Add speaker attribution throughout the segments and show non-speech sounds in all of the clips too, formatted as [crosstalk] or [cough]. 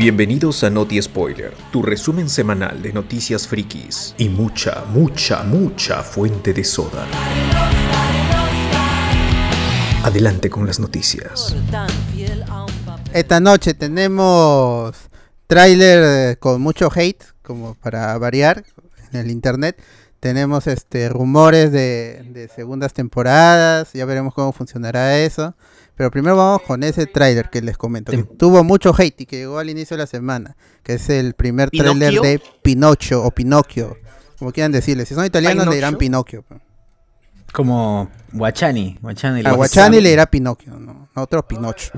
Speaker 1: Bienvenidos a Noti Spoiler, tu resumen semanal de noticias frikis y mucha, mucha, mucha fuente de soda. Adelante con las noticias.
Speaker 2: Esta noche tenemos tráiler eh, con mucho hate, como para variar en el internet. Tenemos este rumores de, de segundas temporadas, ya veremos cómo funcionará eso. Pero primero vamos con ese tráiler que les comento. Que tuvo mucho hate y que llegó al inicio de la semana. Que es el primer tráiler de Pinocho o Pinocchio. Como quieran decirle. Si son italianos le dirán Pinocchio.
Speaker 3: Como Guachani. Guachani,
Speaker 2: A Guachani le dirá Pinocchio, no, no otro Pinocho.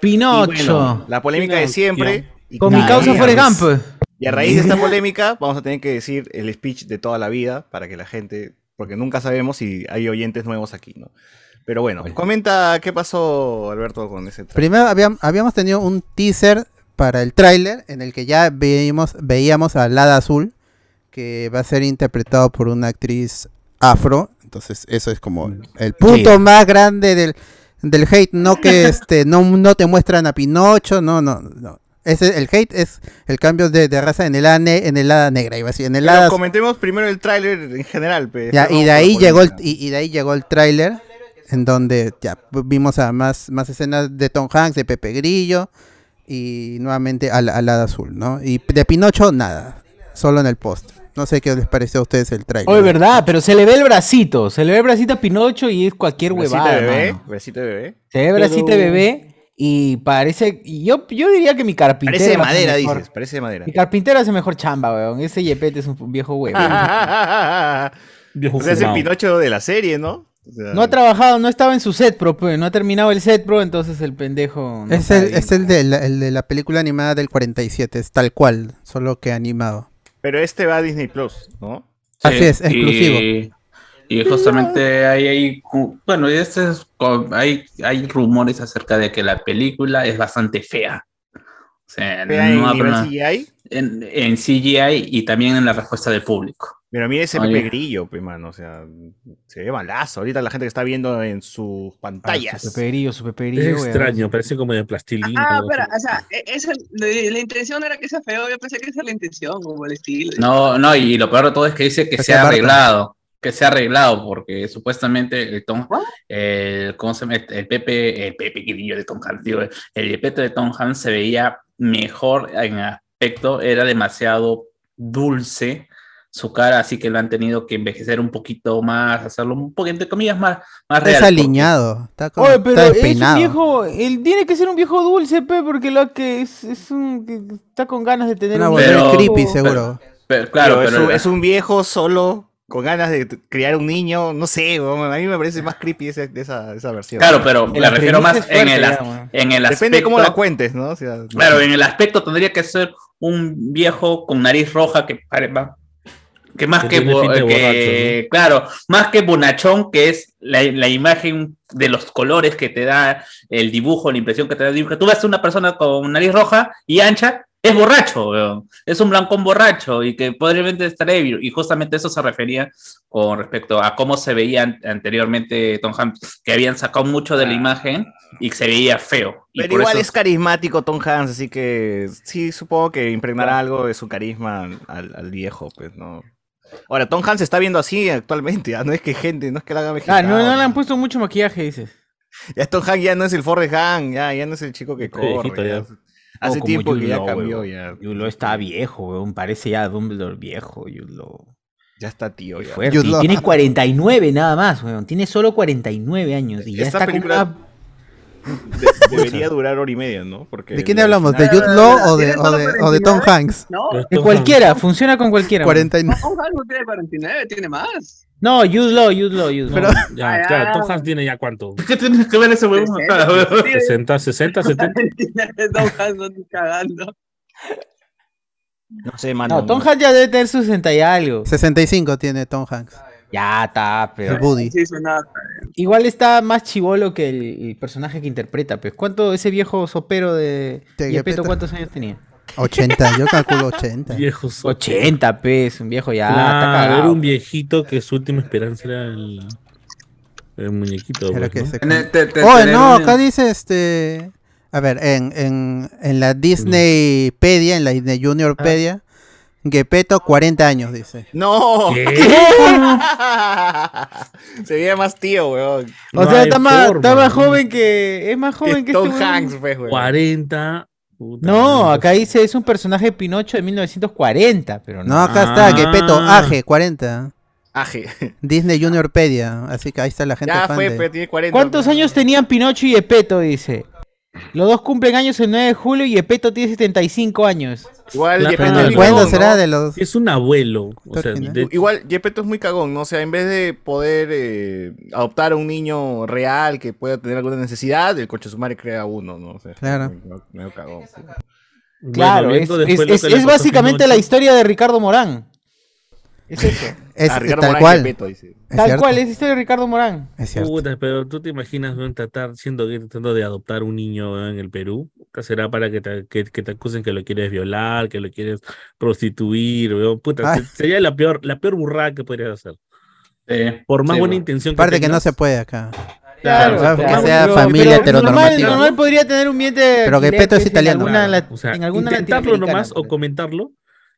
Speaker 3: Pinocho.
Speaker 4: Bueno, la polémica de siempre. Y
Speaker 3: Con mi causa Forrest. Gump.
Speaker 4: Y a raíz de esta [laughs] polémica, vamos a tener que decir el speech de toda la vida para que la gente. Porque nunca sabemos si hay oyentes nuevos aquí, ¿no? Pero bueno, comenta qué pasó, Alberto, con ese trailer.
Speaker 2: Primero habíam- habíamos tenido un teaser para el tráiler en el que ya veíamos, veíamos a Lada Azul, que va a ser interpretado por una actriz afro. Entonces eso es como el punto
Speaker 3: Sí.
Speaker 2: más grande del, del hate. No que [laughs] este no, no te muestran a Pinocho, no, no, no. Ese, el hate es el cambio de, de raza en el, hada ne- en el hada negra, iba a decir, en el
Speaker 4: Pero
Speaker 2: hada
Speaker 4: comentemos primero el tráiler en general.
Speaker 2: ya, y de ahí llegó el, y, y de ahí llegó el tráiler en donde ya vimos a más, más escenas de Tom Hanks, de Pepe Grillo y nuevamente al, al Hada azul, ¿no? Y de Pinocho nada, solo en el post. No sé qué les pareció a ustedes el tráiler.
Speaker 3: Oye, verdad, pero se le ve el bracito. Se le ve el bracito a Pinocho y es cualquier huevada.
Speaker 4: de bebé, de bebé.
Speaker 3: Se ve bracito de bebé y parece. Yo, yo diría que mi carpintero.
Speaker 4: Parece de madera,
Speaker 3: mejor-
Speaker 4: dices, parece de madera.
Speaker 3: Mi carpintero hace mejor chamba, weón. Ese Yepete es un viejo huevón. [laughs]
Speaker 5: Viejo
Speaker 4: o sea, es el. Pinocho de la serie, ¿no? O sea,
Speaker 3: No ha trabajado, no estaba en su set pro, pues, no ha terminado el set pro, entonces el pendejo. no
Speaker 2: es el,
Speaker 3: ahí.
Speaker 2: es el de, la, el de la película animada del 47, es tal cual, solo que animado.
Speaker 4: Pero este va a Disney Plus, ¿no?
Speaker 2: Así es, exclusivo.
Speaker 5: Y, y justamente hay, hay bueno, y este es hay, hay rumores acerca de que la película es bastante fea. O sea,
Speaker 4: Vea en
Speaker 5: no
Speaker 4: nivel
Speaker 5: habla-
Speaker 4: CGI.
Speaker 5: en, en CGI y también en la respuesta del público.
Speaker 4: Pero mire ese
Speaker 5: Oye.
Speaker 4: Pepe Grillo, pues, mano. O sea, se ve malazo. Ahorita la gente que está viendo en sus
Speaker 3: Ah,
Speaker 4: pantallas.
Speaker 3: Su peperillo, su peperillo.
Speaker 6: Es
Speaker 3: weón.
Speaker 6: extraño, parece como de plastilina.
Speaker 7: Ah, pero, o sea, e- esa, la, intención era que sea feo, yo pensé que esa era la intención, como el estilo.
Speaker 5: No, no, y lo peor de todo es que dice que se ha arreglado, que se ha arreglado, porque supuestamente el Tom, el, ¿cómo se llama? El Pepe, el Pepe Grillo de Tom Hanks, digo, el Yepeto de Tom Hanks se veía mejor en aspecto, era demasiado dulce su cara, así que lo han tenido que envejecer un poquito más, hacerlo un poquito, entre comillas, más, más real.
Speaker 2: Alineado, está, como,
Speaker 3: Oye,
Speaker 2: está
Speaker 3: pero es un
Speaker 2: despeinado.
Speaker 3: viejo, él tiene que ser un viejo dulce, pe, porque lo que es, es un que está con ganas de tener
Speaker 2: Una
Speaker 3: un
Speaker 5: Pero-
Speaker 2: creepy, seguro.
Speaker 5: Pero, claro,
Speaker 4: Pero es,
Speaker 5: pero
Speaker 4: un, es un viejo solo con ganas de criar un niño. No sé, a mí me parece más creepy ese- de esa, esa versión.
Speaker 5: claro, pero me
Speaker 3: la
Speaker 5: refiero más
Speaker 3: fuerte
Speaker 5: en el,
Speaker 3: ya,
Speaker 5: en el aspecto.
Speaker 4: Depende de cómo la cuentes, ¿no? O sea,
Speaker 5: Claro, en el aspecto tendría que ser un viejo con nariz roja que pare- va- que más
Speaker 6: Que
Speaker 5: claro, más que bonachón, que es la, la imagen de los colores que te da el dibujo, la impresión que te da el dibujo. Tú ves a una persona con nariz roja y ancha, es borracho, weón. es un blancón borracho y que probablemente estará ebrio. Y justamente eso se refería con respecto a cómo se veía an- anteriormente Tom Hanks, que habían sacado mucho de la imagen y se veía feo. Y
Speaker 4: Pero
Speaker 5: por
Speaker 4: igual
Speaker 5: eso-
Speaker 4: es carismático Tom Hanks, así que sí, supongo que impregnará algo de su carisma al, al viejo, pues, ¿no? Ahora, Tom Hanks se está viendo así actualmente, ah, no es que gente, no es que la haga
Speaker 3: Ah,
Speaker 4: mexicano.
Speaker 3: no, no le han puesto mucho maquillaje, dices.
Speaker 4: Ya Tom Hanks ya no es el Forrest Gump, ya, ya no es el chico que
Speaker 6: Está
Speaker 4: corre.
Speaker 6: viejito
Speaker 4: ya.
Speaker 6: ya.
Speaker 4: Hace tiempo que ya cambió,
Speaker 3: weón.
Speaker 4: ya.
Speaker 3: Jude está viejo, weón. Parece ya Dumbledore viejo, Law.
Speaker 4: Ya está tío, ya.
Speaker 3: Fuerte. Tiene 49 nada más, weón. Tiene solo 49 años. Y ya
Speaker 4: Esta
Speaker 3: está con
Speaker 4: película-
Speaker 3: una... [laughs]
Speaker 4: De- debería durar hora y media, ¿no? Porque
Speaker 2: ¿De quién
Speaker 4: la
Speaker 2: hablamos? ¿De Jude Law o de,
Speaker 7: ¿Tiene
Speaker 2: o de, o de Tom
Speaker 7: 49?
Speaker 2: Hanks?
Speaker 7: No,
Speaker 3: De cualquiera, funciona con cualquiera. weón.
Speaker 2: 49.
Speaker 7: Tom Hanks no tiene 49, tiene más.
Speaker 3: No, Jude Law, Jude Law, Jude Law.
Speaker 2: Pero-
Speaker 6: Ya,
Speaker 7: Ah,
Speaker 6: claro,
Speaker 7: ya.
Speaker 6: Tom Hanks tiene ya cuánto?
Speaker 5: ¿Qué tienes que ver ese
Speaker 7: sí,
Speaker 6: 60, 60, 70.
Speaker 7: Tom Hanks no está cagando.
Speaker 4: No sé, mano.
Speaker 3: No, Tom Hanks ya debe tener 60 y algo.
Speaker 2: 65 tiene Tom Hanks.
Speaker 3: Ya está,
Speaker 2: El
Speaker 3: pero...
Speaker 2: Buddy.
Speaker 7: Sí, suena.
Speaker 3: Igual está más chivolo que el, el personaje que interpreta, pues. ¿Cuánto ese viejo sopero de Yepeto, cuántos años tenía?
Speaker 2: 80, yo calculo 80.
Speaker 6: Viejos.
Speaker 3: 80, pues, un viejo ya, está
Speaker 6: Claro, era un viejito que su última esperanza era el, el muñequito. Pues,
Speaker 2: que
Speaker 6: ¿no?
Speaker 2: se-
Speaker 5: Tener- te- te-
Speaker 2: Oye,
Speaker 5: tener
Speaker 2: no, acá dice este. A ver, en, en, en la Disneypedia, en la Disney Juniorpedia, Gepetto 40 años, dice.
Speaker 4: ¡No!
Speaker 6: ¿Qué? [laughs]
Speaker 4: Se veía más tío, weón.
Speaker 3: O
Speaker 6: No
Speaker 3: sea,
Speaker 6: hay
Speaker 3: está más,
Speaker 6: forma,
Speaker 3: está más joven que. Es más joven que
Speaker 4: Tom
Speaker 3: este weón.
Speaker 4: Hanks, pues, weón.
Speaker 6: 40. puta
Speaker 3: No,
Speaker 6: madre.
Speaker 3: acá dice es un personaje de Pinocho de 1940, pero no.
Speaker 2: No, acá está,
Speaker 6: Ah.
Speaker 2: Gepetto AG 40.
Speaker 4: Aje.
Speaker 2: Disney Juniorpedia. Así que ahí está la gente
Speaker 4: Ya
Speaker 2: fan
Speaker 4: fue,
Speaker 2: de-
Speaker 4: pero tiene 40.
Speaker 3: ¿Cuántos años tenían Pinocho y Epeto? Dice. Los dos cumplen años el 9 de julio y Epeto tiene 75 años.
Speaker 4: Igual
Speaker 6: pena
Speaker 4: es
Speaker 6: del
Speaker 4: muy
Speaker 2: ¿Cuándo
Speaker 4: cagón,
Speaker 2: será de los...?
Speaker 6: Es un abuelo. O sea,
Speaker 2: Original.
Speaker 6: de-
Speaker 4: Igual Gepetto es muy cagón, ¿no? O sea, en vez de poder eh, adoptar a un niño real que pueda tener alguna necesidad, el coche sumare crea uno, ¿no? O sea,
Speaker 2: Claro.
Speaker 4: medio- medio cagón.
Speaker 6: bueno,
Speaker 3: Claro, es, básicamente la historia de Ricardo Morán. Es eso. [laughs]
Speaker 2: Es
Speaker 4: Ah, Ricardo
Speaker 2: tal
Speaker 4: Morán
Speaker 2: cual.
Speaker 4: Gepetto, dice.
Speaker 2: Es
Speaker 3: Tal
Speaker 2: cierto,
Speaker 3: cual, es la historia de Ricardo Morán.
Speaker 2: Es cierto.
Speaker 6: Puta, pero tú te imaginas weón, tratar siendo gay, tratando de adoptar un niño en el Perú. Será para que te, que, que te acusen que lo quieres violar, que lo quieres prostituir. Puta,
Speaker 2: Ay.
Speaker 6: se- sería la peor, la peor burrada que podrías hacer. Por más
Speaker 5: Sí,
Speaker 6: buena intención
Speaker 2: Aparte que no se puede acá.
Speaker 3: Claro,
Speaker 6: Claro,
Speaker 2: que sea
Speaker 3: Pero-
Speaker 2: familia
Speaker 3: pero
Speaker 2: heteronormativa.
Speaker 3: Normal, normal podría tener un de
Speaker 2: Pero
Speaker 3: alquiler,
Speaker 2: Gepetto es
Speaker 3: pues, en
Speaker 2: italiano.
Speaker 3: alguna
Speaker 6: Claro,
Speaker 3: lat-
Speaker 6: o sea,
Speaker 3: en alguna
Speaker 6: intentarlo nomás o
Speaker 3: pues.
Speaker 6: comentarlo,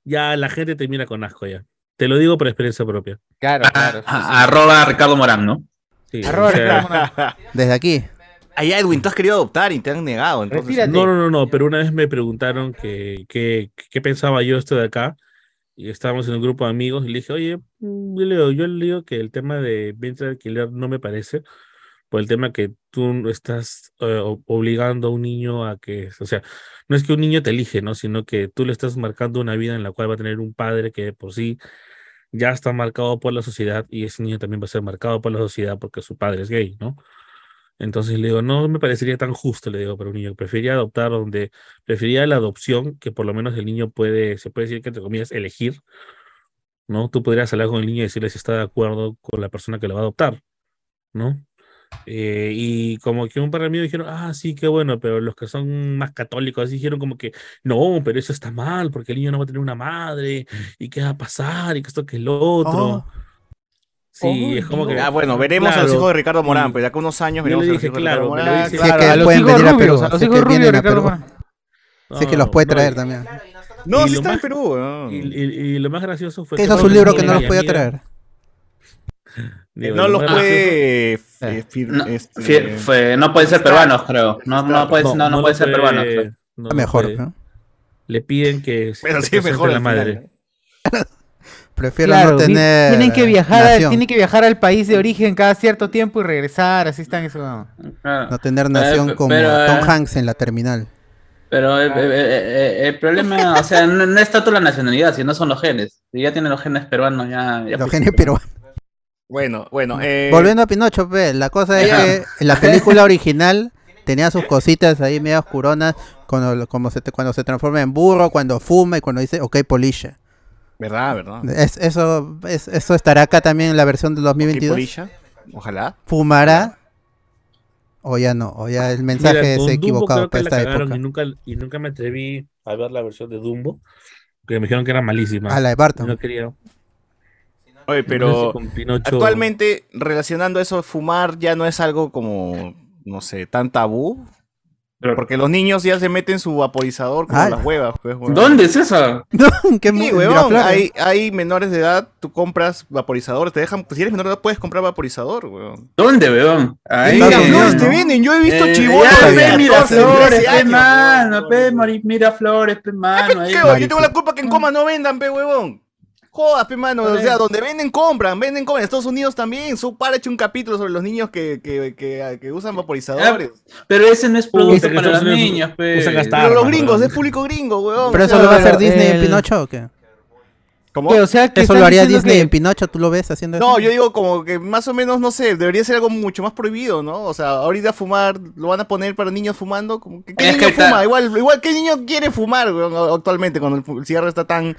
Speaker 6: ya la gente te mira con asco ya. Te lo digo por experiencia propia.
Speaker 3: Claro, claro. sí, sí.
Speaker 5: A- Arroba Ricardo Morán, ¿no?
Speaker 6: Sí,
Speaker 3: Arroba
Speaker 6: o sea,
Speaker 3: Ricardo Morán. [laughs]
Speaker 2: Desde aquí.
Speaker 4: Ay, Edwin, tú has querido adoptar y te han negado, entonces.
Speaker 3: Retírate.
Speaker 6: No, no, no, no, pero una vez me preguntaron que, que, qué pensaba yo esto de acá, y estábamos en un grupo de amigos, y le dije, oye, yo le digo, yo le digo que el tema de vientre de alquiler no me parece, por el tema que tú estás eh, obligando a un niño a que, o sea, no es que un niño te elige, ¿no? Sino que tú le estás marcando una vida en la cual va a tener un padre que por sí ya está marcado por la sociedad, y ese niño también va a ser marcado por la sociedad porque su padre es gay, ¿no? Entonces le digo, no me parecería tan justo, le digo, para un niño. Preferiría adoptar donde, preferiría la adopción, que por lo menos el niño puede, se puede decir que entre comillas, elegir, ¿no? Tú podrías hablar con el niño y decirle si está de acuerdo con la persona que lo va a adoptar, ¿no? Eh, y como que un par de amigos dijeron, ah, sí, qué bueno, pero los que son más católicos dijeron como que, no, pero eso está mal, porque el niño no va a tener una madre, y qué va a pasar, y que esto que el otro.
Speaker 2: Oh.
Speaker 6: Sí,
Speaker 3: Oh,
Speaker 6: es como que...
Speaker 4: Ah, bueno, veremos a los
Speaker 6: Claro.
Speaker 4: hijos de Ricardo Morán,
Speaker 6: Y-
Speaker 4: pues de acá unos años
Speaker 6: yo
Speaker 4: veremos
Speaker 6: le
Speaker 4: a los
Speaker 6: dije,
Speaker 4: hijos de
Speaker 6: claro,
Speaker 4: Ricardo
Speaker 6: me lo
Speaker 4: Morán.
Speaker 2: Si es que
Speaker 3: a los
Speaker 2: pueden
Speaker 3: hijos
Speaker 2: venir a
Speaker 3: rubios,
Speaker 2: Perú,
Speaker 3: a los
Speaker 2: si
Speaker 3: hijos
Speaker 2: que
Speaker 3: rubios de Ricardo
Speaker 2: los puede traer también.
Speaker 4: No,
Speaker 6: lo
Speaker 4: está en Perú.
Speaker 6: Y, y- y lo más gracioso fue
Speaker 2: Que hizo su libro que no
Speaker 6: de
Speaker 2: los podía traer.
Speaker 6: Digo,
Speaker 4: No
Speaker 6: lo
Speaker 4: los puede.
Speaker 3: Eh.
Speaker 4: eh, fir-
Speaker 5: No,
Speaker 4: este,
Speaker 5: fue- no pueden ser peruanos, creo. No, no, puede, no, no,
Speaker 6: lo
Speaker 5: pueden ser peruanos. creo.
Speaker 2: mejor,
Speaker 6: puede.
Speaker 2: ¿no?
Speaker 6: Le piden que
Speaker 4: Pero sí mejor
Speaker 6: la madre.
Speaker 4: final. [laughs]
Speaker 2: Prefiero
Speaker 3: Claro,
Speaker 2: no tener.
Speaker 3: tienen que viajar, a- tienen que viajar al país de origen cada cierto tiempo y regresar, así están eso.
Speaker 5: Claro.
Speaker 2: No tener nación
Speaker 5: Eh,
Speaker 2: como
Speaker 5: pero,
Speaker 2: Tom
Speaker 5: eh,
Speaker 2: Hanks en la terminal.
Speaker 5: Pero eh, eh, eh, eh, el problema, o sea, no, no es tanto la nacionalidad, sino son los genes. Si ya tienen los genes peruanos, ya. ya
Speaker 2: Los genios peruanos.
Speaker 4: Bueno, bueno. Eh,
Speaker 2: Volviendo a Pinocho, pe, la cosa es que en la [laughs] película original tenía sus cositas ahí medio oscuronas cuando, como se, te- cuando se transforma en burro, cuando fuma y cuando dice ok, polisha.
Speaker 4: ¿Verdad, verdad?
Speaker 2: Es, eso, es- eso estará acá también en la versión del
Speaker 4: ¿Qué
Speaker 2: 2022.
Speaker 4: polilla? Ojalá.
Speaker 2: ¿Fumará? O ya no, o ya el mensaje
Speaker 6: Mira,
Speaker 2: es equivocado
Speaker 6: que
Speaker 2: para esta
Speaker 6: cagaron
Speaker 2: época.
Speaker 6: Y nunca, y nunca me atreví a ver la versión de Dumbo, porque me dijeron que era malísima.
Speaker 2: A la de Barton.
Speaker 6: no quería.
Speaker 4: Oye, pero
Speaker 6: con
Speaker 4: actualmente, relacionando eso, fumar ya no es algo como, no sé, tan tabú. Porque los niños ya se meten su vaporizador como
Speaker 2: Ah.
Speaker 4: las huevas. Pues, huevón.
Speaker 5: ¿Dónde es? [laughs]
Speaker 2: No, qué
Speaker 4: Sí, huevón, hay, hay menores de edad, tú compras vaporizador, te dejan, pues, si eres menor de edad puedes comprar vaporizador, weón.
Speaker 5: ¿Dónde, weón? Ahí.
Speaker 4: Miraflores
Speaker 2: Unidos,
Speaker 4: te
Speaker 2: ¿no?
Speaker 4: venden, yo he visto
Speaker 5: Eh,
Speaker 4: chibolos
Speaker 5: ya,
Speaker 4: de
Speaker 5: pe,
Speaker 4: 14,
Speaker 5: Miraflores,
Speaker 4: 13
Speaker 5: pe, mano,
Speaker 4: weón.
Speaker 5: pe, Mari- Miraflores, pe, mano. [laughs]
Speaker 4: Yo tengo la culpa que en coma no vendan, pe, huevón. Jodas, pe, mano. O sea, donde venden, compran. Venden, compran. En Estados Unidos también. Su para hecho un capítulo sobre los niños que, que, que, que usan vaporizadores.
Speaker 5: Pero ese no es producto para los niños, pe.
Speaker 6: usan hasta
Speaker 4: Pero los gringos, es público gringo, weón.
Speaker 2: Pero eso lo va a hacer Disney en
Speaker 3: el-
Speaker 2: Pinocho o qué?
Speaker 4: ¿Cómo?
Speaker 3: O sea, que
Speaker 2: ¿Eso lo haría Disney
Speaker 3: que-
Speaker 2: en Pinocho? ¿Tú lo ves haciendo eso?
Speaker 4: No, yo digo como que más o menos, no sé, debería ser algo mucho más prohibido, ¿no? O sea, ahorita fumar, lo van a poner para niños fumando. Como que, ¿Qué
Speaker 5: Es
Speaker 4: niño
Speaker 5: que está-
Speaker 4: fuma? Igual, igual, ¿qué niño quiere fumar, weón, actualmente cuando el cigarro está tan...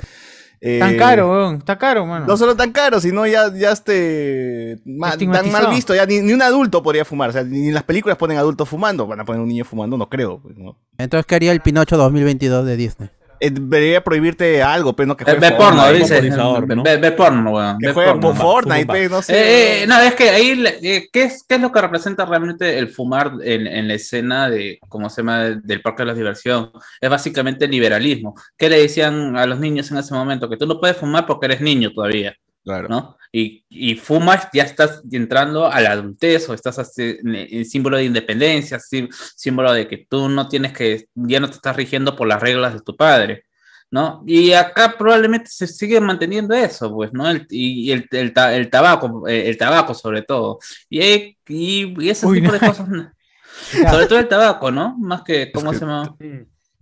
Speaker 4: eh,
Speaker 3: Tan caro, weón, está caro, mano.
Speaker 4: No solo tan caro, sino ya, ya este, ma- tan mal visto, ya ni, ni un adulto podría fumar, o sea, ni en las películas ponen adultos fumando, van a poner un niño fumando, no creo, pues, ¿no?
Speaker 2: Entonces, ¿qué haría el Pinocho 2022 de Disney?
Speaker 4: Eh, debería prohibirte algo, pero no que
Speaker 5: Ve,
Speaker 4: juegues
Speaker 5: ve porno,
Speaker 4: Fortnite.
Speaker 5: dice. Ve, ve porno, weón.
Speaker 4: Que juegue
Speaker 5: porno.
Speaker 4: por Fortnite, pe, no
Speaker 5: Eh,
Speaker 4: sé.
Speaker 5: eh, no, es que ahí, eh, ¿qué, es, ¿qué es lo que representa realmente el fumar en, en la escena de, ¿cómo se llama?, del parque de la diversión? Es básicamente el liberalismo. ¿Qué le decían a los niños en ese momento? Que tú no puedes fumar porque eres niño todavía,
Speaker 4: Claro.
Speaker 5: ¿no? Y, y fumas, ya estás entrando a la adultez o estás así, en, en símbolo de independencia, sí- símbolo de que tú no tienes que, ya no te estás rigiendo por las reglas de tu padre. ¿no? Y acá probablemente se sigue manteniendo eso, pues, ¿no? El, y y el, el, el tabaco, eh, el tabaco sobre todo. Y, eh, y, y ese
Speaker 3: Uy,
Speaker 5: tipo
Speaker 3: no.
Speaker 5: de cosas. [laughs] Sobre todo el tabaco, ¿no? Más que, ¿cómo se llama?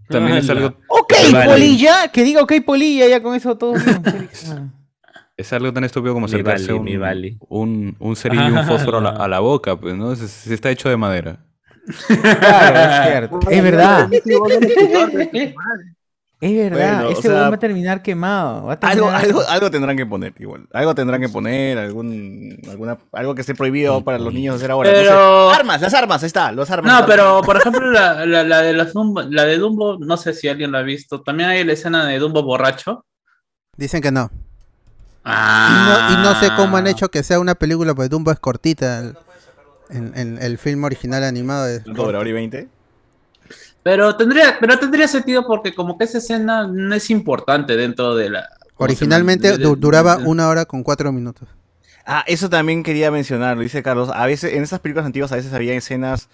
Speaker 8: También es algo,
Speaker 3: Ok, polilla, que diga ok, polilla, ya con eso todo bien. [laughs]
Speaker 8: Es algo tan estúpido como
Speaker 6: Mi
Speaker 8: acercarse
Speaker 6: vale,
Speaker 8: un,
Speaker 6: vale.
Speaker 8: un, un cerillo y un fósforo a la, a la boca, pues, ¿no? Se, se está hecho de madera.
Speaker 3: Claro, es [laughs] cierto. Es verdad. Es verdad.
Speaker 4: Bueno, o
Speaker 3: Ese
Speaker 4: sea,
Speaker 3: weón va a terminar quemado. Va a
Speaker 4: Algo,
Speaker 3: terminar-
Speaker 4: algo, algo tendrán que poner, igual. Algo tendrán que poner, algún, alguna, algo que esté prohibido para los niños hacer ahora. no sé.
Speaker 5: Pero.
Speaker 4: Armas, las armas, ahí está, los armas.
Speaker 5: No,
Speaker 4: las
Speaker 5: pero
Speaker 4: armas.
Speaker 5: por ejemplo, la, la, la de las Dumbo, la de Dumbo, no sé si alguien la ha visto. También hay la escena de Dumbo borracho.
Speaker 2: Dicen que no. Y
Speaker 5: Ah.
Speaker 2: no, y no sé cómo han hecho que sea una película, porque Dumbo es cortita. El, en- en- el film original animado es
Speaker 4: ¿Cuánto dura? ¿Hora y 20?
Speaker 5: Pero tendría, pero tendría sentido porque como que esa escena no es importante dentro de la.
Speaker 2: Originalmente
Speaker 5: De- de-
Speaker 2: du- duraba
Speaker 5: de-
Speaker 2: una hora con cuatro minutos.
Speaker 4: Ah, eso también quería mencionar, lo dice Carlos. A veces, en esas películas antiguas, a veces había escenas,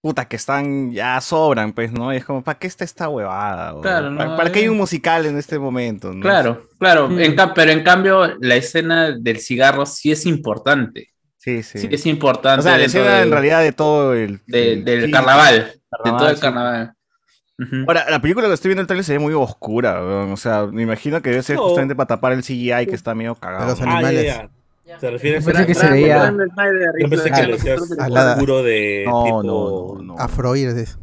Speaker 4: puta, que están, ya sobran, pues, ¿no? Y es como, ¿para qué está esta huevada? bro?
Speaker 5: Claro,
Speaker 4: ¿Para,
Speaker 5: no,
Speaker 4: para qué hay
Speaker 5: eh.
Speaker 4: un musical en este momento? no?
Speaker 5: Claro, claro.
Speaker 3: Mm.
Speaker 5: En pero en cambio, la escena del cigarro sí es importante.
Speaker 4: Sí, sí.
Speaker 5: Sí, es importante.
Speaker 4: o sea, la escena
Speaker 5: del-
Speaker 4: en realidad de todo el...
Speaker 5: de-
Speaker 4: el-
Speaker 5: del
Speaker 4: sí,
Speaker 5: carnaval. de
Speaker 4: carnaval,
Speaker 5: todo el
Speaker 4: sí.
Speaker 5: carnaval.
Speaker 4: Ahora, la película que estoy viendo en el trailer se ve muy oscura, weón. O sea, me imagino que debe ser justamente para tapar el CGI que está medio cagado.
Speaker 2: Los.
Speaker 6: Ah,
Speaker 2: animales.
Speaker 6: ya. ¿Te refieres
Speaker 3: Pensé
Speaker 6: a
Speaker 3: que se veía-
Speaker 6: Yo pensé que le decías oscuro de
Speaker 4: No,
Speaker 6: tipo...
Speaker 4: no, no.
Speaker 2: Afroides.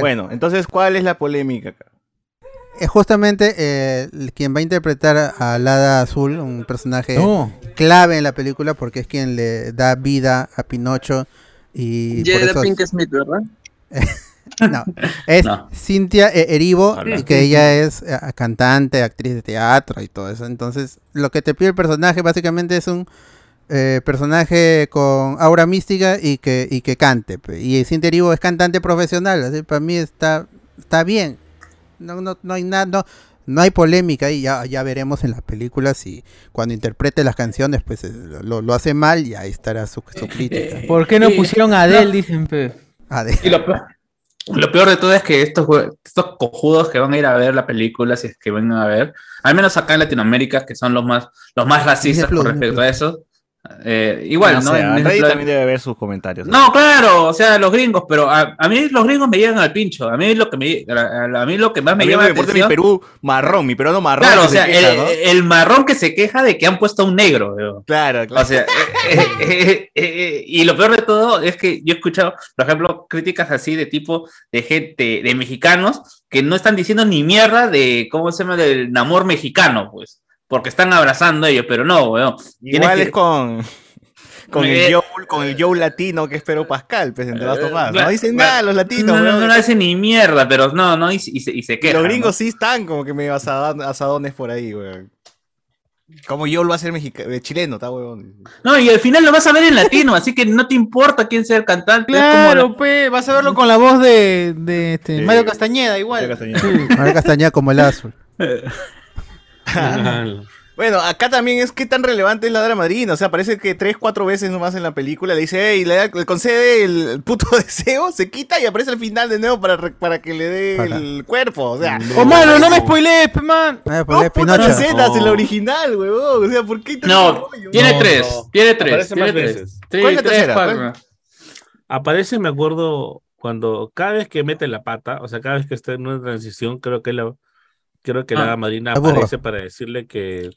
Speaker 4: Bueno, entonces, ¿cuál es la polémica acá?
Speaker 2: Es justamente eh, quien va a interpretar a Alada Azul, un personaje
Speaker 3: No.
Speaker 2: clave en la película porque es quien le da vida a Pinocho y por
Speaker 7: Jada
Speaker 2: eso
Speaker 7: Pink Smith, ¿verdad? [laughs] [laughs]
Speaker 2: no, es
Speaker 5: No.
Speaker 2: Cintia E- Erivo que ella es eh, cantante, actriz de teatro y todo eso. Entonces, lo que te pide el personaje básicamente es un eh, personaje con aura mística y que y que cante. Y Cintia Erivo es cantante profesional, así para mí está está bien. No no no hay nada no no hay polémica y ya, ya veremos en la película si cuando interprete las canciones pues eh, lo, lo hace mal y ahí estará su, su [laughs] crítica.
Speaker 3: ¿Por qué no pusieron a Adele? Dicen, pe.
Speaker 2: De-
Speaker 5: Y lo peor, lo peor de todo es que estos, estos cojudos que van a ir a ver la película, si es que van a ver, al menos acá en Latinoamérica, que son los más, los más racistas con respecto a eso, eh, igual,
Speaker 4: No
Speaker 5: ¿no?
Speaker 4: sé,
Speaker 5: En
Speaker 4: Reddit también debe ver sus comentarios.
Speaker 5: No, claro, o sea, los gringos, pero a, a mí los gringos me llegan al pincho. A mí lo que me, a, a mí lo que más me llama
Speaker 4: me importa mi
Speaker 5: atención-
Speaker 4: Perú marrón, mi peruano marrón.
Speaker 5: Claro, o
Speaker 4: se
Speaker 5: sea,
Speaker 4: queja,
Speaker 5: el,
Speaker 4: ¿no?
Speaker 5: el marrón que se queja de que han puesto a un negro.
Speaker 4: Claro, claro.
Speaker 5: O sea, eh, eh, y lo peor de todo es que yo he escuchado, por ejemplo, críticas así de tipo de gente, de mexicanos, que no están diciendo ni mierda de, ¿cómo se llama?, del amor mexicano, pues, porque están abrazando ellos, pero no, weón.
Speaker 4: Igual
Speaker 5: que-
Speaker 4: es con, [laughs] con, el Joe, con el Joe latino que es Pedro Pascal, pues, en The Last of Us. No
Speaker 5: claro,
Speaker 4: dicen
Speaker 5: claro.
Speaker 4: nada los latinos,
Speaker 5: No, no,
Speaker 4: weón.
Speaker 5: no, no hacen ni mierda, pero no, no, y, y se, y se
Speaker 4: Y
Speaker 5: quejan.
Speaker 4: los gringos
Speaker 5: ¿no?
Speaker 4: sí están como que medio asadones por ahí, weón. Como yo lo va a hacer mexicano, chileno, está weón.
Speaker 5: No, y al final lo vas a ver en latino, así que no te importa quién sea el cantante. es como la-
Speaker 3: Claro, pe. Vas a verlo con la voz de, de este,
Speaker 4: Sí.
Speaker 3: Mario Castañeda, igual.
Speaker 2: María Castañeda como el azul. [laughs] [laughs]
Speaker 4: Bueno, acá también es qué tan relevante es la Dara Madrina. O sea, parece que tres, cuatro veces nomás en la película le dice, hey, le, da- le concede el, puto [laughs] deseo, se quita y aparece al final de nuevo para, para que le dé
Speaker 2: Para.
Speaker 4: el cuerpo. O sea,
Speaker 3: Oh, mano, no me spoilees, pe, man.
Speaker 4: Putas
Speaker 2: Pinocho.
Speaker 4: escenas en la
Speaker 6: No.
Speaker 4: original, huevón. O sea, ¿por qué
Speaker 5: No,
Speaker 4: rollo?
Speaker 5: tiene
Speaker 6: No,
Speaker 5: tres,
Speaker 6: no.
Speaker 5: tiene tres.
Speaker 6: Aparece
Speaker 5: tiene
Speaker 6: más
Speaker 5: tres.
Speaker 6: veces.
Speaker 5: Sí,
Speaker 4: ¿Cuál es la
Speaker 5: tres,
Speaker 4: tercera? ¿Cuál?
Speaker 6: Aparece, me acuerdo, cuando cada vez que mete la pata, o sea, cada vez que está en una transición, creo que la creo que
Speaker 5: Ah.
Speaker 6: la madrina
Speaker 2: La burra.
Speaker 6: aparece para decirle que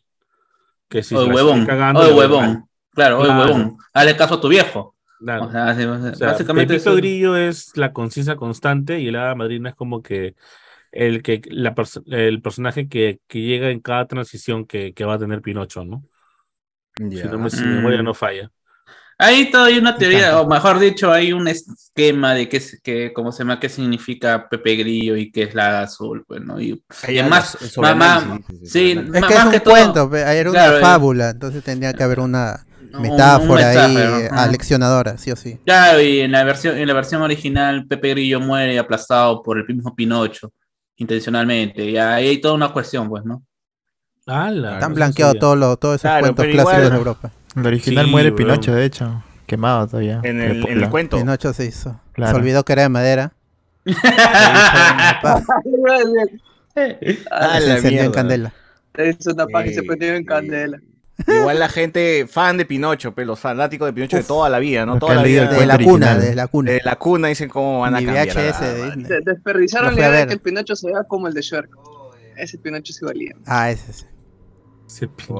Speaker 6: que si
Speaker 5: Oye,
Speaker 6: la
Speaker 5: huevón.
Speaker 6: cagando, voy
Speaker 5: huevón. Claro, oye,
Speaker 6: Claro.
Speaker 5: huevón. Hazle caso a tu viejo.
Speaker 6: Claro.
Speaker 5: O sea, así-
Speaker 6: O sea,
Speaker 5: básicamente
Speaker 6: Pepito
Speaker 5: eso-
Speaker 6: Grillo es la conciencia constante y el hada madrina es como que el que la pers- el personaje que, que llega en cada transición que, que va a tener Pinocho, ¿no? Si, no me, si mi
Speaker 5: Mm.
Speaker 6: memoria no falla.
Speaker 5: Ahí todavía hay una teoría, o mejor dicho, hay un esquema de qué, es- qué, cómo se llama, qué significa Pepe Grillo y qué es la azul, pues, ¿no? Y,
Speaker 4: Ahí
Speaker 5: y
Speaker 4: ya
Speaker 5: más,
Speaker 4: los- el
Speaker 5: más- más-
Speaker 4: sobreanálisis,
Speaker 5: sí,
Speaker 2: Es
Speaker 5: más-
Speaker 2: que es
Speaker 5: más
Speaker 2: un
Speaker 5: que todo-
Speaker 2: cuento, pe, era una
Speaker 5: Claro,
Speaker 2: fábula, entonces tendría que haber una
Speaker 5: un
Speaker 2: metáfora ahí
Speaker 5: ajá.
Speaker 2: aleccionadora, sí o sí.
Speaker 5: Claro, y en la versión, en la versión original, Pepe Grillo muere aplastado por el mismo Pinocho, intencionalmente. Y ahí hay toda una cuestión, pues, ¿no?
Speaker 6: ¡Hala!
Speaker 2: Están
Speaker 6: no
Speaker 2: blanqueados todos los todos esos
Speaker 4: Claro,
Speaker 2: cuentos clásicos
Speaker 4: igual-
Speaker 2: de Europa.
Speaker 9: El original
Speaker 6: Sí,
Speaker 9: muere. Pinocho, de hecho. Quemado todavía.
Speaker 4: En el, en el
Speaker 9: Crepúsculo.
Speaker 4: cuento.
Speaker 2: Pinocho se hizo.
Speaker 9: Claro.
Speaker 2: Se olvidó que era de madera. [laughs]
Speaker 4: Ah,
Speaker 2: se
Speaker 4: la
Speaker 2: encendió en candela.
Speaker 7: Es una paja y se prendió en candela.
Speaker 4: Igual la gente fan de Pinocho, pero los fanáticos de Pinocho de toda la vida, ¿no? Toda
Speaker 9: que
Speaker 4: la vida.
Speaker 2: De la cuna, de la cuna.
Speaker 4: De la cuna dicen cómo van a
Speaker 2: Mi
Speaker 4: cambiar.
Speaker 2: VHS de.
Speaker 7: De- desperdiciaron la
Speaker 2: a
Speaker 7: idea de que el Pinocho se vea como el de Shrek. Ese Pinocho sí valía.
Speaker 2: Ah, ese sí.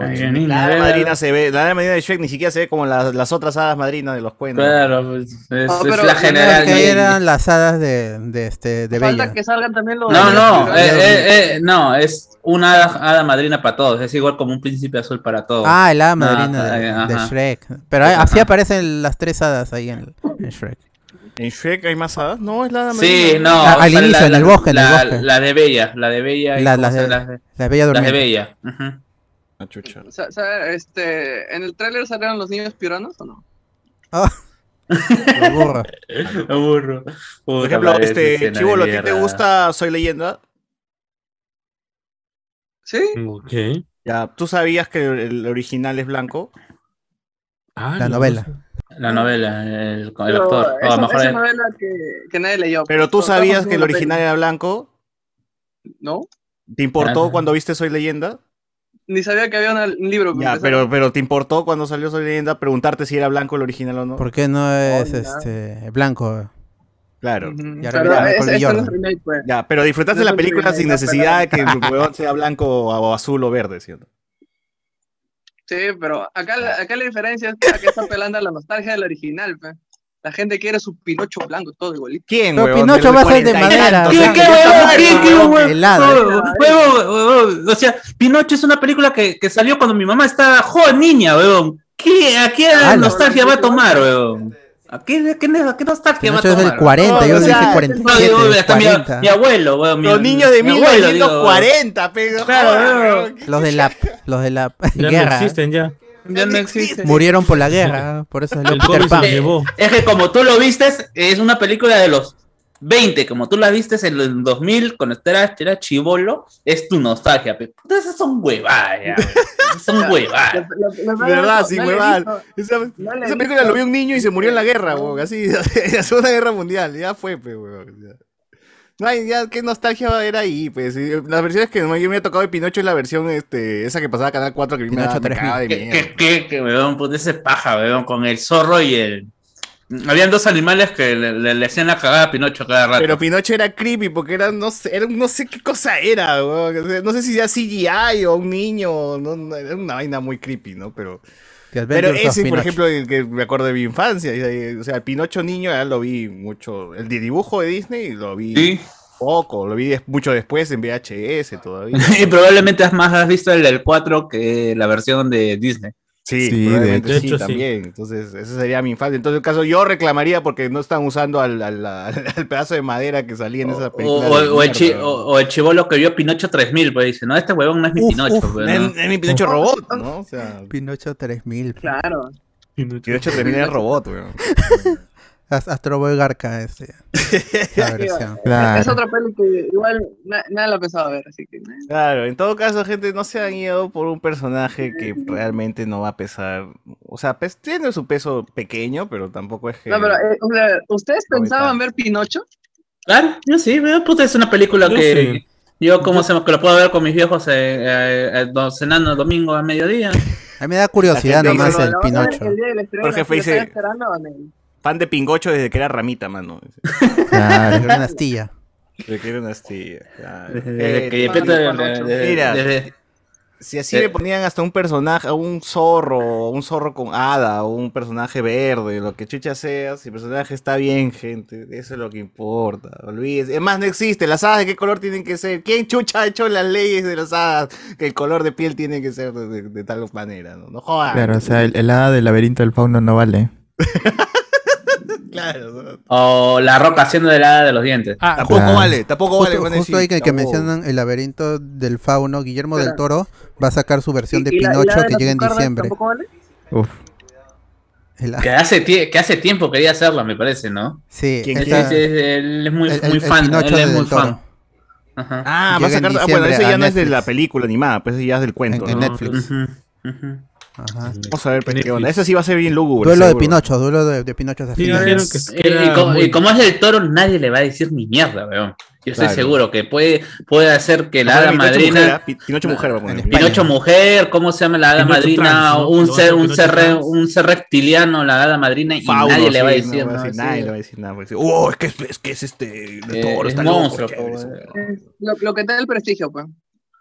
Speaker 5: Ay,
Speaker 4: La hada madrina se ve, la hada madrina de Shrek ni siquiera se ve como las, las otras hadas madrinas de los cuentos.
Speaker 5: Claro, pues, es,
Speaker 7: No,
Speaker 5: es
Speaker 7: pero
Speaker 5: la general.
Speaker 2: que eran las hadas de, de este de
Speaker 7: Falta
Speaker 2: Bella.
Speaker 7: que salgan también los.
Speaker 5: No, no, eh, eh, eh, no, es una hada, hada madrina para todos, es igual como un príncipe azul para todos.
Speaker 2: Ah, el hada
Speaker 5: Ah,
Speaker 2: madrina de,
Speaker 5: ah,
Speaker 2: de. Shrek. Pero así aparecen las tres hadas ahí en, en Shrek.
Speaker 4: ¿En Shrek hay más hadas? No, es la hada
Speaker 5: Sí, no.
Speaker 2: Ah, al inicio, en el bosque, en el
Speaker 5: la,
Speaker 2: bosque.
Speaker 5: La de Bella, la de Bella. y
Speaker 2: La- las de-
Speaker 5: de,
Speaker 2: de Bella
Speaker 5: las de. Bella. ujú.
Speaker 4: Ah, chucha.
Speaker 7: Este, ¿En el tráiler salieron los niños piuranos o no? [laughs]
Speaker 2: Burros.
Speaker 5: Burro.
Speaker 4: Por ejemplo, este Chivolo, ¿a ti te gusta Soy Leyenda?
Speaker 7: ¿Sí?
Speaker 6: Ok.
Speaker 4: Ya, ¿tú sabías que el, original es blanco?
Speaker 6: Ah,
Speaker 2: La
Speaker 6: no,
Speaker 2: novela.
Speaker 6: sé.
Speaker 5: La novela, el, el
Speaker 7: Pero
Speaker 5: actor.
Speaker 7: esa,
Speaker 5: lo mejor
Speaker 7: esa
Speaker 5: es-
Speaker 7: novela que, que nadie leyó.
Speaker 4: Pero tú
Speaker 7: Todos- todos
Speaker 4: sabías que el original
Speaker 7: peli.
Speaker 4: era blanco.
Speaker 7: ¿No?
Speaker 4: ¿Te importó
Speaker 5: Claro.
Speaker 4: cuando viste Soy Leyenda?
Speaker 7: Ni sabía que había una- un libro.
Speaker 4: Ya, pero, pero ¿te importó cuando salió Soy Leyenda preguntarte si era blanco el original o no?
Speaker 2: ¿Por qué no es
Speaker 7: Hola.
Speaker 2: este blanco?
Speaker 4: Claro.
Speaker 7: Ujú.
Speaker 2: Y ahora
Speaker 7: Pero
Speaker 2: mira, Michael
Speaker 7: ese-
Speaker 2: B.
Speaker 7: ese no es
Speaker 2: Jordan.
Speaker 7: remake, pues.
Speaker 4: Ya, pero disfrutaste
Speaker 7: No
Speaker 4: la
Speaker 7: es
Speaker 4: película
Speaker 7: remake,
Speaker 4: sin necesidad de que el huevón sea blanco o azul o verde, ¿cierto?
Speaker 7: Sí, pero acá, la- acá la diferencia es que está apelando a la nostalgia del original, pues. La gente quiere su Pinocho blanco, todo igualito.
Speaker 4: ¿Quién,
Speaker 2: Pero
Speaker 4: huevón?
Speaker 2: Pinocho va a ser de
Speaker 4: 40 y
Speaker 2: madera,
Speaker 4: tantos
Speaker 2: sea,
Speaker 5: ¿Qué, huevón?
Speaker 4: muerto,
Speaker 5: ¿Qué,
Speaker 4: huevón.
Speaker 5: huevón?
Speaker 2: Helado.
Speaker 5: Huevón, huevón, huevón. O sea, Pinocho es una película que, que salió cuando mi mamá estaba joven niña, weón. ¿Qué, ¿A qué
Speaker 2: Ala.
Speaker 5: nostalgia va a tomar, weón? ¿A qué, qué, a qué nostalgia va a
Speaker 2: Pinocho es
Speaker 5: tomar?
Speaker 2: del 40,
Speaker 4: No,
Speaker 2: yo
Speaker 4: o
Speaker 2: dije
Speaker 4: sea,
Speaker 5: No,
Speaker 2: 47,
Speaker 5: digo,
Speaker 2: del
Speaker 5: hasta mi,
Speaker 2: 40.
Speaker 5: mi abuelo, weón. mi-
Speaker 4: Los niños de
Speaker 5: mi abuelo, digo,
Speaker 4: 1940, pero
Speaker 5: Claro,
Speaker 4: joder,
Speaker 5: weón.
Speaker 4: huevón.
Speaker 2: Los de la, los de la
Speaker 6: Ya
Speaker 2: guerra
Speaker 6: no existen ya.
Speaker 5: Ya no existe.
Speaker 2: murieron por la guerra, por eso salió
Speaker 6: El
Speaker 2: Peter Pan.
Speaker 6: se lo llevó.
Speaker 5: Es que como tú lo vistes, es una película de los 20, como tú la vistes en el 2000, cuando eras, eras chivolo, es tu nostalgia. pe. Puta, Esas son huevadas. Son [laughs] huevadas.
Speaker 4: De verdad, sí,
Speaker 7: no le he
Speaker 4: huevada.
Speaker 7: visto-
Speaker 4: Esa, película lo vio un niño y se murió en la guerra. Así, [laughs] en la Segunda Guerra Mundial. Ya fue, pues, huevón. ya. No hay, ya, qué nostalgia va a haber ahí, pues. Y Las versiones que yo me ha tocado de Pinocho es la versión, este, esa que pasaba Canal 4 que me,
Speaker 2: Pinocho
Speaker 4: me
Speaker 2: 3000.
Speaker 4: cagaba de
Speaker 5: que, que, que, weón, puta, ese paja, weón, con el zorro y el. Habían dos animales que le, le- le hacían la cagada a Pinocho cada rato.
Speaker 4: Pero Pinocho era creepy porque era, no sé, era, un- no sé qué cosa era, sea, No sé si era CGI o un niño, no, no, era una vaina muy creepy, ¿no? Pero, pero ese, por ejemplo, el que me acuerdo de mi infancia. y- O sea, el Pinocho niño ya lo vi mucho. El de dibujo de Disney lo vi
Speaker 5: Sí.
Speaker 4: poco, lo vi des- mucho después en VHS todavía. [laughs]
Speaker 5: y probablemente has más has visto el del 4 que la versión de Disney.
Speaker 4: Sí,
Speaker 9: Sí,
Speaker 6: de
Speaker 4: sí,
Speaker 6: hecho, sí.
Speaker 4: también. Entonces, esa sería mi infancia. Entonces, en caso, yo reclamaría porque no están usando al, al- [laughs] al- pedazo de madera que salía en esa película.
Speaker 5: o- o el chi- o- o el chivolo que vio Pinocho 3000, pues dice, no, este huevón no es mi
Speaker 2: Uf,
Speaker 5: Pinocho.
Speaker 2: uf,
Speaker 5: pues,
Speaker 4: Es,
Speaker 5: ¿no?
Speaker 4: es mi Pinocho robot, ¿no? O sea,
Speaker 2: Pinocho 3000.
Speaker 7: Claro.
Speaker 4: Pinocho termina el robot, weón. [laughs]
Speaker 2: As- Astro Boy Garca ese. [laughs] Esa versión.
Speaker 9: Claro.
Speaker 7: Es otra peli que igual na- nadie la ha pensado ver, así que. eh.
Speaker 4: Claro, en todo caso, gente, no se han ido por un personaje que realmente no va a pesar. O sea, pues, tiene su peso pequeño, pero tampoco es que.
Speaker 7: No, pero, eh, o sea, ¿ustedes pensaban ver Pinocho?
Speaker 5: Claro, yo sí, veo, puta, es una película
Speaker 6: Yo
Speaker 5: que
Speaker 6: sí.
Speaker 5: yo como se que lo puedo ver con mis viejos eh, eh, eh, do- cenando el domingo a mediodía. [laughs]
Speaker 2: A mí me da curiosidad nomás el Pinocho.
Speaker 7: están
Speaker 4: dice- Fan de Pingocho desde que era ramita, mano.
Speaker 9: Claro.
Speaker 2: Era una astilla.
Speaker 4: Desde que era una astilla. claro.
Speaker 5: Desde,
Speaker 4: Eh,
Speaker 5: desde que
Speaker 4: tú-
Speaker 5: depende de-
Speaker 7: Pinocho.
Speaker 5: de- de-
Speaker 4: Mira.
Speaker 5: desde-
Speaker 4: Si así
Speaker 5: Eh.
Speaker 4: le ponían hasta un personaje, a un zorro, un zorro con hada, o un personaje verde, lo que chucha sea, si el personaje está bien, gente, eso es lo que importa. Olvídese. Es más, no existe. Las hadas de qué color tienen que ser. ¿Quién chucha ha hecho las leyes de las hadas? Que el color de piel tiene que ser de, de- de tal manera, ¿no? No jodas.
Speaker 9: Claro, o sea, el, el hada del laberinto del fauno no vale. [laughs]
Speaker 4: Claro.
Speaker 5: O La Roca haciendo de la de los dientes.
Speaker 6: Ah,
Speaker 4: Tampoco
Speaker 2: Claro.
Speaker 4: vale, tampoco vale.
Speaker 2: Justo, justo ahí que, que mencionan el laberinto del fauno, Guillermo del. Toro va a sacar su versión de
Speaker 7: ¿Y- y la- y la
Speaker 2: Pinocho
Speaker 7: de
Speaker 2: que llega en diciembre.
Speaker 7: tampoco vale?
Speaker 9: Uf.
Speaker 2: El-
Speaker 5: Que hace, que hace tiempo quería hacerla, me parece, ¿no?
Speaker 2: sí,
Speaker 4: ¿Quién
Speaker 5: Sí,
Speaker 2: esta-
Speaker 5: sí, él es muy,
Speaker 2: el-
Speaker 5: muy
Speaker 2: el- el
Speaker 5: fan.
Speaker 2: Pinocho
Speaker 5: Él es
Speaker 2: del
Speaker 5: muy fan. Ajá.
Speaker 4: Ah, va a sacar. Ah, bueno,
Speaker 2: a
Speaker 4: ya no es de la película animada, pues ese ya es del cuento.
Speaker 2: En-. Netflix.
Speaker 5: Ujú, ujú.
Speaker 2: Ajá.
Speaker 4: Vamos a ver pues, qué
Speaker 6: Netflix.
Speaker 4: onda. Ese sí va a ser bien lúgubre.
Speaker 2: Duelo de
Speaker 4: seguro.
Speaker 2: Pinocho, duelo de, de Pinocho hasta
Speaker 6: Sí, que-
Speaker 5: Y- como,
Speaker 6: muy-
Speaker 5: y como es del toro, nadie le va a decir ni mierda, weón. Yo estoy
Speaker 4: Claro.
Speaker 5: seguro que puede, puede hacer que la hada
Speaker 4: mujer,
Speaker 5: madrina.
Speaker 4: ¿ah? Pi- Pinocho mujer va a poner.
Speaker 5: Pinocho mujer, ¿cómo se llama la hada madrina?
Speaker 6: trans, ¿no?
Speaker 5: un, ser, un, ser, re- un ser reptiliano, la hada madrina, y
Speaker 4: Fauno,
Speaker 5: nadie le va a
Speaker 4: sí,
Speaker 5: decir.
Speaker 4: no va a
Speaker 5: ¿no?
Speaker 4: decir
Speaker 5: Sí.
Speaker 4: nadie le va a decir nada. porque dice, Oh, es que es, es que es este. De
Speaker 5: Eh,
Speaker 4: toro,
Speaker 5: es
Speaker 4: está loco.
Speaker 5: monstruo,
Speaker 4: chévere, eso".
Speaker 7: Lo, lo que te da el prestigio, pues.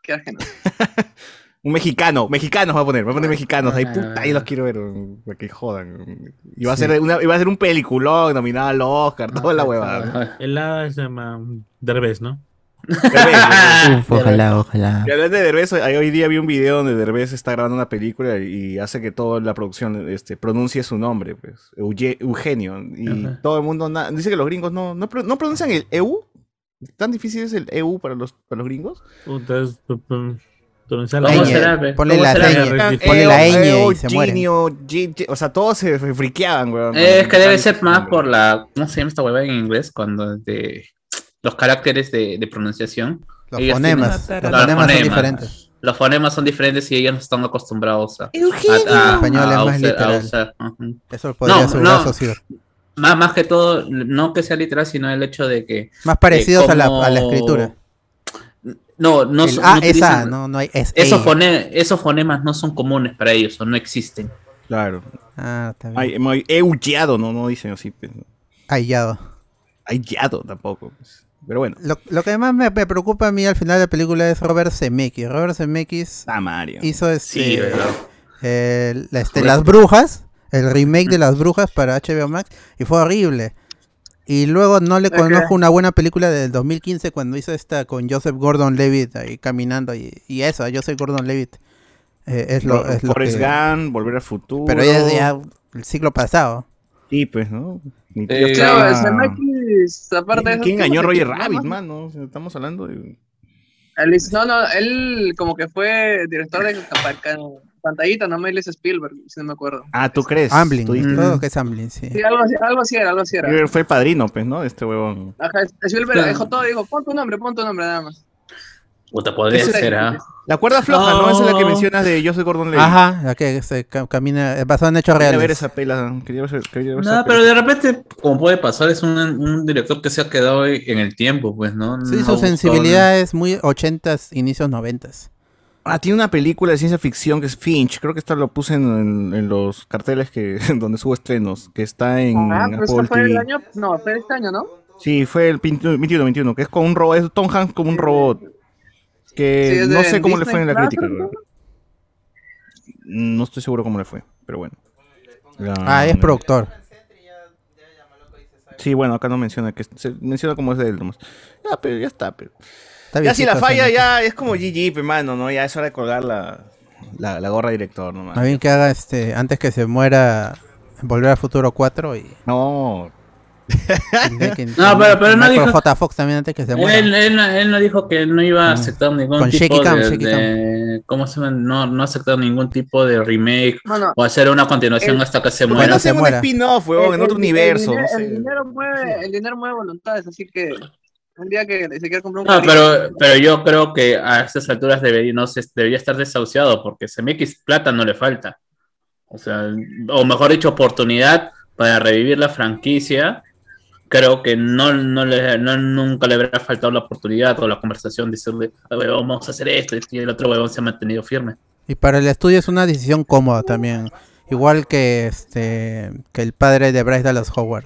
Speaker 7: Qué ajeno. [laughs]
Speaker 4: Un mexicano, mexicanos va a poner, va a poner mexicanos. Ahí,
Speaker 5: Ah.
Speaker 4: puta, ahí los quiero ver, para que jodan. Y va a ser una, y va a ser un peliculón nominado al Oscar, toda la huevada.
Speaker 6: El hada se llama Derbez, ¿no? [laughs]
Speaker 9: Uf, ojalá, ojalá.
Speaker 4: Y hablando de Derbez, hoy, día vi un video donde Derbez está grabando una película y hace que toda la producción este, pronuncie su nombre, pues, Euge- Eugenio. Y
Speaker 5: Ajá.
Speaker 4: todo el mundo dice que los gringos no, no, pro- no pronuncian el EU. ¿Tan difícil es el EU para los, para los gringos?
Speaker 6: Puta, es- p- p- pronunciar
Speaker 5: ¿Cómo
Speaker 6: la-
Speaker 2: Ñ? Ponle
Speaker 5: ¿Cómo
Speaker 2: la
Speaker 5: será?
Speaker 2: ñ,
Speaker 6: Sí.
Speaker 2: ponle la ñ
Speaker 4: Eo,
Speaker 2: y se muere.
Speaker 4: Genio, G- G- o sea, todos se friqueaban, weón.
Speaker 5: Es que debe ser más por la. ¿Cómo se llama esta hueva en inglés? Cuando de los caracteres de, de pronunciación.
Speaker 2: Los
Speaker 5: Ellos
Speaker 2: fonemas,
Speaker 5: tienen-
Speaker 2: los fonemas son diferentes.
Speaker 5: Los fonemas son diferentes y ellos no están acostumbrados a. a-
Speaker 4: Eugenio.
Speaker 5: a-
Speaker 2: El español es
Speaker 5: a
Speaker 2: más
Speaker 5: usar- a
Speaker 2: literal.
Speaker 5: usar.
Speaker 2: Eso podría
Speaker 5: No,
Speaker 2: asegurar
Speaker 5: no. Más, más que todo, no que sea literal, sino el hecho de que.
Speaker 2: Más parecidos a, la, a la escritura.
Speaker 5: No, no,
Speaker 2: el
Speaker 5: son-
Speaker 2: A
Speaker 5: no
Speaker 2: es A,
Speaker 5: utilizan-
Speaker 2: no, no hay es
Speaker 5: Esos,
Speaker 2: A.
Speaker 5: fone- esos fonemas no son comunes para ellos o no existen.
Speaker 4: Claro.
Speaker 2: Ah, está bien.
Speaker 4: Ay, eugeado, no, no dicen así. Pues. Ayado tampoco. pues. Pero bueno.
Speaker 2: Lo, lo que más me, me preocupa a mí al final de la película es Robert Zemeckis. Robert Zemeckis
Speaker 4: Ah, Mario.
Speaker 2: hizo este,
Speaker 5: Sí, ¿verdad?
Speaker 2: eh, la- este, Las Brujas, el remake de Las Brujas para HBO Max, y fue horrible. Y luego no le conozco una buena película del 2015 cuando hizo esta con Joseph Gordon-Levitt ahí caminando y, y eso, Joseph Gordon-Levitt eh, es lo, es lo
Speaker 4: Forrest
Speaker 2: que-
Speaker 4: Gump, Volver al Futuro.
Speaker 2: pero ya es ya el siglo pasado.
Speaker 4: Sí, pues, ¿no?
Speaker 5: Eh,
Speaker 7: Claro, Zemeckis, aparte de eso.
Speaker 4: ¿Quién engañó a
Speaker 7: ¿cómo se
Speaker 4: Roger? Rabbit, mano? O sea, Estamos hablando de...
Speaker 7: No, no, él como que fue director de pantallita, no Melis Spielberg, si no me acuerdo.
Speaker 4: Ah, ¿tú crees?
Speaker 2: Amblin,
Speaker 4: Tú dices.
Speaker 2: todo que es Amblin, sí.
Speaker 7: Sí, algo así, algo así era, algo así era.
Speaker 4: Spielberg fue el padrino, pues, ¿no? Este huevón.
Speaker 7: Ajá, Spielberg
Speaker 5: Claro.
Speaker 7: dijo todo, dijo, pon tu nombre, pon tu nombre nada más.
Speaker 5: Puta, podría ser, ¿ah?
Speaker 4: La cuerda floja, ¿no?
Speaker 5: No.
Speaker 4: Esa es la que mencionas de Joseph Gordon-Levitt.
Speaker 2: Ajá, la que se ca- camina, es basado en hechos
Speaker 4: Quería ver
Speaker 2: reales.
Speaker 4: esa pela. Quería ver, quería ver
Speaker 5: No,
Speaker 4: esa
Speaker 5: pero
Speaker 4: pela.
Speaker 5: de repente, como puede pasar, es un, un director que se ha quedado en el tiempo, pues, ¿no?
Speaker 2: Sí,
Speaker 5: No
Speaker 2: su sensibilidad es muy 80s, inicios 90s.
Speaker 4: Ah, tiene una película de ciencia ficción que es Finch. Creo que esta lo puse en, en- en los carteles que [laughs] donde subo estrenos. Que está en
Speaker 7: Ah, pero
Speaker 4: Apple
Speaker 7: eso fue el
Speaker 4: TV.
Speaker 7: año, no, fue este año, ¿no?
Speaker 4: Sí, fue el 21, 21, que es con un robot, es Tom Hanks como un robot. Que
Speaker 7: Sí,
Speaker 4: no sé cómo le fue en la crítica. No estoy seguro cómo le fue, pero bueno. La-
Speaker 2: Ah, es productor.
Speaker 4: Sí, bueno, acá no menciona que se menciona como es de él nomás. Ya, pero ya está, pero.
Speaker 2: Está
Speaker 4: Ya si la falla ya es como GG, pe, mano, ¿no? Ya es hora de colgar la, la, la gorra director nomás.
Speaker 2: Más bien que haga este, antes que se muera, Volver al Futuro 4 y...
Speaker 4: No.
Speaker 2: que- [laughs]
Speaker 5: No, pero- pero no dijo-
Speaker 2: J. Fox también antes que se muera.
Speaker 5: Él, él, no- él no dijo que no iba a aceptar ningún
Speaker 2: Con
Speaker 5: tipo
Speaker 2: Shaky Cam,
Speaker 5: de,
Speaker 2: Shaky
Speaker 5: de- ¿cómo se llama? No, no aceptar ningún tipo de remake
Speaker 7: No, no.
Speaker 5: o hacer una continuación
Speaker 7: El-
Speaker 5: hasta que se
Speaker 4: ¿Por qué
Speaker 5: muera.
Speaker 4: no
Speaker 2: se
Speaker 4: un
Speaker 2: muera.
Speaker 4: spin-off, weón, en otro
Speaker 7: el-
Speaker 4: universo?
Speaker 7: El,
Speaker 4: no
Speaker 7: dinero,
Speaker 4: sé.
Speaker 7: el dinero mueve, el dinero mueve voluntades, así que un día que se quiera comprar un
Speaker 5: No,
Speaker 7: carrito,
Speaker 5: pero, pero yo creo que a estas alturas debería, no sé, debería estar desahuciado porque CMX plata no le falta. O sea, o mejor dicho, oportunidad para revivir la franquicia. Creo que no, no le, no- nunca le habrá faltado la oportunidad o la conversación de decirle, "Ah, vamos a hacer esto, y el otro huevón se ha mantenido firme.
Speaker 2: Y para el estudio es una decisión cómoda también. Igual que este que el padre de Bryce Dallas Howard.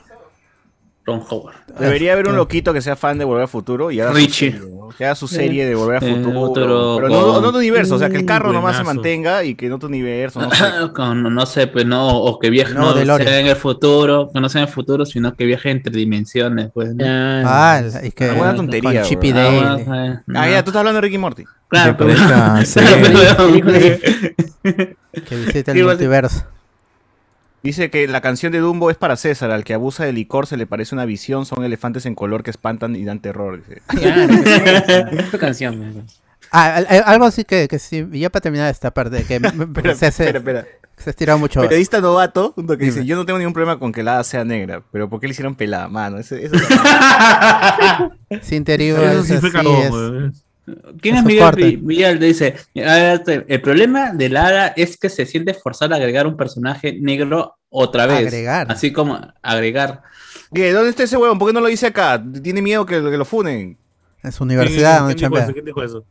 Speaker 5: Ron Howard.
Speaker 4: Debería haber un loquito que sea fan de Volver al Futuro y haga su serie, ¿no? que haga su serie de Volver al
Speaker 5: Eh,
Speaker 4: Futuro.
Speaker 5: otro
Speaker 4: pero no,
Speaker 5: con-
Speaker 4: no en otro universo, o sea, que el carro nomás se
Speaker 6: Buenazo.
Speaker 4: mantenga y que en otro universo, no sé. [laughs]
Speaker 5: Con- no sé, pues no, o que viaje
Speaker 2: No,
Speaker 5: no, sea en el futuro, que no sea en el futuro, sino que viaje entre dimensiones, pues. ¿no?
Speaker 2: Ah, la- y que
Speaker 4: Buena tontería,
Speaker 2: con Chippy.
Speaker 5: Ah,
Speaker 2: Dale.
Speaker 5: eh,
Speaker 4: Ah, ya, tú estás hablando de Ricky Morty.
Speaker 5: Claro,
Speaker 9: Pero [laughs]
Speaker 5: pero- pero- [laughs]
Speaker 2: que visite el multiverso.
Speaker 4: Dice que la canción de Dumbo es para César, al que abusa de licor se le parece una visión, son elefantes en color que espantan y dan terror. dice.
Speaker 10: Canción. me-
Speaker 2: Ah, al- al- algo así que, que sí, y ya para terminar esta parte, que [laughs] se, se-
Speaker 4: espera, espera.
Speaker 2: se ha estirado mucho.
Speaker 4: Periodista novato, que dice, yo no tengo ningún problema con que la sea negra, pero ¿por qué le hicieron pelada? Mano, ese, eso [laughs]
Speaker 2: Sin interior,
Speaker 6: Eso sí
Speaker 2: es
Speaker 5: ¿Quién
Speaker 2: Es
Speaker 5: Miguel
Speaker 2: soporte.
Speaker 5: Vi- Villalde? Dice, a ver, te- el problema de Lara es que se siente forzada a agregar un personaje negro otra vez.
Speaker 2: Agregar.
Speaker 5: Así como agregar.
Speaker 4: ¿Qué? ¿Dónde está ese huevón? ¿Por qué no lo dice acá? Tiene miedo que, que lo funen.
Speaker 2: En su universidad, donde
Speaker 6: ¿Quién dijo eso? ¿Quién dijo eso?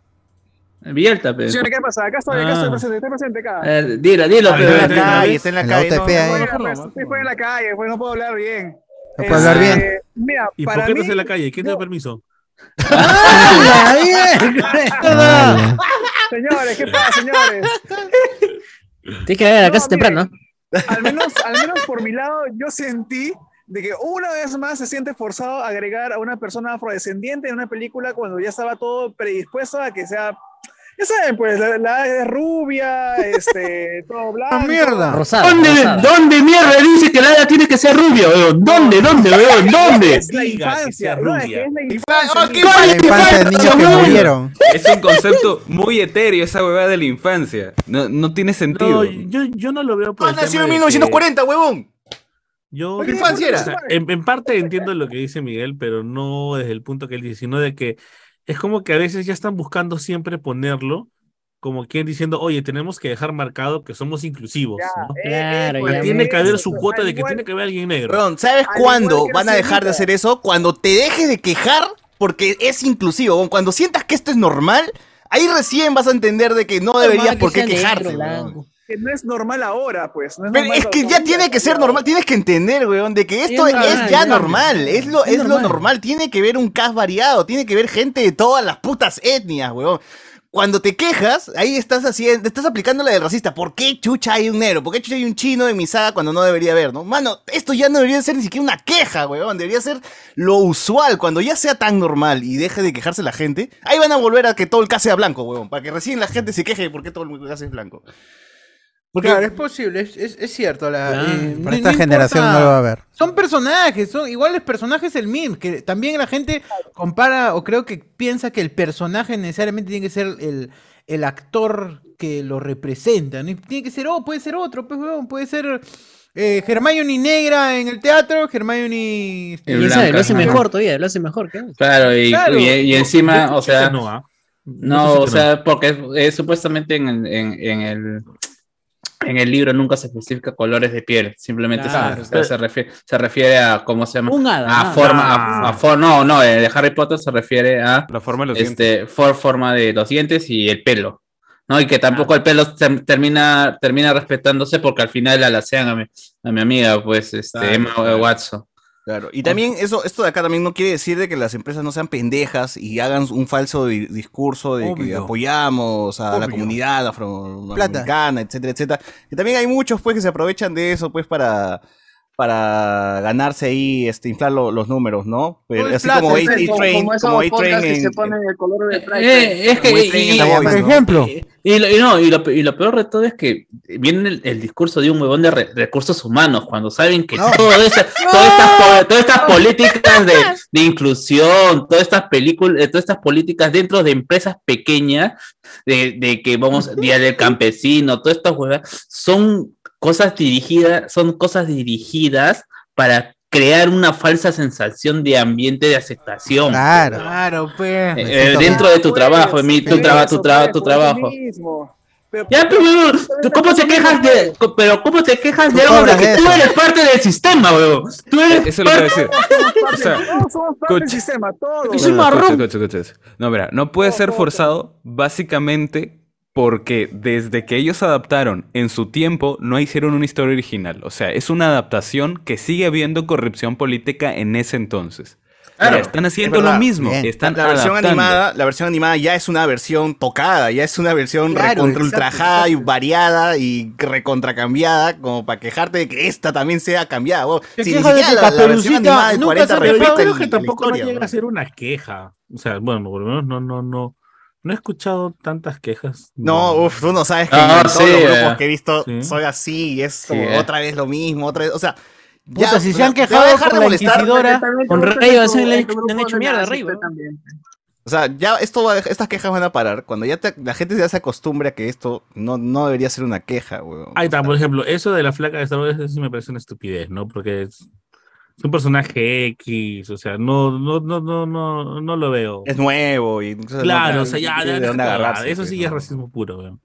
Speaker 5: Villalta, pe.
Speaker 11: Señores, ¿qué pasa? Acá estoy, acá
Speaker 5: Ah.
Speaker 11: estoy presente, estoy presente acá.
Speaker 5: Dilo, dilo,
Speaker 6: Ah,
Speaker 5: pe.
Speaker 6: está en la calle,
Speaker 4: está en la calle. no, no, no, no, no,
Speaker 11: estoy fuera en la calle, pues no puedo hablar bien.
Speaker 2: No puedo hablar bien.
Speaker 11: Este, Mira,
Speaker 6: ¿Y
Speaker 11: para
Speaker 6: por qué
Speaker 11: mí,
Speaker 6: estás en la calle? ¿Quién te da permiso?
Speaker 11: Señores, ¿qué pasa, señores?
Speaker 10: Tienes que ver a la
Speaker 11: No,
Speaker 10: casa
Speaker 11: miren.
Speaker 10: temprano.
Speaker 11: Al menos, al menos por mi lado, yo sentí de que una vez más se siente forzado a agregar a una persona afrodescendiente en una película cuando ya estaba todo predispuesto a que sea, ya saben, pues la, la es rubia, este, [laughs] todo blanco.
Speaker 2: ¡Ah, mierda!
Speaker 10: Rosada.
Speaker 5: ¿Dónde,
Speaker 10: rosada.
Speaker 5: ¿Dónde mierda dice que Lara tiene que ser rubia, weón? ¿Dónde, dónde, weón? [laughs] ¿Dónde?
Speaker 11: Es la
Speaker 6: Diga que
Speaker 11: infancia,
Speaker 6: sea
Speaker 11: no, es
Speaker 6: rubia.
Speaker 11: que es la
Speaker 4: ¡Oh,
Speaker 11: infancia.
Speaker 4: qué
Speaker 2: infancia de niños que murieron.
Speaker 8: Es un concepto muy etéreo esa huevada de la infancia. No, no tiene sentido.
Speaker 6: No, yo, yo no lo veo por
Speaker 4: Ah,
Speaker 6: el
Speaker 4: nació en
Speaker 6: de
Speaker 4: 1940, huevón!
Speaker 6: que Yo,
Speaker 4: ¿Qué infancia era?
Speaker 6: o sea, en, en parte entiendo lo que dice Miguel, pero no desde el punto que él dice, sino de que es como que a veces ya están buscando siempre ponerlo como quien diciendo, oye, tenemos que dejar marcado que somos inclusivos.
Speaker 11: Ya,
Speaker 6: ¿no?
Speaker 11: eh,
Speaker 10: Claro,
Speaker 11: eh,
Speaker 6: Pero
Speaker 10: ya,
Speaker 6: tiene que haber su
Speaker 11: pues,
Speaker 6: cuota de que
Speaker 11: igual-
Speaker 6: tiene que haber alguien negro.
Speaker 4: Huevón, ¿sabes cuándo van a dejar de hacer eso? Cuando te dejes de quejar porque es inclusivo. Cuando sientas que esto es normal, ahí recién vas a entender de que no deberías por qué quejarte.
Speaker 11: Que no es normal ahora, pues. No es
Speaker 4: Pero
Speaker 11: normal
Speaker 4: es que ya tiene que ser normal, tienes que entender, weón, de que esto
Speaker 10: Es
Speaker 4: es,
Speaker 10: normal,
Speaker 4: ya
Speaker 10: es
Speaker 4: normal, es lo,
Speaker 10: es
Speaker 4: es lo
Speaker 10: normal.
Speaker 4: normal, tiene que ver un cast variado, tiene que ver gente de todas las putas etnias, weón. Cuando te quejas, ahí estás haciendo, estás aplicando la del racista. ¿Por qué chucha hay un negro? ¿Por qué chucha hay un chino en mi saga cuando no debería haber, no? Mano, esto ya no debería ser ni siquiera una queja, weón. Debería ser lo usual. Cuando ya sea tan normal y deje de quejarse la gente, ahí van a volver a que todo el cast sea blanco, weón. Para que recién la gente se queje de por qué todo el cast es blanco. Porque
Speaker 3: Claro, es posible, es, es- es cierto. La,
Speaker 2: Claro.
Speaker 3: eh,
Speaker 2: Para esta generación
Speaker 3: importa-
Speaker 2: no lo va a ver.
Speaker 3: Son personajes, son iguales personajes el meme, que también la gente compara o creo que piensa que el personaje necesariamente tiene que ser el, el actor que lo representa. ¿no? Tiene que ser, oh, puede ser otro, pues, puede ser eh, Hermione negra en el teatro, Hermione...
Speaker 10: Y
Speaker 3: este,
Speaker 10: quién sabe, lo hace mejor todavía, lo hace mejor. ¿qué?
Speaker 5: Claro, y,
Speaker 3: Claro.
Speaker 5: y, y encima, o sea,
Speaker 6: no, ¿ah?
Speaker 5: o sea, porque eh, supuestamente en el, en, en el en el libro nunca se especifica colores de piel, simplemente se-
Speaker 10: Claro.
Speaker 5: se, se refiere, se refiere a cómo se llama
Speaker 10: Un hada.
Speaker 5: a forma a, a for- no no de Harry Potter se refiere a
Speaker 8: La forma de los dientes.
Speaker 5: este for forma de los dientes y el pelo no y que tampoco el pelo ter- termina termina respetándose porque al final alacean a mi, a mi amiga pues este
Speaker 4: Claro,
Speaker 5: Emma
Speaker 4: claro.
Speaker 5: Watson
Speaker 4: Claro, y también eso, esto de acá también no quiere decir de que las empresas no sean pendejas y hagan un falso di- discurso de que apoyamos a la comunidad afroamericana, etcétera, etcétera. Que también hay muchos pues que se aprovechan de eso pues para para ganarse ahí, este, inflar lo- los números, ¿no? Pero así
Speaker 3: plata,
Speaker 4: como
Speaker 3: es
Speaker 4: A-Train,
Speaker 11: como,
Speaker 4: como,
Speaker 11: como esos
Speaker 4: A-Train
Speaker 11: podcasts que
Speaker 4: en-
Speaker 11: se ponen el color de Pride.
Speaker 5: Eh, es que
Speaker 4: como
Speaker 5: y- y-
Speaker 2: por
Speaker 4: ¿no?
Speaker 2: ejemplo.
Speaker 5: Y, lo, y no, y, lo, y lo peor de todo es que viene el, el discurso de un huevón de re- recursos humanos cuando saben que
Speaker 2: No. [laughs]
Speaker 5: todas, estas, estas políticas de, de inclusión, todas estas películas, todas estas políticas dentro de empresas pequeñas, de, de que vamos, Día del Campesino, todas estas huevas, son cosas dirigidas, son cosas dirigidas para crear una falsa sensación de ambiente de aceptación.
Speaker 2: Claro.
Speaker 3: Claro, pues.
Speaker 5: Eh, dentro de tu trabajo, mi- tu, traba- tu, traba- tu trabajo. Ya, pero weón, ¿tú ¿cómo te quejas de, pero cómo te quejas de algo de que tú eres parte del sistema, weón? Tú eres
Speaker 8: Eso es lo que
Speaker 5: parte-
Speaker 8: voy a decir. O sea,
Speaker 11: Todos somos parte del sistema, todos.
Speaker 8: No, no. No, mira, no puede ser forzado básicamente porque desde que ellos adaptaron en su tiempo no hicieron una historia original. O sea, es una adaptación que sigue habiendo corrupción política en ese entonces.
Speaker 5: Claro,
Speaker 8: Ya, están haciendo
Speaker 4: es
Speaker 8: lo mismo. Están
Speaker 4: la versión
Speaker 8: adaptando.
Speaker 4: animada, la versión animada ya es una versión tocada, ya es una versión
Speaker 3: Claro,
Speaker 4: recontra
Speaker 3: exacto,
Speaker 4: ultrajada y variada y recontra cambiada, como para quejarte de que esta también sea cambiada. vos. Si ni
Speaker 3: de
Speaker 4: siquiera
Speaker 3: que
Speaker 4: la, la versión animada
Speaker 3: nunca
Speaker 4: 40
Speaker 3: se
Speaker 6: Pero yo
Speaker 4: respeta
Speaker 6: que tampoco
Speaker 4: historia,
Speaker 6: no llega
Speaker 4: ¿no?
Speaker 6: a ser una queja. O sea, bueno, por lo menos no, no, no, no he escuchado tantas quejas.
Speaker 4: No, uff, tú no sabes que
Speaker 5: No,
Speaker 4: en todos
Speaker 5: sí,
Speaker 4: los
Speaker 5: eh.
Speaker 4: grupos que he visto
Speaker 6: Sí.
Speaker 4: soy así y es
Speaker 5: Sí,
Speaker 4: como
Speaker 5: eh.
Speaker 4: otra vez lo mismo, otra vez, o sea,
Speaker 3: Puta, si
Speaker 4: o
Speaker 3: se han quejado
Speaker 4: va a dejar
Speaker 3: con
Speaker 4: de
Speaker 3: la
Speaker 4: molestar.
Speaker 3: inquisidora,
Speaker 10: Con Rey, o sea, le han- hecho mierda, weón.
Speaker 4: O sea, ya esto va a dejar- estas quejas van a parar cuando ya te- la gente ya se acostumbre a que esto no, no debería ser una queja, weón.
Speaker 6: Ahí está, por ejemplo, eso de la flaca de Star Wars eso sí me parece una estupidez, ¿no? Porque es, es un personaje X, o sea, no, no, no, no, no, no lo veo.
Speaker 4: Es nuevo y
Speaker 6: Claro,
Speaker 4: no
Speaker 6: o sea, ya, ya,
Speaker 4: de dónde
Speaker 6: deja
Speaker 4: agarrarse,
Speaker 6: cagada, eso
Speaker 4: pues,
Speaker 6: sí es racismo puro, weón.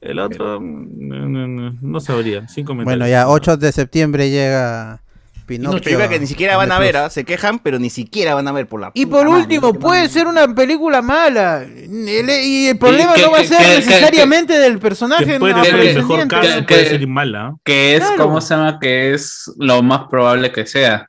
Speaker 6: El otro, no, no, no, no sabría, sin comentarios.
Speaker 2: Bueno, ya 8 de septiembre llega Pinocchio.
Speaker 4: Película que ni siquiera van a ver. ¿ah? se quejan, pero ni siquiera van a ver por la
Speaker 3: Y por último, puede ser una película mala. El- y el problema
Speaker 5: que-
Speaker 3: no va a
Speaker 5: que-
Speaker 3: ser
Speaker 5: que- que-
Speaker 3: necesariamente del personaje.
Speaker 6: Que puede
Speaker 3: no,
Speaker 6: ser el mejor
Speaker 3: afrodescendiente.
Speaker 6: caso,
Speaker 5: que-
Speaker 6: puede
Speaker 5: que-
Speaker 6: ser mala.
Speaker 5: Que es,
Speaker 3: Claro.
Speaker 5: ¿cómo se llama? Que es lo más probable que sea.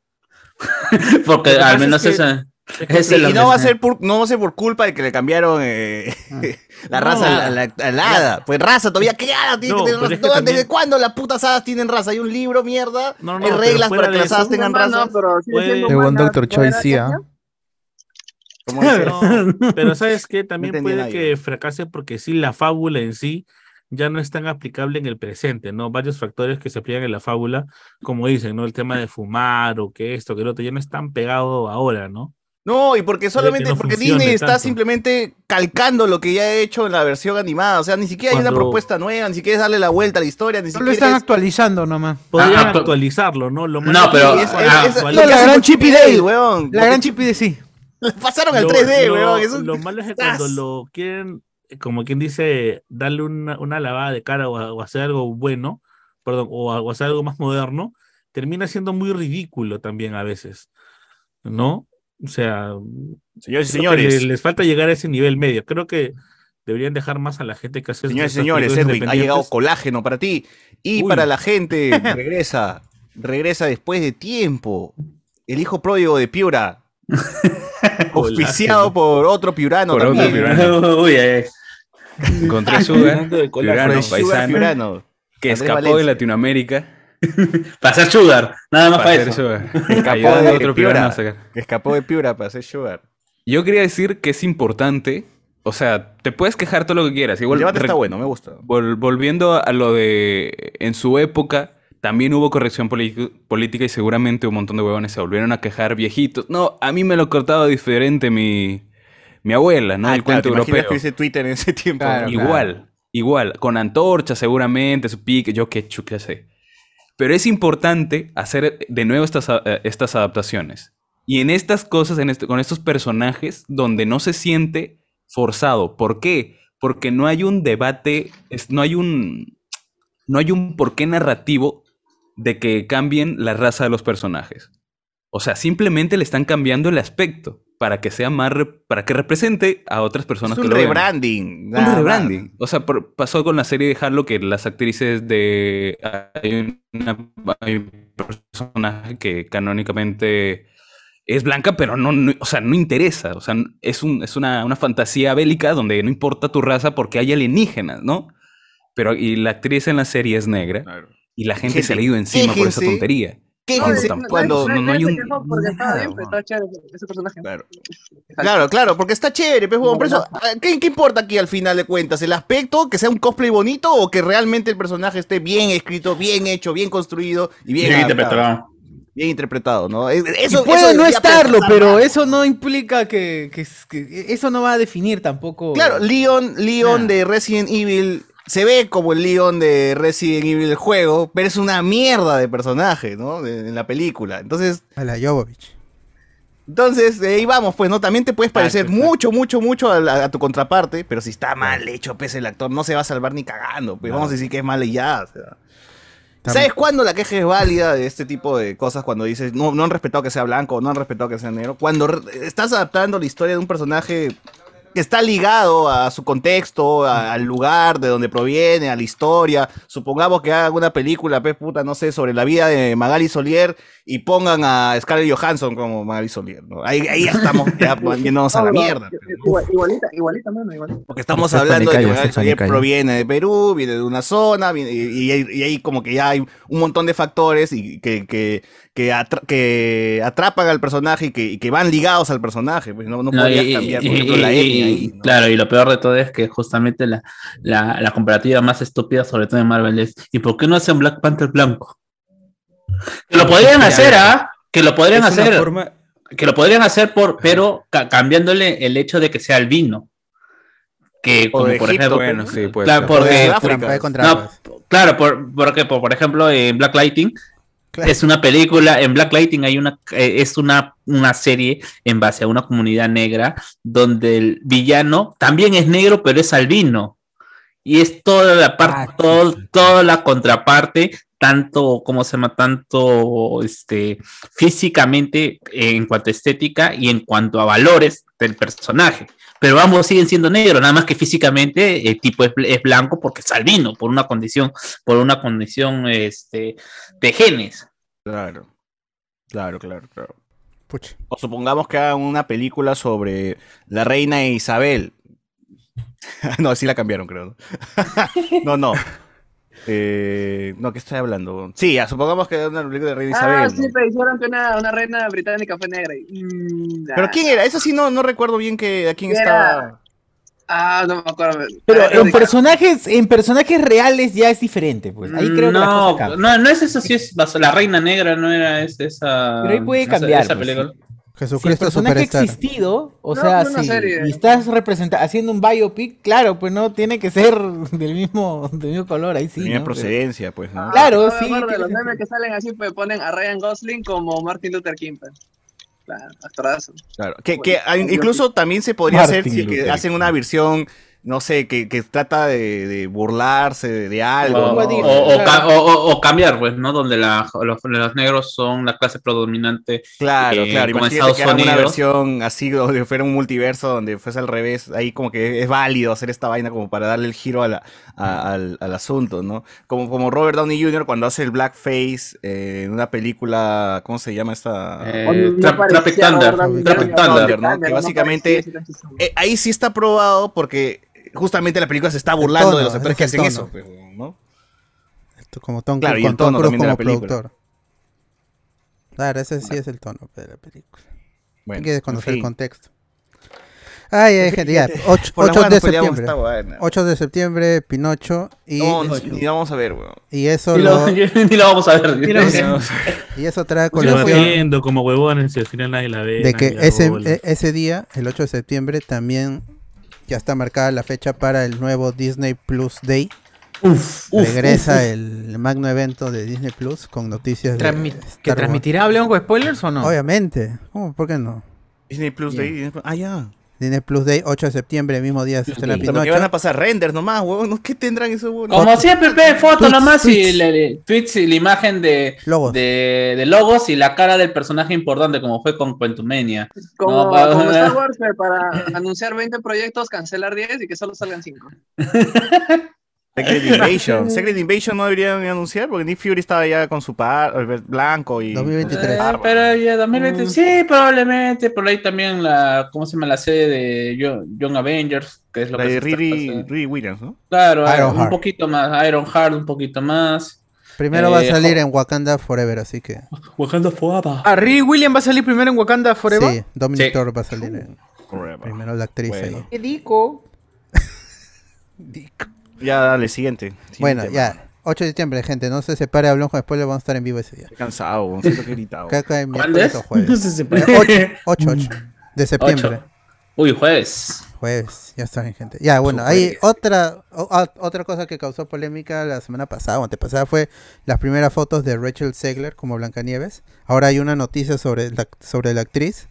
Speaker 5: [laughs] Porque
Speaker 6: Lo que
Speaker 5: al
Speaker 6: pasa
Speaker 5: menos
Speaker 6: es que-
Speaker 5: esa.
Speaker 6: Es que
Speaker 5: esa es
Speaker 4: Y no va a ser por, no va a ser por culpa de que le cambiaron eh, [laughs] la
Speaker 6: No.
Speaker 4: raza la, hada. Pues raza todavía, ¿qué hada tiene
Speaker 6: No,
Speaker 4: que tener
Speaker 6: pero
Speaker 4: raza?
Speaker 6: es que
Speaker 4: No,
Speaker 6: también-
Speaker 4: ¿Desde cuándo las putas hadas tienen raza? Hay un libro, mierda.
Speaker 6: No, no,
Speaker 4: Hay reglas para que las hadas tengan raza.
Speaker 7: siendo
Speaker 9: Según Dr. Choi, sí, ¿ah? [laughs]
Speaker 6: pero sabes que también puede
Speaker 4: nadie.
Speaker 6: que fracase porque sí, la fábula en sí ya no es tan aplicable en el presente, ¿no? Varios factores que se aplican en la fábula, como dicen, ¿no? El tema de fumar o que esto, que lo otro, ya no es tan pegado ahora, ¿no?
Speaker 4: No, y porque solamente,
Speaker 6: no
Speaker 4: porque Disney está
Speaker 6: tanto.
Speaker 4: simplemente calcando lo que ya ha hecho en la versión animada. O sea, ni siquiera hay una propuesta nueva, ni siquiera es darle la vuelta a la historia, ni
Speaker 3: Solo
Speaker 4: siquiera
Speaker 3: están
Speaker 4: es-
Speaker 3: actualizando nomás.
Speaker 6: Podrían
Speaker 5: Ah, ah,
Speaker 6: actualizarlo, ¿no? Lo
Speaker 5: No, pero-
Speaker 4: es-
Speaker 5: ah,
Speaker 4: es- lo que
Speaker 3: la gran
Speaker 4: con
Speaker 3: Chip y
Speaker 4: Chip y
Speaker 3: Dale,
Speaker 4: Dale, weón.
Speaker 3: La gran chip y de sí. [laughs]
Speaker 4: Pasaron al
Speaker 6: Lo-
Speaker 4: 3D,
Speaker 6: lo-
Speaker 4: weón. es un-
Speaker 6: Lo malo es que cuando lo quieren, como quien dice, darle una, una lavada de cara o, hacer algo bueno, perdón, o, o hacer algo más moderno, termina siendo muy ridículo también a veces, ¿no? O sea,
Speaker 4: Señores y señores,
Speaker 6: le- les falta llegar a ese nivel medio. Creo que deberían dejar más a la gente que hace
Speaker 4: señores y señores, Edwin, ha llegado colágeno para ti. Y
Speaker 6: Uy.
Speaker 4: para la gente, [laughs] regresa, regresa después de tiempo. El hijo pródigo de Piura. [laughs] Oficiado por otro piurano
Speaker 8: Por otro
Speaker 4: también.
Speaker 8: piurano. [laughs]
Speaker 5: Uy, ay,
Speaker 8: Encontré Sugar,
Speaker 6: Hablando de colágeno.
Speaker 8: piurano,
Speaker 4: Sugar
Speaker 8: paisano,
Speaker 4: piurano.
Speaker 8: que
Speaker 4: Andrés
Speaker 8: escapó de. Latinoamérica [laughs]
Speaker 5: Para hacer sugar, nada más
Speaker 8: para
Speaker 5: eso.
Speaker 8: Sugar. [laughs]
Speaker 4: Escapó de
Speaker 8: otro
Speaker 4: Piura.
Speaker 8: sacar.
Speaker 4: Que escapó de Piura para hacer Sugar.
Speaker 8: Yo quería decir que es importante, o sea, te puedes quejar todo lo que quieras. Igual
Speaker 4: El debate está bueno, me gusta.
Speaker 8: vol- volviendo a lo de en su época, también hubo corrección política y seguramente un montón de huevones se volvieron a quejar viejitos. No, a mí me lo cortaba diferente mi, mi abuela, ¿no?
Speaker 4: Ah,
Speaker 8: El
Speaker 4: claro,
Speaker 8: cuento
Speaker 4: ¿te imaginas
Speaker 8: europeo.
Speaker 4: que ese Twitter en ese tiempo.
Speaker 2: Claro,
Speaker 4: ¿no?
Speaker 8: Igual, igual, con antorcha seguramente, su pique, yo qué chucha sé. Pero es importante hacer de nuevo estas, eh, estas adaptaciones. Y en estas cosas, este- con estos personajes, donde no se siente forzado. ¿Por qué? Porque no hay un debate, no hay un, no hay un porqué narrativo de que cambien la raza de los personajes. O sea, simplemente le están cambiando el aspecto para que sea más, para que represente a otras personas
Speaker 4: Es
Speaker 8: que lo vean.
Speaker 4: rebranding.
Speaker 8: Un rebranding. O sea, por- pasó con la serie de Halo que las actrices de. Hay, una- hay un personaje que canónicamente es blanca, pero no, no- o sea, no interesa. O sea, es, un, es una, una fantasía bélica donde no importa tu raza porque hay alienígenas, ¿no? Pero y la actriz en la serie es negra y la gente se le ha ido encima por esa tontería.
Speaker 4: Quéjense
Speaker 8: Cuando,
Speaker 4: cuando-
Speaker 8: cuando no hay un.
Speaker 7: Porque estaba
Speaker 8: nada,
Speaker 7: bien,
Speaker 8: weón.
Speaker 7: estaba chévere ese- ese personaje.
Speaker 4: Claro. Claro, claro, porque está chévere, pues, huevón, por eso, ¿qué, qué importa aquí al final de cuentas? ¿El aspecto, que sea un cosplay bonito o que realmente el personaje esté bien escrito, bien hecho, bien construido y bien,
Speaker 5: Bien interpretado.
Speaker 4: Bien interpretado, ¿no?
Speaker 3: Y
Speaker 4: Eso,
Speaker 3: puede
Speaker 4: eso
Speaker 3: no estarlo, pero eso no implica que, que- que- eso no va a definir tampoco.
Speaker 4: Claro, Leon, Leon de Resident Evil se ve como el Leon de Resident Evil del juego, pero es una mierda de personaje, ¿no? De- en la película. Entonces,
Speaker 2: A la Jovovich.
Speaker 4: Entonces, de ahí vamos, pues, ¿no? También te puedes parecer
Speaker 5: Exacto,
Speaker 4: mucho, mucho, mucho a, la- a tu contraparte, pero si está mal hecho, pues, el actor no se va a salvar ni cagando, pues, vamos a decir que es mal y ya, o sea. ¿Sabes cuándo la queja es válida de este tipo de cosas? Cuando dices, no, no han respetado que sea blanco, no han respetado que sea negro. Cuando estás adaptando la historia de un personaje está ligado a su contexto, a- al lugar de donde proviene, a la historia. Supongamos que hagan una película, pues puta, no sé, sobre la vida de Magali Solier y pongan a Scarlett Johansson como Magali Solier. ¿no? Ahí, ahí ya estamos ya [laughs] yéndonos a la mierda.
Speaker 7: Igual- Igualita, igualita, mano, igualita.
Speaker 4: Porque estamos hablando de que Magali Solier proviene de Perú, viene de una zona, viene- y, y- y ahí como que ya hay un montón de factores y que, que, que, atra- que atrapan al personaje y que, y que van ligados al personaje. Pues no, no
Speaker 5: No,
Speaker 4: podrías
Speaker 5: y-
Speaker 4: cambiar,
Speaker 5: y-
Speaker 4: por ejemplo, la etnia.
Speaker 5: y,
Speaker 4: ahí, ¿no?
Speaker 5: Claro, y lo peor de todo es que justamente la, la, la comparativa más estúpida, sobre todo en Marvel, es ¿y por qué no hacen Black Panther blanco? Que lo podrían
Speaker 8: Mira,
Speaker 5: hacer, ¿ah? Que lo podrían hacer.
Speaker 8: forma-
Speaker 5: Que lo podrían hacer por, pero ca- cambiándole el hecho de que sea albino. Que
Speaker 4: O
Speaker 5: como
Speaker 4: de
Speaker 5: por
Speaker 4: Egipto,
Speaker 5: ejemplo.
Speaker 4: bueno, sí, puede
Speaker 5: claro, porque- no, claro, por, porque por, por ejemplo en Black Lighting es una película, en Black Lighting hay una, eh, es una, una serie en base a una comunidad negra donde el villano también es negro pero es albino. Y es toda la parte, todo- toda la contraparte, tanto, ¿cómo se llama? Tanto este, físicamente eh, en cuanto a estética y en cuanto a valores del personaje. Pero ambos siguen siendo negros, nada más que físicamente el tipo es, bl- es blanco porque es albino, por una condición, por una condición este, de genes.
Speaker 4: Claro. Claro, claro, claro.
Speaker 2: Pucha.
Speaker 4: O supongamos que hagan una película sobre la reina Isabel. [laughs] no, sí la cambiaron, creo. no, [laughs] no. Eh, no, ¿qué estoy hablando? Sí, ya, supongamos que hagan una película de reina Isabel.
Speaker 7: Ah,
Speaker 4: ¿no?
Speaker 7: sí, pero dijeron que una, una reina británica fue negra. y- mm,
Speaker 4: Pero. ¿quién era? Eso sí no, no recuerdo bien que a quién
Speaker 7: Era-
Speaker 4: estaba.
Speaker 7: Ah, no me acuerdo.
Speaker 3: Pero en
Speaker 7: de-
Speaker 3: personajes, en personajes reales ya es diferente, pues. Ahí creo que la
Speaker 5: no,
Speaker 3: cosa
Speaker 5: no, no es eso, sí es la reina negra, no era es- esa.
Speaker 3: Pero ahí puede
Speaker 5: esa-
Speaker 3: cambiar,
Speaker 5: esa
Speaker 3: pues,
Speaker 5: película.
Speaker 3: Si el
Speaker 2: Jesucristo
Speaker 3: personaje ha existido, o
Speaker 7: No,
Speaker 3: sea, si
Speaker 7: serie.
Speaker 3: y estás haciendo un biopic, claro, pues no tiene que ser [laughs] del mismo, del mismo color, ahí sí.
Speaker 4: Tenía
Speaker 3: ¿no?
Speaker 4: procedencia, pues, ¿no?
Speaker 3: Claro,
Speaker 7: no me
Speaker 3: sí,
Speaker 7: de
Speaker 3: tiene
Speaker 7: los memes que salen así, pues ponen a Ryan Gosling como Martin Luther King. pues. Claro, actorazo.
Speaker 4: Claro. Que, que ah, incluso también se podría
Speaker 6: Martin
Speaker 4: hacer si
Speaker 6: Luther
Speaker 4: hacen una versión, no sé, que, que trata de, de burlarse de, de algo.
Speaker 5: O,
Speaker 4: ¿no?
Speaker 5: o- o ca- o- o- o cambiar, pues, ¿no? Donde la- los, los negros son la clase predominante.
Speaker 4: Claro,
Speaker 5: eh,
Speaker 4: claro.
Speaker 5: como
Speaker 4: Imagínate
Speaker 5: Estados
Speaker 4: que hagan una versión así, donde fuera un multiverso, donde fuese al revés. Ahí como que es válido hacer esta vaina como para darle el giro a la- a- al, al asunto, ¿no? Como, como Robert Downey Jr. cuando hace el blackface eh, en una película, ¿cómo se llama esta?
Speaker 5: Eh,
Speaker 7: No
Speaker 5: Trap- Thunder. Thunder.
Speaker 4: ¿no? Que básicamente eh, ahí sí está probado porque justamente la película se está burlando
Speaker 2: tono,
Speaker 4: de los actores que hacen
Speaker 2: el
Speaker 4: eso, pues, ¿no?
Speaker 2: Esto Como Tom
Speaker 4: Claro,
Speaker 2: Cruise,
Speaker 4: y el
Speaker 2: con Tom
Speaker 4: tono la
Speaker 2: como
Speaker 4: película.
Speaker 2: productor. Claro, ese sí es el tono de la película.
Speaker 4: Bueno,
Speaker 2: Hay que desconocer
Speaker 4: en
Speaker 2: el
Speaker 4: fin.
Speaker 2: contexto. Ay, ay, gente, ya. 8, [laughs]
Speaker 4: Por las
Speaker 2: 8
Speaker 4: buenas
Speaker 2: de septiembre.
Speaker 4: esta vaina.
Speaker 2: 8 de septiembre, Pinocho. Y,
Speaker 4: No, no, ni la vamos a ver, weón.
Speaker 2: y eso
Speaker 5: Ni lo,
Speaker 2: lo, [laughs]
Speaker 5: ni lo vamos a ver.
Speaker 10: Ni lo vamos a ver. [laughs]
Speaker 2: y eso trae colación
Speaker 6: viendo como huevones al final nadie la ve.
Speaker 2: de que
Speaker 6: la
Speaker 2: ese,
Speaker 6: bola.
Speaker 2: e- ese día, el 8 de septiembre, también ya está marcada la fecha para el nuevo Disney Plus Day.
Speaker 5: Uf, uf,
Speaker 2: Regresa
Speaker 5: uf, uf.
Speaker 2: el magno evento de Disney Plus con noticias de
Speaker 3: Transmi-
Speaker 2: Star
Speaker 3: ¿Que transmitirá León con spoilers o no?
Speaker 2: Obviamente. ¿Cómo? ¿Por qué no?
Speaker 4: Disney Plus de ahí. Ah, ya.
Speaker 2: Disney Plus Day, 8 de septiembre, el mismo día se estrena Pinocho.
Speaker 4: que van a pasar renders nomás, weón. ¿Qué tendrán esos weón?
Speaker 5: Como siempre, pe, foto
Speaker 2: Tweets,
Speaker 5: nomás y
Speaker 2: tweets.
Speaker 5: le- le- tweets y la imagen de
Speaker 2: Logos.
Speaker 5: de, de logos y la cara del personaje importante, como fue con Quantumania.
Speaker 7: Como,
Speaker 5: No, pa-
Speaker 7: como Star [laughs] Wars, para anunciar 20 proyectos, cancelar 10 y que solo salgan 5. [laughs]
Speaker 4: Secret [laughs] Invasion. [laughs] Secret Invasion no deberían anunciar porque Nick Fury estaba ya con su par blanco y.
Speaker 2: 2023.
Speaker 5: Eh, pero ya 2020,
Speaker 2: Mm.
Speaker 5: sí, probablemente. Por ahí también la, ¿cómo se llama? La serie de Young, Young Avengers, que es lo
Speaker 4: La
Speaker 5: que
Speaker 4: de Riri. Riri Williams, ¿no?
Speaker 5: Claro, eh,
Speaker 2: Iron
Speaker 5: un
Speaker 2: Heart.
Speaker 5: poquito más. Iron Heart, un poquito más.
Speaker 2: Primero va a
Speaker 5: Eh,
Speaker 2: salir en Wakanda Forever, así que.
Speaker 5: Wakanda Forever.
Speaker 3: ¿A Riri Williams va a salir primero en Wakanda Forever?
Speaker 2: Sí, Dominic
Speaker 5: Sí.
Speaker 2: Thor va a salir en- primero la actriz
Speaker 4: Bueno.
Speaker 2: ahí.
Speaker 3: ¿Qué [laughs] dico?
Speaker 4: Ya, dale, siguiente. Siguiente
Speaker 2: Bueno,
Speaker 4: tema.
Speaker 2: ya. 8 de septiembre, gente. No se separe, hablamos con spoiler. Vamos a estar en vivo ese día.
Speaker 4: Estoy cansado. Siento que he gritado.
Speaker 5: ¿Cuándo es?
Speaker 2: jueves.
Speaker 10: No se separa.
Speaker 2: 8, 8, de septiembre.
Speaker 5: Uy, jueves.
Speaker 2: Jueves, ya está bien, gente. Ya, bueno, hay otra o- a- otra cosa que causó polémica la semana pasada o antepasada fue las primeras fotos de Rachel Zegler como Blancanieves. Ahora hay una noticia sobre la, sobre la actriz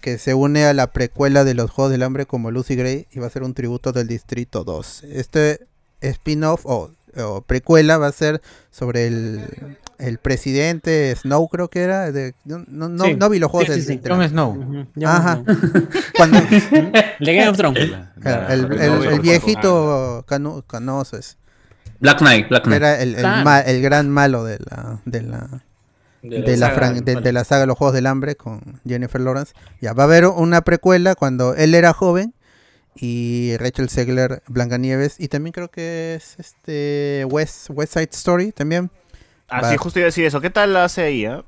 Speaker 2: que se une a la precuela de los Juegos del Hambre como Lucy Gray y va a ser un tributo del Distrito 2. Este spin-off o, o precuela va a ser sobre el, el presidente Snow, creo que era. de- no, no, no-
Speaker 10: Sí.
Speaker 2: no vi los Juegos
Speaker 10: Sí, sí,
Speaker 3: Jon Snow.
Speaker 10: Ujú, ya
Speaker 2: Ajá. [laughs] Cuando, [laughs]
Speaker 10: Le Game of Thrones.
Speaker 2: El, el- el
Speaker 4: no,
Speaker 2: viejito cano- canoso es.
Speaker 5: Black Knight, Black Knight.
Speaker 2: Era el, el,
Speaker 10: Claro.
Speaker 2: ma- el gran malo de la, de la, de la, fran- de, de la saga Los Juegos del Hambre con Jennifer Lawrence. Ya va a haber una precuela cuando él era joven y Rachel Zegler, Blancanieves y también creo que es este West, West Side Story también.
Speaker 4: Ah,
Speaker 2: Va.
Speaker 4: sí, justo iba a decir eso. ¿Qué tal la hace ahí, ah?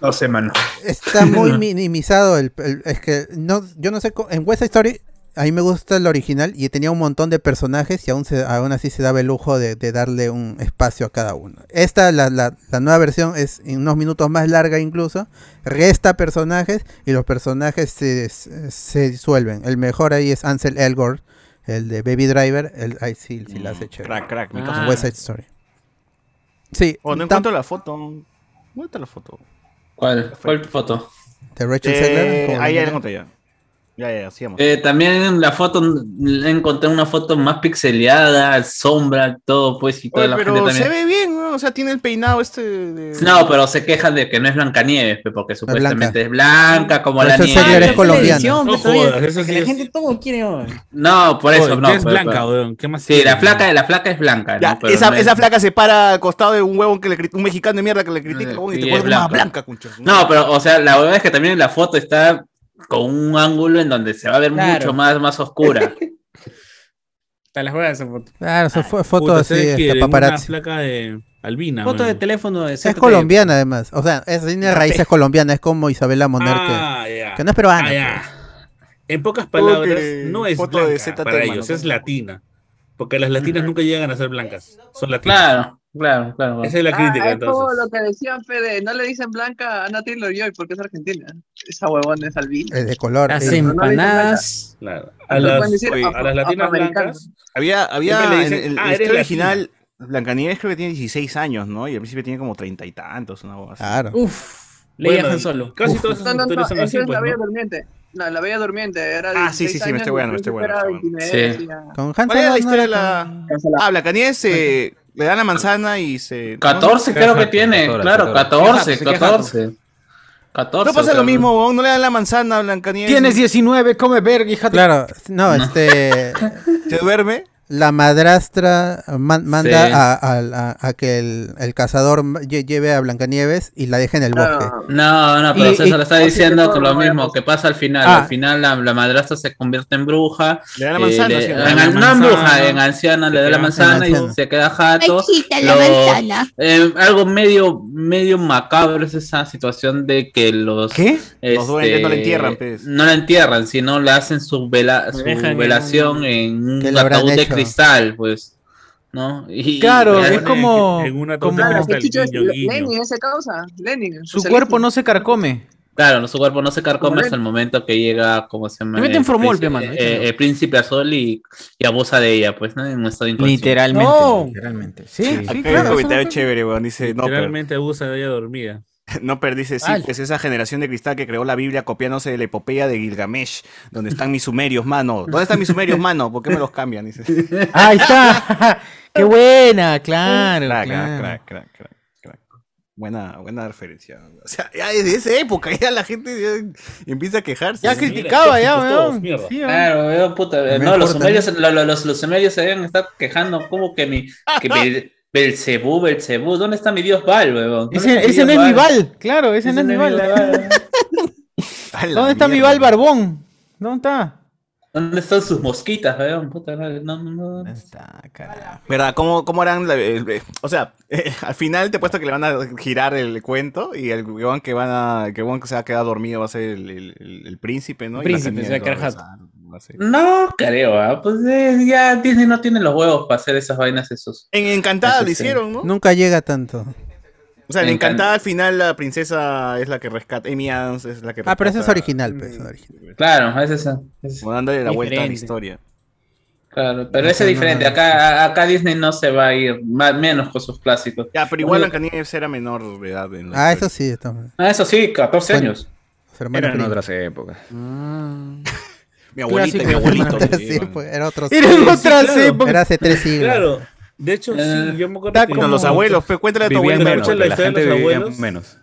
Speaker 5: No sé, mano.
Speaker 2: Está muy [laughs] minimizado el, el- es que no yo no sé en West Side Story a mí me gusta el original y tenía un montón de personajes y aún, se, aún así se daba el lujo de, de darle un espacio a cada uno. Esta, la, la, la nueva versión, es en unos minutos más larga incluso, resta personajes y los personajes se, se, se disuelven. El mejor ahí es Ansel Elgort, el de Baby Driver, el, ahí sí, sí la hace chévere.
Speaker 4: Crack, crack, mi
Speaker 2: Ah.
Speaker 4: cosa.
Speaker 2: West Side Story. Sí,
Speaker 4: Oh, no encuentro la foto. ¿Dónde está la foto?
Speaker 5: ¿Cuál, cuál foto?
Speaker 2: de Rachel
Speaker 4: Eh, ahí la encontré ya. Ya, ya, sigamos.
Speaker 5: Eh, también en la foto encontré una foto más pixeleada, sombra, todo, pues, y toda
Speaker 4: Oye,
Speaker 5: la
Speaker 4: pero
Speaker 5: gente
Speaker 4: se
Speaker 5: también.
Speaker 4: ve bien, ¿no? O sea, tiene el peinado este de...
Speaker 5: No, pero se quejan de que no es Blancanieves, porque supuestamente es blanca como la nieve.
Speaker 2: Zegler es
Speaker 10: Ah,
Speaker 2: colombiana.
Speaker 10: edición,
Speaker 6: No
Speaker 10: todavía,
Speaker 6: jodas, eso
Speaker 10: que
Speaker 6: sí
Speaker 10: la
Speaker 6: es-
Speaker 10: gente todo quiere.
Speaker 5: No, por eso
Speaker 6: Oye,
Speaker 5: no.
Speaker 6: es
Speaker 5: pero-
Speaker 6: blanca,
Speaker 5: pero-
Speaker 6: weón. ¿Qué más
Speaker 5: Sí, la flaca, la flaca es blanca,
Speaker 4: Ya,
Speaker 5: ¿no? Pero
Speaker 4: esa,
Speaker 5: no es-
Speaker 4: esa flaca se para al costado de un huevón que le un mexicano de mierda que le critica huevón, y
Speaker 5: Sí,
Speaker 4: te
Speaker 5: es
Speaker 4: pones más
Speaker 5: blanca.
Speaker 4: concha.
Speaker 5: No, pero, o sea, la verdad es que también en la foto está con un ángulo en donde se va a ver
Speaker 10: Claro.
Speaker 5: mucho más, más oscura. [laughs]
Speaker 10: Te las juegas esa foto.
Speaker 2: Claro, eso fue foto
Speaker 6: Puta,
Speaker 2: así,
Speaker 6: ¿sabes
Speaker 2: este,
Speaker 6: que Una
Speaker 2: paparazzi.
Speaker 6: flaca de albina.
Speaker 10: Foto de teléfono de
Speaker 2: Es colombiana además. O sea, es, tiene raíces colombianas. Es como Isabela Moner
Speaker 6: Ah,
Speaker 2: que,
Speaker 6: ya.
Speaker 2: que no es peruana.
Speaker 6: Ah, ya.
Speaker 2: pues.
Speaker 6: En pocas palabras,
Speaker 4: que
Speaker 6: no es
Speaker 4: foto de
Speaker 6: blanca
Speaker 4: ZT,
Speaker 6: para
Speaker 4: mano.
Speaker 6: ellos, es latina. Porque las latinas nunca llegan a ser blancas. Son latinas.
Speaker 5: Claro, claro, claro.
Speaker 6: Esa es la
Speaker 7: Ah,
Speaker 6: crítica,
Speaker 7: es como
Speaker 6: entonces.
Speaker 7: lo que decían, Fede, no le dicen blanca a Ana Taylor Joy porque es argentina. Esa huevona es albina.
Speaker 2: Es de color.
Speaker 10: Las
Speaker 2: sí.
Speaker 10: empanadas.
Speaker 6: Claro. A
Speaker 7: No
Speaker 6: las,
Speaker 7: pueden decir
Speaker 4: oye,
Speaker 6: a las latinas blancas.
Speaker 4: Había, había en
Speaker 6: dicen,
Speaker 4: el,
Speaker 6: "Ah,
Speaker 4: el
Speaker 6: eres
Speaker 4: estilo
Speaker 6: latina".
Speaker 4: original, Blancanieves creo que tiene 16 años, ¿no? Y al principio tiene como treinta y tantos, una voz así.
Speaker 2: Claro.
Speaker 10: Uf. Leía
Speaker 6: Bueno,
Speaker 10: Solo.
Speaker 6: Casi
Speaker 10: Uf.
Speaker 6: todas
Speaker 7: No,
Speaker 6: esas
Speaker 7: no, no,
Speaker 6: son así,
Speaker 7: es
Speaker 6: pues,
Speaker 7: la Bella
Speaker 6: ¿no?
Speaker 7: Durmiente. No, la Bella Durmiente era de
Speaker 4: Ah, sí, sí,
Speaker 7: 16
Speaker 4: sí, me estoy weando, me estoy
Speaker 7: 29,
Speaker 5: Sí.
Speaker 2: Con Hanson
Speaker 4: ¿Cuál era la
Speaker 2: no
Speaker 4: historia de la...? Ah, Blancanieves se... Le dan la manzana y se...
Speaker 5: 14
Speaker 6: no,
Speaker 5: creo que tiene,
Speaker 8: 14,
Speaker 5: claro,
Speaker 8: 14.
Speaker 5: 14,
Speaker 10: Qué jato, qué
Speaker 5: 14. 14.
Speaker 4: No pasa lo mismo, weón, no le dan la manzana a Blancanieves.
Speaker 3: Tienes 19, come verga, hija de-
Speaker 2: Claro, no, [laughs] este. [laughs]
Speaker 4: Se duerme.
Speaker 2: La madrastra man- manda
Speaker 5: Sí.
Speaker 2: a, a- a- a que el, el cazador lle- lleve a Blancanieves y la deje en el bosque.
Speaker 5: No, no, pero
Speaker 2: Y-
Speaker 5: César
Speaker 2: y-
Speaker 5: está diciendo
Speaker 7: que
Speaker 5: lo mismo, que pasa al final.
Speaker 2: Ah.
Speaker 5: Al final la, la madrastra se convierte en bruja.
Speaker 4: Le dan la
Speaker 5: eh,
Speaker 4: manzana.
Speaker 5: le- en,
Speaker 6: la
Speaker 4: la
Speaker 5: no en bruja, en anciana le da la manzana y se queda jato.
Speaker 12: La.
Speaker 5: Eh, algo medio, medio macabro es esa situación de que los.
Speaker 4: ¿Qué?
Speaker 5: este,
Speaker 4: Los duendes no la entierran, pues.
Speaker 5: No la entierran, sino le hacen su, vela, su velación
Speaker 10: un-
Speaker 5: en un
Speaker 2: ¿Qué le habrán
Speaker 5: ataúd de? Cristal, pues. ¿No? Y-
Speaker 3: Claro,
Speaker 5: y-
Speaker 3: es como,
Speaker 6: En una
Speaker 3: como
Speaker 7: Claro,
Speaker 6: guiño, guiño.
Speaker 7: Lenin, ese causa. Lenin.
Speaker 3: su cuerpo no se carcome.
Speaker 5: Claro, no, su cuerpo no se carcome hasta el momento que llega, como se llama?
Speaker 10: Le meten
Speaker 5: El
Speaker 10: formol,
Speaker 5: príncipe-
Speaker 10: pe, mano,
Speaker 5: eh, el príncipe azul y, y abusa de ella, pues, ¿no? En un estado inconsciente.
Speaker 3: Literalmente.
Speaker 10: No.
Speaker 3: Literalmente. Sí, sí,
Speaker 4: un
Speaker 3: claro. eso
Speaker 4: comentario chévere, weón. Dice, no, pero...
Speaker 6: Literalmente abusa de ella dormida. [laughs]
Speaker 4: Nopper dice, sí,
Speaker 10: Ay.
Speaker 4: pues esa generación de cristal que creó la Biblia copiándose de la epopeya de Gilgamesh, donde están mis sumerios, mano. ¿Dónde están mis sumerios, mano? ¿Por qué me los cambian? Dice. [laughs]
Speaker 3: Ahí está. [laughs] Qué buena, claro.
Speaker 4: Crack,
Speaker 3: claro.
Speaker 4: crack, crack, crack, crack. Buena, buena referencia. O sea, ya desde esa época ya la gente ya empieza a quejarse.
Speaker 3: Ya
Speaker 4: Sí.
Speaker 3: criticaba, ya,
Speaker 6: todos,
Speaker 3: weón.
Speaker 6: mierda.
Speaker 3: Sí, weón.
Speaker 5: Claro, weón, puta, no, los sumerios, lo- lo- los, los sumerios se deben estar quejando como que mi, que Bel- Belcebú, Belcebú, ¿dónde está mi dios Val, está
Speaker 3: Ese, no es mi
Speaker 5: Val?
Speaker 3: Claro, ese, no es mi Val. [laughs] ¿Dónde está mi. Val Barbón? ¿Dónde está?
Speaker 5: ¿Dónde están sus mosquitas, weón? Puta, no, no, no.
Speaker 3: está, carajo.
Speaker 4: ¿Verdad? ¿Cómo, cómo eran? la- el- el- o sea, [laughs] al final te he puesto que le van a girar el cuento y el weón que van a, que que se va a quedar dormido va a ser el, el- el- el príncipe, ¿no? Y
Speaker 10: príncipe,
Speaker 4: niña
Speaker 10: se va a quedar
Speaker 5: No creo, ¿ah? pues eh, ya Disney no tiene los huevos para hacer esas vainas esos.
Speaker 4: En Encantada lo hicieron, ¿no?
Speaker 2: Nunca llega tanto.
Speaker 4: O sea, en
Speaker 5: En
Speaker 4: Encantada al final la princesa es la que rescata, Amy Adams es la que rescata.
Speaker 2: Ah, pero ese es original, pues. es original.
Speaker 5: Claro, es esa. es esa.
Speaker 4: Como dándole la vuelta a la historia.
Speaker 5: Claro, pero ese es diferente. Acá, acá Disney no se va a ir, más, menos con sus clásicos.
Speaker 4: Ya, pero igual. Blancanieves era menor de edad. en
Speaker 2: Ah,
Speaker 4: historia.
Speaker 2: eso sí. está.
Speaker 5: Ah, eso sí, 14
Speaker 2: Bueno.
Speaker 5: años.
Speaker 8: Eran en otras épocas.
Speaker 4: Mi abuelita y mi abuelito.
Speaker 2: Sí, pues, era otro.
Speaker 3: Era en
Speaker 6: Sí,
Speaker 3: otras
Speaker 6: claro.
Speaker 2: Era hace tres siglos.
Speaker 6: Claro. De hecho, sí, yo me acuerdo que
Speaker 4: No, los abuelos, pues cuéntale a tu abuelo.
Speaker 8: menos,
Speaker 6: escucha la
Speaker 8: la
Speaker 6: historia de
Speaker 8: gente
Speaker 6: los
Speaker 8: vivía
Speaker 6: abuelos.
Speaker 8: menos.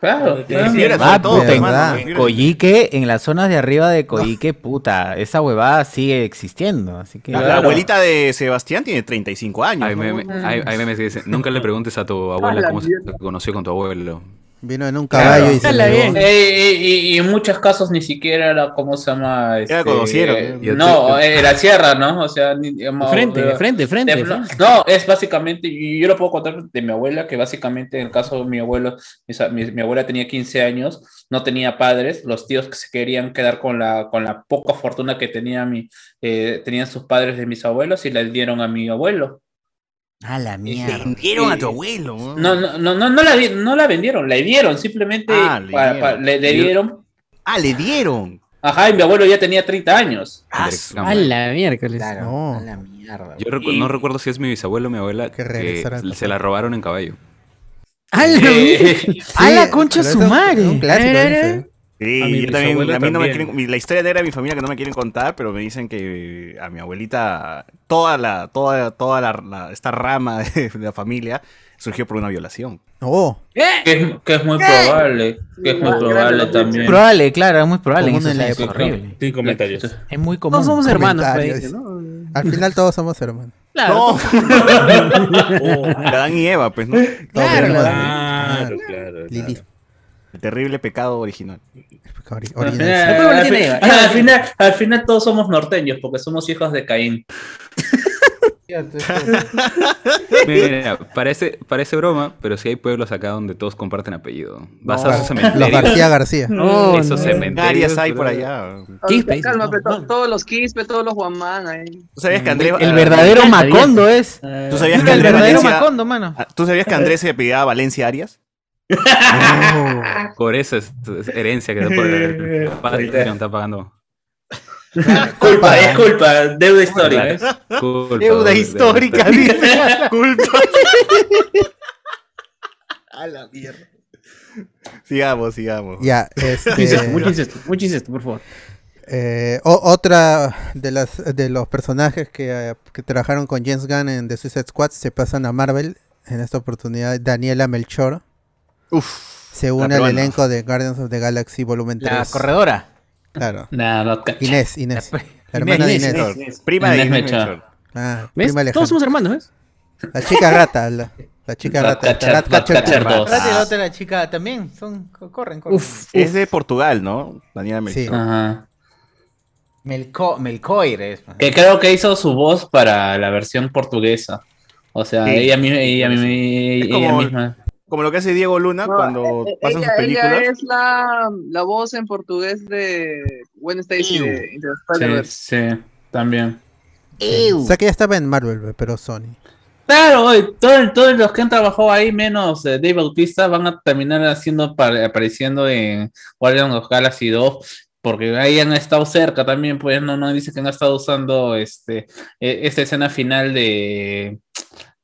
Speaker 5: Claro, claro.
Speaker 6: sí,
Speaker 4: era
Speaker 9: Ah,
Speaker 4: todo,
Speaker 2: verdad.
Speaker 4: mira.
Speaker 9: Coyique, en las zonas de arriba de Coyique, [laughs] puta, esa huevada sigue existiendo, así que...
Speaker 4: La, abuelita de Sebastián tiene 35 años.
Speaker 8: Hay, memes que dicen, nunca le preguntes a tu abuela
Speaker 7: la
Speaker 8: cómo se conoció con tu abuelo.
Speaker 2: Vino en un caballo y se
Speaker 10: bien.
Speaker 5: Eh, y, y- y en muchos casos ni siquiera era, ¿cómo se llama? Este,
Speaker 4: conocieron.
Speaker 5: eh, no, era sierra, ¿no? O sea, ni, digamos,
Speaker 10: De frente, de
Speaker 5: eh,
Speaker 10: frente, de frente.
Speaker 5: de-
Speaker 10: de frente.
Speaker 5: no, es básicamente, y yo lo puedo contar de mi abuela, que básicamente en el caso de mi abuelo, mis- mi, mi abuela tenía 15 años, no tenía padres, los tíos que se querían quedar con la, con la poca fortuna que tenía mi, eh, tenían sus padres de mis abuelos y la dieron a mi abuelo.
Speaker 9: A la mierda.
Speaker 4: Vendieron a tu abuelo. ¿no?
Speaker 5: No, no, no, no, no la, no la vendieron, la dieron, simplemente
Speaker 4: Ah, le
Speaker 5: para-
Speaker 4: dieron.
Speaker 5: para- le, le dieron.
Speaker 4: Ah, le dieron.
Speaker 5: Ajá, y mi abuelo ya tenía 30 años.
Speaker 4: Ah,
Speaker 10: A la miércoles.
Speaker 9: Claro,
Speaker 2: No.
Speaker 9: a la mierda.
Speaker 8: Yo recu-
Speaker 5: Y-
Speaker 8: no recuerdo si es mi bisabuelo o mi abuela
Speaker 2: Que
Speaker 8: que, se la robaron en caballo.
Speaker 10: A la
Speaker 5: Eh, [laughs]
Speaker 9: ¡A la
Speaker 2: Sí,
Speaker 9: concha su madre!
Speaker 4: Sí,
Speaker 6: A mi
Speaker 4: yo también, a mí no me quieren, la historia negra de mi familia que no me quieren contar, pero me dicen que a mi abuelita, toda la, toda, toda la, la- esta rama [laughs] de, de la familia surgió por una violación.
Speaker 2: Oh,
Speaker 5: que, es, que es muy probable, que es muy probable también.
Speaker 9: Probable, claro, es muy probable.
Speaker 2: Común
Speaker 9: en
Speaker 2: la época.
Speaker 9: horrible.
Speaker 6: Comentarios.
Speaker 9: Es muy común.
Speaker 10: Todos somos hermanos, pues, ¿no?
Speaker 2: al final todos somos hermanos.
Speaker 10: Claro.
Speaker 4: No, [laughs] Adán y Eva, pues, ¿no?
Speaker 2: Todos
Speaker 10: Claro.
Speaker 2: hermanos.
Speaker 6: Claro, claro.
Speaker 4: El terrible pecado original.
Speaker 2: Ori-
Speaker 5: Al
Speaker 2: original.
Speaker 5: final, al, fin- final, al final todos somos norteños porque somos hijos de Caín. [laughs]
Speaker 8: Mira, parece, parece broma, pero sí hay pueblos acá donde todos comparten apellido. Vas a
Speaker 4: No.
Speaker 2: Los
Speaker 8: cementerios.
Speaker 2: García García.
Speaker 10: No, [laughs]
Speaker 8: esos
Speaker 10: no.
Speaker 8: cementerios.
Speaker 4: Hay por allá.
Speaker 10: Quispe,
Speaker 7: Calma,
Speaker 10: no,
Speaker 7: pe, to-
Speaker 10: no.
Speaker 7: todos los Quispe, todos los Guamán ahí.
Speaker 4: ¿Tú sabías que Andrés...
Speaker 9: El
Speaker 4: ah,
Speaker 9: verdadero
Speaker 10: Vieja,
Speaker 9: Macondo es.
Speaker 4: ¿Tú sabías que
Speaker 9: El verdadero Macondo, mano.
Speaker 4: ah, ¿Tú sabías que Andrés se apellidaba Valencia Arias?
Speaker 8: Por esa es, es herencia que que [laughs] no está pagando.
Speaker 5: Culpa, es culpa, deuda histórica.
Speaker 8: Culpa,
Speaker 9: Deuda
Speaker 8: de-
Speaker 9: histórica, dice. [laughs]
Speaker 4: Culpa. [laughs] A la mierda. Sigamos, sigamos.
Speaker 2: Ya,
Speaker 10: incesto,
Speaker 2: este,
Speaker 10: mucho incesto, mucho incesto, por favor.
Speaker 2: eh, o- otra de las de los personajes que, eh, que trabajaron con James Gunn en The Suicide Squad se pasan a Marvel. En esta oportunidad, Daniela Melchor
Speaker 4: Uf.
Speaker 2: se une al
Speaker 4: peruana.
Speaker 2: elenco de Guardians of the Galaxy Volumen 3.
Speaker 9: La corredora.
Speaker 2: Claro. [laughs]
Speaker 5: Nah, no.
Speaker 2: Inés, Inés.
Speaker 9: La-
Speaker 2: La hermana de
Speaker 10: Inés,
Speaker 2: Inés.
Speaker 10: Inés.
Speaker 4: Prima de
Speaker 5: Inés.
Speaker 2: Ah,
Speaker 10: ¿Ves?
Speaker 2: prima
Speaker 10: Todos somos hermanos, ¿ves?
Speaker 2: La chica rata, la, la chica rata.
Speaker 5: Ratcatcher-
Speaker 2: Ratcatcher.
Speaker 5: Ratcatcher dos.
Speaker 9: Rata y la chica también. Son, co- corren, corren.
Speaker 10: Uf,
Speaker 4: Es de Portugal, ¿no? Daniela Melchor.
Speaker 2: Sí.
Speaker 5: Ajá.
Speaker 9: Melco, Melcoir es.
Speaker 5: Que creo que hizo su voz para la versión portuguesa. O sea,
Speaker 4: Sí.
Speaker 5: ella, misma, ella, ella
Speaker 4: como-
Speaker 5: misma.
Speaker 4: Como lo que hace Diego Luna
Speaker 7: No,
Speaker 4: cuando
Speaker 7: eh, eh,
Speaker 4: pasan
Speaker 7: ella,
Speaker 4: sus películas.
Speaker 7: ella es la, la voz en portugués de
Speaker 4: Ew.
Speaker 7: the
Speaker 5: Sí, sí, también.
Speaker 2: O sea que ya estaba en Marvel, pero Sony.
Speaker 5: Claro, oye, todo- todos los que han trabajado ahí, menos eh, Dave Bautista, van a terminar haciendo pa- apareciendo en Guardians of Galaxy 2, porque ahí han estado cerca también, pues no, no dice que han estado usando este eh, esta escena final de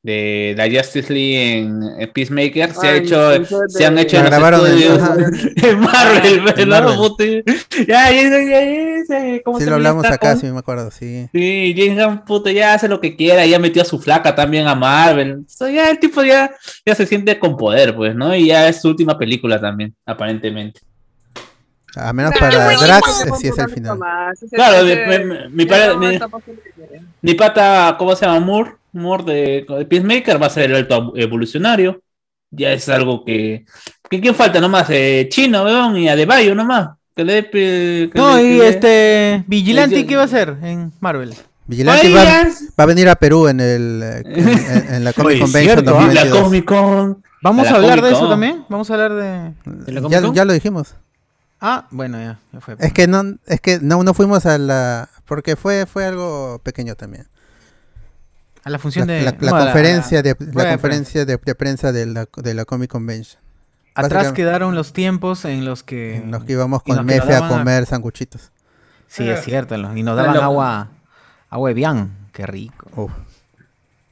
Speaker 5: de la Justice League en, en Peacemaker, se ha
Speaker 7: Ah,
Speaker 5: hecho,
Speaker 7: en- en-
Speaker 5: se han hecho
Speaker 2: La
Speaker 5: en los
Speaker 2: en-
Speaker 5: estudios [laughs] en Marvel, [laughs]
Speaker 2: En. Marvel.
Speaker 5: Ya, ya, ya, ya, ya, ¿cómo
Speaker 2: Sí,
Speaker 5: se
Speaker 2: lo hablamos acá,
Speaker 5: cosa?
Speaker 2: sí me acuerdo, sí.
Speaker 5: Sí, James Gunn, puta, ya hace lo que quiera, ya metió a su flaca también a Marvel. O sea, ya el tipo ya, ya se siente con poder, pues, ¿no? Y ya es su última película también, aparentemente.
Speaker 2: A menos
Speaker 7: Nah,
Speaker 2: para Drax, sí es el final.
Speaker 7: más.
Speaker 5: Claro, mi, mi- mi mi pata, ¿cómo se llama? Moore, Moore de, de Peacemaker va a ser el alto evolucionario. Ya es algo que... que ¿Quién falta nomás? Eh, Chino, weón, y Adebayo nomás. Que le que
Speaker 9: No,
Speaker 5: le-
Speaker 9: y
Speaker 5: que-
Speaker 9: este. Vigilante, ¿qué va a hacer en Marvel?
Speaker 2: Vigilante va, a venir a Perú en, el, en, en- en la [laughs] Comic
Speaker 4: Oye,
Speaker 2: Convention
Speaker 9: cierto, ¿ah?
Speaker 5: La
Speaker 2: 2022.
Speaker 5: Comic Con.
Speaker 9: ¿Vamos
Speaker 5: A
Speaker 9: a,
Speaker 5: la
Speaker 9: hablar de eso también? ¿Vamos a hablar de.?
Speaker 10: ¿De la
Speaker 2: Ya,
Speaker 10: Comic Con?
Speaker 2: ya lo dijimos.
Speaker 9: Ah, bueno, ya, ya fue.
Speaker 2: Es que no, es que no, no fuimos a la, porque fue, fue algo pequeño también.
Speaker 9: A la función
Speaker 2: La,
Speaker 9: de.
Speaker 2: la- la
Speaker 9: no, a
Speaker 2: conferencia de, la conferencia de, de prensa de la, de la Comic Convention.
Speaker 9: Atrás quedaron los tiempos en los que.
Speaker 2: En los que íbamos con Mefe a comer sanguchitos.
Speaker 9: Sí, es cierto. los- Y nos daban agua. Agua de bien. Qué rico.
Speaker 2: Uf.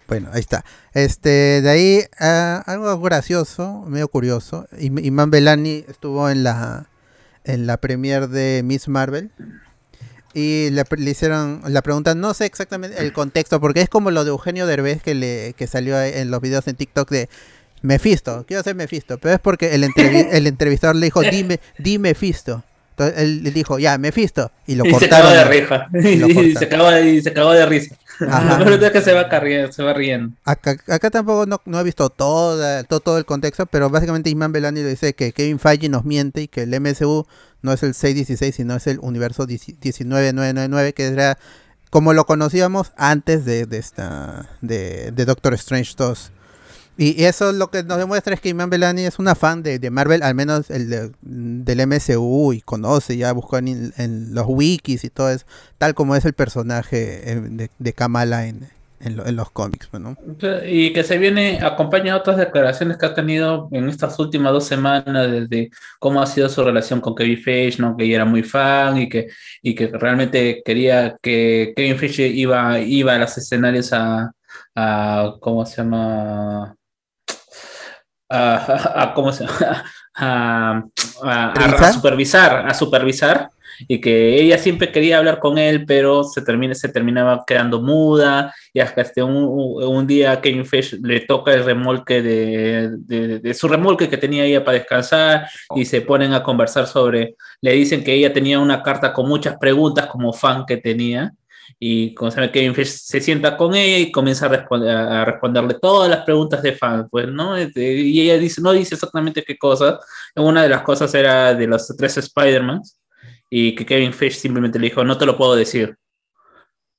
Speaker 2: Bueno, ahí está. Este, de ahí, ah, algo gracioso, medio curioso. Im- Iman Belani estuvo en la en la premiere de Miss Marvel. Y le, le hicieron la pregunta, no sé exactamente el contexto, porque es como lo de Eugenio Derbez que le que salió en los videos en TikTok de Mephisto, quiero ser Mephisto, pero es porque el, entrevi- [laughs] el entrevistador le dijo, dime, di Mephisto. Entonces él le dijo, ya, Mephisto. Y lo
Speaker 5: y se cagó de risa.
Speaker 2: Y [laughs]
Speaker 5: Y se y cagó de risa.
Speaker 2: Ajá.
Speaker 5: Pero es que se va, se va riendo.
Speaker 2: Acá, acá tampoco no, no he visto toda, todo, todo el contexto, pero básicamente Iman Belani le dice que Kevin Feige nos miente y que el MSU no es el 616, sino es el universo 10 19999, que era como lo conocíamos antes de, de esta de, de Doctor Strange 2. Y, eso lo que nos demuestra es que Iman Belani es una fan de, de Marvel, al menos el de- del MSU, y conoce, ya buscó en, los wikis y todo eso, tal como es el personaje eh, de, de Kamala en, en, lo- en los cómics, ¿no?
Speaker 5: Y que se viene, acompaña otras declaraciones que ha tenido en estas últimas dos semanas, desde cómo ha sido su relación con Kevin Feige, ¿no? que ella era muy fan y que, y que realmente quería que Kevin Feige iba, iba a los escenarios a, a ¿cómo se llama? A, ¿cómo se llama? [laughs] A, supervisar, a supervisar y que ella siempre quería hablar con él, pero se, termina, se terminaba quedando muda y hasta este un, un- día Kevin Feige le toca el remolque de, de- de su remolque que tenía ella para descansar y se ponen a conversar sobre, le dicen que ella tenía una carta con muchas preguntas como fan que tenía y como se ve, Kevin Feige se sienta con ella y comienza a, responder, a responderle todas las preguntas de fan, pues, ¿no? Este, Y ella dice, no dice exactamente qué cosas. Una de las cosas era de los tres Spider-Man y que Kevin Feige simplemente le dijo, no te lo puedo decir.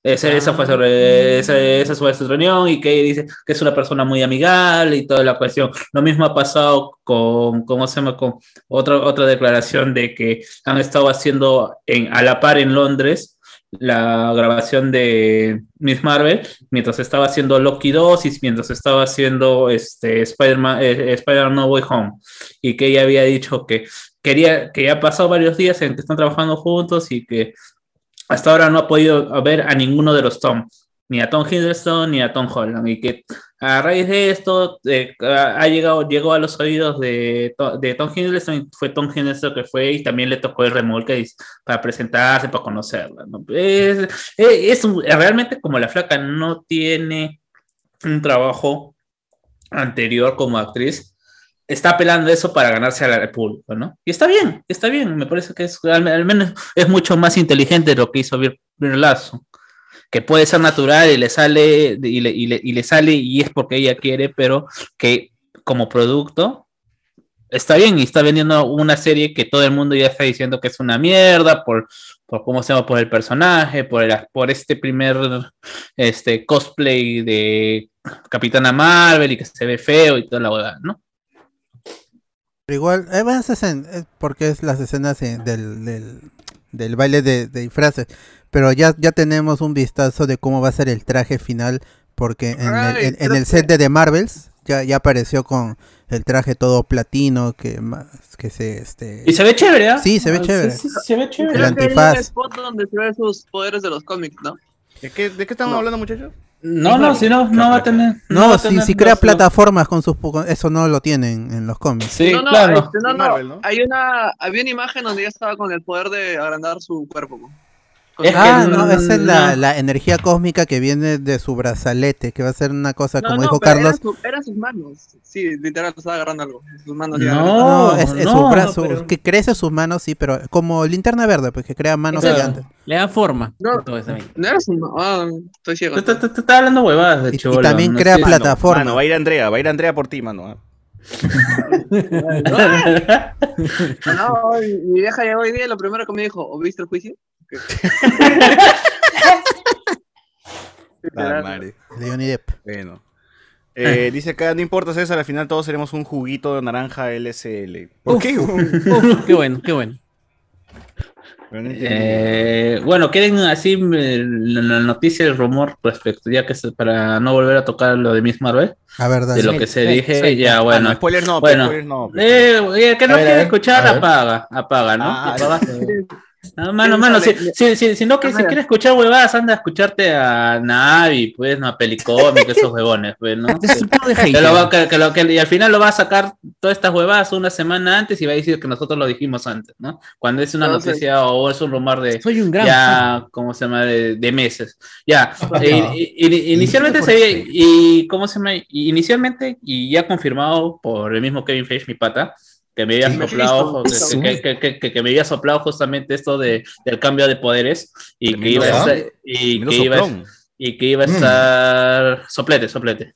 Speaker 5: Esa, esa fue, sobre, esa, esa fue su reunión y que ella dice que es una persona muy amigable y toda la cuestión. Lo mismo ha pasado con, ¿cómo se llama? Con otra, otra declaración de que han estado haciendo en, a la par en Londres la grabación de Miss Marvel mientras estaba haciendo Loki 2 y mientras estaba haciendo este, Spider-Man eh, Spider No Way Home. Y que ella había dicho que quería que ya ha pasado varios días en que están trabajando juntos y que hasta ahora no ha podido ver a ninguno de los Tom, ni a Tom Hiddleston ni a Tom Holland, y que a raíz de esto eh, ha llegado, llegó a los oídos de, de Tom Hiddleston, y fue Tom Hiddleston que fue y también le tocó el remolque para presentarse, para conocerla. ¿no? Es, es- realmente como la flaca no tiene un trabajo anterior como actriz, está apelando eso para ganarse al, público, ¿no? Y está bien, está bien, me parece que es, al, menos es mucho más inteligente de lo que hizo Lasso, que puede ser natural y le sale y le, y le- y le sale y es porque ella quiere, pero que como producto está bien y está vendiendo una serie que todo el mundo ya está diciendo que es una mierda por, por cómo se llama, por el personaje, por, el- por este primer este, cosplay de Capitana Marvel y que se ve feo y toda la huevada, ¿no?
Speaker 2: Igual, hay buenas escenas, eh, porque es las escenas eh, del, del baile de, de disfraces. Pero ya, ya tenemos un vistazo de cómo va a ser el traje final, porque en, el,
Speaker 7: Ay,
Speaker 2: en- en
Speaker 7: creo
Speaker 2: el set de The Marvels ya, ya apareció con el traje todo platino, que, más, que se... Este...
Speaker 5: Y se ve chévere, ¿ah?
Speaker 2: Sí, se ve
Speaker 5: Ah,
Speaker 2: chévere.
Speaker 5: sí, sí, se ve
Speaker 2: El
Speaker 5: chévere.
Speaker 7: Creo que hay un
Speaker 2: antifaz.
Speaker 7: spot donde se ve sus poderes de los cómics, ¿no?
Speaker 4: ¿De qué, de qué estamos hablando, muchachos?
Speaker 5: No, no, si no, no va a tener.
Speaker 2: No,
Speaker 5: a
Speaker 2: si,
Speaker 5: tener
Speaker 2: si crea
Speaker 5: los-
Speaker 2: plataformas con sus... Eso no lo tienen en los cómics.
Speaker 5: Sí,
Speaker 7: no, no,
Speaker 5: claro.
Speaker 7: este, no,
Speaker 4: Y
Speaker 7: no,
Speaker 4: Marvel, ¿no?
Speaker 7: Hay una, había una imagen donde ella estaba con el poder de agrandar su cuerpo. ¿No?
Speaker 5: Es que
Speaker 2: Ah, no, esa es la,
Speaker 5: no.
Speaker 2: la energía cósmica que viene de su brazalete, que va a ser una cosa,
Speaker 7: No,
Speaker 2: como
Speaker 7: no,
Speaker 2: dijo
Speaker 7: pero
Speaker 2: Carlos,
Speaker 7: Eran, su- eran sus manos. Sí, literal, estaba agarrando algo. Sus manos ya.
Speaker 5: No,
Speaker 2: No, es, es
Speaker 5: no,
Speaker 2: su brazo,
Speaker 5: pero-
Speaker 2: que crece sus manos, sí, pero como linterna verde, pues que crea manos
Speaker 5: Claro.
Speaker 2: gigantes.
Speaker 10: Le da forma.
Speaker 7: No.
Speaker 10: Todo eso.
Speaker 7: No era su mano. Ah, estoy ciego.
Speaker 5: Te, estaba hablando huevadas de
Speaker 2: Y- también
Speaker 5: no
Speaker 2: crea. Plataforma.
Speaker 4: Mano, va a ir Andrea, va a ir Andrea por ti, mano. ah. [laughs]
Speaker 7: No, mi mi vieja llegó hoy día y lo primero que me dijo, ¿o viste el juicio?
Speaker 4: Ah, [laughs]
Speaker 2: Johnny Depp.
Speaker 4: Bueno. Eh, [laughs] dice acá, no importa César, al final todos seremos un juguito de naranja LSL. ¿Por qué? [laughs]
Speaker 10: Uf, qué bueno, qué bueno.
Speaker 5: Eh, bueno, quieren así eh, la, noticia, el rumor respecto, ya que se- para no volver a tocar lo de Miss Marvel,
Speaker 2: A ver,
Speaker 5: de lo que se
Speaker 10: sí,
Speaker 5: dije,
Speaker 10: sí.
Speaker 5: ya
Speaker 4: Ah,
Speaker 5: bueno.
Speaker 4: no, spoilers no,
Speaker 5: bueno.
Speaker 4: spoilers no.
Speaker 5: Eh, oye, que no quiere escuchar, apaga, apaga, ¿no?
Speaker 4: Ah,
Speaker 5: Apaga. Ah, mano, mano, si, si, si, si no que si quieres escuchar huevadas, anda a escucharte a Navi, pues, no a Pelicómic, [laughs] esos huevones, pues, ¿no?
Speaker 10: Es un tipo de
Speaker 5: Que lo va- que- que lo- que- y al final lo va a sacar todas estas huevadas una semana antes y va a decir que nosotros lo dijimos antes, ¿no? Cuando es una
Speaker 7: No
Speaker 5: noticia o es un rumor de
Speaker 10: Soy un gran
Speaker 5: ya, ¿cómo se llama? De, de meses. Ya,
Speaker 9: No.
Speaker 5: eh, i- i- inicialmente se y ¿cómo se llama? Inicialmente, y ya confirmado por el mismo Kevin Feige, mi pata, que me había
Speaker 7: Sí.
Speaker 5: soplado,
Speaker 7: Mephisto.
Speaker 5: que, que- que- que- que me había soplado justamente esto de, del cambio de poderes y que iba a
Speaker 8: soplón.
Speaker 5: estar, y que iba y que iba a
Speaker 8: Mm.
Speaker 5: estar soplete, soplete.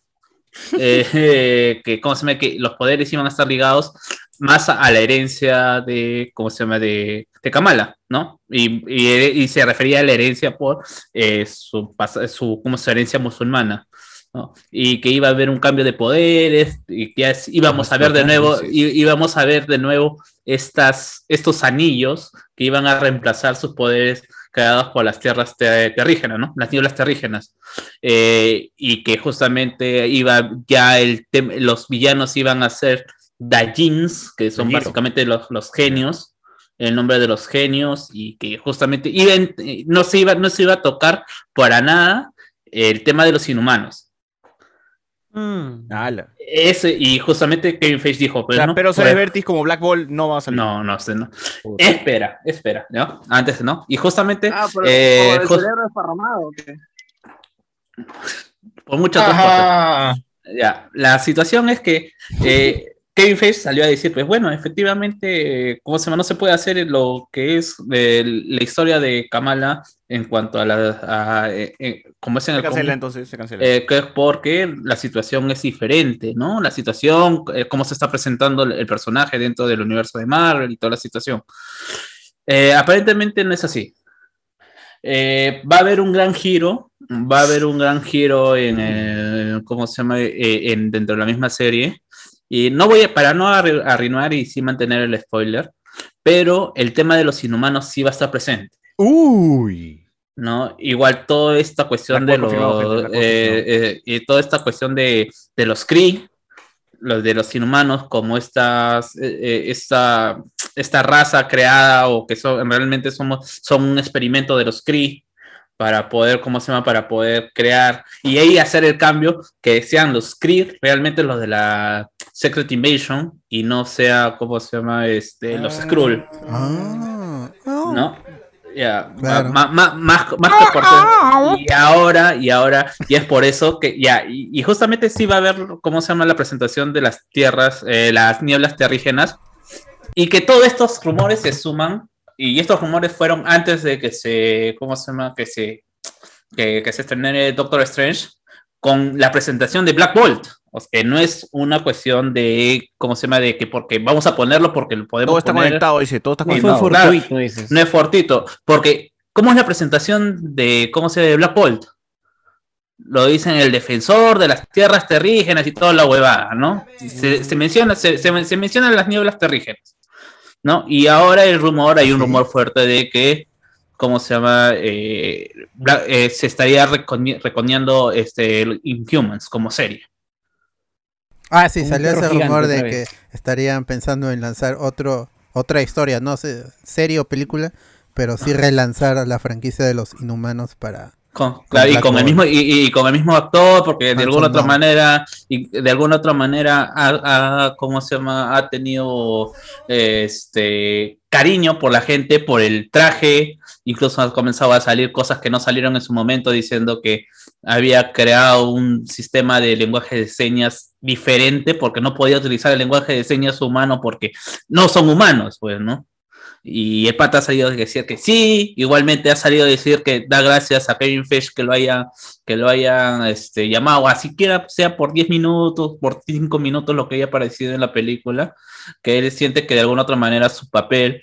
Speaker 5: [laughs] Eh, eh, que, ¿cómo se llama? Que los poderes iban a estar ligados más a, a la herencia de, ¿cómo se llama? De, de Kamala, ¿no? Y, y- y se refería a la herencia por eh, su, su, como su herencia musulmana. ¿No? Y que iba a haber un cambio de poderes y que ya es- íbamos a ver de nuevo, íbamos a ver de nuevo estas, estos anillos que iban a reemplazar sus poderes creados por las tierras te- terrígenas, ¿no? Las nieblas terrígenas. Eh, y que justamente iba ya el los villanos iban a ser Dajins, que son básicamente los, los genios, el nombre de los genios, y que justamente eh, no, se iba, no se iba a tocar para nada el tema de los inhumanos.
Speaker 8: Ala.
Speaker 5: Ese, y justamente Kevin Feige dijo, pues,
Speaker 8: O sea,
Speaker 5: ¿no?
Speaker 8: pero Celebrities como Black Ball no va a salir.
Speaker 5: no, no sé, no. Espera, espera, ¿no? Antes, ¿no? Y justamente,
Speaker 7: Ah, pero
Speaker 5: eh,
Speaker 7: por el
Speaker 5: jus-
Speaker 7: cerebro desparramado. ¿o qué?
Speaker 5: por muchas otras cosas. Ya, la situación es que eh, Kevin Feige salió a decir, pues bueno, efectivamente, ¿cómo se llama? No se puede hacer lo que es eh, la historia de Kamala en cuanto a la, a, eh, eh, como es en
Speaker 8: Se
Speaker 5: el
Speaker 8: cancela entonces, se cancela.
Speaker 5: eh, que es porque la situación es diferente, ¿no? La situación, eh, cómo se está presentando el, el personaje dentro del universo de Marvel y toda la situación. Eh, aparentemente no es así. Eh, va a haber un gran giro, va a haber un gran giro en el, ¿cómo se llama? Eh, en, dentro de la misma serie. Y no voy a, para no arru- arruinar y sí mantener el spoiler, pero el tema de los inhumanos sí va a estar presente.
Speaker 8: Uy.
Speaker 5: ¿No? Igual toda esta cuestión de los, eh, eh, y toda esta cuestión de, de los Kree, los de los inhumanos, como estas, eh, esta, esta raza creada o que son, realmente somos, son un experimento de los Kree para poder, ¿cómo se llama? Para poder crear y ahí hacer el cambio que sean los Kree realmente los de la Secret Invasion y no sea, ¿cómo se llama? Este, los Skrull.
Speaker 2: Ah,
Speaker 5: ¿no?
Speaker 2: Claro.
Speaker 5: ma- ma- más, más que por Y ahora, y ahora, y es por eso que ya, y, y justamente sí va a haber, ¿cómo se llama la presentación de las tierras, eh, las nieblas terrígenas? Y que todos estos rumores se suman, y estos rumores fueron antes de que se, ¿cómo se llama? Que se, que, que se estrenara Doctor Strange, con la presentación de Black Bolt. O sea, que no es una cuestión de, ¿cómo se llama? De que porque vamos a ponerlo porque lo podemos
Speaker 8: Todo está
Speaker 5: poner.
Speaker 8: conectado, dice, todo está conectado.
Speaker 5: no, claro, no es fortuito, porque ¿cómo es la presentación de cómo se de Black Bolt? Lo dicen el defensor de las tierras terrígenas y toda la huevada, ¿no? Se, se menciona, se, se- se mencionan las nieblas terrígenas, ¿no? Y ahora el rumor, hay un rumor fuerte de que, ¿cómo se llama? Eh, eh, se estaría reconeando este, el Inhumans como serie.
Speaker 2: Ah, sí, salió ese rumor de que estarían pensando en lanzar otro, otra historia, no sé, serie o película, pero sí relanzar a la franquicia de los inhumanos para...
Speaker 5: Con, claro, y con el mismo y, y con el mismo actor porque de alguna otra manera y de alguna otra manera ha, ha- cómo se llama ha tenido este cariño por la gente por el traje. Incluso han comenzado a salir cosas que no salieron en su momento diciendo que había creado un sistema de lenguaje de señas diferente porque no podía utilizar el lenguaje de señas humano porque no son humanos pues no y el pata ha salido a decir que sí, igualmente ha salido a decir que da gracias a Kevin Feige que lo haya, que lo hayan este, llamado, así siquiera sea por 10 minutos, por 5 minutos, lo que haya aparecido en la película, que él siente que de alguna otra manera su papel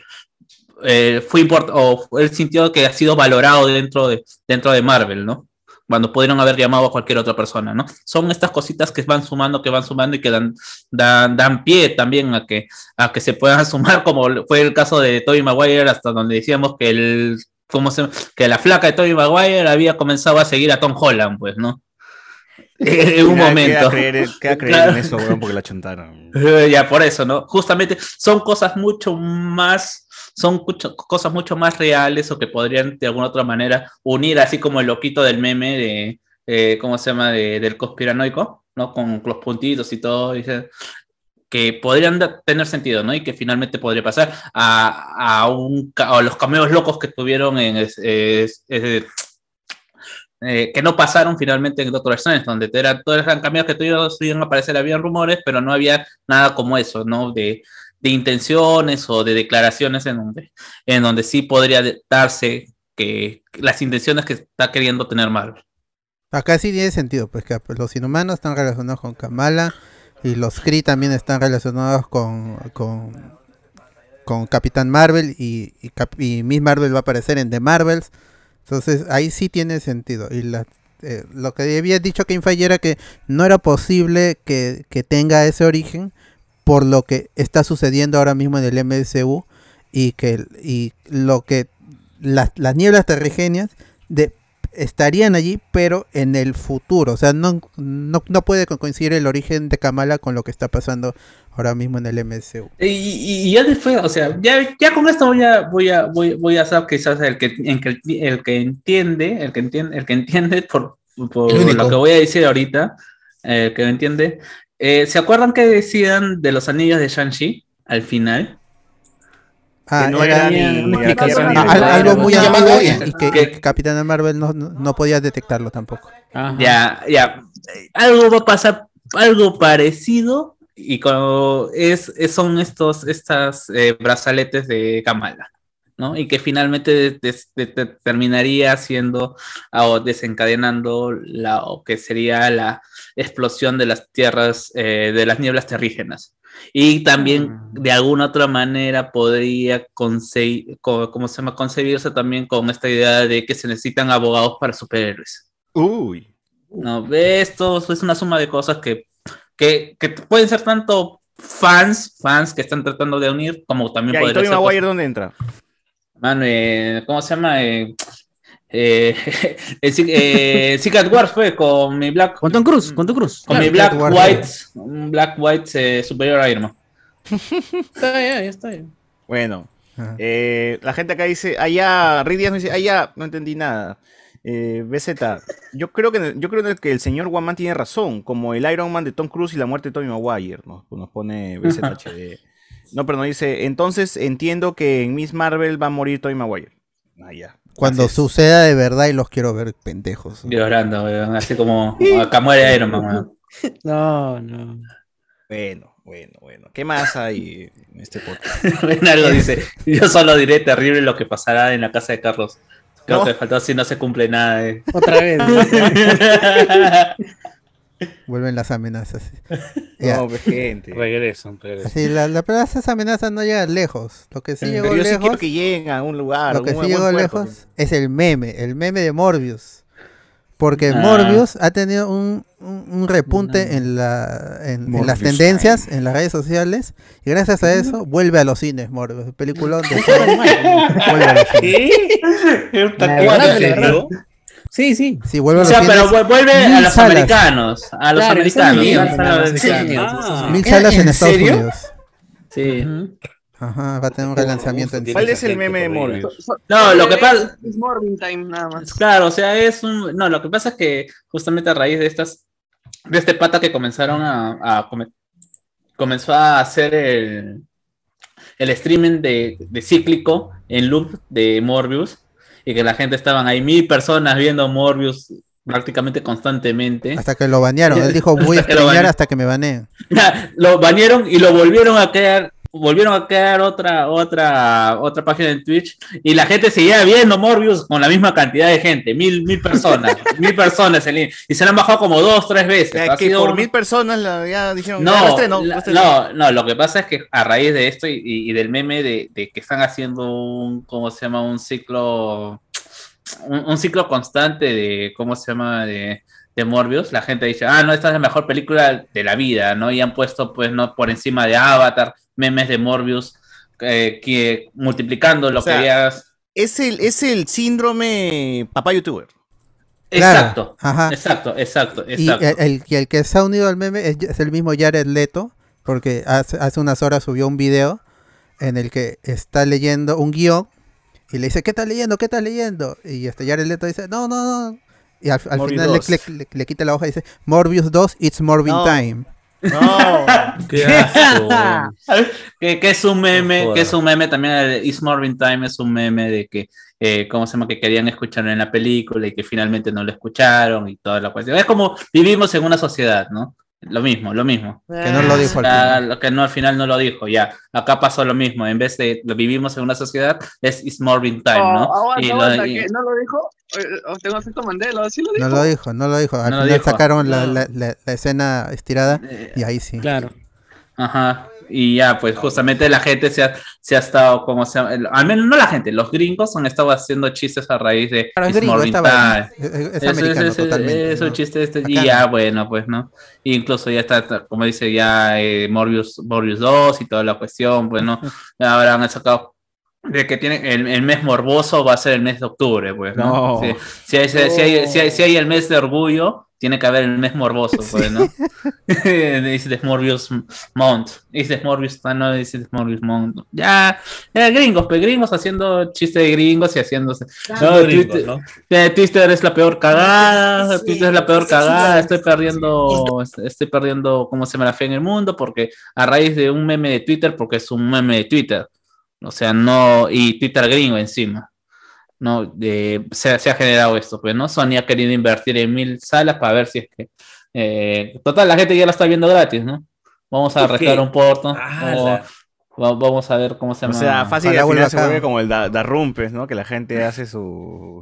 Speaker 5: eh, fue import o él sintió que ha sido valorado dentro de, dentro de Marvel, ¿no? Cuando pudieron haber llamado a cualquier otra persona, ¿no? Son estas cositas que van sumando, que van sumando y que dan, dan, dan pie también a que, a que se puedan [laughs] sumar, como fue el caso de Tobey Maguire, hasta donde decíamos que el ¿cómo se, que la flaca de Tobey Maguire había comenzado a seguir a Tom Holland, pues, ¿no? [laughs] en un momento.
Speaker 8: Queda creer, queda creer [laughs]
Speaker 5: Claro.
Speaker 8: en eso, weón, porque la chontaron.
Speaker 5: Eh, ya, por eso, ¿no? Justamente son cosas mucho más, son mucho- cosas mucho más reales o que podrían de alguna otra manera unir, así como el loquito del meme de, eh, ¿cómo se llama? De- del conspiranoico, ¿no? Con los puntitos y todo, dice, que podrían tener sentido, ¿no? Y que finalmente podría pasar a, a, un, a los cameos locos que tuvieron en... es- es- es- eh, que no pasaron finalmente en Doctor Strange, donde era, todos eran cambios que todos iban a aparecer, habían rumores, pero no había nada como eso, ¿no? De de intenciones o de declaraciones en donde, en donde sí podría darse que las intenciones que está queriendo tener Marvel.
Speaker 2: Acá sí tiene sentido, pues que pues, los inhumanos están relacionados con Kamala y los Kree también están relacionados con, con, con Capitán Marvel y, y, Miss Marvel va a aparecer en The Marvels. Entonces ahí sí tiene sentido. Y eh, lo que había dicho Feige era que no era posible que, que tenga ese origen por lo que está sucediendo ahora mismo en el MCU y que y lo que las, las nieblas terrigenias de, estarían allí, pero en el futuro. O sea, no, no, no puede co- coincidir el origen de Kamala con lo que está pasando ahora mismo en el MCU.
Speaker 5: Y, y- y ya después, o sea, ya, ya con esto voy a, voy a, voy, voy a saber quizás el que, en que el, que entiende, el que entiende, el que entiende por, lo que voy a decir ahorita, el que entiende. Eh, ¿Se acuerdan que decían de los anillos de Shang-Chi al final?
Speaker 2: Ah,
Speaker 4: no
Speaker 2: era
Speaker 4: era ni-
Speaker 2: una
Speaker 4: ni
Speaker 2: explicación, algo muy
Speaker 4: verdad.
Speaker 2: antiguo y,
Speaker 4: Llamado
Speaker 2: y que,
Speaker 5: Que-
Speaker 2: Capitana Marvel no, no, podía detectarlo tampoco.
Speaker 5: Ya, ya. Algo va a pasar, algo parecido, y es, es- son estos estas eh, brazaletes de Kamala, ¿no? Y que finalmente des- terminaría siendo ah, o desencadenando la o que sería la explosión de las tierras, eh, de las nieblas terrígenas. Y también de alguna otra manera podría conce- co- ¿cómo se llama? concebirse también con esta idea de que se necesitan abogados para superhéroes.
Speaker 4: Uy.
Speaker 5: No, esto es una suma de cosas que, que, que pueden ser tanto fans, fans que están tratando de unir, como también
Speaker 4: ¿Y
Speaker 5: podría
Speaker 4: Tobey Maguire dónde entra?
Speaker 5: Mano, eh, ¿cómo se llama? Eh, eh, [laughs] eh, Secret Wars fue con mi Black.
Speaker 10: Con Tom Cruise, con Tom Cruise.
Speaker 5: Con mi. Black. White, un Black White eh, superior a Iron Man. [laughs]
Speaker 10: Está bien, ya está bien.
Speaker 4: Bueno, eh, la gente acá dice, allá, Rick Díaz me dice, allá, no entendí nada. Eh, BZ, yo creo que yo creo que el señor Guamán tiene razón, como el Iron Man de Tom Cruise y la muerte de Tommy Maguire, nos, nos pone BZHD. [laughs] No, pero nos dice, entonces entiendo que en Miss Marvel va a morir Tommy Maguire. Ah, ya.
Speaker 2: Cuando suceda de verdad y los quiero ver pendejos.
Speaker 5: Llorando, weón, así como acá muere Iron Man. weón. [laughs]
Speaker 10: No, no.
Speaker 4: Bueno, bueno, bueno. ¿Qué más hay en este podcast? [laughs]
Speaker 5: Renaldo dice, yo solo diré terrible lo que pasará en la casa de Carlos. Creo
Speaker 4: No.
Speaker 5: que faltó si no se cumple nada. eh.
Speaker 10: Otra vez. [laughs]
Speaker 2: Vuelven las amenazas. [laughs]
Speaker 4: No,
Speaker 2: Ya.
Speaker 4: pues, gente.
Speaker 6: Regresan, regresan.
Speaker 2: Así, la, la, pero esas amenazas no llegan lejos. Lo que sí llegó
Speaker 4: Pero yo sí
Speaker 2: lejos,
Speaker 4: quiero que lleguen a un lugar.
Speaker 2: lo que sí llegó
Speaker 4: puerto.
Speaker 2: lejos es el meme, el meme de Morbius. Porque
Speaker 5: Ah.
Speaker 2: Morbius ha tenido un, un- un repunte en, la, en, en las tendencias, en las redes sociales, y gracias a eso vuelve a los cines Morbius, peliculón de [laughs] vuelve a los cines.
Speaker 5: Puta, [laughs]
Speaker 10: La
Speaker 5: ¿cuándo
Speaker 10: Sí, sí.
Speaker 2: Sí, vuelve
Speaker 5: O
Speaker 2: a los
Speaker 5: sea,
Speaker 2: cines.
Speaker 5: pero vu- vuelve a los
Speaker 2: salas.
Speaker 5: americanos. A los
Speaker 10: Claro,
Speaker 5: americanos. A.
Speaker 2: Mil
Speaker 5: ¿En-
Speaker 2: salas en,
Speaker 5: en
Speaker 2: Estados
Speaker 5: serio?
Speaker 2: Unidos.
Speaker 5: Sí.
Speaker 2: Ajá, va a tener un relanzamiento en
Speaker 4: ¿Cuál es el meme de Morbius?
Speaker 5: No, lo que pasa.
Speaker 7: Es Morbin Time, nada más.
Speaker 5: Claro, o sea, es un. No, lo que pasa es que justamente a raíz de estas. De este pata que comenzaron a. a come- comenzó a hacer el. El streaming de, de cíclico en loop de Morbius. Y que la gente estaban ahí mil personas viendo Morbius prácticamente constantemente.
Speaker 2: Hasta que lo banearon. Él dijo, [laughs] voy a
Speaker 5: banearon.
Speaker 2: hasta que me baneen. [laughs]
Speaker 5: lo banearon y lo volvieron a crear volvieron a crear otra otra otra página en Twitch y la gente seguía viendo Morbius con la misma cantidad de gente mil mil personas [laughs] mil personas en línea y se la han bajado como dos tres veces
Speaker 4: Ya que
Speaker 5: sido
Speaker 4: por mil personas la- ya dijeron, ya,
Speaker 5: no, la-
Speaker 4: reestreno.
Speaker 5: no, no, lo que pasa es que a raíz de esto y, y- y del meme de, de que están haciendo un, ¿cómo se llama? Un ciclo, un, un ciclo constante de, ¿cómo se llama? De, de Morbius, la gente dice, ah, no, esta es la mejor película de la vida, ¿no? Y han puesto, pues, no, por encima de Avatar, memes de Morbius, eh, que multiplicando lo
Speaker 4: O sea,
Speaker 5: que ya...
Speaker 4: Es el, es el síndrome papá youtuber.
Speaker 2: Claro,
Speaker 5: Exacto,
Speaker 2: ajá.
Speaker 5: exacto, exacto,
Speaker 2: Y
Speaker 5: exacto.
Speaker 2: el, el- y el que se ha unido al meme es, es el mismo Jared Leto, porque hace, hace unas horas subió un video en el que está leyendo un guion y le dice, ¿qué estás leyendo? ¿Qué estás leyendo? Y este Jared Leto dice, no, no, no. Y al, final le,
Speaker 4: 2.
Speaker 2: le- le- le quita la hoja y dice, Morbius 2, it's Morbin
Speaker 4: No.
Speaker 2: time.
Speaker 4: No. [laughs]
Speaker 6: Qué asco. [laughs]
Speaker 5: que, que es un meme,
Speaker 6: No
Speaker 5: que es un meme también el Is Morbin Time es un meme de que eh, ¿cómo se llama? que querían escucharlo en la película y que finalmente no lo escucharon y toda la cuestión. Es como vivimos en una sociedad, ¿no? Lo mismo, lo mismo.
Speaker 2: Que no lo dijo al
Speaker 5: Ah,
Speaker 2: final.
Speaker 5: lo que no al final no lo dijo, ya. Acá pasó lo mismo. En vez de lo vivimos en una sociedad, es It's Morbin Time,
Speaker 7: Oh,
Speaker 5: ¿no?
Speaker 7: aguanta,
Speaker 5: Y lo-
Speaker 7: aguanta,
Speaker 5: y-
Speaker 7: ¿qué? ¿No lo dijo? Eh, oh, tengo efecto Mandela, ¿sí lo dijo?
Speaker 2: No lo dijo, no lo dijo. Al
Speaker 5: No lo
Speaker 2: final
Speaker 5: dijo.
Speaker 2: sacaron la,
Speaker 5: No.
Speaker 2: la- la- la escena estirada y ahí sí.
Speaker 12: Claro.
Speaker 5: Ajá. Y ya, pues justamente la gente se ha, se ha estado, como se al menos no la gente, los gringos han estado haciendo chistes a raíz de
Speaker 2: Claro, es gringo, estaba-
Speaker 5: Time.
Speaker 2: es- es americano totalmente,
Speaker 5: Es un
Speaker 2: ¿no?
Speaker 5: chiste este,
Speaker 2: Acá
Speaker 5: y ya,
Speaker 2: no.
Speaker 5: bueno, pues, ¿no? Incluso ya está, como dice ya eh, Morbius, Morbius 2 y toda la cuestión, pues, ¿no? [laughs] Ahora han sacado de que tienen el, el mes morboso va a ser el mes de octubre, pues, ¿no?
Speaker 4: No.
Speaker 5: Si, si hay, si, hay, si, hay, si hay el mes de orgullo, tiene que haber el mes morboso, [laughs] pues, ¿no? [laughs] dice The Morbius Month. Dice Morbius, ah, no, dice The Morbius Month. Ya, eh, gringos, pues gringos haciendo chistes de gringos y haciéndose.
Speaker 6: Claro,
Speaker 5: No,
Speaker 6: gringos, ¿no?
Speaker 5: eh, es la peor cagada, Twitter es la peor cagada, estoy perdiendo, estoy perdiendo, ¿cómo se llama la fe en el mundo? Porque a raíz de un meme de Twitter, porque es un meme de Twitter, o sea, no, y Twitter gringo encima, no, de, se, se ha generado esto, pues, ¿no? Sony ha querido invertir en mil salas para ver si es que, eh, total, la gente ya la está viendo gratis, ¿no? Vamos a arreglar un porto,
Speaker 4: Ah,
Speaker 5: o-
Speaker 4: la-
Speaker 5: va- vamos a ver cómo se
Speaker 4: O
Speaker 5: llama.
Speaker 4: sea, fácil se vuelve como el da, Darrumpes, ¿no? Que la gente hace su...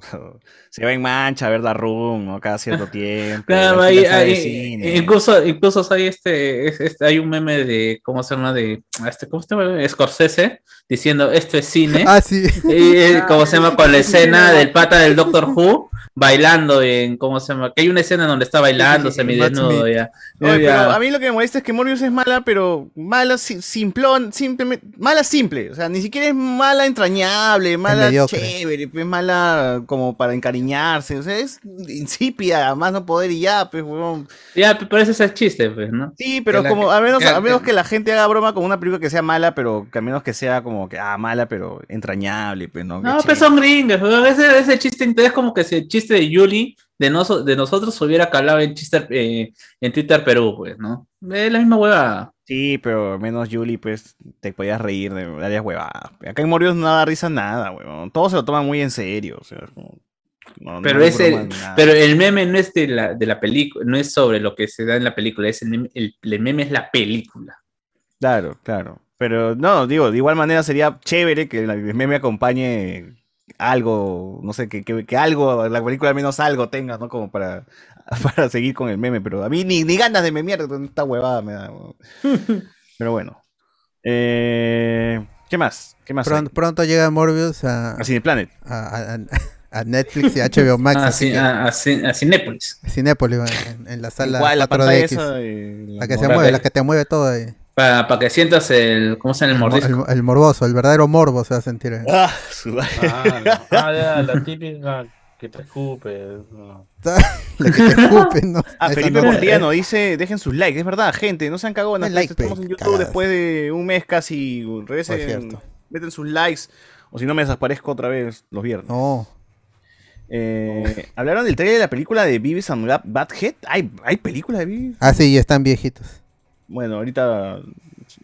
Speaker 4: se va en mancha a ver Darrum, ¿no? Cada cierto [laughs] tiempo.
Speaker 5: Claro,
Speaker 4: la
Speaker 5: ahí-
Speaker 4: cine.
Speaker 5: incluso, incluso hay este, es- este- hay un meme de, ¿cómo se llama? De, este, ¿cómo se llama? Scorsese, diciendo, esto es cine.
Speaker 2: Ah, sí.
Speaker 5: Y, eh, [laughs] ¿cómo se llama? Con la escena del pata del Doctor Who, bailando en, ¿cómo se llama? Que hay una escena donde está bailando, semidesnudo, ya.
Speaker 4: Oye,
Speaker 5: Ya.
Speaker 4: pero a mí lo que me molesta es que Morbius es mala, pero mala si- simplón, simplemente, mala simple, o sea, ni siquiera es mala entrañable, mala chévere, es mala como para encariñarse, o sea, es insípida, más no poder y ya, pues, huevón.
Speaker 5: Ya, pero ese es el chiste, pues, ¿no?
Speaker 4: Sí, pero
Speaker 5: Que la-
Speaker 4: como, a menos,
Speaker 5: que-
Speaker 4: a menos que la gente haga broma con una película que sea mala, pero que a menos que sea como que, ah, mala, pero entrañable, pues, ¿no?
Speaker 5: No, pues son gringos. Ese, ese chiste es como que el chiste de Yuli de, noso- de nosotros hubiera calado en, chiste, eh, en Twitter Perú, pues, ¿no? Es la misma hueva.
Speaker 4: Sí, pero menos Julie, pues te podías reír de varias huevadas. Acá en Morbius no da risa nada, huevón. Todos se lo toman muy en serio. O sea, como- no-
Speaker 5: Pero,
Speaker 4: no
Speaker 5: es el- pero el meme no es de la, de la película, no es sobre lo que se da en la película, es el, meme, el, el meme es la película.
Speaker 4: Claro, claro. Pero no, digo, de igual manera sería chévere que la- el meme acompañe algo, no sé, que, que, que algo, la película al menos algo tenga, ¿no? Como para, [laughs] para seguir con el meme. Pero a mí ni, ni ganas de memear con esta huevada me da. Pero bueno. Eh, ¿Qué más? ¿Qué más?
Speaker 2: Pronto, pronto llega Morbius a,
Speaker 4: A Cineplanet.
Speaker 2: a, a- a Netflix y HBO Max.
Speaker 5: Ah,
Speaker 2: así
Speaker 5: sí,
Speaker 2: que-
Speaker 5: a, a Cin- a Cinépolis.
Speaker 2: Cinépolis, en, en la sala
Speaker 4: Igual, la
Speaker 2: 4DX.
Speaker 4: pantalla esa, eh,
Speaker 2: la que se mueve, la que te mueve todo ahí.
Speaker 5: Para, que sientas el, ¿cómo se llama el
Speaker 2: El, mo-
Speaker 5: mordisco?
Speaker 2: el- el morboso, el verdadero morbo se va a sentir. ahí.
Speaker 4: Ah, su-
Speaker 6: Ah, no. Ah, ya, la [laughs] típica que te escupe. no. [laughs]
Speaker 2: la que te escupe, ¿no?
Speaker 4: Ah, Felipe
Speaker 2: no-
Speaker 4: Portillano dice, dejen sus likes, es verdad, gente, no sean cagones,
Speaker 2: Den like,
Speaker 4: estamos en YouTube
Speaker 2: cagadas.
Speaker 4: después de un mes casi, regresen,
Speaker 2: cierto.
Speaker 4: meten sus likes, o si no me desaparezco otra vez los viernes.
Speaker 2: No.
Speaker 4: Eh, ¿Hablaron del trailer de la película de Beavis and Butthead? ¿Hay, ¿Hay película de Beavis?
Speaker 2: Ah, sí, ya están viejitos.
Speaker 4: Bueno, ahorita,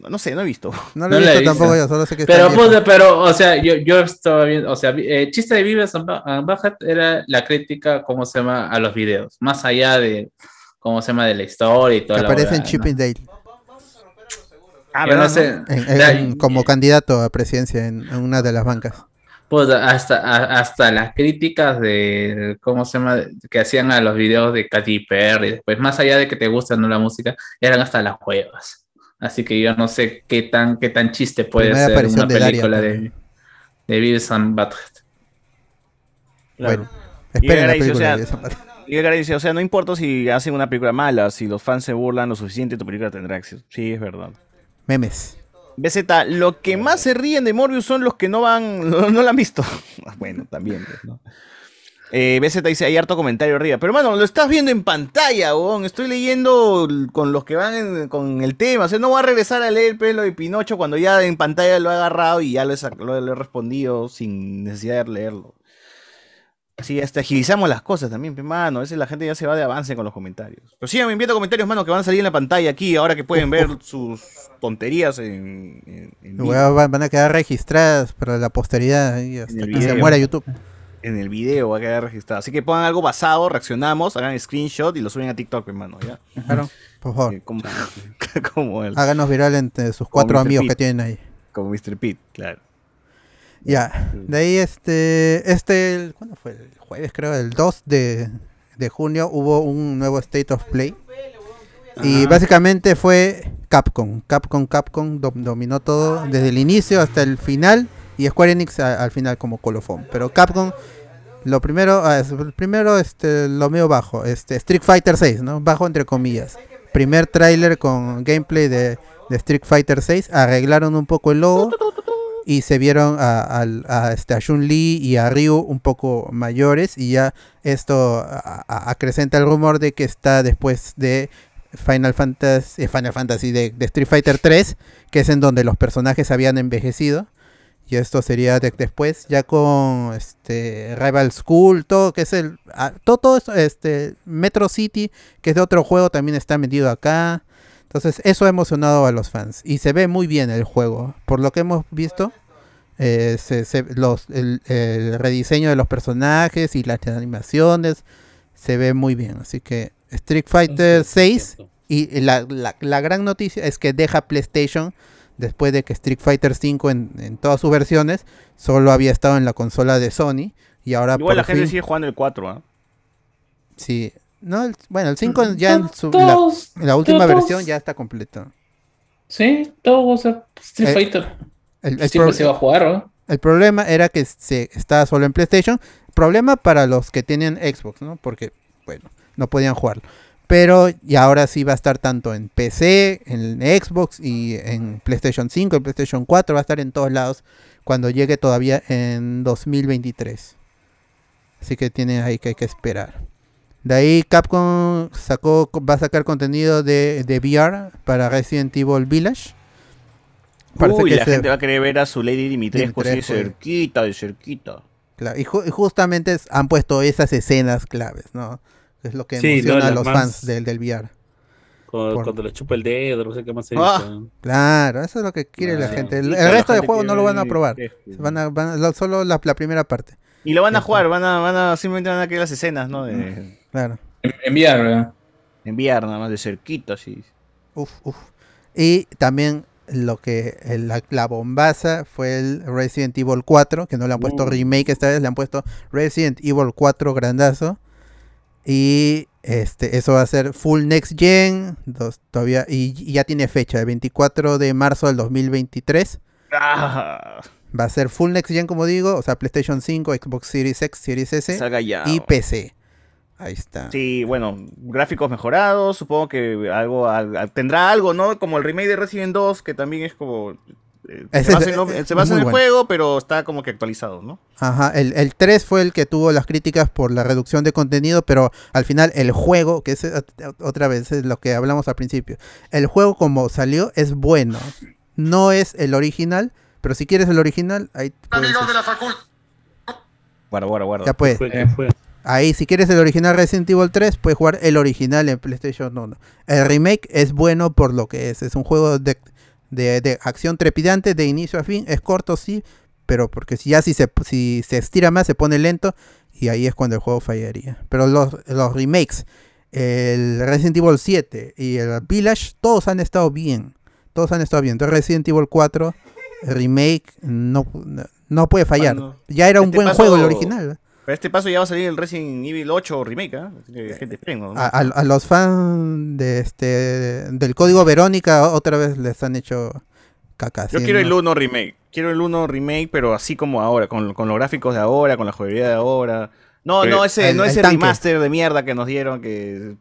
Speaker 4: no sé, no he visto. [laughs]
Speaker 2: No lo
Speaker 5: No
Speaker 2: he visto
Speaker 5: he
Speaker 2: tampoco
Speaker 5: visto.
Speaker 2: yo, solo sé que
Speaker 5: Pero, puta, pero, o sea, yo, yo estaba viendo, o sea, eh, chiste de Vives and Ba- and Butthead era la crítica, ¿cómo se llama?, a los videos, más allá de, ¿cómo se llama?, de la historia y
Speaker 2: Que
Speaker 5: todo.
Speaker 2: aparece en Chip and Dale.
Speaker 4: Ah,
Speaker 5: Yo no
Speaker 4: ¿verdad,
Speaker 5: sé.
Speaker 4: no?
Speaker 2: en-
Speaker 5: Ya,
Speaker 2: en- como candidato a presidencia en, en una de las bancas.
Speaker 5: Pues hasta, a- hasta las críticas de, ¿cómo se llama?, que hacían a los videos de Katy Perry, después, más allá de que te guste o no la música, eran hasta las huevas. Así que yo no sé qué tan, qué tan chiste puede
Speaker 2: Primera
Speaker 5: ser una
Speaker 2: de Daria
Speaker 5: película de,
Speaker 2: también.
Speaker 5: de Beavis and Butthead.
Speaker 2: Bueno, esperen la
Speaker 4: dice, o sea, y dice, o sea, no importa si hacen una película mala, si los fans se burlan lo suficiente, tu película tendrá éxito. Sí, es verdad.
Speaker 2: Memes.
Speaker 4: BZ, lo que más se ríen de Morbius son los que no van, [laughs] no, no la han visto. [laughs] bueno, también, pues, ¿no? Eh, BZ dice, hay harto comentario arriba. Pero hermano, lo estás viendo en pantalla, weón. Estoy leyendo con los que van en- con el tema. O sea, no voy a regresar a leer el pelo de Pinocho cuando ya en pantalla lo he agarrado y ya lo he- lo he respondido sin necesidad de leerlo. Así hasta agilizamos las cosas también, mano. A veces la gente ya se va de avance con los comentarios. Pero síganme enviando comentarios, mano, que van a salir en la pantalla aquí, ahora que pueden ver [laughs] sus tonterías en, en- en
Speaker 2: van van a quedar registradas para la posteridad y hasta
Speaker 4: el
Speaker 2: que se
Speaker 4: video.
Speaker 2: muera YouTube.
Speaker 4: En el video va a quedar registrado. Así que pongan algo basado, reaccionamos, hagan screenshot y lo suben a TikTok, hermano, ¿ya?
Speaker 2: Claro. Por favor.
Speaker 4: Eh, Como, [laughs] como el,
Speaker 2: Háganos viral entre sus cuatro amigos
Speaker 4: Pete.
Speaker 2: que tienen ahí.
Speaker 4: Como Mr. Pete, claro.
Speaker 2: Ya, de ahí este, este, el- ¿cuándo fue? El jueves creo, el 2 de, de junio hubo un nuevo State of Play. Y
Speaker 10: Ajá.
Speaker 2: básicamente fue Capcom. Capcom, Capcom dom- dominó todo desde el inicio hasta el final. Y Square Enix a- al final como colofón. Pero Capcom, lo primero, ah, primero este, lo medio bajo. Este, Street Fighter 6, ¿no? Bajo entre comillas. Primer tráiler con gameplay de, de Street Fighter 6. Arreglaron un poco el logo y se vieron a, a, este, a Chun-Li y a Ryu un poco mayores y ya esto acrecenta el rumor de que está después de Final Fantasy, eh, Final Fantasy de, Street Fighter 3, que es en donde los personajes habían envejecido. Y esto sería de- después, ya con este Rival School, todo que es el todo, todo esto, este Metro City, que es de otro juego, también está metido acá. Entonces, eso ha emocionado a los fans. Y se ve muy bien el juego. Por lo que hemos visto, eh, se- se- los, el, el rediseño de los personajes y las animaciones se ve muy bien. Así que Street Fighter 6 y la, la- la gran noticia es que deja PlayStation después de que Street Fighter 5 en, en todas sus versiones solo había estado en la consola de Sony y ahora
Speaker 4: Igual
Speaker 2: por
Speaker 4: la gente
Speaker 2: fin-
Speaker 4: sigue jugando el 4, ¿ah?
Speaker 2: Sí. No, el- bueno, el 5 ya en, su- la,
Speaker 10: Todos-
Speaker 2: en la última
Speaker 10: todos-
Speaker 2: versión ya está completo.
Speaker 10: Sí, todo va a ser Street
Speaker 2: Eh,
Speaker 10: Fighter.
Speaker 2: El, el
Speaker 10: Siempre se va a jugar, ¿no?
Speaker 2: el problema era que se estaba solo en PlayStation. Problema para los que tienen Xbox, ¿no? Porque, bueno, no podían jugarlo. Pero y ahora sí va a estar tanto en PC, en Xbox y en PlayStation 5, en PlayStation 4. Va a estar en todos lados cuando llegue todavía en 2023. Así que tiene ahí que hay que esperar. De ahí Capcom sacó, va a sacar contenido de, de VR para Resident Evil Village. Parece
Speaker 4: Uy,
Speaker 2: que
Speaker 4: la
Speaker 2: se-
Speaker 4: gente va a querer ver a su Lady Dimitrescu así de
Speaker 2: eh.
Speaker 4: cerquita, de cerquita.
Speaker 2: Claro, y, ju- y justamente han puesto esas escenas claves, ¿no? Es lo que
Speaker 6: Sí,
Speaker 2: emociona
Speaker 6: no,
Speaker 2: a los
Speaker 6: más-
Speaker 2: fans del, del VR.
Speaker 6: Cuando,
Speaker 2: Por-
Speaker 6: cuando le chupa el dedo, no sé qué más se
Speaker 4: Ah.
Speaker 6: dice.
Speaker 2: Claro, eso es lo que quiere la
Speaker 6: Ah,
Speaker 2: gente. El, resto del juego no lo van a probar. Van a, van a- solo la, la primera parte.
Speaker 4: Y lo van a jugar, van a, van a, simplemente van a querer las escenas, ¿no? De
Speaker 2: Claro.
Speaker 5: Enviar, ¿verdad?
Speaker 4: enviar nada más de cerquita, así.
Speaker 2: Uf, uf. Y también lo que el- la, la bombaza fue el Resident Evil 4, que no le han puesto
Speaker 4: Uh.
Speaker 2: remake esta vez, le han puesto Resident Evil 4 grandazo. Y este eso va a ser full next gen, dos- todavía y, y ya tiene fecha, el 24 de marzo del 2023.
Speaker 4: Ah,
Speaker 2: Va a ser full next gen como digo, o sea, PlayStation 5, Xbox Series X, Series S
Speaker 4: salga ya.
Speaker 2: y PC. Ahí está.
Speaker 4: Sí, bueno, gráficos mejorados, supongo que algo al- al- tendrá algo, ¿no? Como el remake de Resident 2, que también es como... eh,
Speaker 2: Ese
Speaker 4: se
Speaker 2: es-
Speaker 4: basa en, lo-
Speaker 2: es
Speaker 4: se basa en
Speaker 2: muy
Speaker 4: el
Speaker 2: bueno.
Speaker 4: juego, pero está como que actualizado, ¿no?
Speaker 2: Ajá, el, el 3 fue el que tuvo las críticas por la reducción de contenido, pero al final el juego, que es ot- otra vez es lo que hablamos al principio, el juego como salió es bueno, no es el original, pero si quieres el original, ahí puedes,
Speaker 4: Guarda, guarda, guarda.
Speaker 2: ya
Speaker 6: ¿qué fue?
Speaker 2: Ahí si quieres el original Resident Evil 3, puedes jugar el original en PlayStation 1. El remake es bueno por lo que es, es un juego de, de, de acción trepidante de inicio a fin, es corto sí, pero porque si ya si se, si se estira más se pone lento y ahí es cuando el juego fallaría. Pero los, los remakes, el Resident Evil 7 y el Village, todos han estado bien. Todos han estado bien. Entonces Resident Evil 4, el remake, no, no, puede fallar.
Speaker 4: Bueno,
Speaker 2: ya era un buen
Speaker 4: paso-
Speaker 2: juego el original.
Speaker 4: Pero este paso ya va a salir el Resident Evil 8 remake, ¿ah? Gente, esperen, ¿no?
Speaker 2: a, a- a los fans de este del código Verónica otra vez les han hecho caca.
Speaker 4: Yo
Speaker 2: sí,
Speaker 4: quiero el
Speaker 2: ¿no?
Speaker 4: 1 remake. Quiero el 1 remake, pero así como ahora, con, con los gráficos de ahora, con la jugabilidad de ahora. No,
Speaker 6: Pero
Speaker 4: no ese,
Speaker 2: el-
Speaker 4: no
Speaker 2: el
Speaker 4: ese remaster de mierda que nos dieron, que,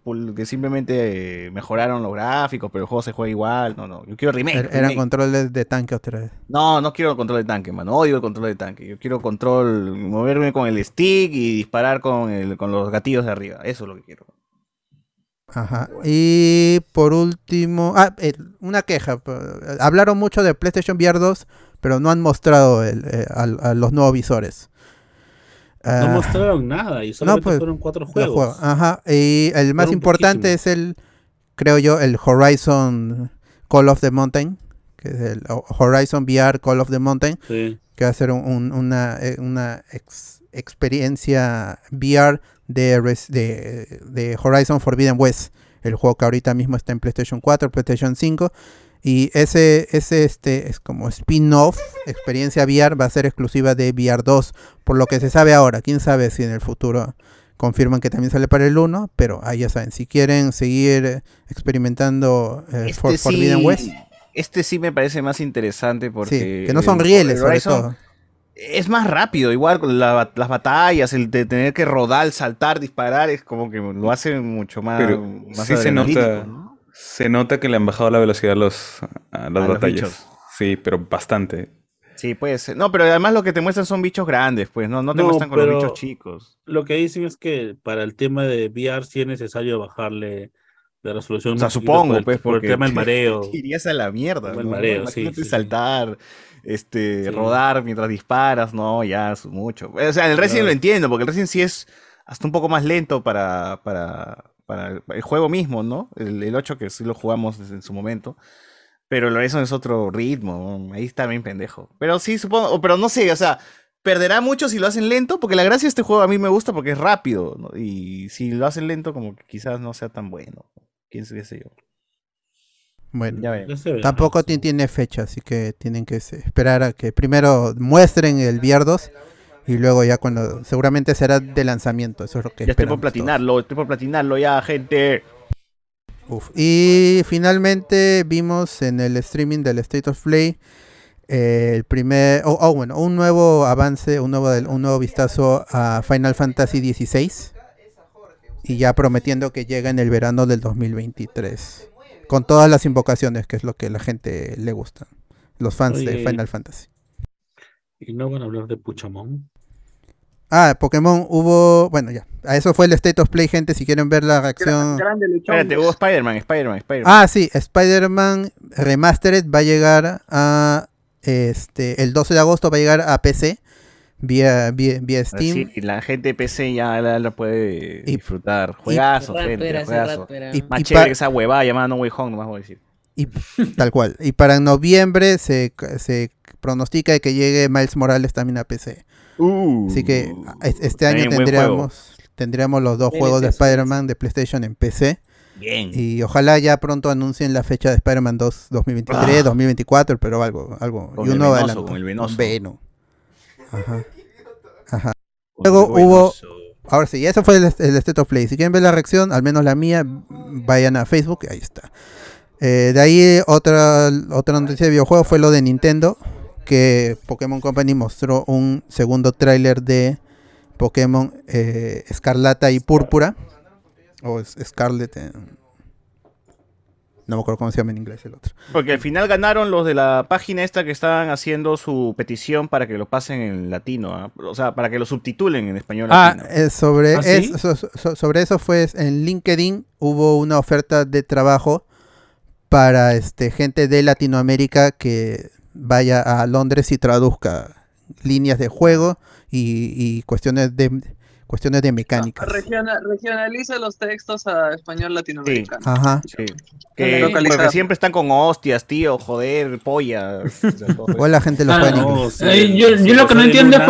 Speaker 4: simplemente eh, mejoraron los gráficos, pero el juego se juega igual. No, no. Yo quiero remake.
Speaker 2: Er- eran
Speaker 4: remake.
Speaker 2: controles de tanque otra vez.
Speaker 4: No, no quiero control de tanque, mano. Odio el control de tanque. Yo quiero control, moverme con el stick y disparar con, el, con los gatillos de arriba. Eso es lo que quiero.
Speaker 2: Ajá. Y por último, ah, eh, una queja. Hablaron mucho de PlayStation VR 2, pero no han mostrado el, eh, a, los nuevos visores.
Speaker 6: No
Speaker 2: Ah,
Speaker 6: mostraron nada y solamente
Speaker 2: pues,
Speaker 6: fueron cuatro juegos.
Speaker 2: juegos. Ajá. Y el más
Speaker 6: Fueron
Speaker 2: importante es el, creo yo, el Horizon Call of the Mountain. Que es el Horizon VR Call of the Mountain.
Speaker 6: Sí.
Speaker 2: que va a ser un- un- una, eh, una ex- experiencia VR de, de, de Horizon Forbidden West, el juego que ahorita mismo está en PlayStation 4, PlayStation 5. Y ese, ese este, es como spin-off, experiencia VR, va a ser exclusiva de VR 2, por lo que se sabe ahora. Quién sabe si en el futuro confirman que también sale para el 1, pero ahí ya saben, si quieren seguir eh, experimentando eh, For-
Speaker 4: Este
Speaker 2: Forbidden
Speaker 4: sí,
Speaker 2: West,
Speaker 4: este sí me parece más interesante porque...
Speaker 2: que no son
Speaker 4: el-
Speaker 2: rieles,
Speaker 4: el
Speaker 2: sobre todo.
Speaker 4: Es más rápido, igual con la- las batallas, el de tener que rodar, saltar, disparar, es como que lo hace mucho más...
Speaker 8: Pero
Speaker 4: más
Speaker 8: sí se nota,
Speaker 4: ¿no?
Speaker 8: Se nota que le han bajado la velocidad a, los, a las
Speaker 4: A los
Speaker 8: batallas. sí, pero bastante.
Speaker 4: Sí, puede ser. No, pero además lo que te muestran son bichos grandes, pues, no, no te
Speaker 6: No,
Speaker 4: muestran con los bichos chicos.
Speaker 6: Lo que dicen es que para el tema de VR sí es necesario bajarle la resolución.
Speaker 4: O sea, supongo,
Speaker 6: por el,
Speaker 4: pues,
Speaker 6: por el
Speaker 4: porque
Speaker 6: tema del [laughs] mareo. [laughs]
Speaker 4: irías a la mierda.
Speaker 6: El
Speaker 4: ¿no?
Speaker 6: mareo, sí,
Speaker 4: Imagínate
Speaker 6: sí, sí.
Speaker 4: saltar, este,
Speaker 6: Sí.
Speaker 4: rodar mientras disparas, no, ya es mucho. O sea, el Resident lo entiendo, porque el Resident sí es hasta un poco más lento para, para, para el- el juego mismo, ¿no? El, el 8 que sí lo jugamos desde en su momento. Pero el Horizon es otro ritmo, ¿no? ahí está bien pendejo. Pero sí, supongo, pero no sé, o sea, perderá mucho si lo hacen lento, porque la gracia de este juego a mí me gusta porque es rápido, ¿no? Y si lo hacen lento, como que quizás no sea tan bueno. Quién sé, qué sé yo.
Speaker 2: Bueno,
Speaker 4: Ya
Speaker 2: tampoco ti- tiene fecha, así que tienen que esperar a que primero muestren el 2 y luego ya cuando seguramente será de lanzamiento, eso es lo que
Speaker 4: Ya estoy por platinarlo, estoy por platinarlo ya, gente.
Speaker 2: Uf. Y finalmente vimos en el streaming del State of Play eh, el primer, oh, oh, bueno, un nuevo avance, un nuevo, un nuevo vistazo a Final Fantasy XVI y ya prometiendo que llega en el verano del 2023 con todas las invocaciones, que es lo que a la gente le gusta, los fans de. Final Fantasy.
Speaker 6: Y no van a hablar de Puchamón.
Speaker 2: Ah, Pokémon hubo, bueno ya, a eso fue el State of Play, gente, si quieren ver la reacción.
Speaker 7: Grande.
Speaker 4: Espérate, hubo Spider-Man, Spider-Man, Spider-Man.
Speaker 2: Ah, sí, Spider-Man Remastered va a llegar a este el 12 de agosto va a llegar a PC vía vía, vía Steam.
Speaker 4: Sí, la gente de PC ya la, la puede
Speaker 2: Y-
Speaker 4: disfrutar. Juegazo,
Speaker 12: rato
Speaker 4: gente, juegazo.
Speaker 12: rato.
Speaker 2: Y-
Speaker 4: Más
Speaker 2: y
Speaker 4: chévere que esa huevada llamada No Way Home, nomás voy a decir.
Speaker 2: y [laughs] tal cual. Y para noviembre se, se pronostica de que llegue Miles Morales también a PC. Así que es- este año
Speaker 4: Uh,
Speaker 2: tendríamos tendríamos los dos juegos de. Spider-Man de PlayStation en PC
Speaker 4: Bien.
Speaker 2: y ojalá ya pronto anuncien la fecha de Spider-Man 2 2023,
Speaker 4: Ah.
Speaker 2: 2024, pero algo algo
Speaker 4: Con
Speaker 2: y
Speaker 4: el
Speaker 2: uno
Speaker 4: venoso,
Speaker 2: adelantó.
Speaker 4: con el venoso.
Speaker 2: Venom. Ajá. Ajá. Luego hubo Ahora sí, eso fue el, el State of Play. Si quieren ver la reacción, al menos la mía, vayan a Facebook, ahí está. Eh, de ahí otra, otra noticia de videojuego fue lo de Nintendo, que Pokémon Company mostró un segundo tráiler de Pokémon eh, Escarlata y Púrpura, o es- Scarlet, en- no me acuerdo cómo se llama en inglés el otro.
Speaker 4: Porque al final ganaron los de la página esta que estaban haciendo su petición para que lo pasen en latino. ¿ah? O sea, para que lo subtitulen en español
Speaker 2: Ah, eh, sobre,
Speaker 6: ¿Ah, sí?
Speaker 2: eso, so- so- sobre eso fue en LinkedIn hubo una oferta de trabajo para este gente de Latinoamérica que vaya a Londres y traduzca líneas de juego y, y cuestiones de cuestiones de mecánicas.
Speaker 7: Regiona- regionaliza los textos a español latinoamericano.
Speaker 2: Ajá.
Speaker 4: Sí. Que, porque siempre están con hostias, tío, joder, polla. [laughs] o
Speaker 2: la gente lo
Speaker 5: Ah,
Speaker 6: no, sí.
Speaker 5: Eh, yo,
Speaker 6: sí,
Speaker 5: yo lo que no entiendo es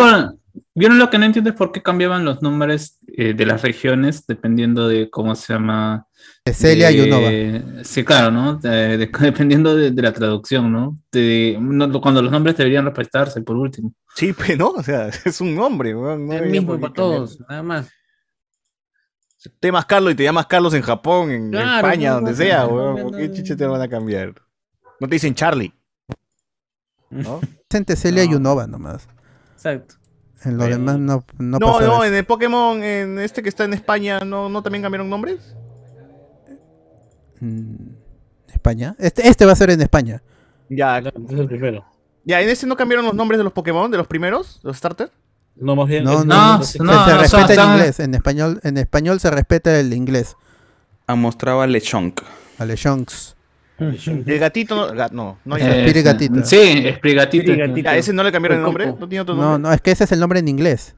Speaker 5: yo lo que no entiendo es por qué cambiaban los nombres eh, de las regiones dependiendo de cómo se llama.
Speaker 2: De Celia y
Speaker 5: de-
Speaker 2: Unova.
Speaker 5: Sí, claro, ¿no? De- de- [laughs] dependiendo de, de la traducción, ¿no? De- no- Cuando los nombres deberían respetarse, por último.
Speaker 4: Sí, pero no, o sea, [laughs] es un nombre, weón, no
Speaker 12: El mismo para todos, nada más.
Speaker 4: Te llamas Carlos y te llamas Carlos en Japón, en
Speaker 12: Claro,
Speaker 4: España,
Speaker 12: no,
Speaker 4: donde
Speaker 12: no,
Speaker 4: sea,
Speaker 12: no,
Speaker 4: weón.
Speaker 12: no,
Speaker 4: ¿Por qué
Speaker 12: no.
Speaker 4: chiche te van a cambiar? No te dicen Charlie. ¿No? [laughs]
Speaker 2: Celia y
Speaker 4: No.
Speaker 2: Unova nomás.
Speaker 12: Exacto.
Speaker 2: En lo
Speaker 4: Bueno.
Speaker 2: demás no no,
Speaker 4: No, no,
Speaker 2: eso.
Speaker 4: en el Pokémon, en este que está en España, ¿no, no también cambiaron nombres?
Speaker 2: Mm, España. Este este va a ser en España.
Speaker 4: Ya,
Speaker 6: Este es el primero.
Speaker 4: ya, en ese no cambiaron los nombres de los Pokémon, de los primeros, los starters.
Speaker 6: No, más bien.
Speaker 2: No, no,
Speaker 5: no,
Speaker 2: se,
Speaker 5: no,
Speaker 2: se
Speaker 5: o sea,
Speaker 2: respeta el inglés. En español, en español se respeta el inglés.
Speaker 8: Han mostrado a Lechonk.
Speaker 2: A Lechonks.
Speaker 4: El gatito, no, ga- no, no hay
Speaker 5: Eh,
Speaker 2: Gatito.
Speaker 5: Sí.
Speaker 4: Ya, ese no le cambiaron el nombre, no tiene otro
Speaker 2: No,
Speaker 4: nombre.
Speaker 2: no, es que ese es el nombre en inglés.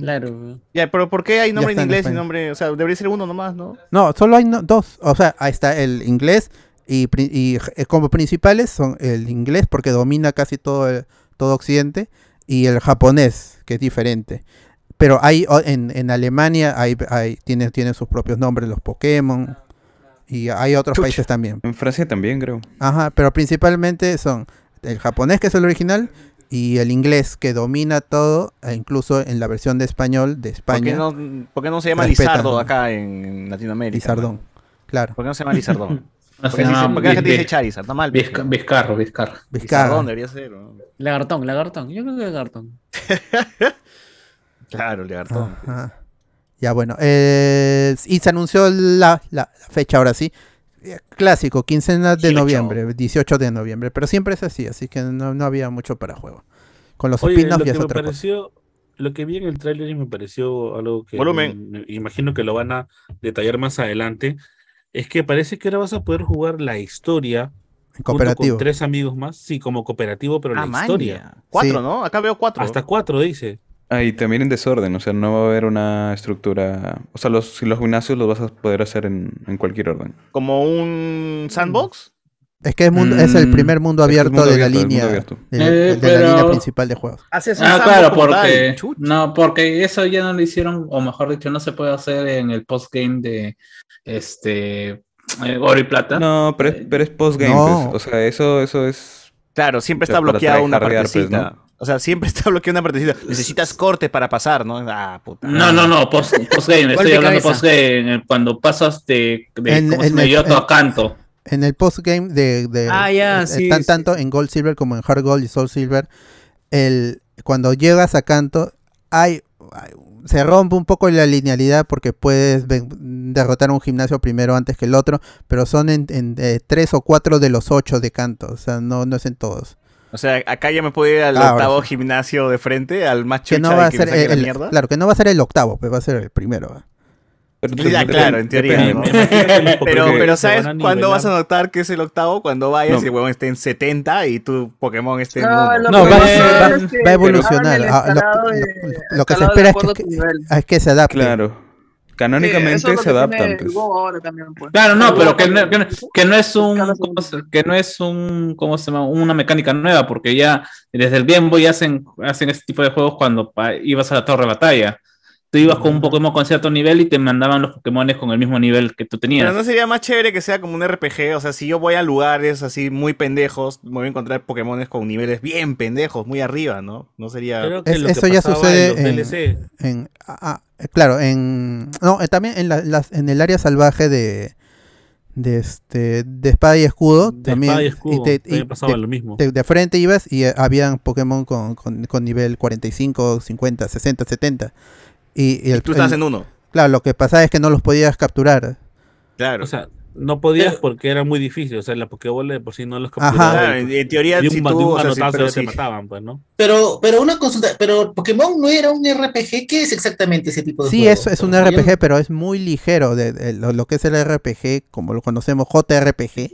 Speaker 12: Claro.
Speaker 4: Ya, pero ¿por qué hay nombre en inglés y nombre, o sea, debería ser uno nomás, ¿no?
Speaker 2: No, solo hay no- dos. O sea, ahí está el inglés y, y eh, como principales son el inglés porque domina casi todo el- todo Occidente y el japonés que es diferente. Pero hay en, en Alemania hay, hay tienen tienen sus propios nombres los Pokémon Y hay otros países también.
Speaker 8: En Francia también, creo.
Speaker 2: Ajá, pero principalmente son el japonés, que es el original, y el inglés, que domina todo, e incluso en la versión de español de
Speaker 4: ¿Por
Speaker 2: España.
Speaker 4: qué, no, por qué no se llama
Speaker 2: Respetan,
Speaker 4: Lizardo
Speaker 2: ¿no?
Speaker 4: acá en Latinoamérica?
Speaker 2: Lizardón, claro.
Speaker 4: ¿Por qué no se llama Lizardón? [laughs]
Speaker 5: No,
Speaker 4: ¿Por qué,
Speaker 5: se llama
Speaker 4: por la gente dice Charizard? Está mal.
Speaker 5: Vizca- Vizcarro, Vizcarro.
Speaker 4: Lizardón debería ser. ¿no?
Speaker 12: Lagartón, lagartón. Yo creo que lagartón. [laughs]
Speaker 4: Claro, Lagartón.
Speaker 2: Ajá. Ya bueno, eh, y se anunció la, la- la fecha ahora sí. Eh, Clásico, quincena de
Speaker 4: 18.
Speaker 2: noviembre, 18 de noviembre, pero siempre es así, así que no, no había mucho para juego. Con los spin-offs
Speaker 6: lo
Speaker 2: ya
Speaker 6: que
Speaker 2: es otra cosa.
Speaker 6: lo que vi en el tráiler y me pareció algo que
Speaker 4: Volumen.
Speaker 6: me- imagino que lo van a detallar más adelante, es que parece que ahora vas a poder jugar la historia
Speaker 2: Cooperativo.
Speaker 6: con tres amigos más, sí, como cooperativo, pero
Speaker 4: Ah,
Speaker 6: la
Speaker 4: maña.
Speaker 6: historia.
Speaker 4: Cuatro,
Speaker 2: Sí.
Speaker 4: ¿no? Acá veo cuatro.
Speaker 6: Hasta cuatro dice.
Speaker 8: Ah, y también en desorden, o sea, no va a haber una estructura. O sea, los, los gimnasios los vas a poder hacer en, en cualquier orden.
Speaker 4: Como un sandbox.
Speaker 2: Es que es, mundo- es el
Speaker 8: Mm,
Speaker 2: primer mundo abierto de la
Speaker 8: mundo
Speaker 2: línea
Speaker 8: abierto.
Speaker 2: de,
Speaker 5: Eh,
Speaker 2: la línea principal de juegos.
Speaker 5: Ah, claro, porque no, porque eso ya no lo hicieron, o mejor dicho, no se puede hacer en el postgame de este eh, Oro y Plata.
Speaker 8: No, pero es, pero es postgame,
Speaker 2: No.
Speaker 8: pues. O sea, eso, eso es.
Speaker 4: Claro, siempre está bloqueada una
Speaker 8: pues,
Speaker 4: partecita.
Speaker 8: ¿no?
Speaker 4: O sea, siempre [laughs] está bloqueada una partecita. Necesitas corte para pasar, ¿no? Ah, puta.
Speaker 5: No, no, no, post, postgame, [laughs] estoy
Speaker 12: Golpe
Speaker 5: hablando postgame, cuando pasas de, de
Speaker 2: En- en-
Speaker 5: a Canto.
Speaker 2: En el postgame de, de
Speaker 12: Ah, ya,
Speaker 2: eh,
Speaker 12: sí,
Speaker 2: tan-
Speaker 12: sí.
Speaker 2: tanto en Gold Silver como en Hard Gold y Soul Silver, el cuando llegas a Canto hay, hay- se rompe un poco la linealidad porque puedes derrotar a un gimnasio primero antes que el otro, pero son en, en, eh, tres o cuatro de los ocho de Canto, o sea, no, no es en todos.
Speaker 4: O sea, acá ya me puedo ir al
Speaker 2: Ah,
Speaker 4: octavo
Speaker 2: sí.
Speaker 4: gimnasio de frente, al más
Speaker 2: Que
Speaker 4: chucha
Speaker 2: no va
Speaker 4: y
Speaker 2: a
Speaker 4: que me
Speaker 2: ser el,
Speaker 4: mierda.
Speaker 2: claro, que no va a ser el octavo, pues va a ser el primero.
Speaker 8: Pero
Speaker 4: Ya, claro, en [laughs] Pero, pero ¿sabes
Speaker 6: a
Speaker 4: cuándo vas a notar que es el octavo? Cuando vayas
Speaker 8: No.
Speaker 4: y el huevón esté en 70 y tu Pokémon esté en
Speaker 7: No,
Speaker 2: No, va, a va- va a evolucionar. Ah, lo- lo,
Speaker 7: de-
Speaker 2: lo que se
Speaker 7: de
Speaker 2: espera es que,
Speaker 7: a
Speaker 2: es que se adapte.
Speaker 8: Claro.
Speaker 7: Sí,
Speaker 8: Canónicamente
Speaker 7: eso es lo
Speaker 8: se
Speaker 7: que
Speaker 8: adaptan, pues.
Speaker 7: Go ahora también, pues.
Speaker 5: Claro, no, pero que no, que no- que no es un
Speaker 7: Escala
Speaker 5: ¿cómo se- que no es un ¿cómo se llama? una mecánica nueva, porque ya desde el Game Boy hacen, hacen este tipo de juegos cuando pa- ibas a la torre de batalla. Tú ibas con un Pokémon con cierto nivel y te mandaban los Pokémon con el mismo nivel que tú tenías.
Speaker 4: Pero no sería más chévere que sea como un RPG. O sea, si yo voy a lugares así muy pendejos, me voy a encontrar Pokémones con niveles bien pendejos, muy arriba, ¿no? No sería.
Speaker 6: Creo que
Speaker 2: Es-
Speaker 6: lo que
Speaker 2: eso ya
Speaker 6: pasaba
Speaker 2: sucede
Speaker 6: en los
Speaker 2: en-
Speaker 6: DLC.
Speaker 2: En, ah, eh, claro, en no, eh, también en, la- las- en el área salvaje de de este de espada y escudo
Speaker 6: De
Speaker 2: también
Speaker 6: espada y escudo,
Speaker 2: te-
Speaker 6: también pasaba
Speaker 2: de,
Speaker 6: lo mismo.
Speaker 2: de- de frente ibas y eh, habían Pokémon con, con, con nivel 45, 50, 60, 70 y, y el-
Speaker 4: Tú estás
Speaker 2: el-
Speaker 4: en uno.
Speaker 2: claro, lo que pasaba es que no los podías capturar.
Speaker 4: Claro.
Speaker 6: O sea, no podías porque era muy difícil. O sea, la Pokébola de por sí no los capturaba. Y-
Speaker 4: en, teoría,
Speaker 6: un,
Speaker 4: si tú.
Speaker 6: de un
Speaker 4: o sea, sí,
Speaker 6: manotazo
Speaker 4: pero
Speaker 6: ya te
Speaker 4: sí.
Speaker 6: mataban, pues, ¿no?
Speaker 13: Pero, pero una consulta, pero Pokémon no era un RPG, ¿qué es exactamente ese tipo de
Speaker 2: Sí,
Speaker 13: juego?
Speaker 2: es, es un RPG, pero es muy ligero de, de lo, lo que es el RPG, como lo conocemos JRPG.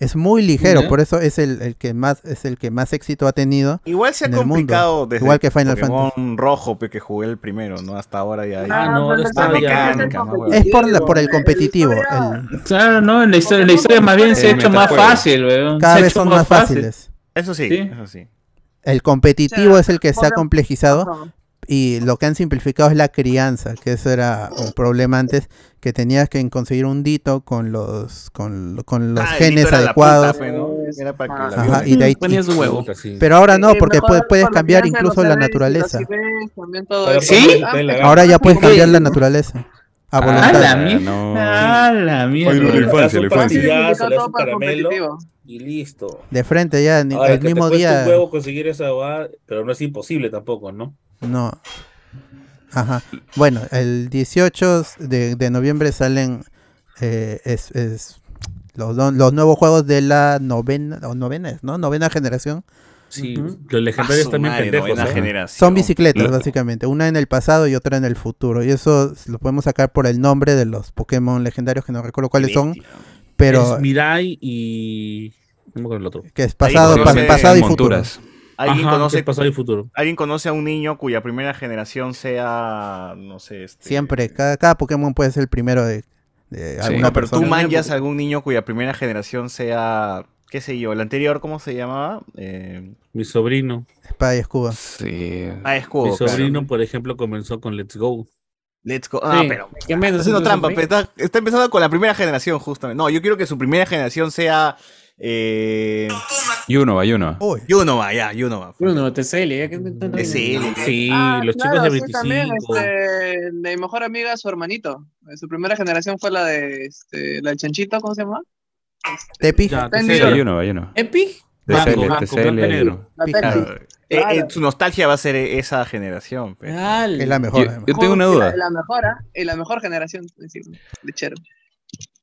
Speaker 2: Es muy ligero, por eso es el, el que más es el que más éxito ha tenido.
Speaker 4: Igual se ha complicado desde
Speaker 2: Igual que Final
Speaker 4: Pokémon
Speaker 2: Fantasy.
Speaker 4: rojo que jugué el primero, ¿no? Hasta ahora ya hay.
Speaker 6: Ah, no, está
Speaker 4: mecánica.
Speaker 2: Es por, la, por el competitivo. el-
Speaker 5: Claro, no, en la historia, en la historia más bien se ha hecho más fácil, weón.
Speaker 2: cada vez son más
Speaker 5: fácil.
Speaker 2: fáciles.
Speaker 4: Eso sí,
Speaker 5: Sí.
Speaker 4: eso sí.
Speaker 2: El competitivo
Speaker 7: O sea,
Speaker 2: es el que se ha complejizado. Y lo que han simplificado es la crianza, que eso era un problema antes, que tenías que conseguir un dito con los con, con los
Speaker 4: Ah,
Speaker 2: genes adecuados.
Speaker 4: puta, ¿no? Era para que la
Speaker 2: Ajá, y de ahí
Speaker 12: Ponías un huevo.
Speaker 2: Pero ahora no, porque puedes, puedes cambiar incluso la naturaleza.
Speaker 5: ¿Sí?
Speaker 7: Ah, pues.
Speaker 2: Ahora ya puedes cambiar la naturaleza. A
Speaker 5: Ah,
Speaker 2: voluntad.
Speaker 5: la mierda.
Speaker 8: no.
Speaker 5: Ah, la mierda.
Speaker 8: No, la infancia, la infancia.
Speaker 7: Simplificado
Speaker 6: le
Speaker 7: todo
Speaker 6: un caramelo y listo.
Speaker 2: De frente ya, ni-
Speaker 6: Ahora,
Speaker 2: el
Speaker 6: que
Speaker 2: mismo día.
Speaker 6: un huevo conseguir esa pero no es imposible tampoco, ¿no?
Speaker 2: No. Ajá. Bueno, el 18 de, de noviembre salen eh, es, es los, los nuevos juegos de la novena, o novena, ¿no? Novena generación.
Speaker 6: Sí, los
Speaker 4: Ah,
Speaker 6: legendarios
Speaker 4: su
Speaker 6: también
Speaker 4: madre,
Speaker 6: pendejos.
Speaker 4: novena
Speaker 6: ¿eh?
Speaker 4: generación.
Speaker 2: Son bicicletas, básicamente. Una en el pasado y otra en el futuro. Y eso lo podemos sacar por el nombre de los Pokémon legendarios, que no recuerdo cuáles son, pero
Speaker 6: Es Mirai y. No me acuerdo el otro.
Speaker 2: que es pasado,
Speaker 4: Ahí
Speaker 2: pa-
Speaker 4: conoce
Speaker 2: pasado y futuro.
Speaker 4: ¿Alguien
Speaker 6: Ajá,
Speaker 4: conoce
Speaker 6: pasado y futuro.
Speaker 4: ¿Alguien conoce a un niño cuya primera generación sea, no sé, este...
Speaker 2: Siempre, cada, cada Pokémon puede ser el primero de, de
Speaker 8: Sí.
Speaker 2: alguna
Speaker 4: No, pero tú manjas a algún niño cuya primera generación sea, qué sé yo, el anterior, ¿cómo se llamaba? Eh,
Speaker 6: Mi sobrino.
Speaker 2: Espada y escudo.
Speaker 8: Sí.
Speaker 4: ah, escudo,
Speaker 6: Mi
Speaker 4: claro.
Speaker 6: sobrino, por ejemplo, comenzó con Let's Go.
Speaker 4: Let's go. Ah,
Speaker 12: Sí,
Speaker 4: pero.
Speaker 12: ¿qué menos
Speaker 4: Está haciendo trampa.
Speaker 12: ¿sí?
Speaker 4: pero Está, está empezando con la primera generación, justamente. No, yo quiero que su primera generación sea. Eh...
Speaker 8: Yunova, Yunova.
Speaker 4: Yunova, ya, Yunova.
Speaker 12: Bruno, TCL, ya que
Speaker 4: TCL.
Speaker 6: Sí,
Speaker 7: Ah,
Speaker 6: los chicos
Speaker 7: claro,
Speaker 6: de
Speaker 7: sí,
Speaker 6: 25.
Speaker 7: también, este, de mi mejor amiga, su hermanito. Su primera generación fue la de este, la del chanchito, ¿cómo se llama?
Speaker 2: Tepi.
Speaker 8: Sí, Yunova, Yunova.
Speaker 12: ¿Epi?
Speaker 8: TCL,
Speaker 6: Blanco,
Speaker 8: TCL.
Speaker 4: Eh, eh, su nostalgia va a ser esa generación.
Speaker 2: Es la mejor.
Speaker 8: Yo, tengo una duda.
Speaker 7: La, la mejor, ¿ah? Y la mejor generación, es decir, de chero.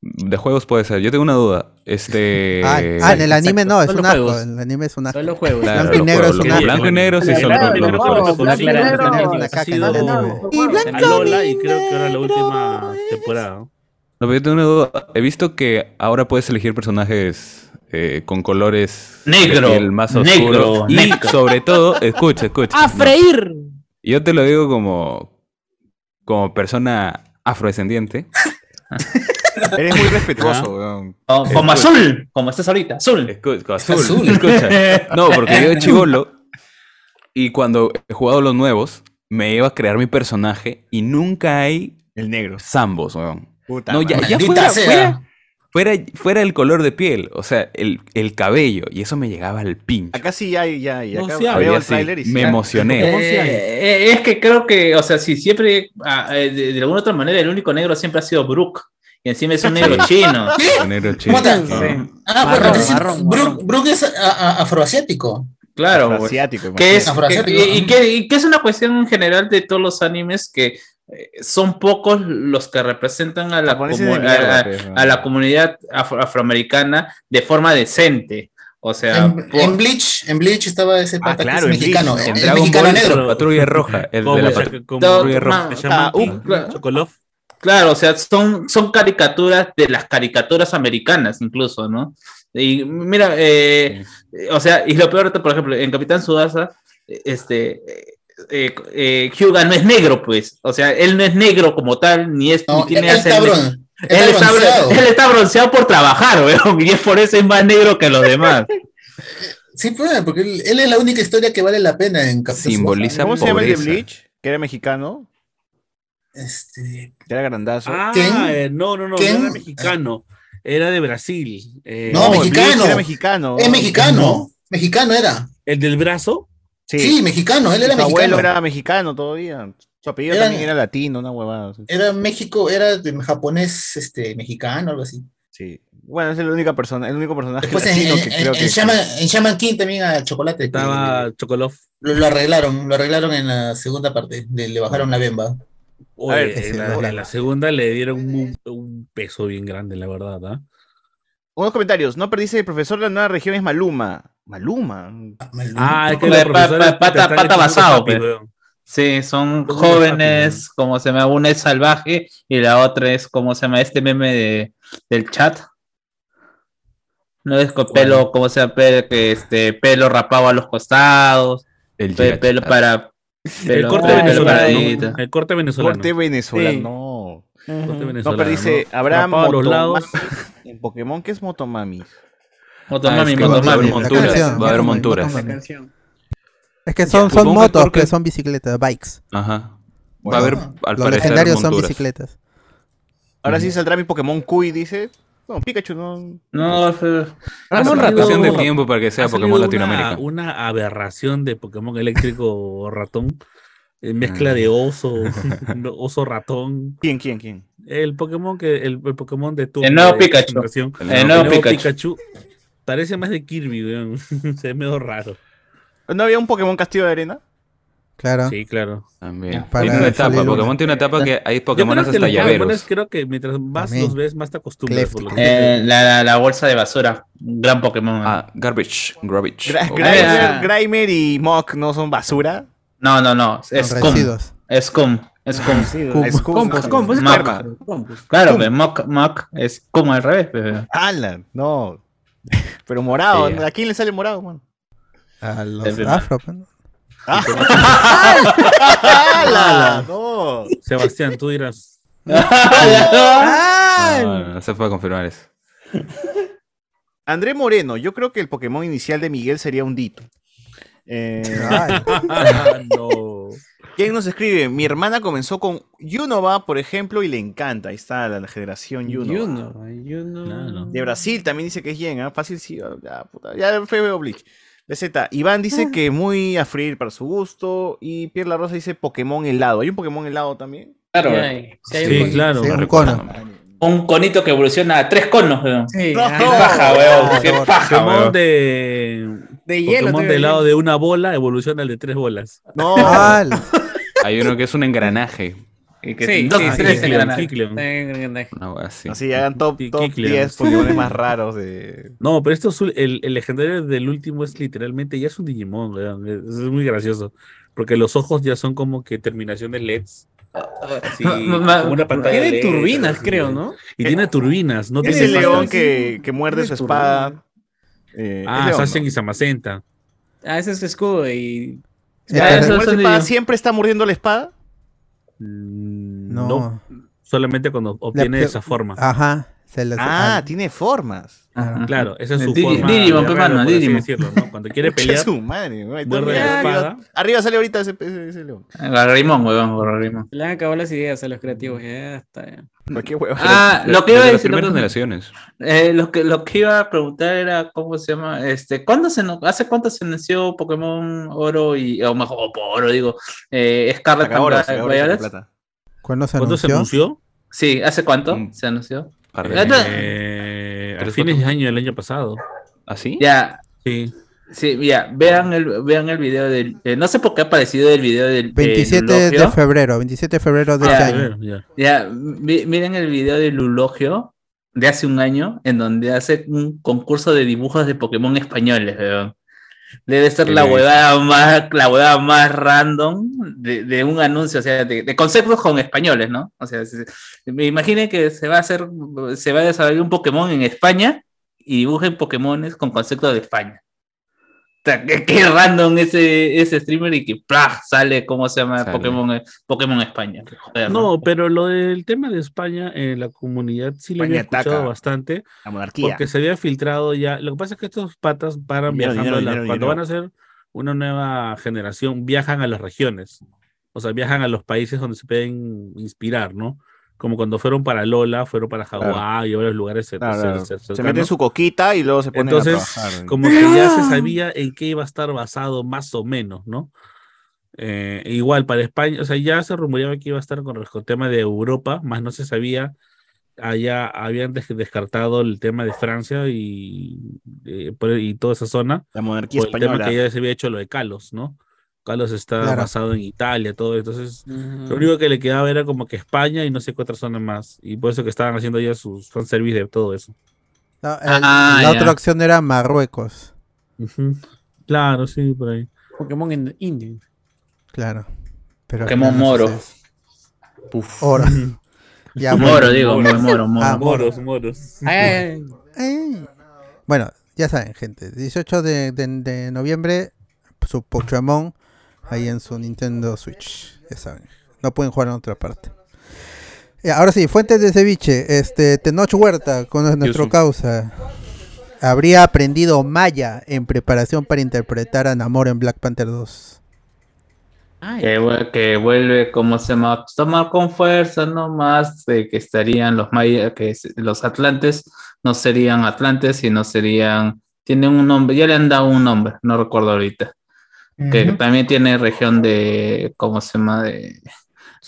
Speaker 8: De juegos puede ser. Yo tengo una duda. Este.
Speaker 2: Ah, ah, en el anime
Speaker 12: exacto,
Speaker 2: no, es
Speaker 12: solo
Speaker 2: un asco.
Speaker 12: juegos.
Speaker 2: En el anime es un asco.
Speaker 12: Solo juegos.
Speaker 8: Claro,
Speaker 2: Blanco y negro
Speaker 8: juegos,
Speaker 2: es un asco.
Speaker 8: Blanco y negro sí son los
Speaker 7: claro. Blanco y negro.
Speaker 2: Es no, no, no.
Speaker 7: Y
Speaker 6: Alola y creo que ahora la última temporada.
Speaker 8: No, pero yo tengo una duda. He visto que ahora puedes elegir personajes eh, con colores
Speaker 5: Negro,
Speaker 8: piel más
Speaker 5: negro,
Speaker 8: oscuros. Y
Speaker 5: negro.
Speaker 8: sobre todo, escucha, escucha.
Speaker 12: ¡A
Speaker 8: no,
Speaker 12: freír!
Speaker 8: yo te lo digo como, como persona afrodescendiente. [laughs]
Speaker 4: Eres muy respetuoso, weón.
Speaker 5: Como, como azul, como estás ahorita, azul.
Speaker 8: Escucha, azul,
Speaker 13: Azul.
Speaker 8: escucha. No, porque yo de chivolo [laughs] y cuando he jugado los nuevos, me iba a crear mi personaje y nunca hay
Speaker 4: El negro.
Speaker 8: zambos, weón.
Speaker 4: Puta
Speaker 8: No, ya, ya fuera,
Speaker 13: sea.
Speaker 8: fuera, fuera, fuera el color de piel, o sea, el, el cabello, y eso me llegaba al pincho.
Speaker 4: Acá sí hay, ya hay.
Speaker 6: No,
Speaker 4: Acá
Speaker 6: sí
Speaker 4: veo
Speaker 8: Había
Speaker 4: el
Speaker 8: sí,
Speaker 4: tráiler y sí
Speaker 8: me emocioné.
Speaker 5: Eh, eh, es que creo que, o sea, si siempre, ah, eh, de, de alguna otra manera, el único negro siempre ha sido Brook. Y encima es un negro chino. [laughs]
Speaker 8: Negro chino.
Speaker 13: ¿Cómo te-
Speaker 8: ¿no?
Speaker 13: Ah,
Speaker 12: Marrón,
Speaker 13: pero es-
Speaker 12: marrón,
Speaker 13: Brook,
Speaker 12: marrón.
Speaker 13: Brook es a- a- afroasiático.
Speaker 5: Claro, güey.
Speaker 4: Asiático,
Speaker 5: que es,
Speaker 13: Afroasiático,
Speaker 5: que- y, que, y que es una cuestión en general de todos los animes que eh, son pocos los que representan a la, comu-
Speaker 4: mierda,
Speaker 5: a- a-
Speaker 4: pues,
Speaker 5: a la comunidad afro- afroamericana de forma decente. O sea,
Speaker 13: En,
Speaker 5: por-
Speaker 13: en Bleach, en Bleach estaba ese pata que
Speaker 4: claro,
Speaker 13: es
Speaker 4: en
Speaker 13: mexicano,
Speaker 4: Bleach,
Speaker 13: el,
Speaker 8: En
Speaker 13: el
Speaker 8: Dragon
Speaker 13: mexicano
Speaker 8: Ball,
Speaker 13: negro.
Speaker 8: Patrulla Roja, el de la patrulla
Speaker 6: Roja.
Speaker 4: ah, uh,
Speaker 5: claro.
Speaker 6: Chocolov.
Speaker 5: Claro, o sea, son, son caricaturas de las caricaturas americanas incluso, ¿no? Y mira, eh, o sea, y lo peor, por ejemplo, en Capitán Sudasa, este, eh, eh, Hyuga no es negro, pues, o sea, él no es negro como tal, ni es,
Speaker 13: No,
Speaker 5: ni tiene
Speaker 13: él está
Speaker 5: él,
Speaker 13: está bronceado.
Speaker 5: él está bronceado por trabajar, weón, y es por eso es más negro que los demás. [laughs]
Speaker 13: Sí, pues, porque él, él es la única historia que vale la pena en Capitán
Speaker 8: Simboliza
Speaker 4: ¿Cómo se llama el de. Bleach? Que era mexicano.
Speaker 13: Este,
Speaker 4: era grandazo.
Speaker 6: Ah,
Speaker 13: ¿Quién?
Speaker 6: eh, no, no, no,
Speaker 13: ¿Quién?
Speaker 6: no era mexicano. Era de Brasil. Eh,
Speaker 13: No, mexicano.
Speaker 4: Era mexicano.
Speaker 13: es mexicano. Mexicano era.
Speaker 6: El del brazo.
Speaker 13: Sí, mexicano, él era
Speaker 4: Su abuelo
Speaker 13: mexicano.
Speaker 4: era mexicano todavía. Su apellido
Speaker 13: Era-
Speaker 4: también era latino, una huevada.
Speaker 13: Era México, era de japonés, este, mexicano, algo así.
Speaker 4: Sí. Bueno, es la única persona, el único personaje
Speaker 13: Después en,
Speaker 4: latino
Speaker 13: en,
Speaker 4: que creo
Speaker 13: en
Speaker 4: que.
Speaker 13: Shaman, en Shaman King también al chocolate.
Speaker 6: Estaba Chocolov.
Speaker 13: lo, lo arreglaron, lo arreglaron en la segunda parte, de- le bajaron la bemba.
Speaker 6: Oye,
Speaker 4: A ver,
Speaker 6: en,
Speaker 2: ese
Speaker 6: la, en segunda le dieron un, un peso bien grande, la verdad. ¿ah?
Speaker 4: Unos comentarios. No perdiste el profesor de la nueva región es Maluma. Maluma.
Speaker 6: Ah, es que
Speaker 5: Pa-
Speaker 6: los
Speaker 5: pa-
Speaker 6: profesores
Speaker 5: pa- pata- basado,
Speaker 6: unos
Speaker 5: pe.
Speaker 6: happy, weón.
Speaker 5: Sí, son jóvenes, como se llama, una es salvaje y la otra es, como se llama, este meme de, del chat. No es con pelo, como se llama, que este, pelo rapado a los costados,
Speaker 8: El
Speaker 5: pelo para...
Speaker 6: El corte venezolano. El corte venezolano.
Speaker 4: Corte venezolano.
Speaker 5: Sí.
Speaker 4: No.
Speaker 6: Corte
Speaker 4: No, pero dice, habrá
Speaker 6: Rapado a los lados.
Speaker 4: Motomami. En Pokémon, ¿qué es Motomami?
Speaker 8: Ah,
Speaker 5: Motomami,
Speaker 8: es que va a haber
Speaker 5: Motomami.
Speaker 8: Monturas. Va a haber monturas.
Speaker 2: Es que son, son
Speaker 8: que
Speaker 2: motos,
Speaker 8: porque-
Speaker 2: que son bicicletas, bikes.
Speaker 8: Ajá. Va a haber, al
Speaker 2: Los
Speaker 8: parecer,
Speaker 2: legendarios son bicicletas.
Speaker 4: Ahora sí saldrá mi Pokémon Cuy, dice. No, Pikachu no.
Speaker 5: No, fue-
Speaker 8: Ah,
Speaker 6: Ha
Speaker 8: es una
Speaker 6: salido-
Speaker 8: cuestión de tiempo para que sea Pokémon Latinoamérica.
Speaker 6: Una, una aberración de Pokémon eléctrico [laughs] ratón. eh, Mezcla de oso, [laughs] oso ratón.
Speaker 4: ¿Quién, quién, quién?
Speaker 6: El Pokémon que el, el Pokémon de tu
Speaker 5: El nuevo Pikachu.
Speaker 6: generación.
Speaker 5: El nuevo Pikachu.
Speaker 6: Parece más de Kirby, weón. [laughs] Se ve medio raro.
Speaker 4: ¿No había un Pokémon Castillo de Arena?
Speaker 2: Claro.
Speaker 6: Sí, claro.
Speaker 8: También.
Speaker 2: Para
Speaker 8: Tiene una etapa. Pokémon tiene una etapa que hay Pokémon hasta
Speaker 6: los
Speaker 8: llaveros.
Speaker 6: Pokémones creo que mientras más
Speaker 2: También.
Speaker 6: los ves, más te acostumbras. por lo que-
Speaker 5: eh, la, la, la bolsa de basura, un gran Pokémon.
Speaker 8: Ah, Garbage. Garbage.
Speaker 4: Gra-
Speaker 8: Oh.
Speaker 4: Grimer,
Speaker 5: Ah.
Speaker 4: Grimer y Mok no son basura.
Speaker 5: No, no, no, es
Speaker 2: Son
Speaker 5: Scum.
Speaker 2: residuos.
Speaker 5: Es Scum. Es Scum.
Speaker 2: Cum.
Speaker 4: Es Cum.
Speaker 12: Es compos, compos.
Speaker 5: Claro, pe, Mock, Mock es Scum al revés. pe.
Speaker 4: ¡Hala! No. [laughs] Pero morado.
Speaker 8: Sí.
Speaker 4: ¿A quién le sale morado, man?
Speaker 2: A los
Speaker 5: Es
Speaker 2: afro. pues, ¿no? [laughs]
Speaker 4: ¡Hala! No.
Speaker 6: Sebastián, tú dirás. [laughs]
Speaker 8: No, no, no se puede confirmar eso.
Speaker 4: André Moreno, yo creo que el Pokémon inicial de Miguel sería un Dito. Eh,
Speaker 2: Ay, [laughs]
Speaker 6: no.
Speaker 4: ¿Quién nos escribe? Mi hermana comenzó con Yunova, por ejemplo, y le encanta. Ahí está la generación Yunova.
Speaker 12: Yunova, Yunova.
Speaker 4: De Brasil también dice que es Yen, ¿ah? Fácil sí. Ya, puta, ya fue Bleach. BZ, Iván dice que muy a freír para su gusto. Y Pierre La Rosa dice Pokémon helado. ¿Hay un Pokémon helado también?
Speaker 5: Claro.
Speaker 10: Sí,
Speaker 5: weón.
Speaker 10: hay-
Speaker 12: sí hay
Speaker 6: Sí,
Speaker 12: un
Speaker 6: claro.
Speaker 2: Sí, un cono.
Speaker 5: Un conito que evoluciona a tres conos, weón.
Speaker 12: Sí,
Speaker 4: No.
Speaker 12: ah,
Speaker 5: Qué paja, weón. Qué
Speaker 2: no,
Speaker 5: paja,
Speaker 6: Pokémon
Speaker 5: weón.
Speaker 6: de.
Speaker 12: De hielo.
Speaker 6: Pokémon de lado de una bola evoluciona al de tres bolas.
Speaker 4: No. [laughs]
Speaker 8: Hay uno que es un engranaje.
Speaker 5: Y que
Speaker 12: Sí,
Speaker 5: dos,
Speaker 12: sí, sí,
Speaker 5: tres
Speaker 12: sí,
Speaker 8: wea así.
Speaker 4: Así hagan top, top
Speaker 6: Kikleon.
Speaker 4: 10 Pokémon más raros de.
Speaker 6: No, pero esto es el, el legendario del último es literalmente ya es un Digimon. Es, es muy gracioso. Porque los ojos ya son como que terminaciones LEDs. Así, [laughs]
Speaker 5: Ma-
Speaker 6: como una pantalla
Speaker 12: Tiene
Speaker 6: LED,
Speaker 12: turbinas,
Speaker 6: así.
Speaker 12: creo, ¿no?
Speaker 6: Y tiene turbinas, no
Speaker 4: Es
Speaker 6: tiene
Speaker 4: el león que, que muerde su espada. Eh,
Speaker 6: Ah,
Speaker 4: es ¿no?
Speaker 6: y Samacenta.
Speaker 12: Ah, ese es su escudo y.
Speaker 4: Ah,
Speaker 2: Ah,
Speaker 4: ¿el que
Speaker 5: eso
Speaker 4: muerde su
Speaker 5: son
Speaker 4: espada
Speaker 5: ellos.
Speaker 4: siempre está mordiendo la espada.
Speaker 6: Mm,
Speaker 2: No.
Speaker 6: No. solamente cuando obtiene
Speaker 2: La-
Speaker 6: esa forma.
Speaker 2: Ajá. Se
Speaker 4: Ah,
Speaker 2: ah,
Speaker 4: tiene formas.
Speaker 5: Ajá.
Speaker 6: Claro, esa es su forma.
Speaker 5: Digimon,
Speaker 6: de
Speaker 5: pe,
Speaker 6: guerrero,
Speaker 5: mano,
Speaker 6: por así decirlo, ¿no? Cuando quiere [laughs] pelear,
Speaker 4: su madre, güey.
Speaker 6: Muerde la
Speaker 4: arriba,
Speaker 6: espada.
Speaker 4: arriba sale ahorita ese, ese, ese león.
Speaker 5: Garrimón, weón, Garrimón.
Speaker 12: Le han acabado las ideas a los creativos. Ya está. ya.
Speaker 4: ¿Por qué hueva?
Speaker 5: Ah, lo que iba a decir, lo que-
Speaker 8: generaciones.
Speaker 5: Eh, lo que lo que iba a preguntar era cómo se llama, este, ¿cuándo se no- hace cuánto se nació Pokémon Oro y o mejor o por Oro digo, eh, Scarlet Violet?
Speaker 4: saca plata.
Speaker 2: ¿Cuándo se
Speaker 6: ¿cuándo se
Speaker 2: anunció?
Speaker 6: anunció?
Speaker 5: Sí, ¿hace cuánto
Speaker 8: Mm.
Speaker 5: se anunció?
Speaker 8: Par de
Speaker 5: Eh,
Speaker 8: años.
Speaker 6: Eh, a fines de año del año pasado.
Speaker 8: ¿Así?
Speaker 5: Ya,
Speaker 6: Sí.
Speaker 5: sí, ya, vean el vean el video del eh, no sé por qué ha aparecido el video del del
Speaker 2: 27 de
Speaker 5: Lulogio.
Speaker 2: febrero, 27 de febrero de
Speaker 5: Ah,
Speaker 2: este
Speaker 5: ya,
Speaker 2: año.
Speaker 6: Ya.
Speaker 5: Ya, mi- miren el video del Lulogio de hace un año en donde hace un concurso de dibujos de Pokémon españoles, weón. Debe ser la huevada más, la huevada más random de, de un anuncio, o sea, de, de conceptos con españoles, ¿no? O sea, se- me imaginen que se va a hacer, se va a desarrollar un Pokémon en España y dibujen Pokémones con conceptos de España. Qué, qué random ese, ese streamer y que sale, ¿cómo se llama?
Speaker 8: Sale.
Speaker 5: Pokémon, Pokémon España. Joder,
Speaker 6: No, pero lo del tema de España en la comunidad sí lo había
Speaker 4: España
Speaker 6: escuchado
Speaker 4: ataca.
Speaker 6: bastante,
Speaker 4: La monarquía.
Speaker 6: porque se había filtrado ya. Lo que pasa es que estos patas paran
Speaker 4: Dinero,
Speaker 6: viajando,
Speaker 4: dinero,
Speaker 6: a la-
Speaker 4: dinero,
Speaker 6: cuando
Speaker 4: dinero.
Speaker 6: van a hacer una nueva generación, viajan a las regiones, o sea, viajan a los países donde se pueden inspirar, ¿no? Como cuando fueron para Lola, fueron para Hawái y varios lugares
Speaker 4: Claro, claro. Se
Speaker 6: cercanos.
Speaker 4: meten su coquita y luego se ponen
Speaker 6: Entonces,
Speaker 4: a trabajar.
Speaker 6: como que ya se sabía en qué iba a estar basado más o menos, ¿no? Eh, igual para España, o sea, ya se rumoreaba que iba a estar con el tema de Europa, más no se sabía, allá habían des- descartado el tema de Francia y, eh, por- y toda esa zona,
Speaker 4: La monarquía
Speaker 6: por el tema
Speaker 4: española.
Speaker 6: que ya se había hecho lo de Kalos, ¿no? Kalos está
Speaker 2: Claro.
Speaker 6: basado en Italia, todo, entonces lo único que le quedaba era como que España y no sé qué otra zona más, y por eso que estaban haciendo ya sus fanservice de todo eso.
Speaker 2: No, el-
Speaker 5: Ah,
Speaker 2: la otra opción era Marruecos.
Speaker 6: Claro, sí, por ahí.
Speaker 12: Pokémon en India.
Speaker 2: Claro. Pero
Speaker 5: Pokémon
Speaker 2: no
Speaker 5: Moro.
Speaker 2: sucede. Oro. [laughs] Ya,
Speaker 5: Moro,
Speaker 2: bueno.
Speaker 5: digo, moro, moro, moro.
Speaker 2: Ah, moro.
Speaker 6: Moros, moros.
Speaker 12: Ay, ay, ay.
Speaker 2: Bueno, ya saben, gente. 18 de, de- de noviembre, su Pokémon ahí en su Nintendo Switch. Ya saben. No pueden jugar en otra parte. Eh, ahora sí, fuentes de ceviche. Este, Tenoch Huerta, con nuestro
Speaker 8: Yusu.
Speaker 2: causa. Habría aprendido Maya en preparación para interpretar a Namor en Black Panther 2.
Speaker 12: Ay,
Speaker 5: Que, vue- que vuelve, ¿cómo se llama? Pues, Tomar con fuerza, no más de que estarían los mayas, que los atlantes no serían atlantes, sino serían, tienen un nombre, ya le han dado un nombre, no recuerdo ahorita, que también tiene región de, ¿cómo se llama? De,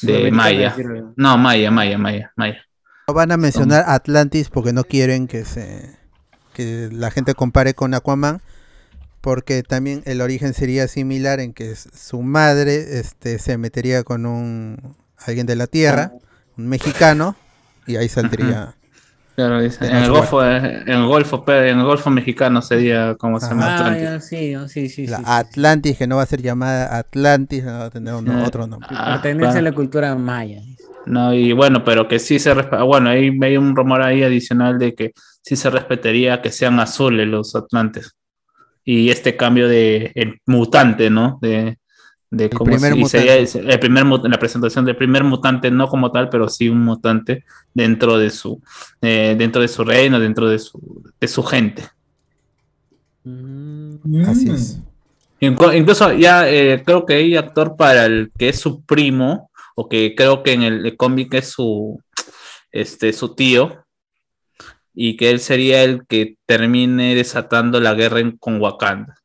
Speaker 5: de Maya. No, Maya, Maya, Maya, Maya.
Speaker 2: No van a mencionar Atlantis porque no quieren que se que la gente compare con Aquaman porque también el origen sería similar en que su madre este se metería con un alguien de la tierra, un mexicano y ahí saldría
Speaker 5: Claro, dice,
Speaker 2: De
Speaker 5: en el Golfo, eh, en el Golfo, en el Golfo mexicano sería, ¿cómo se llama?
Speaker 12: Ah,
Speaker 5: Atlantis.
Speaker 12: ya, sí, oh, sí, sí, sí.
Speaker 2: la
Speaker 12: sí.
Speaker 2: Atlantis que no va a ser llamada Atlantis, no va a tener un-
Speaker 5: Eh,
Speaker 2: otro nombre.
Speaker 5: Ah,
Speaker 12: Pertenece
Speaker 5: claro.
Speaker 12: a la cultura maya.
Speaker 5: No, y bueno, pero que sí se respeta. Bueno, ahí hay un rumor ahí adicional de que sí se respetaría que sean azules los atlantes. Y este cambio de el mutante, ¿no? De, de cómo
Speaker 2: primer
Speaker 5: se- y sería
Speaker 2: mutante.
Speaker 5: el, primer la presentación del primer mutante, no como tal, pero sí un mutante dentro de su, eh, dentro de su reino, dentro de su, de su gente.
Speaker 12: Mm.
Speaker 2: Así es.
Speaker 5: Incluso ya eh, creo que hay actor para el que es su primo, o que creo que en el cómic es su, este, su tío, y que él sería el que termine desatando la guerra en- con Wakanda.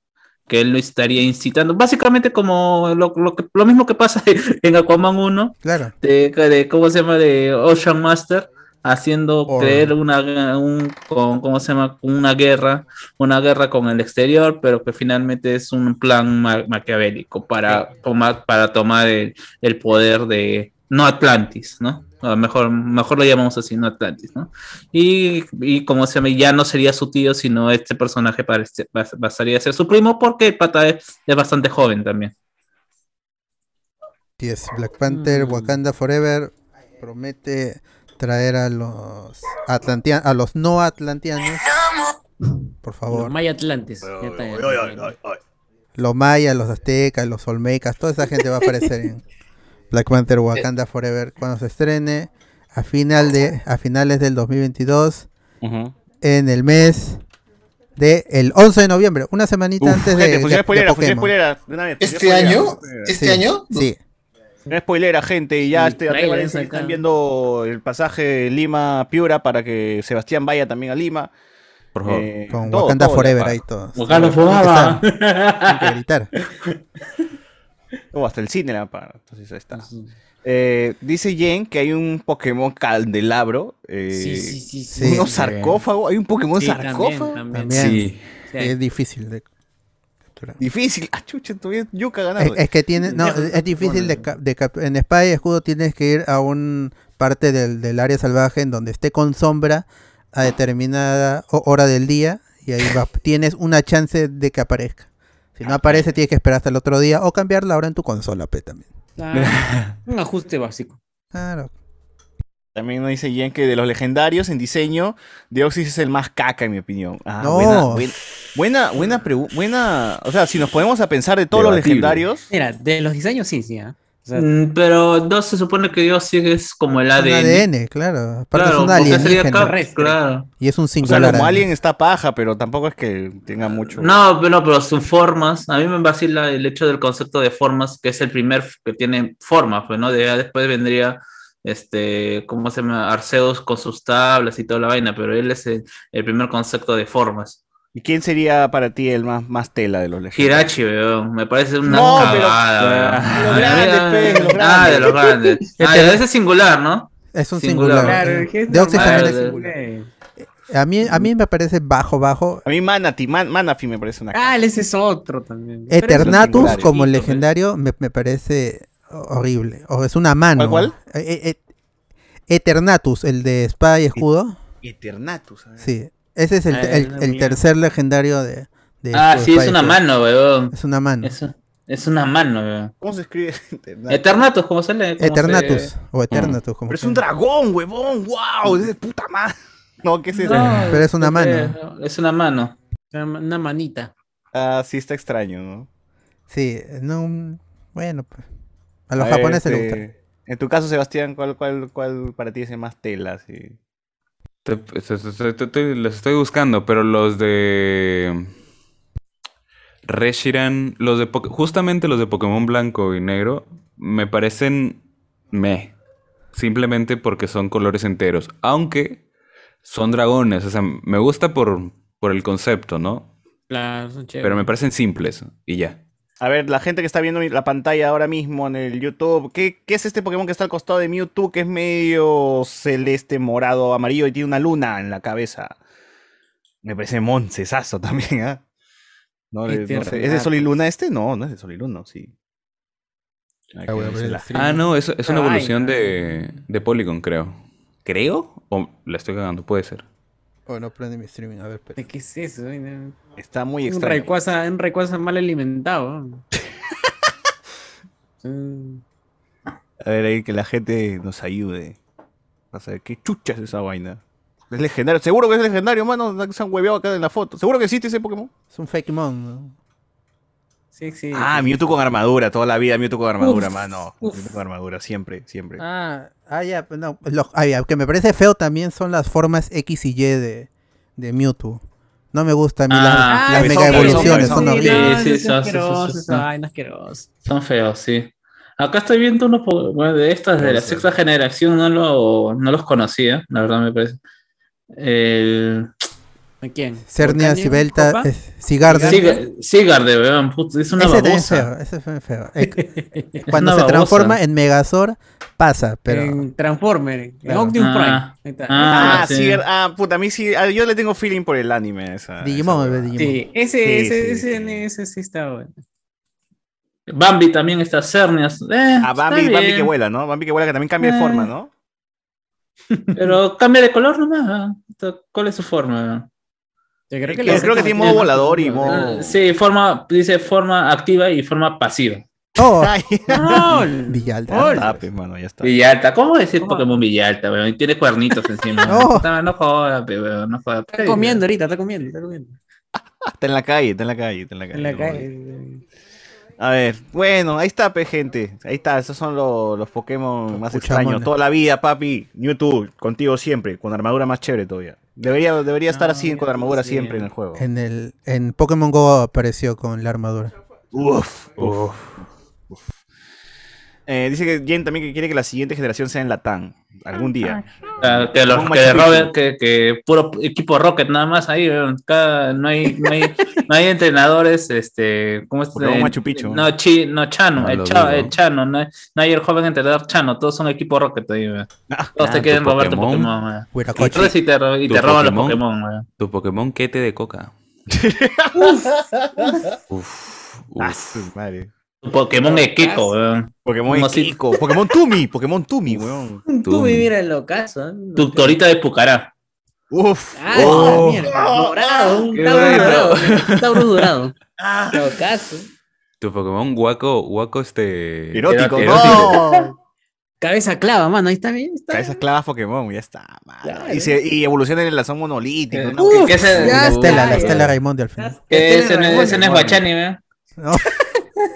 Speaker 5: Que él lo estaría incitando, básicamente como lo, lo que- lo mismo que pasa [laughs] en Aquaman 1,
Speaker 2: Claro.
Speaker 5: de, de- ¿cómo se llama? De Ocean Master, haciendo
Speaker 2: Or-
Speaker 5: creer una, un, con, ¿cómo se llama? Una guerra, una guerra con el exterior, pero que finalmente es un plan ma- maquiavélico para tomar, para tomar el, el poder de no Atlantis, ¿no? A mejor, mejor lo llamamos así, no Atlantis, ¿no? Y, y como se llama, ya no sería su tío, sino este personaje parece, pasaría a ser su primo, porque el pata es, es bastante joven también.
Speaker 2: Sí, es Black Panther, Wakanda Forever promete traer a los atlantianos, a los no atlantianos, por favor.
Speaker 12: Los Maya Atlantes.
Speaker 2: Los mayas, los aztecas, los olmecas, toda esa gente va a aparecer en Black Panther Wakanda Forever cuando se estrene a final de a finales del 2022
Speaker 4: Ujú.
Speaker 2: en el mes de el 11 de noviembre, una semanita
Speaker 4: Uf,
Speaker 2: antes de,
Speaker 4: gente,
Speaker 2: de-
Speaker 4: spoilera,
Speaker 2: Pokémon.
Speaker 4: de una vez, función
Speaker 13: ¿Este
Speaker 4: spoilera,
Speaker 13: año? ¿Este
Speaker 2: Sí,
Speaker 13: año?
Speaker 2: Sí.
Speaker 4: No spoilera, gente, y ya
Speaker 12: Sí,
Speaker 4: este,
Speaker 12: acá.
Speaker 4: están viendo el pasaje Lima-Piura para que Sebastián vaya también a Lima.
Speaker 8: Por favor.
Speaker 4: Eh,
Speaker 2: Con
Speaker 4: todo,
Speaker 2: Wakanda
Speaker 4: todo,
Speaker 2: Forever ahí todo.
Speaker 5: Wakanda Forever.
Speaker 2: que gritar. [laughs]
Speaker 4: O hasta el cine la para. Entonces ahí está. Eh, dice Jen que hay un Pokémon candelabro. eh,
Speaker 12: Sí, sí, sí,
Speaker 2: Sí.
Speaker 4: sarcófagos. Hay un Pokémon sarcófago.
Speaker 12: también.
Speaker 2: También
Speaker 8: Sí.
Speaker 12: Sí.
Speaker 2: es difícil de capturar.
Speaker 4: Difícil. Ah, chucha, todavía Yuka
Speaker 2: Es,
Speaker 4: ganando.
Speaker 2: es que tiene, no, es difícil de, de cap- en espada y escudo tienes que ir a un parte del, del área salvaje en donde esté con sombra a determinada ho- hora del día y ahí va, tienes una chance de que aparezca. Si no aparece tienes que esperar hasta el otro día o cambiar la hora en tu consola pe, también.
Speaker 12: Ah, [laughs] un ajuste básico.
Speaker 2: Claro.
Speaker 4: También nos dice Jen que de los legendarios en diseño, Deoxys es el más caca, en mi opinión. Ah,
Speaker 2: No.
Speaker 4: buena, buena, buena, buena, O sea, si nos ponemos a pensar de todos los legendarios.
Speaker 12: Mira, de los diseños sí, sí. ¿ah? O sea,
Speaker 5: Mm, Pero no se supone que Dios sí es como el
Speaker 2: Es un
Speaker 5: ADN.
Speaker 2: ADN, claro. Aparte
Speaker 5: Claro,
Speaker 2: es un alienígena.
Speaker 5: cap- claro.
Speaker 2: Y es un
Speaker 4: O sea,
Speaker 2: singular.
Speaker 4: como
Speaker 2: alien.
Speaker 4: está paja, pero tampoco es que tenga mucho.
Speaker 5: No, pero, pero sus formas, a mí me vacila el hecho del concepto de formas, que es el primer que tiene formas, pues, ¿no? De, ya después vendría, este, ¿cómo se llama? Arceus con sus tablas y toda la vaina, pero él es el, el primer concepto de formas.
Speaker 4: ¿Y quién sería para ti el más, más tela de los legendarios?
Speaker 5: Hirachi, weón, me parece una
Speaker 4: No, pero-
Speaker 5: cagada, weón.
Speaker 4: Los grandes,
Speaker 5: Ah, de los grandes. [laughs] Ah,
Speaker 2: Este-
Speaker 5: ese es singular, ¿no?
Speaker 2: Es un
Speaker 5: Singular.
Speaker 2: singular.
Speaker 12: claro, es
Speaker 2: Deoxys también es
Speaker 5: de-
Speaker 2: singular. A mí, a mí me parece bajo, bajo.
Speaker 4: A mí Manati, Man- Manafi me parece una.
Speaker 12: Ah, ese es otro también. Es
Speaker 2: Eternatus
Speaker 4: singular,
Speaker 2: como
Speaker 12: chiquito,
Speaker 2: legendario me, me parece horrible. O es una mano.
Speaker 4: ¿Cuál,
Speaker 2: eh, eh, Eternatus, el de espada y escudo.
Speaker 4: Eternatus. a ver.
Speaker 2: Sí. Ese es el,
Speaker 12: Ah,
Speaker 2: el- el tercer legendario de. de
Speaker 5: Ah, sí, es una mano, weón.
Speaker 2: Es una mano.
Speaker 5: Es, es una mano, weón.
Speaker 4: ¿Cómo se escribe? [laughs] Eternatus.
Speaker 5: Eternatus, ¿cómo se lee? ¿Cómo
Speaker 2: Eternatus.
Speaker 5: se-
Speaker 2: O Eternatus. como
Speaker 4: Pero es un dragón, huevón. ¡Wow! Es de puta madre. [laughs] No, ¿qué es eso?
Speaker 5: No, [laughs]
Speaker 2: Pero es una mano.
Speaker 5: Es una mano.
Speaker 12: Una manita.
Speaker 4: Ah, sí, está extraño, ¿no?
Speaker 2: Sí, no. Bueno, pues. A los
Speaker 4: A
Speaker 2: japoneses les
Speaker 4: este,
Speaker 2: gusta.
Speaker 4: En tu caso, Sebastián, ¿cuál, cuál, cuál para ti es el más tela? Sí.
Speaker 8: Te- los estoy buscando, pero los de. Reshiran, los de justamente los de Pokémon blanco y negro, me parecen me. Simplemente porque son colores enteros. Aunque son dragones. O sea, me gusta por, por el concepto, ¿no?
Speaker 12: Claro, son chéveres.
Speaker 8: Pero me parecen simples y ya.
Speaker 4: A ver, la gente que está viendo la pantalla ahora mismo en el YouTube, ¿qué, qué es este Pokémon que está al costado de Mewtwo que es medio celeste, morado, amarillo y tiene una luna en la cabeza? Me parece moncesazo también, ¿ah? No, le- no sé. ¿Es de. Sol y Luna este? No, no es de Sol y Luna, sí.
Speaker 2: Ah, voy a
Speaker 4: dice
Speaker 2: abrir
Speaker 4: la-
Speaker 2: el stream.
Speaker 8: Ah, no, eso es una
Speaker 12: Ay,
Speaker 8: evolución
Speaker 12: no.
Speaker 8: de, de Polygon, creo. ¿Creo? ¿O la estoy cagando? Puede ser.
Speaker 2: Oh, no prende mi streaming. A ver, espera.
Speaker 12: ¿Qué es eso?
Speaker 4: Está muy
Speaker 12: Un
Speaker 4: extraño.
Speaker 12: Rayquaza, un Rayquaza mal alimentado. [laughs]
Speaker 4: A ver, ahí que la gente nos ayude. A saber qué chucha es esa vaina. Es legendario. Seguro que es legendario, mano. Se han hueveado acá en la foto. Seguro que existe ese Pokémon.
Speaker 2: Es un fake mon. ¿no?
Speaker 12: Sí, sí.
Speaker 4: Ah, Mewtwo con armadura. Toda la vida Mewtwo con armadura,
Speaker 12: Uf,
Speaker 4: mano.
Speaker 12: uf.
Speaker 4: Mewtwo con armadura, siempre, siempre.
Speaker 2: Ah, ah, ya, pues no. Lo ah, ya, que me parece feo también son las formas X y Y de, de Mewtwo. No me gustan a mí
Speaker 5: Ah,
Speaker 2: las, mega evoluciones,
Speaker 5: son
Speaker 2: son.
Speaker 5: Sí, son- feos, sí. Acá estoy viendo unos bueno, de estas de la sexta generación, no, lo, no los conocía, la verdad me parece. El...
Speaker 12: ¿De quién?
Speaker 2: Cernia. Sibelta, es- Sigarde.
Speaker 5: Siga- Sigarde, weón, es una
Speaker 2: ese también es
Speaker 5: babosa.
Speaker 2: feo, ese fue feo. [laughs] Eh, Cuando se
Speaker 5: babosa.
Speaker 2: transforma en Megazord, pasa, pero...
Speaker 12: En Transformer, en. Optimus
Speaker 5: Ah.
Speaker 12: Prime. Ahí está.
Speaker 4: Ah,
Speaker 5: Ah,
Speaker 4: sí.
Speaker 5: sí.
Speaker 4: ah, puta, a mí sí, ah, yo le tengo feeling por el anime a esa.
Speaker 2: Digimon,
Speaker 4: esa.
Speaker 2: Digimon.
Speaker 12: Sí, ese,
Speaker 4: Sí,
Speaker 12: ese,
Speaker 4: sí,
Speaker 12: ese, ese sí está bueno.
Speaker 5: Bambi también está Cernias. Eh,
Speaker 4: Ah, Bambi,
Speaker 5: está
Speaker 4: Bambi que vuela, ¿no? Bambi que vuela que también cambia de
Speaker 5: Eh.
Speaker 4: forma, ¿no?
Speaker 5: Pero cambia de color nomás. ¿eh? ¿Cuál es su forma?
Speaker 12: Yo creo
Speaker 4: Creo, creo que tiene modo volador y modo.
Speaker 5: Eh, Sí, forma, dice forma activa y forma pasiva.
Speaker 2: ¡Oh! [laughs] [laughs] Villalta.
Speaker 4: ya está, mano, ya está.
Speaker 5: Villalta, ¿cómo decir Pokémon Villalta, weón? Tiene cuernitos encima.
Speaker 2: Oh. [laughs]
Speaker 5: No, no jodas, weón, no jodas.
Speaker 12: Está comiendo ahorita, está comiendo, está comiendo.
Speaker 4: Está en la calle, está en la calle, está en la calle.
Speaker 12: En la
Speaker 4: no,
Speaker 12: calle.
Speaker 4: A ver, bueno, ahí está, pe, gente. Ahí está, esos son los, los Pokémon más extraños. Toda la vida, papi. Mewtwo, contigo siempre, con armadura más chévere todavía. Debería, debería estar así, con armadura siempre en el juego.
Speaker 2: En, el, en Pokémon Go apareció con la armadura.
Speaker 4: Uf, uf, uf. Eh, dice que Jen también que quiere que la siguiente generación sea en Latam. Algún día.
Speaker 5: Ah, que los que. Robert, que, que puro equipo Rocket nada más ahí. Cada- no hay, no hay, [laughs] no hay entrenadores, este, ¿cómo es? Eh,
Speaker 4: Machu Picchu.
Speaker 5: No, chi, no Chano,
Speaker 8: No
Speaker 5: el, Chano, no hay, no hay el joven entrenador Chano, todos son equipo Rocket ahí, weón. Todos
Speaker 8: Ah,
Speaker 5: te
Speaker 8: tu
Speaker 5: quieren robar tu
Speaker 8: Pokémon.
Speaker 5: Entonces y te, y te roban los
Speaker 8: Pokémon.
Speaker 5: Pokémon, weón.
Speaker 8: Tu Pokémon quete de coca. [laughs] Uf.
Speaker 4: Ah,
Speaker 8: Uf.
Speaker 4: madre.
Speaker 5: Tu Pokémon de Kiko, weón.
Speaker 4: Pokémon. Kiko, Pokémon Tumi, Pokémon Tumi, weón.
Speaker 12: Me mira el ocaso. ¿eh?
Speaker 5: Tu Torita de Pucará.
Speaker 4: Uf.
Speaker 12: Ah,
Speaker 4: Oh.
Speaker 12: mierda. Dorado, un
Speaker 8: bueno.
Speaker 12: dorado. Un [laughs] Taurus dorado. El ocaso.
Speaker 8: Tu Pokémon Waco, Waco este.
Speaker 4: Erótico, no.
Speaker 12: Cabeza clava, mano. Ahí está bien. Está
Speaker 4: Cabezas clavas Pokémon, ya está. mano. Y, se, y evoluciona en el lazón monolítico. ¿no?
Speaker 12: Uf,
Speaker 5: ¿Qué es el-
Speaker 2: La Estela, la Estela
Speaker 12: ya.
Speaker 2: Raimundo al final.
Speaker 5: Que ese no ese no es Guachani, weón.
Speaker 2: No.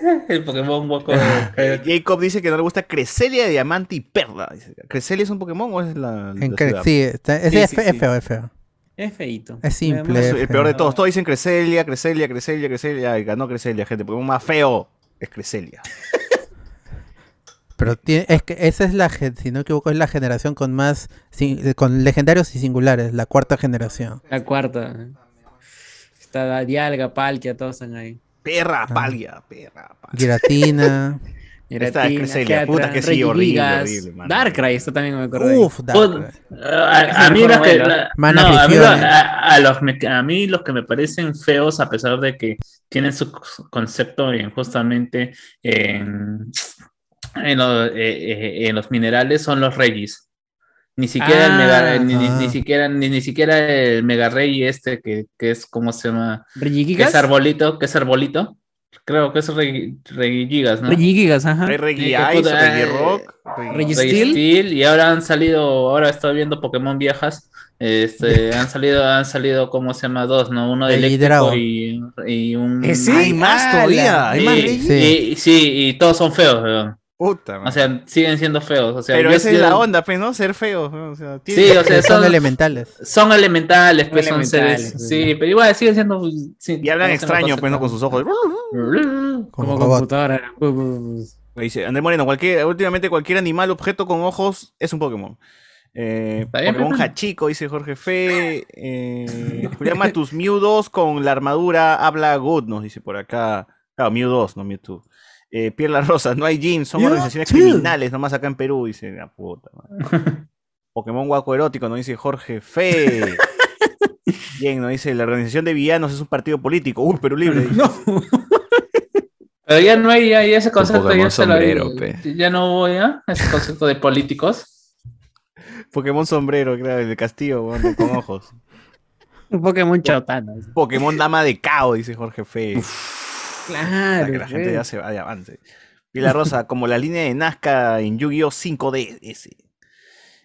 Speaker 2: [laughs]
Speaker 5: El Pokémon Waco. [laughs]
Speaker 4: Eh, Jacob dice que no le gusta Creselia, Diamante y Perla. ¿Creselia es un Pokémon o es la,
Speaker 2: En
Speaker 4: la
Speaker 2: que-
Speaker 4: ciudad?
Speaker 2: sí, está- ese
Speaker 12: Sí,
Speaker 2: es,
Speaker 12: sí,
Speaker 2: feo, es feo.
Speaker 12: Es feito.
Speaker 2: Es simple.
Speaker 4: Es el peor de todos. Todos dicen Creselia, Creselia, Creselia, Creselia. Y ganó Creselia, gente. Pokémon más feo es Creselia. [laughs]
Speaker 2: Pero tiene- es que esa es la, si no me equivoco, es la generación con más, sin- con legendarios y singulares, la cuarta generación.
Speaker 12: La cuarta. Está Dialga, Palkia, todos están ahí.
Speaker 4: Perra, palia, perra, palia. [laughs]
Speaker 2: Giratina.
Speaker 4: Esta es Cresselia, puta que sí, horrible, horrible, mano.
Speaker 12: Darkrai, esto también me acordé.
Speaker 2: Uf, Darkrai.
Speaker 5: A, a mí los que, la-
Speaker 2: Mana
Speaker 5: no, a, mí,
Speaker 2: Fifione.
Speaker 5: lo- a- a los me- a mí los que me parecen feos, a pesar de que tienen su concepto en justamente en, en, lo- eh, eh, en los minerales, son los Regis. Ni siquiera el
Speaker 12: Ah,
Speaker 5: mega, ni, ni-
Speaker 2: ah.
Speaker 5: ni siquiera, ni, ni siquiera el mega rey este que, que es como se llama, que
Speaker 12: ¿Regigigas?
Speaker 5: es arbolito, que es arbolito. Creo que es Regi- Regigigas, ¿no?
Speaker 12: Regigigas, ajá.
Speaker 4: Hay Reggie
Speaker 5: Sí, que
Speaker 4: Ice,
Speaker 5: eh,
Speaker 4: Rock.
Speaker 12: Reggie... Steel.
Speaker 5: Steel, y ahora han salido, ahora estoy viendo Pokémon viejas, este, [laughs] han salido, han salido, ¿cómo se llama? Dos, ¿no? Uno de eléctrico y, y un...
Speaker 12: ¿Eh, sí?
Speaker 4: Hay más todavía. Hay
Speaker 5: y,
Speaker 4: más
Speaker 5: y-
Speaker 4: Reggie.
Speaker 5: y- sí, y todos son feos, weón.
Speaker 4: Puta,
Speaker 5: O sea, siguen siendo feos. O sea,
Speaker 4: Pero esa es
Speaker 5: yo-
Speaker 4: la onda, pe, ¿no? Ser feo. ¿no? O sea,
Speaker 5: Sí, o sea,
Speaker 2: son
Speaker 5: son,
Speaker 2: elementales.
Speaker 5: son elementales, pues son
Speaker 12: elementales,
Speaker 5: seres.
Speaker 12: sí.
Speaker 5: Sí, pero igual siguen siendo. sí,
Speaker 4: Y hablan extraño, pues, ¿no? Con sus ojos.
Speaker 2: Como,
Speaker 12: computadora.
Speaker 4: Dice Andrés Moreno, cualquier, últimamente cualquier animal, objeto con ojos es un Pokémon. Eh,
Speaker 5: Está bien,
Speaker 4: Pokémon. Hachico, dice Jorge Fe. Eh, Julián Matus, Mew 2 con la armadura habla good, nos dice por acá. Claro, Mew 2, no Mewtwo. Eh, Pierla Rosa, no hay gym, son organizaciones criminales nomás acá en Perú, dice la puta. madre. [laughs] Pokémon guaco erótico, nos dice Jorge Fe. [laughs] Bien, nos dice la organización de villanos es un partido político. Uy, Perú libre. dice.
Speaker 5: Pero ya no hay ya, ya ese concepto, ya, se lo-
Speaker 8: sombrero, pe.
Speaker 5: ya no hubo ya ese concepto de políticos. [laughs]
Speaker 4: Pokémon sombrero, claro, el de Castillo, bueno, con ojos.
Speaker 12: Un Pokémon chotano.
Speaker 4: Pokémon Dama de Cao, dice Jorge Fe.
Speaker 12: Claro.
Speaker 4: Para que la gente ya se vaya avance. Pilar Rosa, como la línea de Nazca en Yu-Gi-Oh 5DS.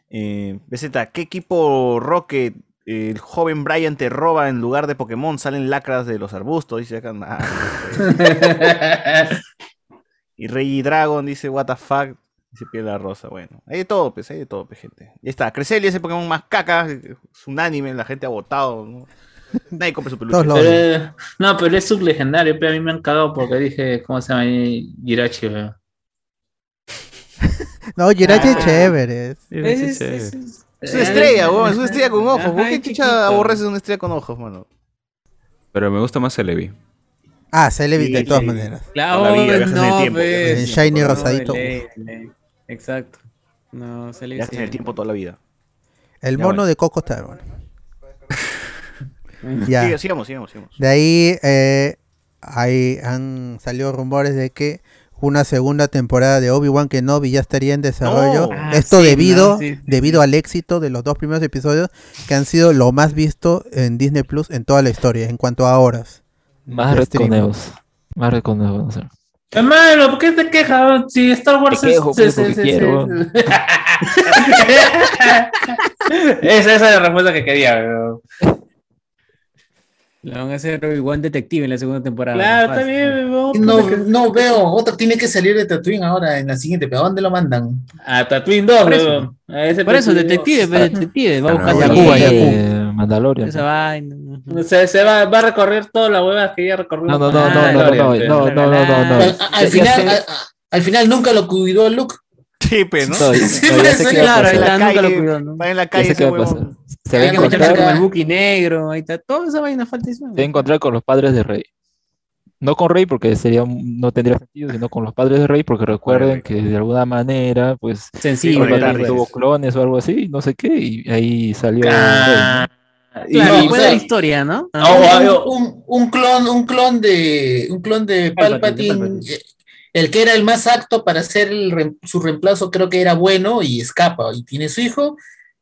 Speaker 4: Eh, BZ, ¿qué equipo Rocket el joven Brian te roba en lugar de Pokémon? Salen lacras de los arbustos, dice acá. Ah, [laughs] y Reggie Dragon dice, what the fuck. Dice Pilar Rosa, bueno. Hay de todo, pues, hay de todo, pues, gente. Ya está, Cresselia es el Pokémon más caca, es un anime, la gente ha votado, ¿no? Nadie compra su
Speaker 2: Todos
Speaker 4: peluche.
Speaker 2: lo
Speaker 5: Pero,
Speaker 2: odian.
Speaker 5: eh, no, pero es sublegendario. pero A mí me han cagado porque dije, ¿cómo se llama? ahí? Jirachi, weón. [laughs]
Speaker 2: No, Jirachi es
Speaker 5: Ah.
Speaker 2: chévere.
Speaker 4: Es-
Speaker 5: chévere.
Speaker 4: es- Es una estrella, weón, es una estrella con ojos. ¿Por qué chicha aborreces una estrella con ojos, mano?
Speaker 8: Pero me gusta más Celebi.
Speaker 2: Ah, Celebi de todas
Speaker 4: sí.
Speaker 2: maneras.
Speaker 12: Claro,
Speaker 4: Toda la vida, viajas en el
Speaker 12: no,
Speaker 4: tiempo,
Speaker 12: pues.
Speaker 4: viajas en
Speaker 2: El
Speaker 4: el
Speaker 2: shiny rosadito.
Speaker 12: Exacto. No,
Speaker 4: Viajas en el tiempo toda la vida.
Speaker 2: El
Speaker 4: Ya,
Speaker 2: mono de Coco está bueno. [laughs] Ya.
Speaker 4: Sigue, sigamos, sigamos, sigamos.
Speaker 2: De ahí, eh, ahí han salido rumores de que una segunda temporada de Obi-Wan Kenobi ya estaría en desarrollo.
Speaker 12: No. Ah,
Speaker 2: Esto
Speaker 12: sí,
Speaker 2: debido,
Speaker 12: no, sí, sí,
Speaker 2: debido al éxito de los dos primeros episodios que han sido lo más visto en Disney Plus en toda la historia, en cuanto a horas.
Speaker 14: Más retconeos. Más retconeos van a ser.
Speaker 5: Hermano, ¿por qué te quejas? Si Star Wars es- [laughs] esa, esa es la respuesta que quería, weón.
Speaker 12: Le van a hacer Obi-Wan detective en la segunda temporada.
Speaker 5: Claro, está bien, weón.
Speaker 13: No, no veo, otro tiene que salir de Tatooine ahora en la siguiente, pero ¿a dónde lo mandan?
Speaker 5: A Tatooine 2,
Speaker 12: Por eso.
Speaker 5: A ese
Speaker 12: Por eso, detective,
Speaker 5: dos.
Speaker 12: pues, detective. Va
Speaker 14: Ah,
Speaker 12: buscando
Speaker 2: Yakuba,
Speaker 12: a
Speaker 2: Yakuba.
Speaker 14: Mandalorian.
Speaker 12: Esa vaina.
Speaker 5: Se, se va, va a recorrer todas las huevas que ya recorrió.
Speaker 14: No, no, no, no, no, no, no, no, no, no, no, no.
Speaker 13: Al, a- final, a- a- al final nunca lo cuidó Luke.
Speaker 4: Sí, pues, ¿no?
Speaker 14: Ya-
Speaker 13: Sí, pues,
Speaker 14: qué
Speaker 13: claro,
Speaker 4: en la
Speaker 12: está, nunca lo
Speaker 4: calle,
Speaker 12: cuidó, ¿no?
Speaker 4: Va en la calle ese
Speaker 14: qué va a pasar.
Speaker 4: huevón.
Speaker 14: Se va a encontrar,
Speaker 12: con el Buki negro, ahí está. Toda esa vaina falta
Speaker 14: se va a encontrar con los padres de Rey. No con Rey porque sería no tendría sentido, sino con los padres de Rey porque recuerden que de alguna manera, pues, Palpatine
Speaker 4: dices.
Speaker 14: tuvo clones o algo así, no sé qué, y ahí salió
Speaker 5: Ah,
Speaker 14: Rey,
Speaker 12: Claro,
Speaker 13: No,
Speaker 12: y
Speaker 13: o
Speaker 12: puede
Speaker 13: sea,
Speaker 12: la historia, ¿no?
Speaker 5: Oh,
Speaker 13: un,
Speaker 5: oh,
Speaker 13: un- un clon, un clon de un clon de
Speaker 12: Palpatine,
Speaker 13: Palpatine,
Speaker 12: Palpatine.
Speaker 13: El que era el más apto para hacer el su reemplazo, creo que era bueno y escapa y tiene su hijo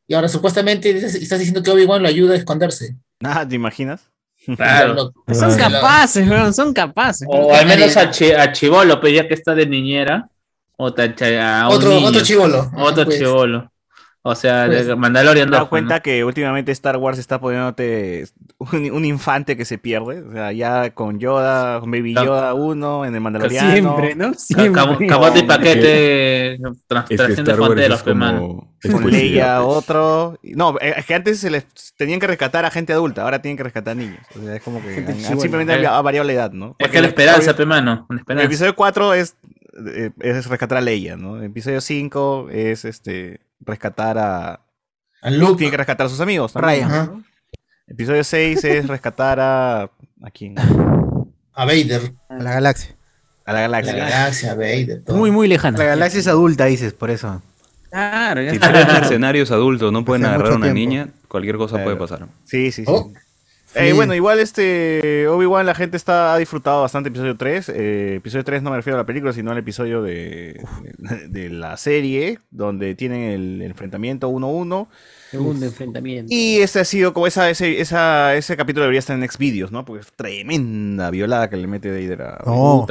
Speaker 13: y ahora supuestamente estás diciendo que Obi-Wan lo ayuda a esconderse.
Speaker 4: Ah, ¿te imaginas?
Speaker 5: Claro.
Speaker 12: Son capaces, weón, son capaces.
Speaker 5: O al menos a, Chi- a Chivolo, pues ya que está de niñera. O a un
Speaker 13: Otro,
Speaker 5: niño.
Speaker 13: otro chivolo.
Speaker 5: Otro
Speaker 13: pues.
Speaker 5: chivolo. O sea,
Speaker 13: Pues.
Speaker 5: Mandalorian
Speaker 4: ¿Te das
Speaker 5: 2.
Speaker 4: cuenta que últimamente Star Wars está poniéndote un, un infante que se pierde? O sea, ya con Yoda, con Baby Yoda 1, en el Mandaloriano.
Speaker 12: Siempre, ¿no?
Speaker 5: ¿no?
Speaker 12: Siempre.
Speaker 5: Camote y paquete. tras-
Speaker 8: Es que
Speaker 5: Trasciende
Speaker 8: Star Wars
Speaker 5: fronteras,
Speaker 8: es
Speaker 5: pues, mano.
Speaker 8: como... es
Speaker 4: Con Leia,
Speaker 8: pues.
Speaker 4: otro. No, eh, es que antes se les tenían que rescatar a gente adulta, ahora tienen que rescatar niños. O sea, es como que han- simplemente
Speaker 5: Eh.
Speaker 4: ha variado la edad, ¿no?
Speaker 5: Es que la
Speaker 4: el
Speaker 5: esperanza,
Speaker 4: episodio-
Speaker 5: pe mano. La
Speaker 4: El episodio 4 es, eh, es rescatar a Leia, ¿no? El episodio 5 es este rescatar a.
Speaker 13: A
Speaker 4: Luke
Speaker 13: Luke.
Speaker 4: tiene que rescatar a sus amigos. también,
Speaker 2: Ryan.
Speaker 4: ¿no? Episodio 6 es rescatar a. ¿A quién?
Speaker 13: A Vader.
Speaker 2: A la galaxia.
Speaker 4: A la
Speaker 13: La
Speaker 4: galaxia.
Speaker 13: galaxia, Vader. todo.
Speaker 12: Muy, muy
Speaker 15: La
Speaker 12: lejana.
Speaker 15: galaxia es adulta, dices, por eso.
Speaker 12: Claro, ya
Speaker 8: Si mercenarios adultos no pueden
Speaker 2: Hace
Speaker 8: agarrar a una
Speaker 2: tiempo.
Speaker 8: niña, cualquier cosa puede pasar.
Speaker 4: Sí, sí, sí.
Speaker 13: Oh.
Speaker 4: Eh, bueno, igual este Obi-Wan la gente está ha disfrutado bastante episodio 3. Eh, episodio 3 no me refiero a la película, sino al episodio de, de, de la serie, donde tienen el enfrentamiento 1-1.
Speaker 12: Segundo enfrentamiento.
Speaker 4: Y ese ha sido como esa, ese, esa, ese capítulo debería estar en Next Videos, ¿no? Porque es tremenda violada que le mete Vader a...
Speaker 2: No,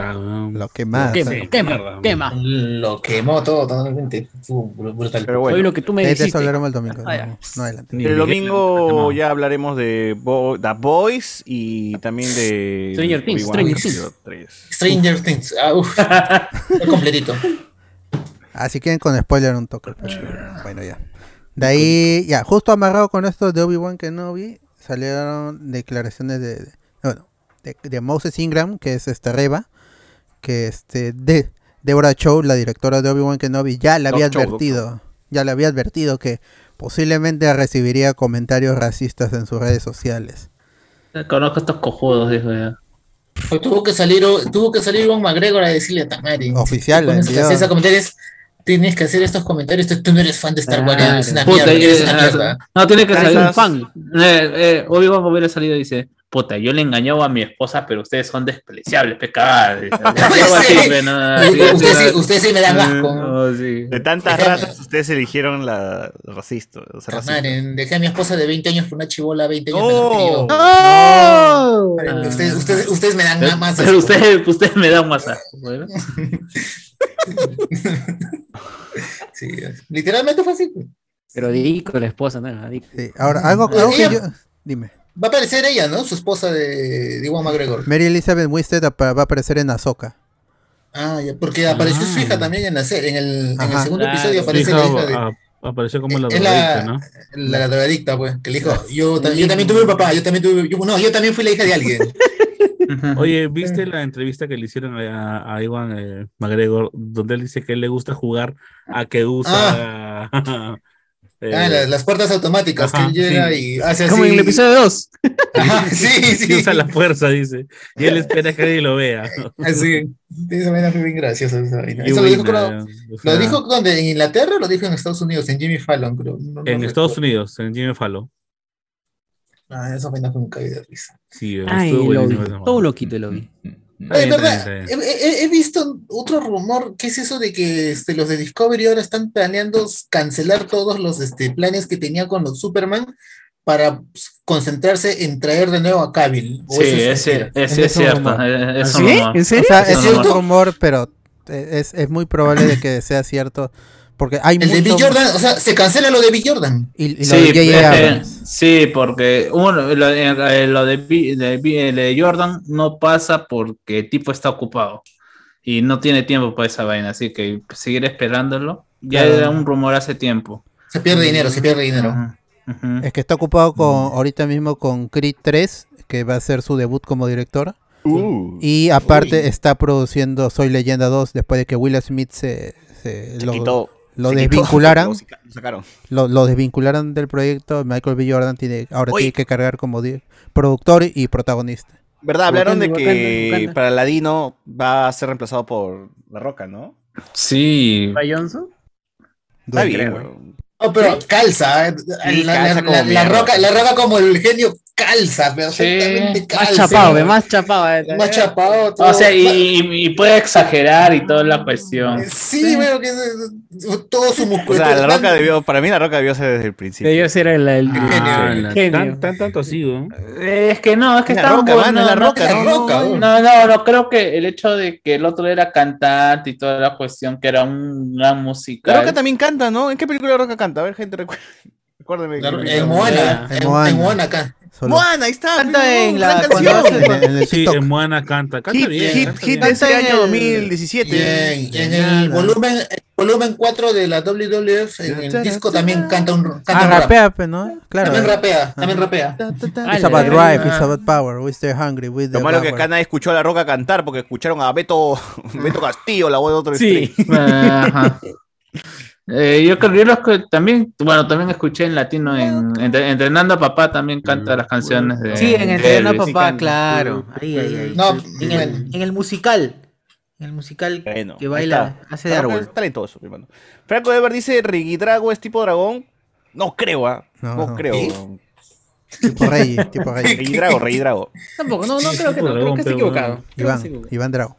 Speaker 2: lo que más.
Speaker 12: Quema,
Speaker 6: sí,
Speaker 12: quema,
Speaker 6: mierda.
Speaker 12: quema.
Speaker 13: Lo quemó todo totalmente. Fue br- brutal.
Speaker 4: Pero
Speaker 12: Soy
Speaker 4: bueno,
Speaker 12: lo que tú me
Speaker 2: De eso
Speaker 12: dijiste.
Speaker 2: hablaremos el domingo.
Speaker 12: Ah, ya.
Speaker 2: No, no adelante.
Speaker 4: El domingo ya hablaremos de Bo- The Boys y también de...
Speaker 12: Stranger Things, Stranger Things.
Speaker 4: 3.
Speaker 13: Stranger Things. Ah, uf. [laughs] Completito.
Speaker 2: Así que con spoiler un toque. pero Bueno, ya. De ahí, ya, justo amarrado con esto de Obi-Wan Kenobi, salieron declaraciones de, de- bueno, de, de Moses Ingram, que es este Reba, que este, de Deborah Chow, la directora de Obi-Wan Kenobi, ya le había
Speaker 4: Doc Chow, Doc
Speaker 2: advertido, ya le había advertido que posiblemente recibiría comentarios racistas en sus redes sociales.
Speaker 5: Conozco estos cojudos, dijo ya.
Speaker 13: Pues tuvo que salir, tuvo que salir Iwan McGregor a decirle a Tamari.
Speaker 2: Oficial,
Speaker 13: que
Speaker 2: envió.
Speaker 13: hacer esos comentarios. Tienes que hacer estos comentarios. Tú, tú no eres fan de Star Wars.
Speaker 12: Claro.
Speaker 13: Es una
Speaker 5: Puta,
Speaker 13: mierda.
Speaker 5: y-
Speaker 13: Es una
Speaker 5: ah,
Speaker 13: mierda.
Speaker 5: no, tiene que salir un fan. Eh, eh, Obi-Wan hubiera salido y dice, puta, yo le engañaba a mi esposa, pero ustedes son despreciables, pecado. [laughs] Algo así,
Speaker 13: Sí.
Speaker 5: pe, no, así,
Speaker 13: Ustedes sí- ustedes me dan asco.
Speaker 5: no, sí.
Speaker 4: De tantas razas, ustedes eligieron la racista. O sea, racista.
Speaker 13: Dejé a mi esposa de 20 años por una chivola 20 años.
Speaker 4: ¡Oh!
Speaker 13: yo.
Speaker 12: ¡Oh!
Speaker 13: Tamari, Ustedes, ustedes, ustedes me dan más.
Speaker 5: pero
Speaker 13: asco.
Speaker 5: ustedes, ustedes me dan más asco. [laughs] [laughs]
Speaker 13: Sí, literalmente fue así.
Speaker 12: Pero Dico, la esposa, ¿no?
Speaker 2: Sí, Ahora, algo, algo que yo... Dime.
Speaker 13: Va a aparecer ella, ¿no? Su esposa de, de Iwan McGregor.
Speaker 2: Mary Elizabeth Winstead va a aparecer en Ahsoka.
Speaker 13: Ah, ya, porque apareció su hija también en la serie. En el, en el segundo
Speaker 5: Claro,
Speaker 13: episodio aparece
Speaker 6: hija
Speaker 13: la hija de.
Speaker 6: a- Apareció como la drogadicta, ¿no?
Speaker 13: la, la drogadicta, pues, que le dijo, yo, yo también tuve un papá, yo también tuve, yo- no, yo también fui la hija de alguien. [laughs]
Speaker 6: Oye, ¿viste la entrevista que le hicieron a, a Iwan eh, McGregor, donde él dice que él le gusta jugar a que usa eh, [laughs]
Speaker 13: Ah, las, las puertas automáticas,
Speaker 6: ajá,
Speaker 13: que él llega
Speaker 6: sí.
Speaker 13: y hace así.
Speaker 12: Como en el episodio 2. [laughs]
Speaker 13: Ajá, sí, [laughs] sí.
Speaker 6: que usa la fuerza, dice. Y él espera que nadie lo vea.
Speaker 13: Así. Esa vaina fue bien graciosa. Esa vaina. Eso lo dijo, creo-
Speaker 6: o sea,
Speaker 13: ¿Lo dijo dónde? ¿En Inglaterra o lo dijo en Estados Unidos? En Jimmy Fallon, creo. No- no
Speaker 6: En Estados
Speaker 13: recuerdo.
Speaker 6: Unidos, en Jimmy Fallon.
Speaker 13: Ah, esa vaina fue un caído de risa.
Speaker 6: Sí,
Speaker 12: Ay,
Speaker 6: estuvo
Speaker 12: lo vi. Todo loquito lo vi.
Speaker 6: Está
Speaker 13: Oye,
Speaker 6: bien,
Speaker 13: ¿verdad?
Speaker 6: está bien, está bien.
Speaker 13: He, he- he visto otro rumor, ¿qué es eso de que este, los de Discovery ahora están planeando cancelar todos los este, planes que tenía con los Superman para pues, concentrarse en traer de nuevo a Cavill? ¿O
Speaker 5: Sí, ese, es cierto.
Speaker 2: rumor.
Speaker 5: eh, Es
Speaker 12: ¿Ah,
Speaker 5: un
Speaker 12: sí?
Speaker 5: rumor.
Speaker 12: ¿En serio?
Speaker 2: O sea,
Speaker 5: Es
Speaker 2: es
Speaker 5: un rumor.
Speaker 2: rumor, pero es, es muy probable de que sea cierto. Porque hay
Speaker 13: El de Bill Jordan, o sea, se cancela lo de Bill Jordan.
Speaker 2: Y, y lo
Speaker 5: Sí,
Speaker 2: de
Speaker 5: eh, sí, porque uno, lo, eh, lo de, Bi- de Bi- eh, de Jordan no pasa porque el tipo está ocupado y no tiene tiempo para esa vaina, así que seguir esperándolo. Ya
Speaker 2: Claro.
Speaker 5: era un rumor hace tiempo.
Speaker 13: Se pierde dinero, se pierde dinero.
Speaker 2: Es que está ocupado con ahorita mismo con Creed 3, que va a ser su debut como director.
Speaker 4: Uh.
Speaker 2: Y aparte
Speaker 13: Uy.
Speaker 2: está produciendo Soy Leyenda 2 después de que Will Smith se, se
Speaker 4: Se
Speaker 2: lo,
Speaker 4: quitó.
Speaker 2: Lo [laughs] desvincularan.
Speaker 4: lo lo sacaron.
Speaker 2: Lo, lo desvincularon del proyecto. Michael B. Jordan tiene, ahora
Speaker 4: Oye.
Speaker 2: tiene que cargar como productor y protagonista.
Speaker 4: ¿Verdad? Hablaron de que para Ladino va a ser reemplazado por La Roca, ¿no?
Speaker 5: Sí,
Speaker 12: ¿Ray Johnson?
Speaker 4: Está bien.
Speaker 13: Oh, pero calza, eh,
Speaker 4: Sí,
Speaker 13: la,
Speaker 4: calza
Speaker 13: la- roca, la roca como el genio calza, perfectamente
Speaker 5: Sí,
Speaker 13: calza.
Speaker 12: Más chapado, más chapado. eh.
Speaker 13: Más chapado.
Speaker 5: o
Speaker 13: todo.
Speaker 5: sea, y, puede exagerar y toda la cuestión.
Speaker 13: Sí, bueno, que eh, todo su [laughs]
Speaker 4: O
Speaker 13: musculatura.
Speaker 4: sea, La Roca debió, para mí La Roca debió ser desde el principio.
Speaker 12: Debió ser el, el,
Speaker 5: Ah,
Speaker 12: el genio.
Speaker 6: tan tanto así, ¿no?
Speaker 5: Es que no, es que está
Speaker 4: Roca, es La Roca, ¿no?
Speaker 13: Roca,
Speaker 4: No.
Speaker 5: No, no, no, creo que el hecho de que el otro era cantante y toda la cuestión, que era un gran musical.
Speaker 4: La Roca también canta, ¿no? ¿En qué película La Roca canta? A ver, gente, recu- recuérdeme.
Speaker 13: En. Moana,
Speaker 2: En
Speaker 13: en
Speaker 2: Moana.
Speaker 13: en Moana acá.
Speaker 2: Solo-
Speaker 4: Moana, ahí está.
Speaker 3: Canta en la-
Speaker 4: canción.
Speaker 2: en, el- en el
Speaker 6: Sí, en Moana canta. Canta
Speaker 4: Hit,
Speaker 6: bien.
Speaker 4: hit,
Speaker 6: canta
Speaker 4: hit
Speaker 6: bien.
Speaker 4: de
Speaker 3: en
Speaker 4: año
Speaker 3: el-
Speaker 4: 2017.
Speaker 13: Y en, y en
Speaker 2: Nada.
Speaker 13: el volumen, el volumen 4 de la WWF, en el disco también canta un, canta
Speaker 2: Ah,
Speaker 13: un rap.
Speaker 2: rapea, pues, ¿no? Claro.
Speaker 13: También rapea, también rapea.
Speaker 2: It's about drive, it's about power. We stay hungry with the
Speaker 4: Lo malo que acá nadie escuchó a La Roca cantar porque escucharon a Beto, [laughs] Beto Castillo, la voz de otro
Speaker 12: Sí.
Speaker 4: stream. [laughs]
Speaker 5: Ajá. Eh, yo creo yo los que también, bueno, también escuché en latino en Entre- Entrenando a Papá también canta las canciones de
Speaker 3: Sí, en
Speaker 5: de
Speaker 3: Entrena
Speaker 5: Elvis.
Speaker 3: Papá, claro. Ahí, ahí, ahí.
Speaker 13: No,
Speaker 3: En el, en el musical. En el musical
Speaker 4: Bueno,
Speaker 3: que baila,
Speaker 4: está.
Speaker 3: hace de árbol.
Speaker 4: Es talentoso, mi hermano. Franco Ever dice, Rigidrago es tipo dragón. No creo, ¿ah?
Speaker 2: No,
Speaker 4: No,
Speaker 2: no.
Speaker 4: creo.
Speaker 2: Tipo Rey, tipo Rey. [laughs]
Speaker 4: Rigidrago, Rigidrago.
Speaker 12: Tampoco, no, no creo que no, creo que está equivocado.
Speaker 2: Iván,
Speaker 12: equivocado.
Speaker 2: Iván Drago.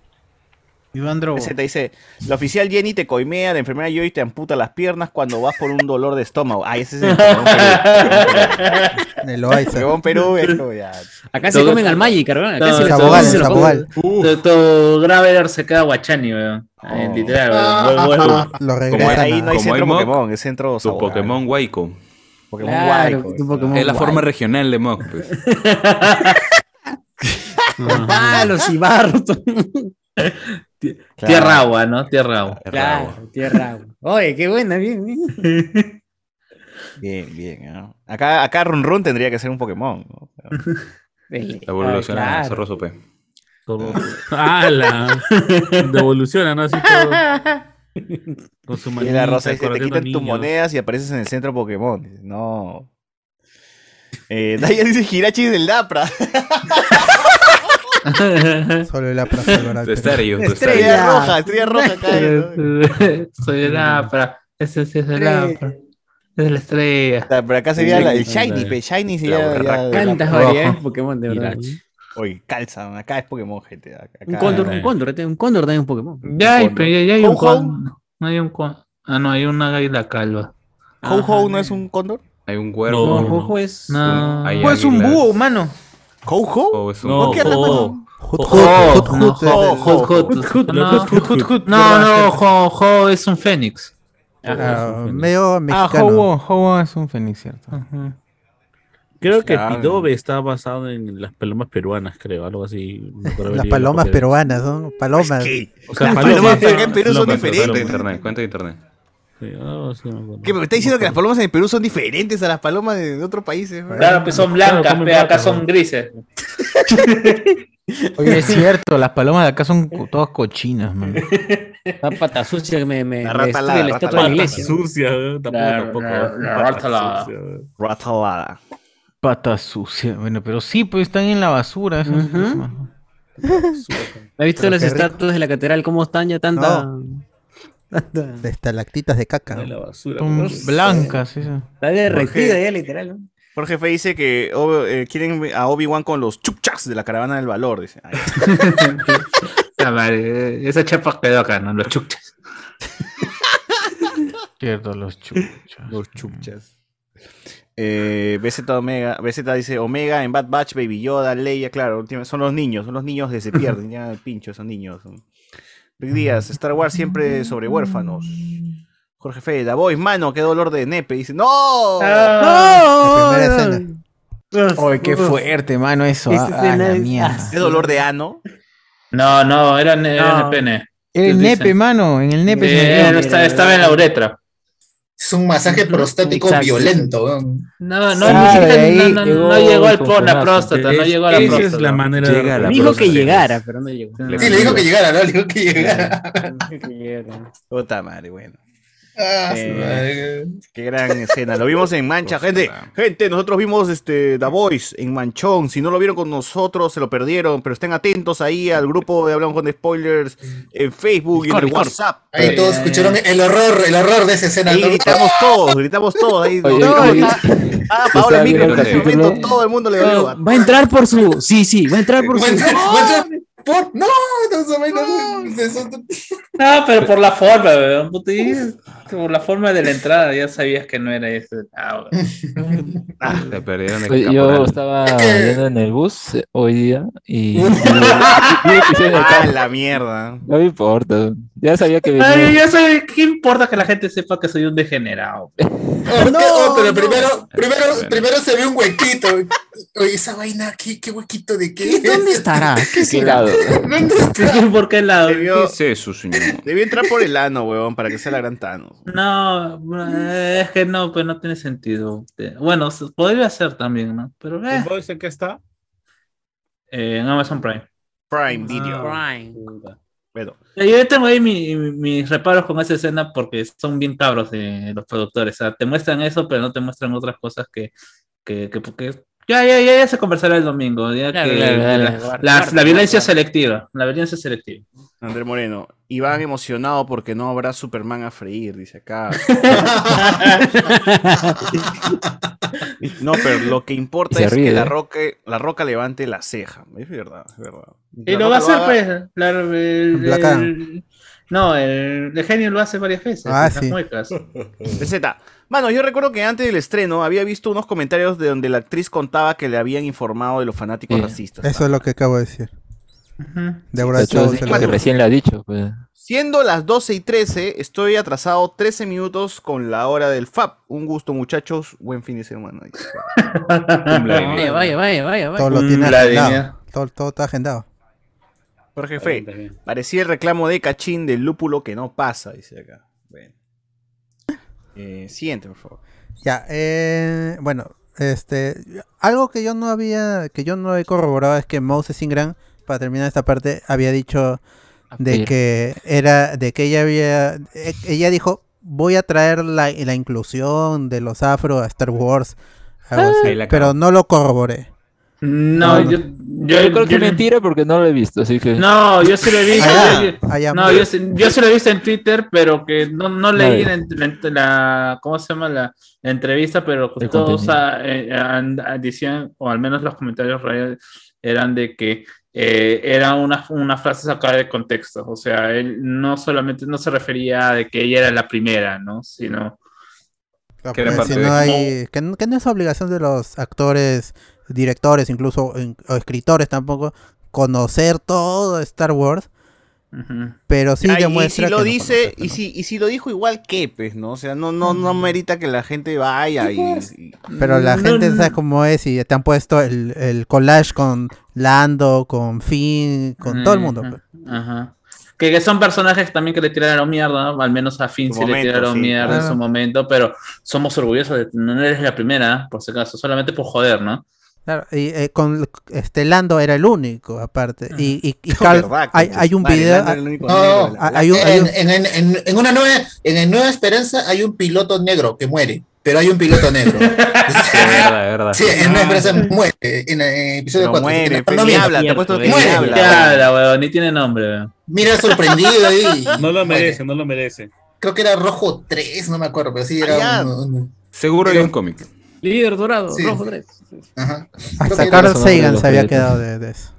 Speaker 3: Iván Drogo.
Speaker 4: Ese te dice, la oficial Jenny te coimea, la enfermera Joy te amputa las piernas cuando vas por un dolor de estómago. Ay, ese es el Pokémon Perú. [laughs]
Speaker 2: El Loaiza.
Speaker 4: Pokémon Perú es como ya.
Speaker 12: Acá se
Speaker 5: Todo-
Speaker 12: comen al Magic, weón. Acá se
Speaker 2: Sabogal,
Speaker 12: lo
Speaker 5: tu Graveler se queda guachani, weón. Eh. Literal,
Speaker 13: Ah.
Speaker 5: weón.
Speaker 2: Lo
Speaker 4: Como
Speaker 2: regresan
Speaker 4: ahí no hay centro
Speaker 8: hay
Speaker 4: Pokémon, es centro
Speaker 8: Tu. Pokémon Waiko.
Speaker 4: Pokémon
Speaker 12: Pokémon
Speaker 8: Es la forma regional de Mock. pues. [laughs]
Speaker 12: Ah, los Ibarros.
Speaker 5: Tierra agua, ¿no? Tierra agua.
Speaker 12: Claro, tierra. agua. Oye, qué buena, bien, bien.
Speaker 4: Bien, bien. ¿no? Acá, acá Run Run tendría que ser un Pokémon. ¿no? [laughs]
Speaker 8: Evoluciona Zorro Sope.
Speaker 6: Todo. [laughs] ¡Hala! Devoluciona, ¿no? Así todo. [laughs] Con su
Speaker 4: Y
Speaker 6: manita,
Speaker 4: la rosa dice, te
Speaker 6: corriendo
Speaker 4: quitan tus monedas y apareces en el centro Pokémon. No. Eh, Daya dice Hirachi del Dapra. [laughs]
Speaker 2: Solo el Apra salvará
Speaker 8: Tu tu
Speaker 4: Estrella
Speaker 8: estéreo.
Speaker 4: roja, estrella roja acá. ¿no? [laughs]
Speaker 5: Soy el Apra. Ese sí es el Apra. Es la estrella.
Speaker 4: O sea, Pero acá sería la- el Shiny, pe, Shiny sería.
Speaker 12: Tantas variedades de Pokémon, de verdad.
Speaker 4: Oye, calza, acá es Pokémon, gente. Acá,
Speaker 12: Un cóndor,
Speaker 4: acá-
Speaker 12: un cóndor, este, un cóndor también es un Pokémon.
Speaker 5: Ya hay,
Speaker 4: Con-
Speaker 5: pero ya, ya hay un con. No hay un con. Ah, no, hay una águila calva.
Speaker 4: ¿Ho-Ho no es un cóndor?
Speaker 8: Hay un
Speaker 12: No,
Speaker 8: cuervo.
Speaker 12: Jojo es.
Speaker 5: No.
Speaker 8: Hay
Speaker 3: es un búho, mano.
Speaker 4: ¿Ho-Ho?
Speaker 8: O es un-
Speaker 6: No,
Speaker 4: ¿Por qué
Speaker 5: Oh, no, no,
Speaker 3: Hut, hut,
Speaker 5: No, no, jo, jo es un fénix.
Speaker 2: claro, medio
Speaker 16: Ah,
Speaker 2: mexicano.
Speaker 16: Hobo es un fénix, ¿cierto?
Speaker 6: Creo que. Pidobe está basado en las palomas peruanas, creo, algo así.
Speaker 2: Las palomas peruanas, son palomas.
Speaker 4: ¿Qué?
Speaker 6: O sea,
Speaker 4: Las
Speaker 6: palomas,
Speaker 4: acá en Perú son diferentes.
Speaker 8: Cuenta de internet, cuenta de internet.
Speaker 6: Sí, algo así me acuerdo.
Speaker 4: ¿Qué? ¿Me está diciendo que las palomas en el Perú son diferentes a las palomas de, de otros países?
Speaker 5: Claro, pues son blancas, pe, acá son grises. [laughs]
Speaker 9: Oye, es cierto, las palomas de acá son co- todas cochinas, man.
Speaker 12: La pata sucia que me, me,
Speaker 4: La
Speaker 12: me
Speaker 4: rata
Speaker 12: destruye
Speaker 4: alada,
Speaker 12: la
Speaker 4: rata
Speaker 12: estatua de la
Speaker 4: alada.
Speaker 12: iglesia.
Speaker 6: Sucia, weón, tampoco,
Speaker 5: La-
Speaker 6: tampoco.
Speaker 5: la- la
Speaker 6: Pata
Speaker 5: rata alada.
Speaker 6: sucia, weón.
Speaker 4: Ratalada.
Speaker 9: Pata sucia. Bueno, pero sí, pues están en la basura. esas
Speaker 12: Ujú.
Speaker 9: cosas, man.
Speaker 12: ¿Has visto
Speaker 2: Pero
Speaker 12: las
Speaker 2: qué rico.
Speaker 12: estatuas de la catedral cómo están ya tanta... tanta- [laughs]
Speaker 2: De estalactitas de caca.
Speaker 6: De la basura.
Speaker 9: Blancas, esas.
Speaker 12: Está derretida ya, literal. ¿no?
Speaker 4: Jorge Fe dice que Ob- eh, quieren a Obi-Wan con los chukchas de la caravana del valor. Dice.
Speaker 5: Ya, madre, [laughs] esa chapa quedó acá, ¿no? Los chuchas.
Speaker 9: Cierto, los chuchas.
Speaker 4: los chukchas. Eh, BZ Omega, BZ dice Omega en Bad Batch, Baby Yoda, Leia, claro, son los niños, son los niños que se pierden, ya pincho, son niños. son. Rick Díaz, Star Wars siempre sobre huérfanos. Jorge Fe, Da Voice, mano, qué dolor de nepe. Dice, ¡No!
Speaker 2: La primera escena.
Speaker 9: Oye, qué fuerte, mano, eso. Ah, la mierda.
Speaker 4: ¿Qué dolor de ano?
Speaker 5: No, no, era,
Speaker 12: No.
Speaker 5: en el pene.
Speaker 9: El
Speaker 5: Dicen.
Speaker 9: nepe, mano, en el nepe. se
Speaker 5: Eh, está- estaba en la uretra.
Speaker 13: Es un masaje prostático
Speaker 12: Exacto.
Speaker 13: violento.
Speaker 5: No, no,
Speaker 9: Sí,
Speaker 5: ni siquiera-
Speaker 9: de ahí
Speaker 5: no, no, no
Speaker 14: llegó
Speaker 5: llegó al por la próstata, no llegó a la
Speaker 6: esa
Speaker 5: próstata.
Speaker 6: es la manera de
Speaker 8: la
Speaker 12: Dijo que llegara, pero no llegó.
Speaker 13: Sí, le dijo que llegara, ¿no? Le dijo que llegara.
Speaker 12: Que llegara.
Speaker 4: Puta madre, bueno.
Speaker 13: Ah,
Speaker 4: Eh. Qué gran escena. Lo vimos en Mancha, gente. Gente, nosotros vimos este The Voice en Manchón. Si no lo vieron con nosotros, se lo perdieron. Pero estén atentos ahí al grupo de Hablamos con Spoilers en Facebook y en el WhatsApp.
Speaker 13: Ahí todos escucharon el horror, el horror de esa escena.
Speaker 4: Gritamos todos, gritamos todos. Ahí,
Speaker 14: Oye,
Speaker 4: No,
Speaker 14: oye,
Speaker 4: ah, ah, Paola
Speaker 14: ¿Está
Speaker 4: Emilio, en ese momento todo el mundo le dio.
Speaker 12: Oh, Va a entrar por su... Sí, sí, va a entrar por su...
Speaker 13: Por- No, no, no-
Speaker 5: No, pero por la forma, weón, por la forma de la entrada ya sabías que no era ese. Ah.
Speaker 4: Ah,
Speaker 8: perdieron el
Speaker 14: Yo estaba yendo en el bus eh, hoy día y
Speaker 4: ah, la mierda.
Speaker 14: No me importa. Ya sabía que
Speaker 5: Ay,
Speaker 14: venía.
Speaker 5: ya sé, ¿qué importa que la gente sepa que soy un degenerado?
Speaker 13: Oh, ¿qué? Oh, pero primero, primero, primero se ve un huequito. Oye, esa vaina, ¿qué, qué huequito de qué?
Speaker 12: ¿Dónde estará? ¿Qué
Speaker 14: ¿Qué lado?
Speaker 13: ¿Dónde está?
Speaker 5: ¿Por qué lado?
Speaker 8: ¿Qué
Speaker 4: Debió,
Speaker 8: es eso, señor?
Speaker 4: debió entrar por el ano, weón, para que sea la gran Thanos.
Speaker 5: No, eh, es que no, pues no tiene sentido. Bueno, podría ser también, ¿no? Pero
Speaker 6: ¿El
Speaker 5: eh,
Speaker 6: voice en qué está?
Speaker 5: eh, en Amazon Prime.
Speaker 4: Prime Video.
Speaker 12: Prime.
Speaker 4: Bueno,
Speaker 5: Eh, Yo tengo ahí mi- mi- mis reparos con esa escena porque son bien cabros de los productores. O sea, te muestran eso, pero no te muestran otras cosas que, que, que- porque ya, ya, ya, ya se conversará el domingo. ya
Speaker 12: Claro,
Speaker 5: que
Speaker 12: claro,
Speaker 5: la,
Speaker 12: claro,
Speaker 5: la-
Speaker 12: guarda,
Speaker 5: la
Speaker 12: guarda,
Speaker 5: violencia
Speaker 12: guarda.
Speaker 5: selectiva. La violencia selectiva.
Speaker 4: André Moreno. Iván emocionado porque no habrá Superman a freír, dice acá. [laughs] No, pero lo que importa
Speaker 14: Se
Speaker 4: es
Speaker 14: ríe,
Speaker 4: que la
Speaker 14: ¿eh?
Speaker 4: roca, la roca levante la ceja. Es verdad, es verdad.
Speaker 5: Y lo va a hacer, pues. la- el- el- no, el, el genio lo hace varias veces.
Speaker 2: Ah,
Speaker 5: en las
Speaker 2: sí.
Speaker 5: muecas. [laughs]
Speaker 4: Z. Mano, yo recuerdo que antes del estreno había visto unos comentarios de donde la actriz contaba que le habían informado de los fanáticos
Speaker 14: Sí.
Speaker 4: racistas.
Speaker 2: Eso es lo que acabo de decir. Deborah
Speaker 14: es
Speaker 2: se
Speaker 14: lo
Speaker 2: lo
Speaker 14: que recién le ha dicho. Pues.
Speaker 4: Siendo las 12 y 13, estoy atrasado 13 minutos con la hora del FAP. Un gusto, muchachos. Buen fin de semana. [laughs]
Speaker 12: Vaya, vaya, vaya, vaya.
Speaker 2: Todo lo tiene
Speaker 5: la
Speaker 2: agendado.
Speaker 5: línea.
Speaker 2: Todo, todo está agendado.
Speaker 4: Jorge
Speaker 12: Está bien,
Speaker 4: Fe,
Speaker 12: está bien.
Speaker 4: parecía el reclamo de Cachín del lúpulo que no pasa, dice acá. Bueno. Eh, siguiente, por favor.
Speaker 2: Ya, eh, bueno, este, algo que yo no había, que yo no he corroborado es que Moses Ingram, para terminar esta parte, había dicho de que era, de que ella había, eh, ella dijo, voy a traer la, la inclusión de los afro a Star Wars, algo así,
Speaker 8: Ahí la
Speaker 2: pero no lo corroboré.
Speaker 5: No,
Speaker 2: No,
Speaker 5: yo,
Speaker 14: Yo, creo que es mentira porque no lo he visto, así que.
Speaker 5: No, yo sí lo he visto.
Speaker 2: Allá,
Speaker 5: yo-
Speaker 2: allá.
Speaker 5: no, yo, sí- yo sí lo he visto en Twitter, pero que no, no leí la, la- la- ¿cómo se llama? La, la entrevista, pero que
Speaker 14: El
Speaker 5: todos ah, ah, decían, o al menos los comentarios reales, eran de que eh, era una, una frase sacada de contexto. O sea, él no solamente no se refería a de que ella era la primera, ¿no? Sino
Speaker 2: Claro,
Speaker 8: Que era
Speaker 2: porque
Speaker 8: parte
Speaker 2: si
Speaker 8: de-
Speaker 2: no hay, que no es obligación de los actores, directores, incluso en- o escritores tampoco, conocer todo Star Wars, pero sí
Speaker 4: Ah, y
Speaker 2: demuestra
Speaker 4: si lo
Speaker 2: que no
Speaker 4: dice, y si, y si lo dijo igual que, pues, ¿no? O sea, no, no, no merita que la gente vaya y, y-
Speaker 2: Pero la
Speaker 5: No,
Speaker 2: gente
Speaker 5: no.
Speaker 2: sabe cómo es y te han puesto el, el collage con Lando, con Finn, con todo el mundo.
Speaker 5: Ajá,
Speaker 2: pues.
Speaker 5: Ajá. que, que son personajes también que le tiraron mierda, ¿no? al menos a Finn sí le tiraron
Speaker 4: sí,
Speaker 5: mierda en su momento, pero somos orgullosos de no eres la primera, por si acaso, solamente por joder, ¿no?
Speaker 2: Claro, y eh, con este Lando era el único, aparte. Y, y, [laughs] y Carl-
Speaker 4: verdad,
Speaker 2: hay, hay un video.
Speaker 4: Era
Speaker 13: No, en,
Speaker 2: un-
Speaker 13: en- en- en- en una nueva, en el Nueva Esperanza hay un piloto negro que muere, pero hay un piloto negro. [laughs]
Speaker 8: De verdad, verdad.
Speaker 13: Sí, en Nueva Esperanza muere, en el episodio
Speaker 4: No
Speaker 13: 4.
Speaker 4: muere,
Speaker 13: no,
Speaker 4: pues,
Speaker 13: no,
Speaker 4: ni habla, te puesto que ni
Speaker 13: Muere.
Speaker 4: habla.
Speaker 5: Ni habla, weón, ni tiene nombre, weón.
Speaker 13: Mira sorprendido ahí.
Speaker 6: No lo
Speaker 13: Muere.
Speaker 6: merece, no lo merece.
Speaker 13: Creo que era rojo 3, no me acuerdo, pero sí
Speaker 4: Ah,
Speaker 13: era un- un-
Speaker 8: Seguro hay un cómic.
Speaker 12: Líder dorado,
Speaker 13: Sí.
Speaker 12: rojo 3.
Speaker 13: Ajá.
Speaker 2: Hasta Carl Sagan se había quedado de, de eso.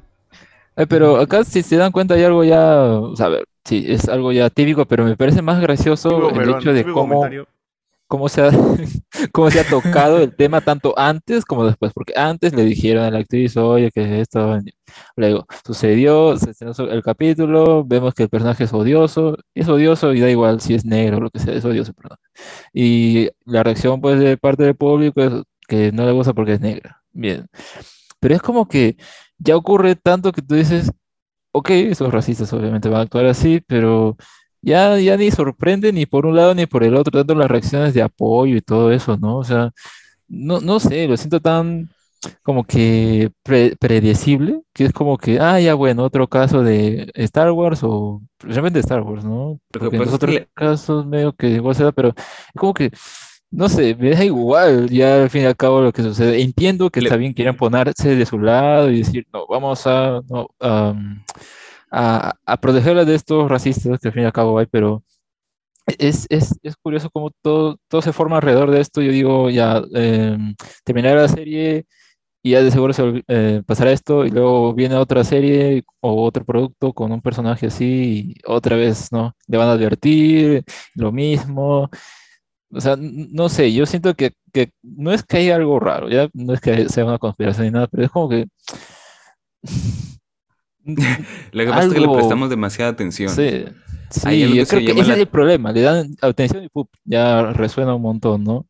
Speaker 14: Eh, pero acá si se dan cuenta hay algo ya, o sea, a ver, sí, es algo ya típico, pero me parece más gracioso
Speaker 4: Típico
Speaker 14: el hecho de cómo,
Speaker 4: comentario.
Speaker 14: Cómo se ha, [laughs] cómo se ha tocado el tema tanto antes como después, porque antes le dijeron a la actriz, oye, que esto, luego sucedió, se el capítulo, vemos que el personaje es odioso, es odioso y da igual si es negro o lo que sea, es odioso personaje. Y la reacción pues de parte del público es que no le gusta porque es negra, bien. Pero es como que ya ocurre tanto que tú dices, ok, esos racistas obviamente van a actuar así, pero ya, ya ni sorprende ni por un lado ni por el otro, tanto las reacciones de apoyo y todo eso, ¿no? O sea, no, no sé, lo siento tan como que pre- predecible, que es como que, ah, ya bueno, otro caso de Star Wars o realmente Star Wars, ¿no?
Speaker 8: Que
Speaker 14: Porque en
Speaker 8: pasa
Speaker 14: los
Speaker 8: que
Speaker 14: otros
Speaker 8: le-
Speaker 14: casos medio que igual se da, pero es como que, no sé, me da igual ya al fin y al cabo lo que sucede. Entiendo que
Speaker 8: Le-
Speaker 14: está bien quieran ponerse de su lado y decir, no, vamos a, no, am, a, a protegerla de estos racistas que al fin y al cabo hay, pero es, es, es curioso cómo todo, todo se forma alrededor de esto. Yo digo, ya em, terminará la serie y ya de seguro se eh, pasará esto y luego viene otra serie o otro producto con un personaje así y otra vez, ¿no? Le van a advertir lo mismo. O sea, no sé, yo siento que, que no es que haya algo raro, ya no es que sea una conspiración ni nada, pero es como que
Speaker 8: Lo que pasa es que le prestamos demasiada atención.
Speaker 14: Sí, yo
Speaker 8: que
Speaker 14: creo que ese
Speaker 8: la-
Speaker 14: es el problema, le dan atención y ¡pup! ya resuena un montón, ¿no?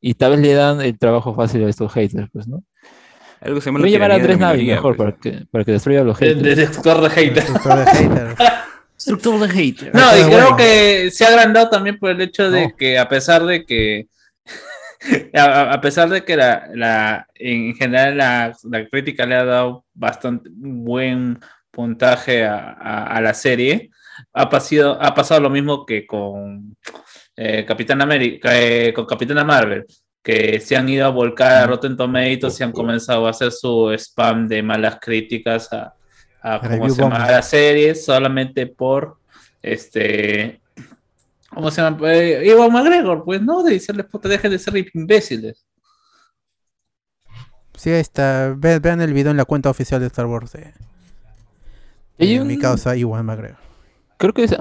Speaker 14: Y tal vez le dan el trabajo fácil a estos haters, pues, ¿no?
Speaker 8: Algo que se llama
Speaker 14: Voy a
Speaker 8: la
Speaker 14: llamar a Andrés Navi
Speaker 8: minoría,
Speaker 14: mejor
Speaker 8: pues.
Speaker 14: para que, para que destruya a los haters.
Speaker 5: de Destructor de hater.
Speaker 2: Destructor de haters.
Speaker 12: Destructor de hater. [laughs]
Speaker 5: No, y creo que se ha agrandado también por el hecho de
Speaker 2: No.
Speaker 5: que a pesar de que a, a pesar de que la, la- en general la, la crítica le ha dado bastante buen puntaje a, a- a la serie, ha pasado, ha pasado lo mismo que con eh, Capitán América, eh, con Capitana Marvel, que se han ido a volcar a Rotten Tomatoes y han comenzado a hacer su spam de malas críticas a, a, ¿cómo se llama? a la serie solamente por este ¿cómo se llama? Eh, Ewan McGregor, pues no, de decirles puta, dejen de ser imbéciles.
Speaker 2: Sí, ahí está. Ve- vean el video en la cuenta oficial de Star Wars de
Speaker 14: un-
Speaker 2: mi causa Iwan McGregor.
Speaker 14: Creo que es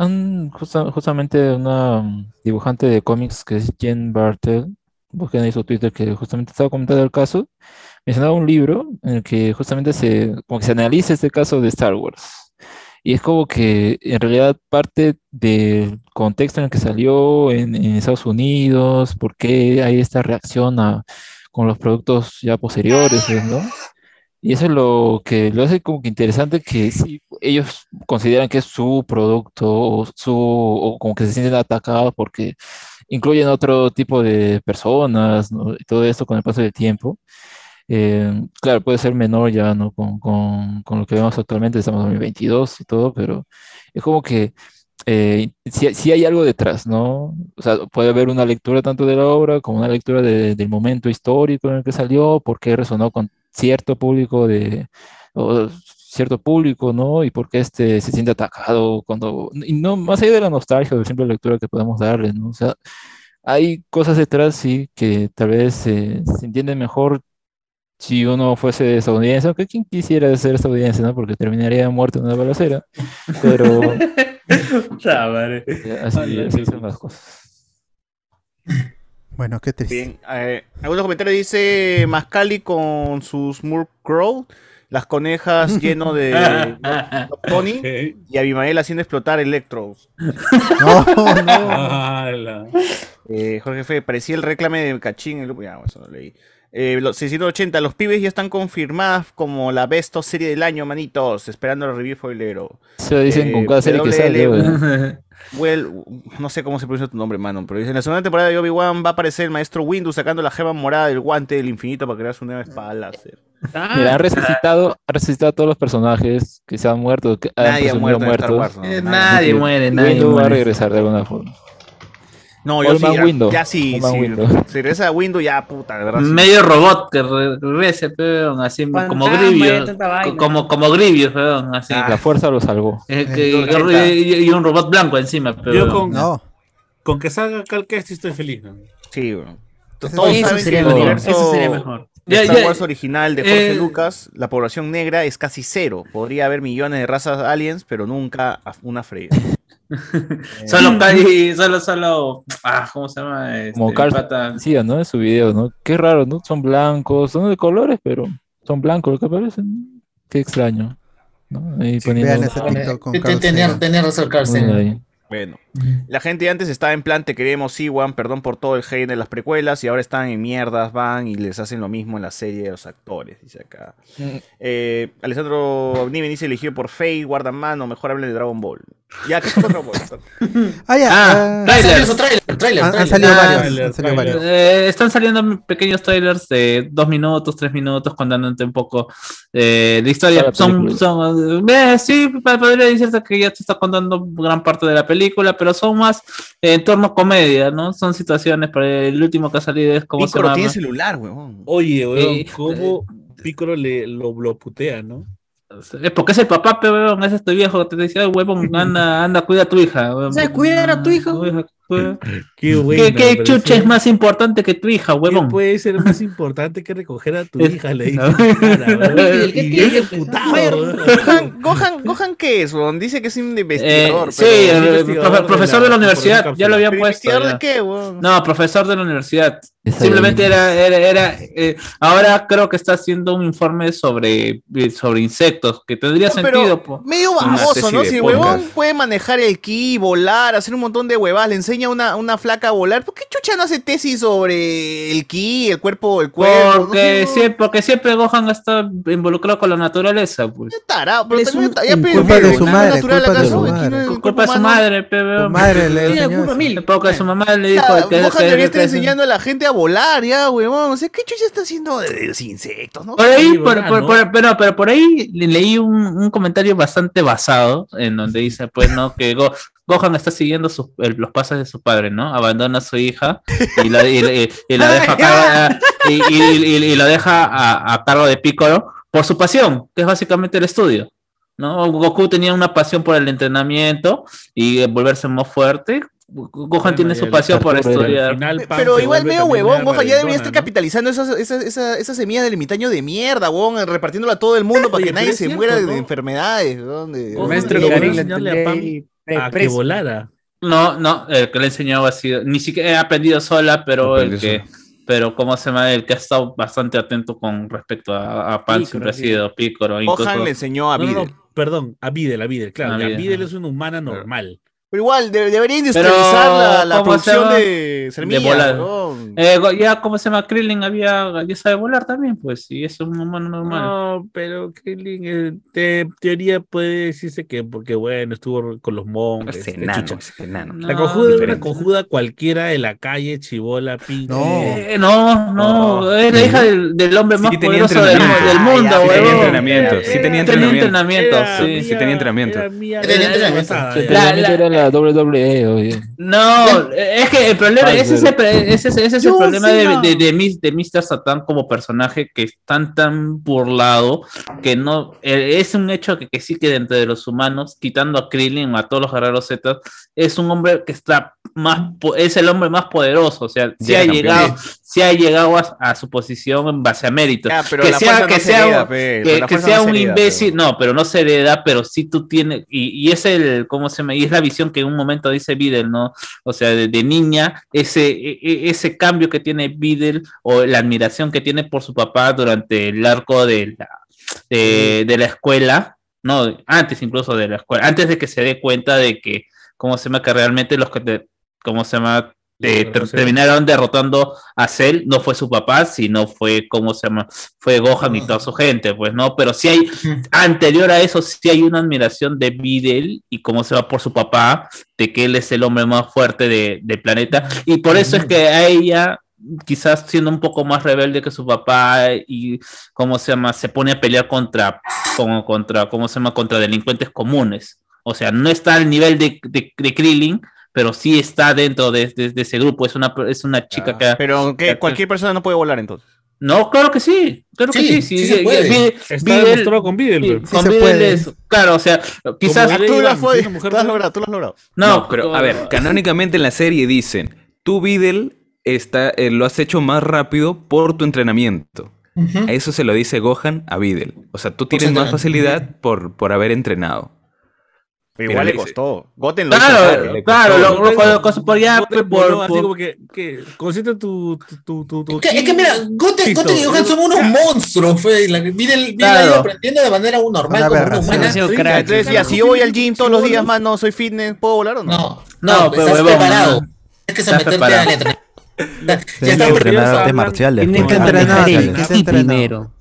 Speaker 14: justa- justamente una mm, dibujante de cómics que es Jen Bartel, busquen ahí su Twitter, que justamente estaba comentando el caso, mencionaba un libro en el que justamente se, como que se analiza este caso de Star Wars. Y es como que en realidad parte del contexto en el que salió en, en Estados Unidos, por qué hay esta reacción a, con los productos ya posteriores, ¿no? Y eso es lo que lo hace como que interesante que sí, ellos consideran que es su producto o su o como que se sienten atacados porque incluyen otro tipo de personas, ¿no? Y todo esto con el paso del tiempo. Eh, claro, puede ser menor ya, ¿no? Con, con, con lo que vemos actualmente, estamos en 2022 y todo, pero es como que eh, sí, sí hay algo detrás, ¿no? O sea, puede haber una lectura tanto de la obra como una lectura de- del momento histórico en el que salió, por qué resonó con cierto público de, o cierto público, ¿no? Y por qué este se siente atacado cuando, y no, más allá de la nostalgia o de simple lectura que podemos darle, ¿no? O sea, hay cosas detrás, sí, que tal vez eh, se entiende mejor si uno fuese estadounidense, aunque quien quisiera ser estadounidense, ¿no? Porque terminaría muerto en una balacera, pero... [laughs]
Speaker 5: Puta madre.
Speaker 14: Así, así son las cosas.
Speaker 2: Bueno, qué triste.
Speaker 4: Bien, eh, algunos comentarios dice Mascali con sus Murkrow, las conejas [laughs] lleno de [laughs] Pony y Abimael haciendo explotar Electros.
Speaker 2: No, no.
Speaker 4: Eh, Jorge Fe, parecía el reclame de Cachín. el- Ya, eso lo leí. Eh, los 680, los pibes ya están confirmadas como la best of serie del año, manitos. Esperando el review foilero.
Speaker 14: Se dicen con cada serie que sale,
Speaker 4: WL, [laughs] Well, no sé cómo se pronuncia tu nombre, mano, pero dice, en la segunda temporada de Obi-Wan va a aparecer el maestro Windu sacando la gema morada del guante del infinito para crear su nueva espada láser. [laughs]
Speaker 14: Mira, han resucitado, han resucitado a todos los personajes que se han muerto, que
Speaker 4: Nadie ha muerto
Speaker 14: muertos.
Speaker 4: Wars, ¿no?
Speaker 5: Eh, nadie
Speaker 14: que
Speaker 5: muere, nadie
Speaker 14: Windu va a
Speaker 5: muere.
Speaker 14: regresar de alguna forma.
Speaker 4: No, yo sí, ya, ya sí, sí, [laughs] si regresa a Windu ya, puta, de verdad. sí.
Speaker 5: Medio robot que re- regrese, peón, así como
Speaker 12: Fantasma y
Speaker 5: Grievous. Como, como Grievous, peón, así.
Speaker 14: La fuerza lo salvó.
Speaker 5: Eh, que- y, y un robot blanco encima, pero.
Speaker 6: Yo con,
Speaker 2: No.
Speaker 6: con que salga Cal Kestis estoy feliz. ¿no?
Speaker 4: Sí, bro.
Speaker 2: Eso
Speaker 4: Todos
Speaker 5: Eso
Speaker 4: saben
Speaker 5: sería
Speaker 4: que el
Speaker 5: mejor,
Speaker 4: universo
Speaker 5: eso sería mejor.
Speaker 4: de Star Wars original de Jorge
Speaker 5: eh,
Speaker 4: Lucas, la población negra es casi cero. Podría haber millones de razas aliens, pero nunca una freya.
Speaker 5: Solo cae, solo, solo. Ah, ¿cómo se llama? Este,
Speaker 14: Como Carl decía, ¿no? En su video, ¿no? Qué raro, ¿no? Son blancos, son de colores, pero son blancos lo que parecen. Qué extraño. ¿no? Ahí poniendo-
Speaker 2: Vean ese TikTok con
Speaker 13: Tener, tener razón, Carl.
Speaker 4: Bueno, la gente antes estaba en plan, te queremos, Iwan, perdón por todo el hate de las precuelas, y ahora están en mierdas, van y les hacen lo mismo en la serie de los actores, dice acá. Eh, Alessandro Niven dice elegido por Faye, guardan mano, mejor hablen de Dragon Ball. Ya, ¿qué fue Dragon Ball? [laughs]
Speaker 2: Ah, ya.
Speaker 5: Ah,
Speaker 2: ah,
Speaker 5: trailer.
Speaker 13: Eso, trailer, trailer,
Speaker 2: han, han salido
Speaker 5: Ah,
Speaker 2: varios.
Speaker 6: trailer,
Speaker 2: han salido
Speaker 6: trailer.
Speaker 2: varios.
Speaker 5: Eh, están saliendo pequeños trailers de dos minutos, tres minutos, contándote un poco eh, de historia. Son, son eh, sí, podría decirse que ya te está contando gran parte de la película, pero son más eh, en torno a comedia, ¿no? Son situaciones, pero el último que ha salido es como se
Speaker 4: Piccolo
Speaker 5: llama.
Speaker 4: tiene celular, weón.
Speaker 6: Oye, weón,
Speaker 5: Eh,
Speaker 6: cómo Piccolo le, lo, lo putea, ¿no?
Speaker 5: Es porque es el papá, pero weón, es este viejo que te decía, "Ay, huevón, [laughs] anda, anda, cuida a tu hija. weón".
Speaker 12: ¿Sabes cuidar a tu hijo?
Speaker 5: Cuida- cuida- [laughs]
Speaker 6: Qué buena,
Speaker 5: ¿Qué, qué chucha
Speaker 6: sí.
Speaker 5: es más importante que tu hija,
Speaker 6: ¿Qué
Speaker 5: huevón?
Speaker 6: puede ser más importante que recoger a tu
Speaker 5: Es-
Speaker 6: hija? Le. [laughs] [laughs]
Speaker 12: ¿Qué
Speaker 6: weón.
Speaker 4: Gohan, Gohan, Gohan, ¿qué es, weón? Dice que es un
Speaker 5: Eh,
Speaker 4: investigador.
Speaker 5: sí,
Speaker 4: pero-
Speaker 5: el
Speaker 6: investigador
Speaker 5: profe-
Speaker 6: de
Speaker 5: profesor
Speaker 6: la
Speaker 5: de la universidad, ya lo había
Speaker 4: ¿Pero
Speaker 5: puesto.
Speaker 4: investigador
Speaker 5: ya.
Speaker 4: de qué, weón?
Speaker 5: No, profesor de la universidad. Simplemente era, era, era eh, ahora creo que está haciendo un informe sobre, eh, sobre insectos, que tendría
Speaker 4: No, pero
Speaker 5: sentido. po.
Speaker 4: Medio baboso, ¿no?
Speaker 8: de
Speaker 4: Si el huevón puede manejar el ki, volar, hacer un montón de huevadas, le enseña a una, una flaca a volar. ¿Por qué chucha no hace tesis sobre el ki, el cuerpo, el cuerpo?
Speaker 5: Porque,
Speaker 4: no.
Speaker 5: siempre, porque siempre Gohan está involucrado con la naturaleza, pues.
Speaker 4: Qué tarado, pero
Speaker 12: Es
Speaker 4: también
Speaker 12: un-
Speaker 4: está- ya, pero-
Speaker 2: culpa de
Speaker 4: pero
Speaker 2: su madre, culpa de su madre.
Speaker 5: Culpa de su madre, pe,
Speaker 2: Tu
Speaker 5: weón.
Speaker 2: madre le
Speaker 12: culpa.
Speaker 5: Porque su mamá le dijo que,
Speaker 4: Gohan debería estar enseñando a la gente a volar ya, huevón. O sea, ¿qué chucha está haciendo de, de los insectos, no?
Speaker 5: Por ahí,
Speaker 6: Sí,
Speaker 5: por,
Speaker 6: ¿verdad,
Speaker 5: por-
Speaker 6: no?
Speaker 5: por- pero, pero por ahí le- leí un, un comentario bastante basado en donde dice, pues, ¿no? Que Go- Gohan está siguiendo sus- el- los pasos de su padre, ¿no? Abandona a su hija y la, y- y- y la deja, a cargo- [laughs] y, y- y- y la deja a, a cargo de Piccolo por su pasión, que es básicamente el estudio. ¿no? Goku tenía una pasión por el entrenamiento y eh, volverse más fuerte. Gohan tiene su pasión por estudiar.
Speaker 6: final, Pan
Speaker 4: Pero igual medio huevón, Gohan ya debería estar
Speaker 6: ¿no?
Speaker 4: capitalizando esas, esas, esas, esas semillas de ermitaño de mierda, huevón, repartiéndolo a todo el mundo para que nadie se
Speaker 6: cierto,
Speaker 4: muera de enfermedades. weón, de-
Speaker 6: Gohan
Speaker 12: Maestro Karin le
Speaker 6: enseñarle a
Speaker 12: ahí
Speaker 6: a que volara.
Speaker 5: No, no, el que le enseñó ha sido, ni siquiera ha aprendido sola, pero el que, pero cómo se llama, el que ha estado bastante atento con respecto a, a Pan
Speaker 12: Pícoro,
Speaker 5: siempre ha sido Pícoro. Incluso,
Speaker 4: Gohan le enseñó a
Speaker 6: No, no,
Speaker 4: Videl.
Speaker 6: no, perdón, a Videl, a Videl, claro.
Speaker 5: A
Speaker 6: la
Speaker 5: Videl,
Speaker 6: es una humana normal.
Speaker 4: Pero igual, de- debería industrializar la, la de semillas.
Speaker 5: volar.
Speaker 4: weón.
Speaker 5: Eh, ya, ¿cómo se llama? Krillin había, ya sabe volar también, pues, y es un humano normal.
Speaker 6: No, pero Krillin, eh, de teoría puede decirse que porque, bueno, estuvo con los monjes.
Speaker 8: Es enano,
Speaker 6: chucha.
Speaker 8: es enano.
Speaker 5: No,
Speaker 6: La una cojuda cualquiera de la calle, chivola, pinche.
Speaker 2: No.
Speaker 5: Eh, no, no,
Speaker 6: No.
Speaker 5: es la hija del, del hombre
Speaker 8: Sí
Speaker 5: más poderoso del, mundo,
Speaker 4: Ah, ya,
Speaker 8: Sí tenía entrenamiento, sí tenía
Speaker 5: Tenía
Speaker 8: entrenamiento.
Speaker 5: entrenamiento,
Speaker 6: Era
Speaker 5: sí.
Speaker 8: tenía entrenamiento.
Speaker 6: era mía-
Speaker 13: Tenía
Speaker 6: era
Speaker 13: entrenamiento.
Speaker 14: era la WWE, oye.
Speaker 5: No, es que el problema,
Speaker 14: Ay,
Speaker 5: ese es el, pre- ese es- ese es el
Speaker 12: Yo
Speaker 5: problema
Speaker 12: sí,
Speaker 5: de,
Speaker 12: no.
Speaker 5: de, de, de Mr. Satan como personaje que es tan tan burlado que no eh, es un hecho que, que sí que dentro de los humanos, quitando a Krillin o a todos los guerreros Z, es un hombre que está más es el hombre más poderoso, o sea, sí
Speaker 8: Ya
Speaker 5: ha llegado, sí ha llegado a, a su posición en base a méritos.
Speaker 4: Ya, pero
Speaker 5: que sea, que
Speaker 4: se
Speaker 5: sea,
Speaker 4: hereda,
Speaker 5: un-
Speaker 4: pe,
Speaker 5: que, que sea
Speaker 4: no
Speaker 5: un
Speaker 4: hereda,
Speaker 5: imbécil,
Speaker 4: pe.
Speaker 5: no, pero no se hereda, pero sí tú tienes, y, y es el, ¿cómo se llama? Y es la visión que en un momento dice Videl, ¿no? O sea, de, de niña, ese, e- e- ese cambio que tiene Videl o la admiración que tiene por su papá durante el arco de la, de, de la escuela, no, antes incluso de la escuela, antes de que se dé cuenta de que, ¿cómo se llama? Que realmente los que te, ¿cómo se llama? Ter- terminaron derrotando a Cell, no fue su papá, sino fue, ¿cómo se llama? Fue Gohan y toda su gente, pues, ¿no? Pero sí hay, [laughs] anterior a eso, sí hay una admiración de Videl y cómo se va por su papá, de que él es el hombre más fuerte de- del planeta, y por eso es que a ella, quizás siendo un poco más rebelde que su papá y, ¿cómo se llama? Se pone a pelear contra, como, contra, ¿cómo se llama? Contra delincuentes comunes. O sea, no está al nivel de, de, de Krillin, pero sí está dentro de, de- de ese grupo. Es una, es una chica que...
Speaker 4: Pero que cualquier persona no puede volar entonces.
Speaker 5: No, claro que sí. Claro que
Speaker 4: Sí,
Speaker 5: sí.
Speaker 4: sí se puede.
Speaker 5: Videl-
Speaker 4: Está
Speaker 6: demostrado con pues.
Speaker 5: con
Speaker 6: se puede.
Speaker 5: es- claro, o sea, quizás
Speaker 4: Ah, tú has podido- tú has logrado, tú lo has logrado.
Speaker 5: No,
Speaker 8: pero a ver, canónicamente en la serie dicen, tú Videl está, eh, lo has hecho más rápido por tu entrenamiento. A eso se lo dice Gohan a Videl. O sea, tú tienes más facilidad por, por haber entrenado.
Speaker 4: Pero igual le
Speaker 8: dice-
Speaker 4: costó. Goten lo
Speaker 5: Claro,
Speaker 4: hizo
Speaker 5: claro, lo, lo- por ya, por-
Speaker 6: voló así
Speaker 5: por-
Speaker 6: como que, que concentra tu, tu, tu, tu
Speaker 13: Que- es que mira, Goten. Goten y Gohan son unos monstruos, fe. La, Videl
Speaker 4: Claro.
Speaker 13: ido aprendiendo de manera un normal,
Speaker 4: Una
Speaker 13: como una humana.
Speaker 4: Sí, entonces decía, si yo voy al gym todos los días, más no soy fitness, ¿puedo volar o no?
Speaker 13: No, no,
Speaker 4: pero
Speaker 13: estás preparado. Tienes que someterte
Speaker 4: preparado.
Speaker 13: al entrenamiento. Ya está
Speaker 16: entrenar
Speaker 13: preparado.
Speaker 16: artes marciales.
Speaker 12: Tienes
Speaker 16: pues.
Speaker 12: que entrenar
Speaker 16: Marciales.
Speaker 12: ki primero.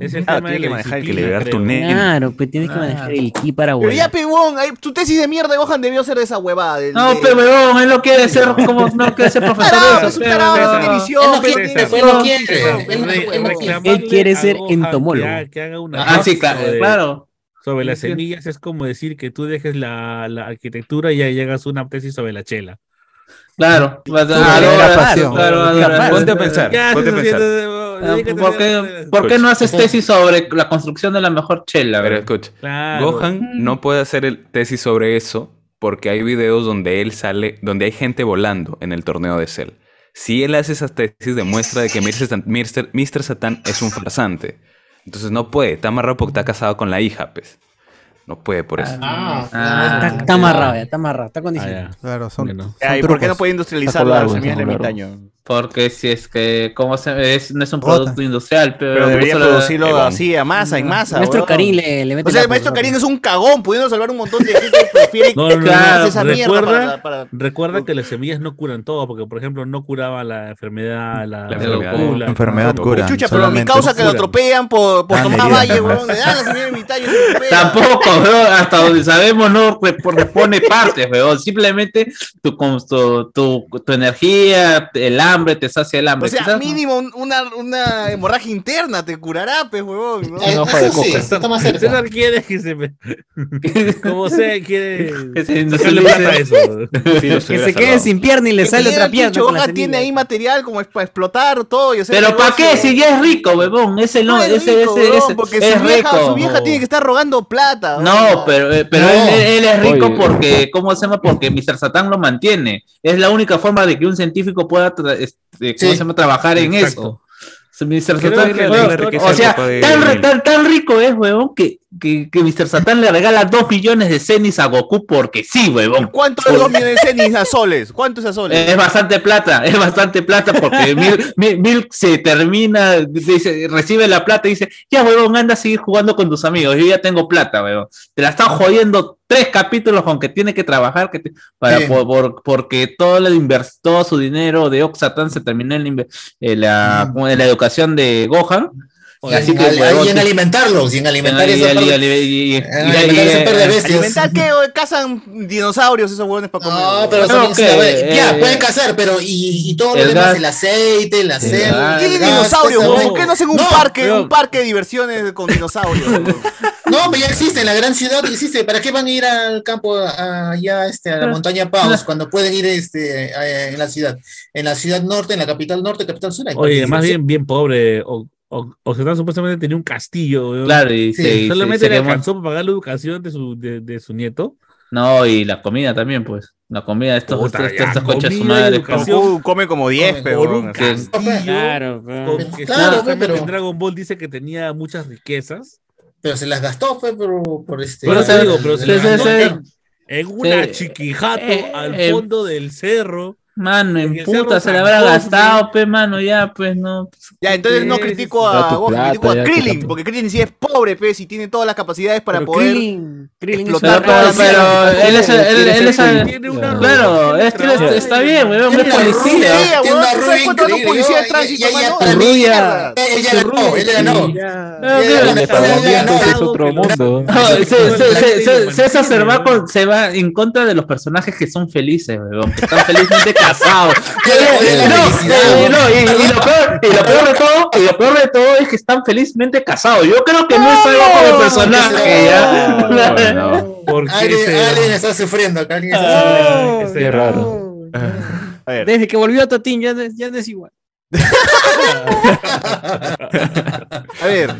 Speaker 6: Es el
Speaker 4: Ah,
Speaker 6: tema
Speaker 4: tiene
Speaker 6: de
Speaker 4: que manejar el
Speaker 8: liberar tu.
Speaker 12: Claro, pues tienes que manejar el ki para
Speaker 4: Pero ya, pebón, tu tesis de mierda de Gohan debió ser de esa huevada. del-
Speaker 5: No,
Speaker 4: de-
Speaker 5: pero huevón, él no quiere ser como no quiere ser [laughs] profesor
Speaker 4: Tarado, es un tarado, no tiene visión,
Speaker 13: Él no quiere, Él no- él no quiere.
Speaker 12: Ser entomólogo.
Speaker 6: Que haga, que haga una
Speaker 5: Ah, sí, claro,
Speaker 6: sobre-
Speaker 5: claro.
Speaker 6: Sobre las semillas es como decir que tú dejes la, la arquitectura y ya llegas a una tesis sobre la chela.
Speaker 5: Claro, vas a-
Speaker 6: Tú
Speaker 5: claro, claro,
Speaker 6: pasión.
Speaker 5: claro.
Speaker 8: Ponte a pensar,
Speaker 6: ¿Qué haces
Speaker 8: ponte a pensar.
Speaker 5: Ah, ¿Por
Speaker 6: a-
Speaker 5: qué, por qué no haces tesis sobre la construcción de la mejor chela?
Speaker 8: Pero escucha,
Speaker 6: Claro.
Speaker 8: Gohan no puede hacer el tesis sobre eso porque hay videos donde él sale, donde hay gente volando en el torneo de Cell. Si él hace esas tesis, demuestra de que Mr. Satan, Mr. Mr. Satan es un farsante. Entonces no puede, está amarrado porque está casado con la hija, pues. No puede por eso.
Speaker 13: Ah,
Speaker 12: Está, está amarrado, ya, está amarrado, está condicionado.
Speaker 2: Claro, son.
Speaker 4: Ay, ¿Por qué no puede industrializar
Speaker 14: largo,
Speaker 4: semillas de ermitaño?
Speaker 5: Porque si es que, como se, es, no es un
Speaker 2: Rota.
Speaker 5: producto industrial, pero,
Speaker 4: Pero debería producirlo
Speaker 8: Ebon.
Speaker 4: así, a masa, en masa.
Speaker 12: Maestro. Karim le, le mete
Speaker 4: O sea,
Speaker 12: la
Speaker 4: el maestro. Karim es un cagón, pudiendo salvar un montón de gente que [laughs] prefiere
Speaker 6: No,
Speaker 4: que
Speaker 6: no.
Speaker 4: esa mierda
Speaker 6: Recuerda,
Speaker 4: para- para-
Speaker 6: recuerda que las semillas no curan todo, porque por ejemplo no curaba la enfermedad, la,
Speaker 8: La enfermedad.
Speaker 6: locura,
Speaker 16: La enfermedad
Speaker 6: no,
Speaker 16: cura.
Speaker 4: Chucha, pero mi causa que lo atropellan por, por Tomás Valle, weón. Le dan la semilla de se [laughs] atropella.
Speaker 5: Tampoco, bro, hasta donde sabemos no re- repone partes, weón. Simplemente tu, tu, tu, tu energía, el hambre, te sacia el hambre.
Speaker 4: O sea,
Speaker 5: Quizás-
Speaker 4: mínimo un- una, una hemorragia interna te curará, pues, huevón. ¿no?
Speaker 13: Eh, eso sí, está más cerca.
Speaker 6: César quiere que se me... [laughs] Como sea, quiere... [laughs]
Speaker 5: Que se industrialice.
Speaker 6: plata eso. [laughs]
Speaker 8: Sí,
Speaker 12: Que se quede sin pierna y le
Speaker 4: Que
Speaker 12: sale otra pierna.
Speaker 4: pinche
Speaker 12: con la
Speaker 4: hoja tiene ahí material como es para explotar todo. Y hacer
Speaker 5: Pero ¿para qué? Si ya es rico, weón. Ese no,
Speaker 4: No es
Speaker 5: ese,
Speaker 4: rico,
Speaker 5: ese, ese
Speaker 4: porque
Speaker 5: es
Speaker 4: su vieja,
Speaker 5: rico.
Speaker 4: su vieja tiene que estar rogando plata.
Speaker 5: No, pero, eh, pero
Speaker 13: No.
Speaker 5: Él, él es rico
Speaker 14: Oye.
Speaker 5: porque, ¿cómo se llama? Porque Mr. Satan lo mantiene. Es la única forma de que un científico pueda tra- este, ¿cómo
Speaker 13: Sí.
Speaker 5: se llama? trabajar en eso. Mr.
Speaker 8: Que riqueza
Speaker 5: o sea,
Speaker 8: de
Speaker 5: tan,
Speaker 8: Bill.
Speaker 5: tan, tan rico es, huevón, que, que, que Mr. Satan le regala dos millones de cenis a Goku porque sí, huevón.
Speaker 4: ¿Cuánto es dos millones de cenis a soles? ¿Cuánto es a soles?
Speaker 5: Es bastante plata, es bastante plata porque [laughs] Mil, Mil- Mil se termina, dice, recibe la plata y dice, ya huevón, anda a seguir jugando con tus amigos, yo ya tengo plata, huevón. Te la están jodiendo tres capítulos aunque tiene que trabajar que te- para,
Speaker 13: Sí.
Speaker 5: por, por- porque todo, invers- todo su dinero de Oxatan se terminó en la, en la, en la educación de Gohan.
Speaker 13: Y
Speaker 5: Así que,
Speaker 13: al-
Speaker 5: huevón,
Speaker 13: y en alimentarlos, y en alimentar
Speaker 5: y-
Speaker 13: esa
Speaker 5: y-
Speaker 13: parte-
Speaker 5: y- y- y-
Speaker 13: en
Speaker 5: y-
Speaker 13: alimentar ese par de
Speaker 5: y-
Speaker 13: bestias.
Speaker 4: ¿Alimentar qué? ¿O cazan dinosaurios esos huevones para comer?
Speaker 13: No, pero son-
Speaker 5: que,
Speaker 13: ya,
Speaker 5: eh,
Speaker 13: pueden cazar, pero y, y todo lo demás, el aceite, el acero.
Speaker 5: gas-
Speaker 4: ¿Qué dinosaurios. ¿Por qué no hacen un
Speaker 13: No,
Speaker 4: parque,
Speaker 5: pero-
Speaker 4: un parque de diversiones con dinosaurios? [laughs]
Speaker 13: No, pero ya existe, en la gran ciudad existe. ¿Para qué van a ir al campo, allá este, a la montaña Paus, cuando pueden ir este, en la ciudad? En la ciudad norte, en la capital norte, capital sur. hay
Speaker 6: Oye, más bien, bien pobre. O, supuestamente tenía un castillo.
Speaker 5: Claro, y
Speaker 13: Sí,
Speaker 5: se- se-
Speaker 6: Solamente
Speaker 5: se
Speaker 6: le alcanzó para pagar la educación de su, de, de su nieto.
Speaker 5: No, y la comida también, pues. La comida, estos,
Speaker 6: Puta,
Speaker 5: estos, estos coches.
Speaker 4: Goku come como 10,
Speaker 13: Come
Speaker 4: pero.
Speaker 6: Por un castillo.
Speaker 12: Claro, pero-
Speaker 6: que
Speaker 13: Claro, pero-
Speaker 6: en Dragon Ball dice que tenía muchas riquezas.
Speaker 13: Pero se las gastó, fue por, por este.
Speaker 6: Pero te digo, pero se
Speaker 13: el-
Speaker 6: gastó en, en una
Speaker 5: Sí.
Speaker 6: chiquijato
Speaker 5: Eh,
Speaker 6: al
Speaker 5: eh,
Speaker 6: fondo del cerro.
Speaker 5: Mano, en puta, se le habrá gastado, pe, mano, ya, pues no.
Speaker 4: Ya, entonces no critico a critico a Krillin, porque Krillin sí es pobre, pues, y tiene todas las capacidades para
Speaker 12: Pero
Speaker 4: poder
Speaker 12: Krillin-
Speaker 4: explotar
Speaker 5: Pero, él es, él, él es,
Speaker 6: Tiene una
Speaker 5: claro, es que está, bien, weón, es policía.
Speaker 13: tiene
Speaker 4: weón,
Speaker 13: una
Speaker 4: ¿tú sabes
Speaker 13: rubia
Speaker 4: cuánto da un
Speaker 13: increíble,
Speaker 4: policía de tránsito, mano?
Speaker 12: Rubia.
Speaker 13: Él ya ganó, él ya ganó.
Speaker 14: Es otro mundo.
Speaker 5: Se- se- se- César se va, con- se va en contra de los personajes que son felices, weón, que están felizmente casados. [laughs]
Speaker 13: Ya,
Speaker 5: No, no, y, y lo peor, y lo peor de todo, y lo peor de todo es que están felizmente casados. Yo creo que no es algo con el personaje, ya. [laughs]
Speaker 6: ¿Por qué
Speaker 13: Alguien, está sufriendo acá, alguien está sufriendo.
Speaker 14: Qué raro.
Speaker 4: A ver,
Speaker 12: Desde que volvió a Totín ya, no- ya no es igual. [laughs]
Speaker 4: a ver,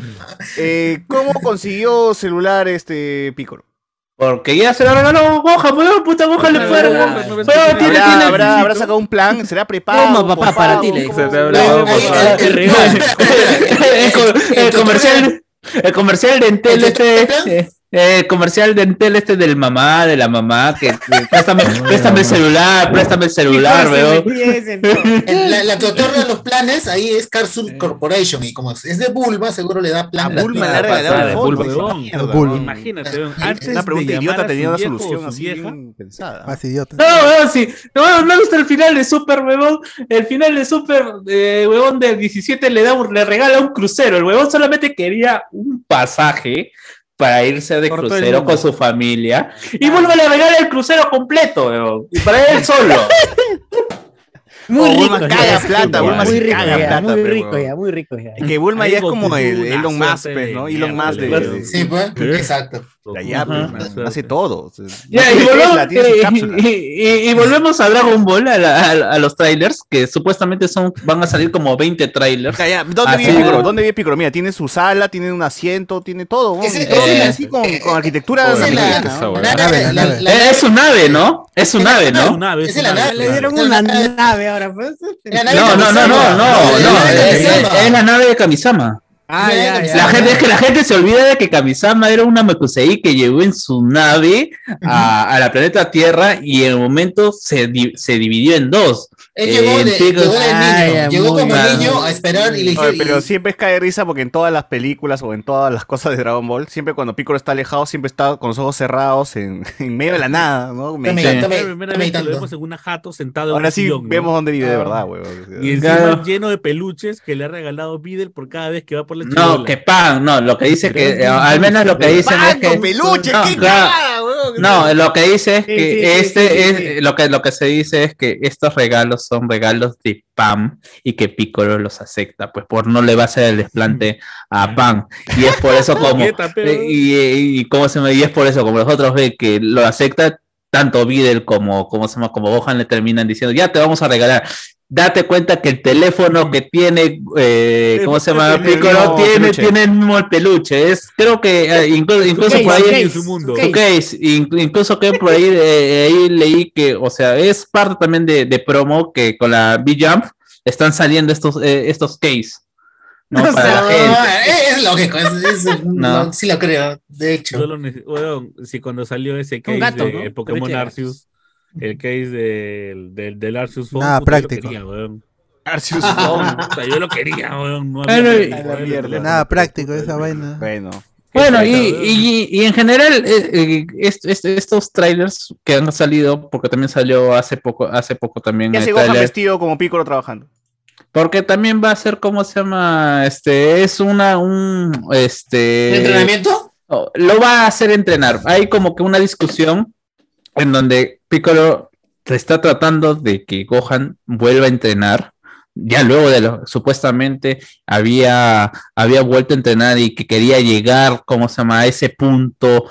Speaker 4: eh, ¿cómo consiguió celular este Piccolo?
Speaker 5: Porque ya se lo regaló Gohan, weón, puta Gohan le fue.
Speaker 6: No
Speaker 4: ¿Habrá, habrá, sacado un plan? ¿Será prepago?
Speaker 12: Toma, papá, para ti, le
Speaker 4: ¿Cómo-
Speaker 8: Se te
Speaker 4: cómo-
Speaker 8: habrá dado
Speaker 13: Ahí,
Speaker 8: por-
Speaker 13: ahí,
Speaker 12: Qué regalo.
Speaker 5: el, co- el comercial el comercial de Entel este eh, comercial de Entel este del mamá de la mamá que, que [laughs] préstame, préstame el celular préstame el celular weón [laughs]
Speaker 13: La, la que otorga los planes ahí es Carsoul Corporation y como es de Bulma, seguro le da plan.
Speaker 4: A Bulma le ha regalado.
Speaker 8: Bulma.
Speaker 2: Bulma.
Speaker 6: Imagínate, weón, antes
Speaker 4: Una pregunta idiota tenía una solución así
Speaker 6: vieja,
Speaker 4: bien pensada.
Speaker 2: Más idiota.
Speaker 5: no, weón, sí. No, no gusta el final de Super, weón. El final de Super, eh, weón, del 17 le da un- le regala un crucero. El weón solamente quería un pasaje para irse de
Speaker 12: el
Speaker 5: crucero con su familia. Y vuelve le regala el crucero completo, weón. Y para él solo. [laughs]
Speaker 12: Muy
Speaker 4: Oh,
Speaker 12: rico.
Speaker 4: Bulma caga
Speaker 12: ya.
Speaker 4: plata,
Speaker 6: Bulma
Speaker 12: muy
Speaker 6: sí
Speaker 12: rico,
Speaker 4: caga
Speaker 12: ya,
Speaker 4: plata,
Speaker 12: muy rico ya, muy rico ya.
Speaker 4: Es que Bulma
Speaker 6: Ahí
Speaker 4: ya es como el Elon Musk, pues, ¿no? Elon Musk de...
Speaker 13: Sí, pues, exacto.
Speaker 4: De allá, pues, hace todo. no
Speaker 5: y,
Speaker 4: tiene
Speaker 5: volvemos, y- y- y- a Dragon Ball, a, la- a la- a los trailers, que supuestamente son, van a salir como 20 trailers.
Speaker 4: Ya, ya, ¿Dónde vive Piccolo? ¿Dónde vive Piccolo? Mira, tiene su sala, tiene un asiento, tiene todo. ¿no?
Speaker 13: Ese-
Speaker 4: Todo bien así con, con arquitectura
Speaker 13: es
Speaker 5: Eh, es su nave, ¿no? Es su nave,
Speaker 6: Es
Speaker 5: ¿no?
Speaker 6: es
Speaker 13: es la
Speaker 6: nave.
Speaker 12: Le dieron una nave ahora, pues.
Speaker 5: No, no, no, no, no, es, es la nave de Kamisama.
Speaker 12: Ah, ya, ya.
Speaker 5: La gente, es que la gente se olvida de que Kamisama era una Mekusei que llegó en su nave a, a la planeta Tierra y en el momento se, di- se dividió en dos.
Speaker 13: Él llegó
Speaker 5: Eh,
Speaker 13: de, llegó de
Speaker 12: Ah,
Speaker 13: niño,
Speaker 12: ya,
Speaker 13: llegó como
Speaker 5: bien.
Speaker 13: niño a esperar y le
Speaker 4: Oye,
Speaker 13: dijeron.
Speaker 4: pero
Speaker 13: y-
Speaker 4: siempre es cae de risa porque en todas las películas o en todas las cosas de Dragon Ball, siempre cuando Piccolo está alejado, siempre está con los ojos cerrados en, [laughs] en medio de la nada, ¿no?
Speaker 6: Lo vemos en una jato sentado
Speaker 4: Ahora sí
Speaker 6: sillón, ¿no?
Speaker 4: vemos dónde vive de verdad, huevón.
Speaker 6: Y encima
Speaker 5: Claro.
Speaker 6: lleno de peluches que le ha regalado Videl por cada vez que va por la
Speaker 5: No,
Speaker 6: chibola.
Speaker 5: que pan, no, lo que dice que, eh, al menos lo que dicen es que...
Speaker 4: ¡Pan con peluche!
Speaker 5: No,
Speaker 4: ¡Qué
Speaker 5: claro.
Speaker 4: huevón!
Speaker 5: No, lo que dice es que
Speaker 12: sí, sí,
Speaker 5: este
Speaker 12: sí, sí,
Speaker 5: es lo que lo que se dice es que estos regalos son regalos de Pam y que Piccolo los acepta, pues por no le va a hacer el desplante a Pam y es por eso [laughs] como y, y, y cómo se me y es por eso como los otros ven que lo acepta tanto Videl como como se llama como Gohan le terminan diciendo ya te vamos a regalar Date cuenta que el teléfono que tiene, eh, ¿cómo se llama?
Speaker 4: Tiene el
Speaker 5: Piccolo
Speaker 4: mismo
Speaker 5: tiene,
Speaker 4: peluche.
Speaker 5: tiene el mismo el peluche. Es, creo que eh, incluso, incluso
Speaker 12: case,
Speaker 5: por ahí
Speaker 12: su
Speaker 6: en
Speaker 12: case,
Speaker 6: su mundo.
Speaker 5: su case, in- incluso que por ahí, eh, ahí leí que, o sea, es parte también de, de promo que con la B-Jump están saliendo estos, eh, estos case. ¿no? [laughs]
Speaker 12: O
Speaker 5: Para
Speaker 12: sea,
Speaker 5: la gente.
Speaker 13: Ah, es, lógico, es, es- [laughs]
Speaker 5: No.
Speaker 13: no, sí lo creo, de hecho.
Speaker 6: Weón, si cuando salió ese case
Speaker 12: gato,
Speaker 6: de
Speaker 12: ¿no?
Speaker 6: Pokémon Arceus, el case del, del, del Arceus Phone,
Speaker 2: Nada
Speaker 6: lo
Speaker 2: práctico.
Speaker 4: Arceus [laughs]
Speaker 6: O sea, yo lo quería, weón. No.
Speaker 2: Nada práctico esa vaina.
Speaker 4: Bueno.
Speaker 5: Bueno, y, y, y en general, eh, eh, est- est- estos trailers que han salido, porque también salió hace poco, hace poco también
Speaker 4: ¿Qué
Speaker 5: el
Speaker 4: hace Gohan
Speaker 5: tráiler,
Speaker 4: vestido como Piccolo trabajando?
Speaker 5: porque también va a ser, ¿cómo se llama? Este, es una, un, este...
Speaker 13: ¿Entrenamiento?
Speaker 5: Oh, lo va a hacer entrenar. Hay como que una discusión en donde Piccolo está tratando de que Gohan vuelva a entrenar. Ya luego de lo supuestamente había, había vuelto a entrenar y que quería llegar, ¿cómo se llama?, a ese punto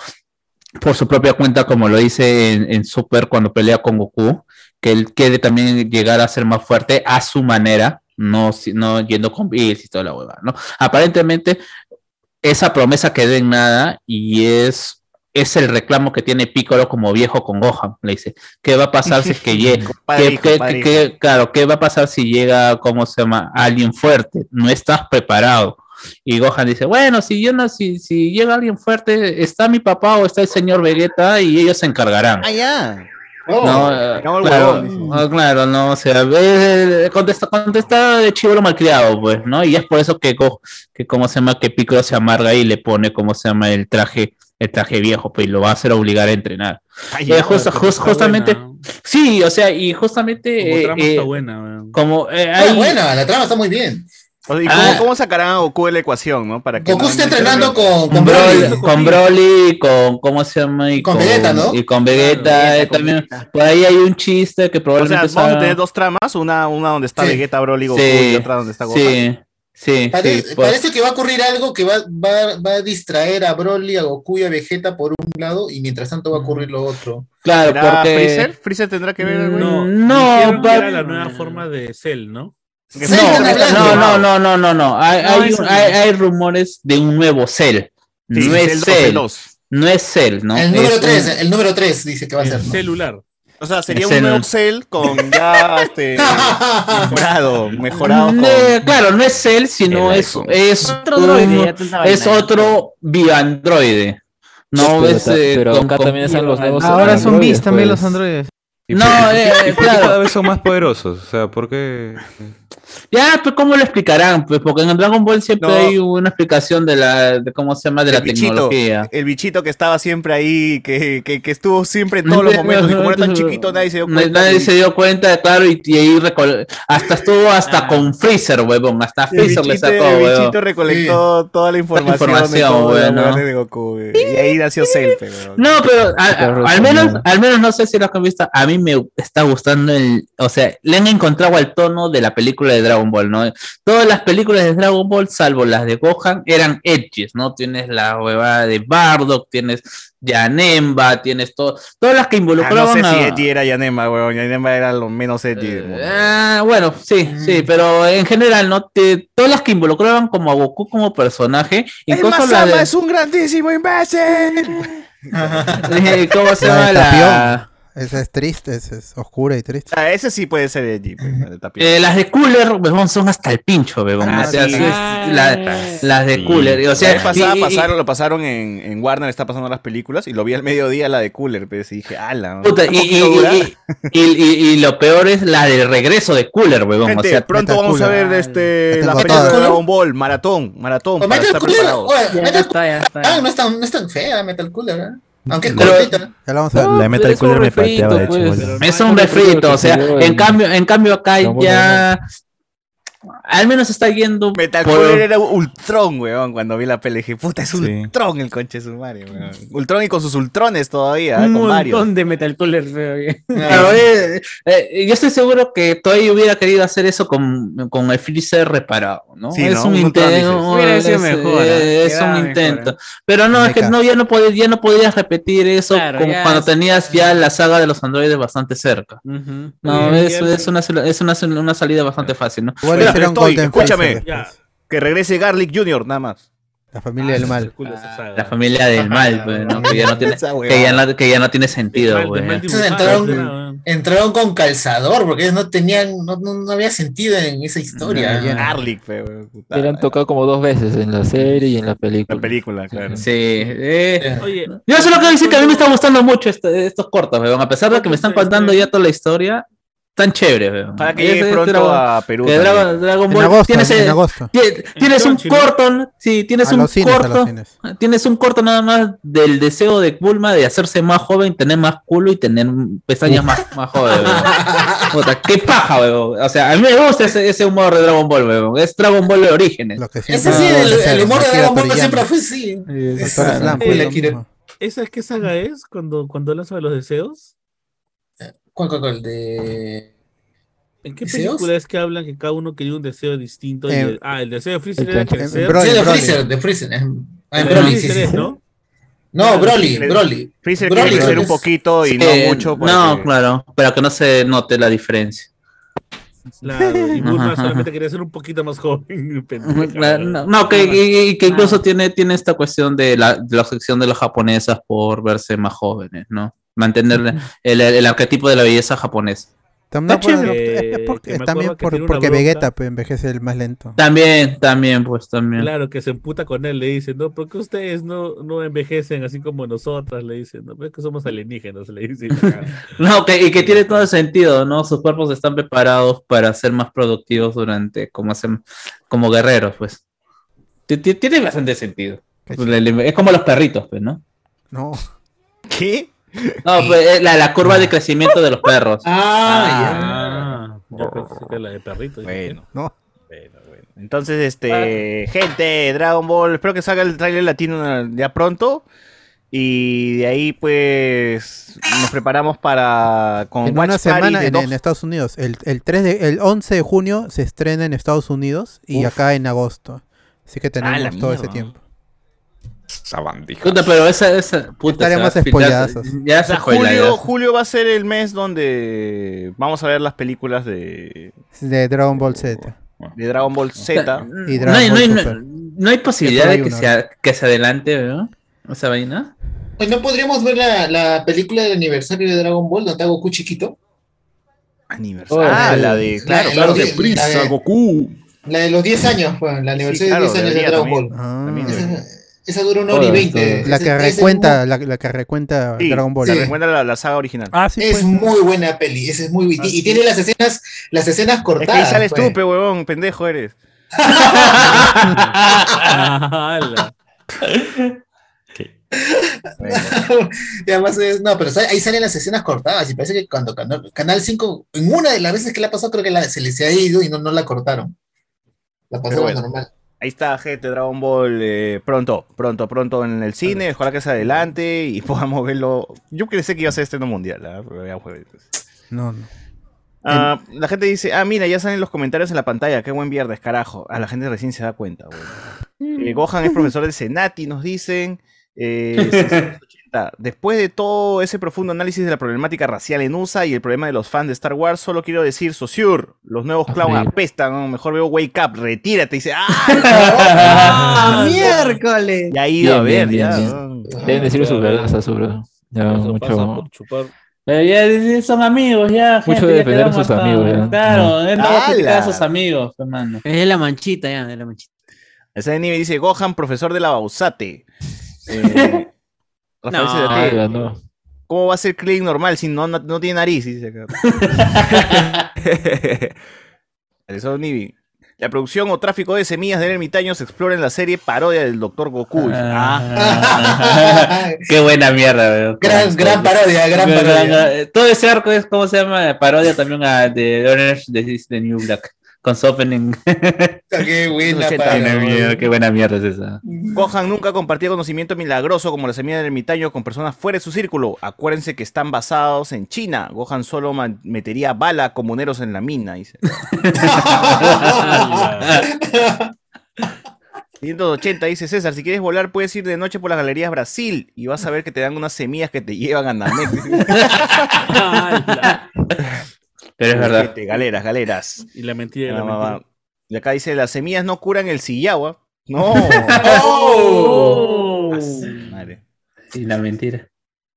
Speaker 5: por su propia cuenta, como lo dice en, en Super cuando pelea con Goku, que él quiere también llegar a ser más fuerte a su manera, no, no yendo con Bills y toda la hueva, ¿no? Aparentemente, esa promesa quedó en nada y es, es el reclamo que tiene Piccolo como viejo con Gohan. Le dice, ¿qué va a pasar si es que? [laughs]
Speaker 4: Padre,
Speaker 5: ¿Qué-
Speaker 4: hijo,
Speaker 5: qué- qué- claro, ¿qué va a pasar si llega, cómo se llama, alguien fuerte? No estás preparado. Y Gohan dice, bueno, si yo no, si, si llega alguien fuerte, está mi papá o está el señor Vegeta y ellos se encargarán.
Speaker 4: Ah, ya.
Speaker 13: Oh.
Speaker 5: No, eh, claro, no, claro, no, o sea, eh, contesta, contesta de chivolo malcriado, pues, ¿no? Y es por eso que, que cómo se llama, que Piccolo se amarga y le pone, cómo se llama, el traje, el traje viejo, pues, y lo va a hacer obligar a entrenar.
Speaker 6: Ay,
Speaker 5: Eh,
Speaker 6: ya,
Speaker 5: justa-
Speaker 6: pero
Speaker 5: jus-
Speaker 6: está
Speaker 5: justamente,
Speaker 6: buena.
Speaker 5: sí, o sea, y justamente,
Speaker 6: Como
Speaker 5: eh,
Speaker 6: trama
Speaker 5: eh,
Speaker 6: está buena, weón.
Speaker 5: como, eh, hay-
Speaker 13: buena, la trama está muy bien.
Speaker 4: O sea, ¿y cómo,
Speaker 5: Ah.
Speaker 4: cómo sacarán a Goku de la ecuación, no? Para que
Speaker 13: Goku
Speaker 4: no-
Speaker 13: está entrenando con,
Speaker 5: con
Speaker 13: con
Speaker 5: Broly,
Speaker 13: Broly.
Speaker 5: con Broly, con cómo se llama y
Speaker 13: Con Vegeta, ¿no?
Speaker 5: y con Vegeta, eh, también por ahí hay un chiste que
Speaker 4: O sea,
Speaker 5: probablemente
Speaker 4: vamos a tener dos tramas, una, una donde está
Speaker 13: Sí.
Speaker 4: Vegeta, Broly, Goku
Speaker 5: Sí,
Speaker 4: y otra donde está Gohan.
Speaker 5: sí, sí,
Speaker 13: Pare-
Speaker 5: sí, pues.
Speaker 13: Parece que va a ocurrir algo que va, va, va a distraer a Broly, a Goku y a Vegeta por un lado y mientras tanto va a ocurrir lo otro.
Speaker 5: Claro,
Speaker 4: ¿Será
Speaker 5: porque
Speaker 4: Freezer? ¿Freezer tendrá que ver algo?
Speaker 6: No,
Speaker 5: No,
Speaker 6: era la nueva forma de Cell, ¿no?
Speaker 5: No, no, no, no, no, no. Hay,
Speaker 12: No,
Speaker 5: hay, un-
Speaker 12: no.
Speaker 5: hay, hay rumores de un nuevo Cell.
Speaker 4: Sí,
Speaker 5: no es
Speaker 4: Cell
Speaker 5: no es Cell, ¿no?
Speaker 13: el número
Speaker 5: Es
Speaker 13: 3,
Speaker 5: un-
Speaker 13: el número 3 dice que va a ser. ¿no?
Speaker 6: Celular.
Speaker 4: O sea, sería un nuevo Cell con ya este mejorado, mejorado con...
Speaker 5: Eh, claro, no es Cell, sino es, es
Speaker 12: Otro
Speaker 5: un-
Speaker 12: droide,
Speaker 5: es otro bioandroide. No
Speaker 14: pero,
Speaker 5: es eh,
Speaker 14: pero
Speaker 5: con-
Speaker 14: acá
Speaker 5: con-
Speaker 14: también están los nuevos
Speaker 16: Ahora son
Speaker 14: androides,
Speaker 16: bis también
Speaker 14: pues.
Speaker 16: los androides.
Speaker 8: ¿Y
Speaker 5: No,
Speaker 8: por- y por
Speaker 5: eh,
Speaker 8: y por qué
Speaker 5: claro.
Speaker 8: cada vez son más poderosos? O sea, ¿por qué?
Speaker 5: Ya, pues cómo lo explicarán, pues porque en Dragon Ball siempre
Speaker 4: No.
Speaker 5: hay una explicación de la, de cómo se llama, de la
Speaker 4: el bichito,
Speaker 5: tecnología.
Speaker 4: el bichito que estaba siempre ahí, que, que, que estuvo siempre en todos los momentos, y como era tan chiquito nadie se dio cuenta.
Speaker 5: Nadie
Speaker 4: y-
Speaker 5: se dio cuenta, claro, y, y ahí hasta estuvo hasta con Freezer, huevón, hasta
Speaker 4: el
Speaker 5: Freezer le
Speaker 4: bichito,
Speaker 5: sacó,
Speaker 4: el
Speaker 5: huevón.
Speaker 4: bichito recolectó toda la información,
Speaker 5: información,
Speaker 4: de
Speaker 5: bueno.
Speaker 4: de Goku, y ahí nació weón.
Speaker 5: No, pero a- a-
Speaker 14: Claro,
Speaker 5: al menos, al menos no sé si lo han visto, a mí me está gustando el, o sea, le han encontrado al tono de la película de Dragon Ball, ¿no? Todas las películas de Dragon Ball, salvo las de Gohan, eran edges, ¿no? Tienes la huevada de Bardock, tienes Yanemba, tienes todo, todas las que
Speaker 4: Ah, no
Speaker 5: involucraban
Speaker 4: sé si Edgy era Yanema, weón. Yanema era lo menos Edgy. del mundo.
Speaker 5: Ah, bueno, sí, sí, pero en general, ¿no? Te- todas las que involucraban como a Goku como personaje, incluso la de...
Speaker 4: un grandísimo imbécil. [laughs]
Speaker 5: eh, ¿Cómo se
Speaker 2: La
Speaker 5: llama la...?
Speaker 2: Esa es triste, esa es oscura y triste.
Speaker 4: Ah, ese sí puede ser el tapión.
Speaker 5: Eh, las de Cooler, huevón, son hasta el pincho, huevón.
Speaker 4: Ah,
Speaker 5: o sea,
Speaker 4: sí.
Speaker 5: es- la- las de
Speaker 8: Sí.
Speaker 5: Cooler. y, O
Speaker 4: la
Speaker 5: sea,
Speaker 4: vez pasada
Speaker 5: y- y-
Speaker 4: pasaron, lo pasaron en, en Warner, está pasando las películas, y lo vi al mediodía la de Cooler, pero y dije, ala,
Speaker 5: puta, y, y- y- y- y- y lo peor es la del regreso de Cooler, huevón.
Speaker 4: Gente,
Speaker 5: o sea,
Speaker 4: pronto vamos a
Speaker 2: Cooler.
Speaker 4: ver este,
Speaker 2: Ya
Speaker 4: la película de. Dragon Ball, maratón, maratón,
Speaker 13: O
Speaker 4: para estar
Speaker 13: Cooler,
Speaker 4: preparados.
Speaker 13: oye,
Speaker 12: Ya
Speaker 13: Metal
Speaker 12: está, ya está.
Speaker 13: Ah, no es tan, no es tan fea Metal Cooler, ¿eh? Aunque es cortita.
Speaker 2: Ya la vamos a ver.
Speaker 14: No,
Speaker 16: La de
Speaker 14: pero
Speaker 16: Metal
Speaker 14: es un
Speaker 16: Cooler me
Speaker 14: refrito,
Speaker 16: pateaba de
Speaker 14: pues.
Speaker 16: chibolo.
Speaker 5: es un refrito, o sea, en cambio, en cambio acá ya... Al menos está yendo
Speaker 4: Metal
Speaker 5: por-
Speaker 4: Cooler era Ultron, weón, cuando vi la peli dije, puta, es
Speaker 16: Sí.
Speaker 4: Ultron el conche de su Mario, weón. Ultron y con sus Ultrones todavía, ¿eh?
Speaker 12: Un
Speaker 4: con varios.
Speaker 12: montón de Metal Cooler, feo.
Speaker 5: Claro, eh, eh, yo estoy seguro que todavía hubiera querido hacer eso con, con el Freezer reparado, ¿no?
Speaker 4: Sí,
Speaker 5: es
Speaker 4: ¿no?
Speaker 5: un
Speaker 4: Un
Speaker 5: intento, es,
Speaker 12: mejor,
Speaker 5: eh,
Speaker 12: ¿eh?
Speaker 5: es
Speaker 12: Quedaba
Speaker 5: un intento.
Speaker 12: ¿eh?
Speaker 5: Pero no, es que no, ya no podías, ya no podías repetir eso
Speaker 12: Claro,
Speaker 5: cuando
Speaker 12: es-
Speaker 5: tenías ya la saga de los androides bastante cerca. No, es, es, una, es una, una salida bastante fácil, ¿no?
Speaker 2: Hicieron
Speaker 4: estoy,
Speaker 2: Golden
Speaker 4: escúchame.
Speaker 6: Ya.
Speaker 2: después.
Speaker 4: Que regrese Garlic Jr. nada más.
Speaker 2: La familia del mal.
Speaker 6: Esa saga.
Speaker 5: La familia del mal, pues, ¿no? que, ya no tiene, [laughs] que, ya no, que ya no tiene sentido,
Speaker 6: mal- mal dibujado,
Speaker 13: entraron- con calzador porque ellos no tenían, no, no, no había sentido en esa historia.
Speaker 2: No, ya no.
Speaker 4: Garlic, pe, weón. puta
Speaker 14: Y le han tocado como dos veces en la serie y en la película.
Speaker 4: La película, claro.
Speaker 5: Sí, eh,
Speaker 6: Oye,
Speaker 5: Yo solo quiero decir que a mí me está gustando mucho este- estos cortos, weón. A pesar de que me están contando ya toda la historia, tan chévere, weón.
Speaker 4: Para que llegue pronto
Speaker 5: Dragon-
Speaker 4: a Perú.
Speaker 5: que. Dragon,
Speaker 2: En
Speaker 5: Ball
Speaker 2: agosto,
Speaker 5: tienes,
Speaker 2: en agosto.
Speaker 5: tie- tienes un corto, sí, tienes
Speaker 2: A
Speaker 5: un
Speaker 2: cines,
Speaker 5: corto, tienes un corto nada más del deseo de Bulma de hacerse más joven, tener más culo y tener pestañas más, [laughs] más jóvenes, qué paja, weón. O sea, a mí me gusta ese, ese humor de Dragon Ball, weón. Es Dragon Ball de orígenes.
Speaker 2: Que
Speaker 13: Ese sí, el, humor de Dragon Ball siempre fue así.
Speaker 2: Doctor
Speaker 13: Es-.
Speaker 6: ¿esa qué saga es cuando, cuando lanza los deseos?
Speaker 13: ¿Cuál, cuál, cuál? De...
Speaker 6: ¿En qué
Speaker 13: ¿Deseos?
Speaker 6: película es que hablan que cada uno quería un deseo distinto? y el- ah, el deseo de Freezer
Speaker 14: en-
Speaker 6: era crecer.
Speaker 2: Broly,
Speaker 13: sí, de. Freezer, de Freezer. en- Ah, en Broly, sí,
Speaker 6: ¿no?
Speaker 13: No, Broly, Broly.
Speaker 4: Freezer
Speaker 13: Broly,
Speaker 4: quiere crecer
Speaker 13: Broly.
Speaker 4: un poquito y no
Speaker 5: Eh,
Speaker 4: mucho. para
Speaker 5: No,
Speaker 4: que-
Speaker 5: claro, pero que no se note la diferencia.
Speaker 6: Claro, y Bulma
Speaker 5: Ajá, ajá.
Speaker 6: solamente quería ser un poquito más joven. [laughs]
Speaker 5: Claro,
Speaker 6: ¿no?
Speaker 5: Que, que- que- que incluso tiene, tiene esta cuestión de la, de la obsesión de las japonesas por verse más jóvenes, ¿no? Mantener el, el arquetipo de la belleza japonesa.
Speaker 2: También,
Speaker 5: Está
Speaker 2: por-
Speaker 5: chévere.
Speaker 2: es
Speaker 6: Que
Speaker 2: porque,
Speaker 6: me
Speaker 2: también por- porque
Speaker 6: bronca.
Speaker 2: Vegeta pues, envejece el más lento.
Speaker 5: También, también, pues también.
Speaker 6: Claro, que se emputa con él, le dice, no, ¿por qué ustedes no, no envejecen así como nosotras? Le dicen, no, es que somos alienígenas, le dice. [laughs]
Speaker 5: No, que, y que tiene todo el sentido, ¿no? Sus cuerpos están preparados para ser más productivos durante, como hacen, como guerreros, pues. Ti- ti- Tiene bastante sentido. Es como los perritos, pues, ¿no?
Speaker 2: No.
Speaker 4: ¿Qué? [laughs]
Speaker 5: No, pues, es la, la curva de crecimiento de los perros.
Speaker 6: Ah, yo pensé que la de perrito.
Speaker 4: Bueno.
Speaker 2: No.
Speaker 4: Bueno, bueno. Entonces, este, gente, Dragon Ball, espero que salga el tráiler latino ya pronto. Y de ahí, pues, nos preparamos para con
Speaker 2: En
Speaker 4: Watch
Speaker 2: una semana
Speaker 4: de
Speaker 2: en,
Speaker 4: dos-
Speaker 2: en Estados Unidos. El, el, 3 de, el 11 de junio se estrena en Estados Unidos y
Speaker 4: Uf.
Speaker 2: acá en agosto. Así que
Speaker 4: Ah,
Speaker 2: tenemos
Speaker 4: la
Speaker 2: todo ese tiempo.
Speaker 8: Sabandija.
Speaker 5: Puta, pero esa, esa, puta,
Speaker 2: Estaremos spoileazos.
Speaker 5: Ya
Speaker 4: O
Speaker 5: se
Speaker 4: sea,
Speaker 5: spoilea,
Speaker 4: julio,
Speaker 5: ya.
Speaker 4: julio va a ser el mes donde vamos a ver las películas de,
Speaker 2: De Dragon Ball Z.
Speaker 4: de Dragon Ball Z.
Speaker 2: Y
Speaker 5: No hay,
Speaker 2: Dragon
Speaker 5: no, hay,
Speaker 2: Ball
Speaker 5: no,
Speaker 2: Super.
Speaker 5: no hay posibilidad de que,
Speaker 2: uno,
Speaker 5: se, que se adelante, ¿no? Esa vaina.
Speaker 13: Pues no podríamos ver la, la película del aniversario de Dragon Ball, donde está Goku chiquito.
Speaker 4: Aniversario. Ah, la de, claro,
Speaker 13: La-
Speaker 4: claro,
Speaker 13: la-
Speaker 4: de prisa, Goku.
Speaker 13: La de los 10 años, pues, la aniversario
Speaker 4: claro,
Speaker 13: de 10 años de Dragon
Speaker 4: también.
Speaker 13: Ball.
Speaker 2: Ah. [laughs]
Speaker 13: Esa, dura una hora y veinte.
Speaker 2: La que
Speaker 13: es
Speaker 2: recuenta, la, la que recuenta
Speaker 4: Sí,
Speaker 2: Dragon Ball.
Speaker 4: se
Speaker 13: Sí.
Speaker 4: recuerda la, la saga original.
Speaker 2: Ah, sí,
Speaker 13: Es
Speaker 2: pues.
Speaker 13: muy buena peli, esa es muy y, y tiene las escenas, las escenas
Speaker 4: Es
Speaker 13: cortadas.
Speaker 4: que ahí sales
Speaker 13: pues.
Speaker 4: tú, pe huevón, pendejo eres. [laughs]
Speaker 13: Y además es, no, pero ahí salen las escenas cortadas y parece que cuando Canal, Canal 5, en una de las veces que la pasó, creo que la- se les ha ido y no, no la cortaron. La pasaron
Speaker 4: bueno.
Speaker 13: normal.
Speaker 4: Ahí está, gente, Dragon Ball eh, pronto, pronto, pronto en el cine. Ojalá que se adelante y [laughs] podamos verlo. Yo pensé que iba a ser estreno mundial, ¿ah? pero ya fue.
Speaker 2: No, no.
Speaker 4: Ah, la gente dice, ah, mira, ya salen los comentarios en la pantalla, qué buen viernes, carajo. A la gente recién se da cuenta, güey. [laughs] Eh, Gohan es profesor de Senati, nos dicen. Eh, [laughs] 680. Después de todo ese profundo análisis de la problemática racial en USA y el problema de los fans de Star Wars, solo quiero decir, Sosur, los nuevos clowns
Speaker 14: Sí.
Speaker 4: apestan, ¿no? mejor veo Wake Up, retírate. Y dice, [laughs] ¡ah!
Speaker 12: ¡Ah, miércoles!
Speaker 4: Ya ha ido a ver,
Speaker 14: Bien,
Speaker 4: ya.
Speaker 14: bien,
Speaker 4: ¿no?
Speaker 14: Deben decirle sus verdades a su bro. Ya,
Speaker 6: Eso pasa
Speaker 14: mucho.
Speaker 6: por chupar.
Speaker 5: Pero ya son amigos, ya.
Speaker 14: Mucho
Speaker 5: gente,
Speaker 14: de
Speaker 5: ya
Speaker 14: defender a sus amigos, ya.
Speaker 5: Claro,
Speaker 14: No.
Speaker 5: él no va a criticar a
Speaker 4: ¡Hala!
Speaker 5: sus amigos, hermano.
Speaker 12: Es la manchita ya, es la manchita.
Speaker 4: Ese anime dice Gohan, profesor de la Bausate. [laughs] Eh, Rafael
Speaker 12: No.
Speaker 4: ¿Cómo va a ser Krillin normal si no, no, no tiene nariz? Dice acá. [laughs] Alessandro Nivi. La producción o tráfico de semillas del ermitaño se explora en la serie parodia del Dr. Goku. Ah, [laughs]
Speaker 5: Qué buena mierda, weón.
Speaker 13: Gran, gran parodia, gran parodia.
Speaker 5: Todo ese arco es, ¿cómo se llama? Parodia también a de Orange de, de New Black. Con su opening. [laughs]
Speaker 13: Qué buena.
Speaker 5: Qué buena mierda, qué buena mierda es esa.
Speaker 4: Gohan nunca compartía conocimiento milagroso como la semilla del ermitaño con personas fuera de su círculo. Acuérdense que están basados en China. Gohan solo metería bala comuneros en la mina. Dice. [laughs] 180 dice César, si quieres volar puedes ir de noche por las galerías Brasil y vas a ver que te dan unas semillas que te llevan a Namek. [laughs]
Speaker 5: Pero es verdad.
Speaker 4: Gente, Galeras, galeras.
Speaker 6: Y la mentira y la mentira.
Speaker 4: Y acá dice, las semillas no curan el sillagua. No. [laughs]
Speaker 5: Oh.
Speaker 4: Ah, su madre.
Speaker 5: Y la mentira.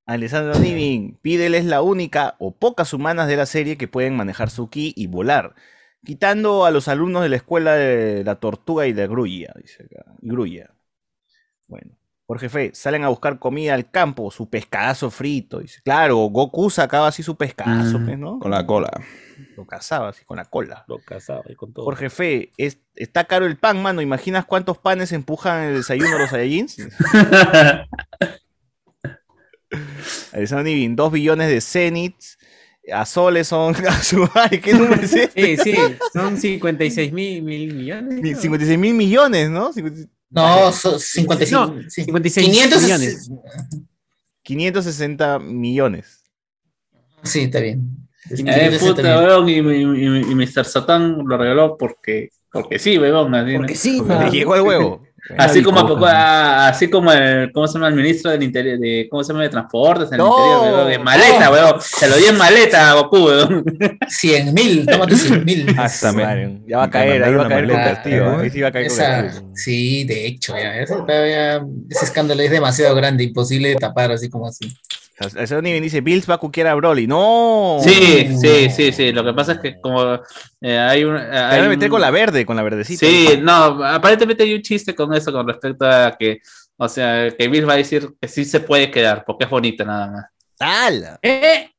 Speaker 4: Alessandro Nivin, Pidel es la única o pocas humanas de la serie que pueden manejar su ki y volar, quitando a los alumnos de la escuela de la tortuga y la grulla, dice acá. Grulla. Bueno, Jorge Fe, salen a buscar comida al campo, su pescadazo frito, dice. Claro, Goku sacaba así su pescadazo,
Speaker 5: Mm.
Speaker 4: pues, ¿no?
Speaker 8: Con la cola.
Speaker 4: Lo cazaba así con la cola.
Speaker 6: Lo casaba y con todo.
Speaker 4: Jorge Fe, es- está caro el pan, mano. ¿Imaginas cuántos panes empujan en el desayuno los Saiyajins? Alessandro Nivin, 2 billones de cenits. A soles son. [laughs] A su ¿Qué número es [laughs] este?
Speaker 12: Sí, sí, son 56 mil, mil millones.
Speaker 4: Mi-
Speaker 12: ¿no?
Speaker 4: 56 mil millones, ¿no? 50
Speaker 13: No, son 55.
Speaker 12: No,
Speaker 13: sí.
Speaker 12: 56
Speaker 13: 500
Speaker 12: millones.
Speaker 4: 560 millones.
Speaker 13: Sí, está bien.
Speaker 5: Eh,
Speaker 13: 560
Speaker 5: puta, weón, y, y, y, y Mr. Satan lo regaló porque, porque sí, weón.
Speaker 12: Porque sí.
Speaker 4: Le llegó el huevo.
Speaker 5: Así como, a- así como el, ¿cómo se llama? El ministro del interior, de, ¿cómo se llama? De transportes en el
Speaker 4: No.
Speaker 5: interior, weón, de maleta, weón. Se lo di en maleta a Goku, weón.
Speaker 13: 100 mil, tómate 100 mil. [laughs]
Speaker 4: Ya va a caer, ahí va a caer
Speaker 8: una
Speaker 4: con
Speaker 8: maleta,
Speaker 4: castigo.
Speaker 8: ¿no?
Speaker 4: Ahí sí va a caer con
Speaker 13: Esa,
Speaker 4: castigo.
Speaker 13: sí, de hecho, ya, ese, todavía- ese escándalo es demasiado grande, imposible de tapar así como así.
Speaker 4: El señor Niven dice, Bills va a cuquear a Broly. ¡No!
Speaker 5: Sí, sí, sí, sí. Lo que pasa es que como eh, hay un...
Speaker 4: Te
Speaker 5: hay
Speaker 4: van a meter
Speaker 5: un-
Speaker 4: con la verde, con la verdecita.
Speaker 5: Sí, no, aparentemente hay un chiste con eso con respecto a que, o sea, que Bill va a decir que sí se puede quedar, porque es bonita nada más.
Speaker 4: ¡Hala!
Speaker 5: Eh.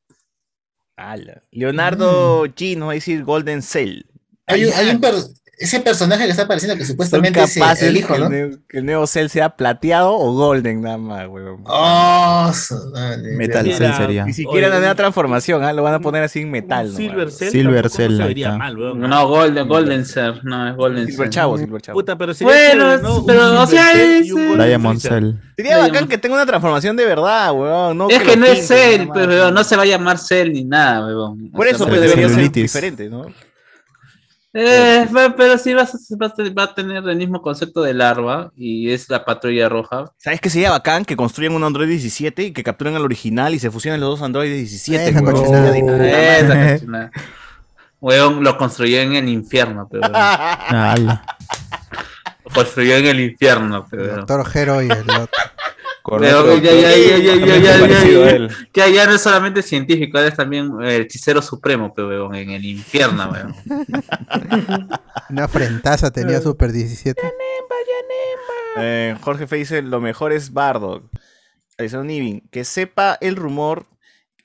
Speaker 4: ¡Hala! Leonardo G nos va a decir Golden Cell.
Speaker 13: Hay un, hay un per- ese personaje que está apareciendo que supuestamente es el hijo,
Speaker 4: que,
Speaker 13: ¿no?
Speaker 4: el que el nuevo Cell sea plateado o golden nada más, weón.
Speaker 13: Oh, dale.
Speaker 16: Metal Cell sería.
Speaker 4: Ni siquiera la nueva transformación, ¿ah? lo van a poner así en metal. nomás.
Speaker 6: Silver Cell.
Speaker 16: Silver Cell,
Speaker 6: se
Speaker 16: ahí
Speaker 6: vería
Speaker 16: está.
Speaker 6: mal, weón.
Speaker 5: No, Golden, Golden Cell, no, es Golden
Speaker 4: Silver
Speaker 5: Cell.
Speaker 4: Chavo, Silver Chavo.
Speaker 6: Puta, pero sería
Speaker 5: Bueno,
Speaker 6: ¿no?
Speaker 5: Pero, o sea, es,
Speaker 6: un
Speaker 5: eh,
Speaker 16: Diamond. Cell.
Speaker 4: Sería
Speaker 5: Diamond-
Speaker 4: bacán que tenga una transformación de verdad, weón. No
Speaker 5: es
Speaker 4: que
Speaker 5: no es Cell, weón, no se va a llamar Cell ni nada, weón.
Speaker 4: Por eso pues,
Speaker 5: se-
Speaker 4: debería ser diferente, ¿no?
Speaker 5: Eh, va- pero sí vas a- va a te- va a tener el mismo concepto de larva y es la patrulla roja.
Speaker 4: ¿Sabes qué sería bacán? Que construyan un Android 17 y que capturen al original y se fusionen los dos Android 17.
Speaker 2: Esa
Speaker 4: weón.
Speaker 2: cochinada.
Speaker 5: Weón, lo construyó en el infierno, pero [laughs] lo construyó en el infierno, pero.
Speaker 2: Doctor Hero y el otro.
Speaker 8: Con
Speaker 5: Pero ya, no es solamente científico, es también el hechicero supremo, pero en el infierno, weón. [laughs]
Speaker 2: Una frentaza tenía Super 17.
Speaker 4: Eh, Jorge Fe dice, lo mejor es Bardock. Nivin, que sepa el rumor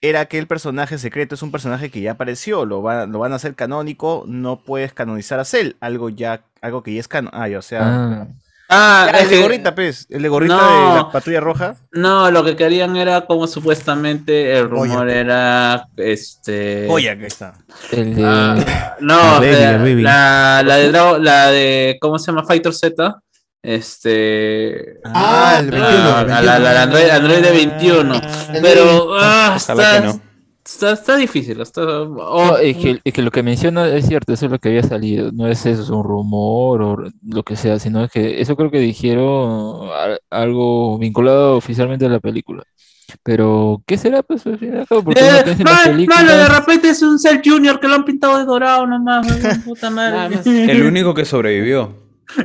Speaker 4: era que el personaje secreto es un personaje que ya apareció, lo, va- lo van a hacer canónico, no puedes canonizar a Cell, algo ya, algo que ya es canon. Ah, o sea,
Speaker 14: Ah,
Speaker 5: Ah,
Speaker 4: ya, el de
Speaker 5: que-
Speaker 4: gorrita, pues, el de gorrita
Speaker 5: No.
Speaker 4: de la patrulla roja.
Speaker 5: No, lo que querían era como supuestamente el
Speaker 2: Oye.
Speaker 5: rumor era este.
Speaker 4: Oye, aquí está.
Speaker 14: el de.
Speaker 5: Ah, no,
Speaker 16: La Baby, la Baby.
Speaker 5: la, la de Drago- la de ¿cómo se llama? Fighter Z. Este.
Speaker 2: Ah, el 21,
Speaker 5: ah,
Speaker 2: el
Speaker 5: la, la- la Android, Android de 21. Pero ah,
Speaker 8: Ojalá
Speaker 5: está,
Speaker 8: que no.
Speaker 5: Está, está difícil. Está, o-
Speaker 14: No, es que, es que lo que menciona es cierto, eso es lo que había salido, no es eso, es un rumor o lo que sea, sino que eso creo que dijeron algo vinculado oficialmente a la película. Pero, ¿qué será? Pues al fin y al cabo, porque uno
Speaker 5: Eh,
Speaker 14: las
Speaker 5: mal-
Speaker 14: películas.
Speaker 5: malo, de repente es un Cell Junior que lo han pintado de dorado nomás. [laughs] Puta madre.
Speaker 8: El único que sobrevivió. [laughs]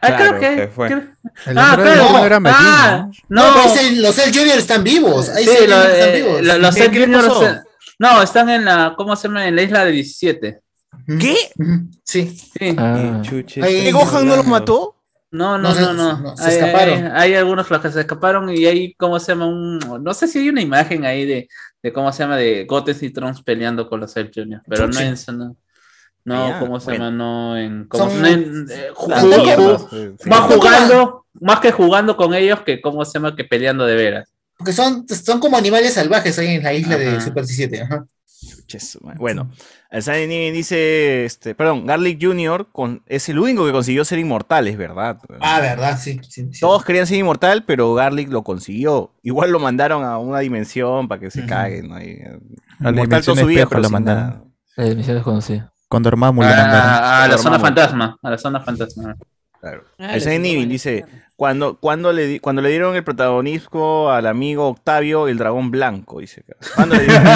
Speaker 5: Ah,
Speaker 8: Claro,
Speaker 5: creo que.
Speaker 8: que fue.
Speaker 5: creo-
Speaker 2: El
Speaker 5: Ah,
Speaker 2: Android
Speaker 5: claro.
Speaker 2: no era Medina,
Speaker 5: Ah,
Speaker 2: ¿no?
Speaker 13: No,
Speaker 5: no.
Speaker 13: pero ese- los Cell Junior están vivos. Ahí
Speaker 5: Sí, lo-
Speaker 13: están
Speaker 5: eh,
Speaker 13: vivos.
Speaker 5: lo- los
Speaker 4: ¿Qué-
Speaker 5: Cell Juniors, No, están en la. ¿Cómo se llama? En la isla de 17.
Speaker 4: ¿Qué?
Speaker 13: Sí.
Speaker 5: Sí.
Speaker 14: Ah,
Speaker 8: Chuches.
Speaker 13: Ahí-
Speaker 4: ¿Que Gohan no los mató?
Speaker 5: No, no,
Speaker 13: No, se-
Speaker 5: no, no.
Speaker 13: no, se
Speaker 5: Hay-
Speaker 13: escaparon.
Speaker 5: Hay, hay algunos los que se escaparon y hay, ¿cómo se llama? Un, no sé si hay una imagen ahí de, de cómo se llama, de Gotes y Trunks peleando con los Cell Juniors, pero no
Speaker 13: Chuchi.
Speaker 5: en. No, no ¿cómo se
Speaker 4: bueno.
Speaker 5: llama? No en. ¿cómo
Speaker 13: Son-
Speaker 5: no en- eh, ju-
Speaker 13: Las
Speaker 5: ju-
Speaker 13: mierdas,
Speaker 5: ju-
Speaker 4: Sí.
Speaker 5: más
Speaker 13: Son como-
Speaker 5: jugando, más que jugando con ellos que, ¿cómo se llama? Que peleando de veras.
Speaker 13: Porque son, son como animales salvajes ahí en la isla de. Super 17. Ajá.
Speaker 4: Bueno, el dice, este, perdón, Garlic Jr. Con, es el único que consiguió ser inmortal, es verdad.
Speaker 13: Ah, verdad, sí. sí, sí.
Speaker 4: Todos querían ser inmortal, pero Garlic lo consiguió. Igual lo mandaron a una dimensión para que se
Speaker 13: Ujú.
Speaker 4: caguen. ¿no? Y, eh, inmortal
Speaker 16: dimensión
Speaker 4: toda su vida, pero
Speaker 16: lo mandaron.
Speaker 14: la emisión desconocida.
Speaker 16: Con Dormammu lo mandaron.
Speaker 5: A, a la zona fantasma. A la zona fantasma.
Speaker 4: Claro.
Speaker 12: Ah,
Speaker 4: el dice, cuando, cuando, le, cuando le dieron el protagonismo al amigo Octavio, el dragón blanco, dice. ¿Cuándo le dieron?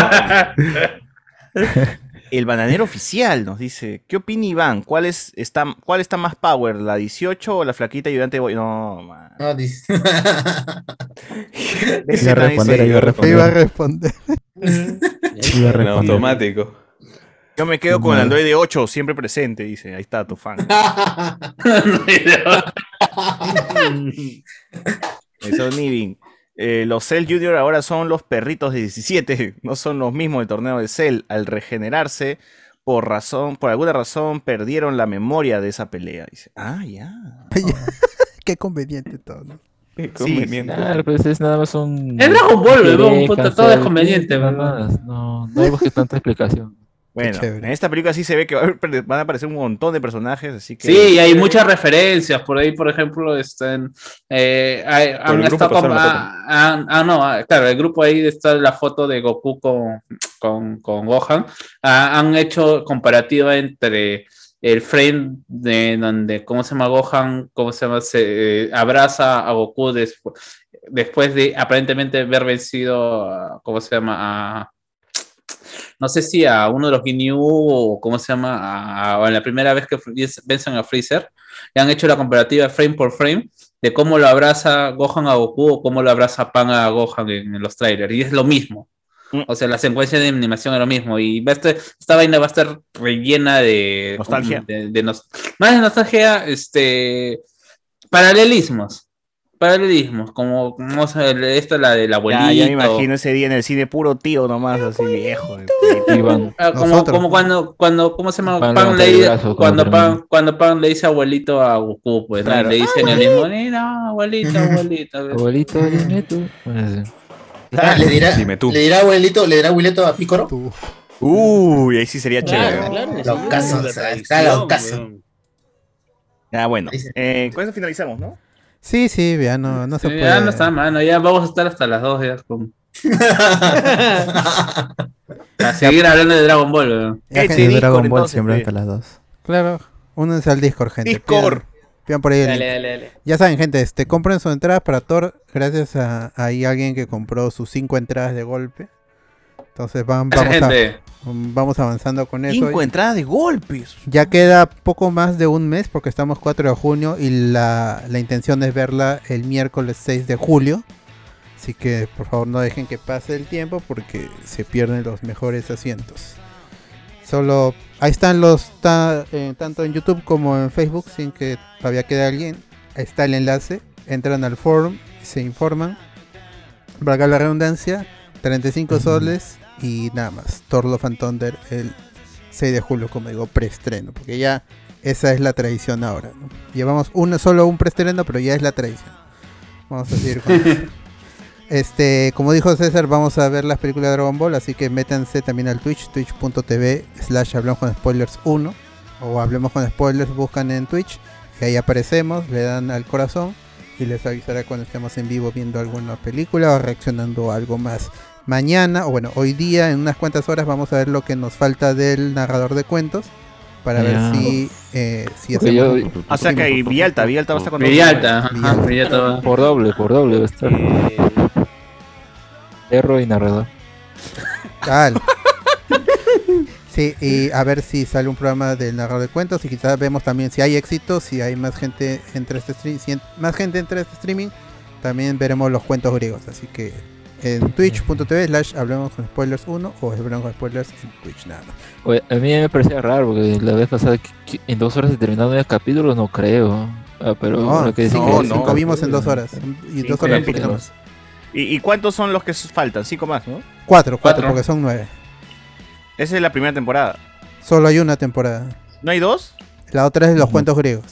Speaker 4: El bananero oficial nos dice, ¿qué opina Iván? ¿Cuál, es, está, ¿Cuál está más power, la 18 o la flaquita ayudante? de Boy? No, man.
Speaker 13: No, dice- [laughs]
Speaker 16: Iba a responder, iba a
Speaker 2: ¿Qué iba a
Speaker 16: responder.
Speaker 2: responder?
Speaker 16: Iba a
Speaker 8: En
Speaker 16: responder.
Speaker 8: automático.
Speaker 4: Yo me quedo con el. Android de 8, siempre presente, dice. Ahí está tu fan. [laughs] [laughs] Eso Nivin. Eh, los Cell Junior ahora son los perritos de 17, no son los mismos del torneo de Cell. Al regenerarse, por razón, por alguna razón, perdieron la memoria de esa pelea. Dice, ah, ya. [laughs]
Speaker 2: Qué conveniente todo. ¿no?
Speaker 8: Qué
Speaker 4: Sí,
Speaker 8: conveniente.
Speaker 14: Claro, pues es nada más un.
Speaker 5: Es Dragon Ball, todo es conveniente,
Speaker 14: más, No, no hay busques tanta explicación.
Speaker 4: Bueno, en esta película sí se ve que van a aparecer un montón de personajes, así que...
Speaker 5: Sí, y hay muchas referencias. Por ahí, por ejemplo, están. Eh, hay- han estado ah, ah, ah, no, ah, claro, el grupo ahí está la foto de Goku con, con, con Gohan. Ah, han hecho comparativa entre el frame de donde, ¿cómo se llama Gohan? ¿Cómo se llama? Se eh, abraza a Goku despu- después de aparentemente haber vencido, ¿cómo se llama? A, no sé si a uno de los Ginyu o cómo se llama, a, a- la primera vez que vencen a Freezer, y han hecho la comparativa frame por frame, de cómo lo abraza Gohan a Goku o cómo lo abraza Pan a Gohan en, en los trailers. Y es lo mismo. O sea, la secuencia de animación es lo mismo. Y va a estar- esta vaina va a estar rellena de.
Speaker 4: Nostalgia.
Speaker 5: de- de nos- más de nostalgia, este. Paralelismos. Paralelismos. Como, como esta la del abuelito.
Speaker 4: Ya, ya me imagino ese día en el cine puro tío nomás, así viejo. [laughs]
Speaker 5: Ah, como, como cuando, cuando, ¿cómo se llama?
Speaker 4: Pan
Speaker 5: Pan le
Speaker 4: brazo cuando.
Speaker 5: Pan, cuando Pan le dice abuelito a Goku, pues ¿no?
Speaker 4: Claro.
Speaker 5: le dicen el mismo, "Mira, abuelito, abuelito. [laughs]
Speaker 14: Abuelito, dime tú. Bueno, sí.
Speaker 13: Ah, le [laughs] dirá,
Speaker 8: Dime tú.
Speaker 13: le dirá abuelito, le dirá abuelito a Pícoro.
Speaker 4: Uy, ahí sí sería
Speaker 13: Claro,
Speaker 4: chévere.
Speaker 13: claro, La ocasión, o sea, está la ocasión.
Speaker 4: Ya, bueno. Eh, con eso finalizamos, ¿no?
Speaker 2: Sí, sí, ya no, no se
Speaker 5: Sí,
Speaker 2: puede.
Speaker 5: ya no está mano, ya vamos a estar hasta las 2 ya con... a [laughs] seguir hablando de Dragon Ball. weón.
Speaker 16: Dragon Ball
Speaker 2: entonces,
Speaker 16: siempre hasta las dos.
Speaker 2: Claro, únanse al Discord, gente.
Speaker 4: Discord.
Speaker 2: Pidan, pidan por ahí el
Speaker 12: Dale,
Speaker 2: link.
Speaker 12: dale, dale.
Speaker 2: Ya saben, gente, este, compren sus entradas para Thor. Gracias a ahí alguien que compró sus cinco entradas de golpe. Entonces van,
Speaker 5: Gracias,
Speaker 2: vamos, a-
Speaker 5: gente.
Speaker 2: vamos avanzando con eso.
Speaker 4: Cinco entradas de golpes.
Speaker 2: Ya queda poco más de un mes porque estamos 4 de junio y la, la intención es verla el miércoles 6 de julio. Así que por favor no dejen que pase el tiempo porque se pierden los mejores asientos. Solo ahí están los ta- eh, tanto en YouTube como en Facebook sin que todavía quede alguien. Ahí está el enlace. Entran al forum, se informan. Valga la redundancia, 35 soles y nada más. Love and Thunder el 6 de julio, como digo, preestreno, porque ya esa es la tradición ahora. ¿no? Llevamos uno, solo un preestreno, pero ya es la tradición. Vamos a seguir con eso. [laughs] Este, como dijo César, vamos a ver las películas de Dragon Ball, así que métanse también al Twitch, twitch.tv slash hablamos con spoilers 1 o hablemos con spoilers, buscan en Twitch y ahí aparecemos, le dan al corazón y les avisará cuando estemos en vivo viendo alguna película o reaccionando a algo más. Mañana, o bueno, hoy día, en unas cuantas horas, vamos a ver lo que nos falta del narrador de cuentos para ver si, eh, si
Speaker 14: yo-
Speaker 2: hacemos-
Speaker 4: O sea que hay Villalta, Villalta va a estar con
Speaker 5: Villalta, ajá, Villalta va.
Speaker 14: Por doble, por doble va a estar. Perro y narrador.
Speaker 2: Tal. [laughs] Sí, y a ver si sale un programa del narrador de cuentos y quizás vemos también si hay éxito, si hay más gente entre este stream, si en- más gente entre este streaming, también veremos los cuentos griegos. Así que en twitch.tv slash hablemos con spoilers 1 o hablemos con spoilers en Twitch nada más.
Speaker 14: Oye, a mí me parecía raro porque la vez pasada en dos horas se terminaron el capítulo, no creo. Ah, pero
Speaker 2: No,
Speaker 14: que
Speaker 2: cinco vimos en dos horas. Y dos horas un poquito más.
Speaker 4: ¿Y, y cuántos son los que faltan? Cinco más, ¿no?
Speaker 2: Cuatro, cuatro, porque son nueve.
Speaker 4: Esa es la primera temporada.
Speaker 2: Solo hay una temporada.
Speaker 4: ¿No hay dos?
Speaker 2: La otra es los cuentos griegos.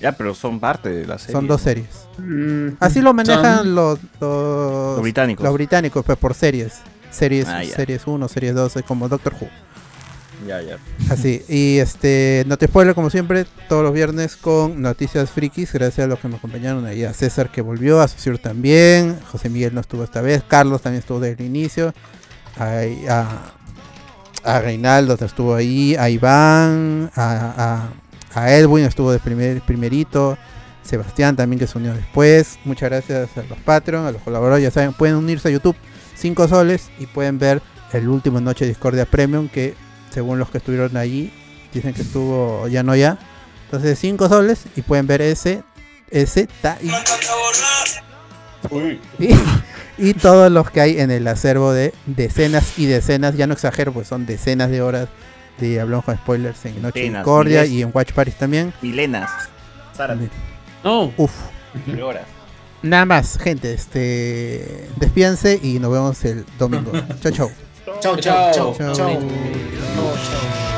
Speaker 4: Ya, pero son parte de la serie.
Speaker 2: Son dos series. Así lo manejan los, los,
Speaker 4: Los británicos.
Speaker 2: Los británicos, pues por series. Series,
Speaker 4: Ah,
Speaker 2: series 1, series 2, es como Doctor Who.
Speaker 4: Ya, ya.
Speaker 2: Así, y este, no te spoiler como siempre, todos los viernes con noticias frikis, gracias a los que me acompañaron ahí, a César que volvió, a Susur también, José Miguel no estuvo esta vez, Carlos también estuvo desde el inicio, ahí, a, a Reinaldo estuvo ahí, a Iván, a, a, a Edwin estuvo de primer, primerito, Sebastián también que se unió después, muchas gracias a los Patreon, a los colaboradores, ya saben, pueden unirse a YouTube 5 soles y pueden ver el último Noche Discordia Premium que según los que estuvieron allí dicen que estuvo ya no ya. Entonces 5 soles y pueden ver ese ese y, [laughs] y, y todos los que hay en el acervo de decenas y decenas, ya no exagero, pues son decenas de horas de hablamos con spoilers en Noche Discordia
Speaker 4: miles.
Speaker 2: y en Watch Parties también.
Speaker 4: Milenas. Zárate.
Speaker 12: No.
Speaker 2: Uf.
Speaker 4: Horas.
Speaker 2: Nada más, gente, este despídense y nos vemos el domingo. [laughs] chau chau.
Speaker 13: Chau, chau, chau,
Speaker 2: Chau.
Speaker 13: chau. Chau, chau.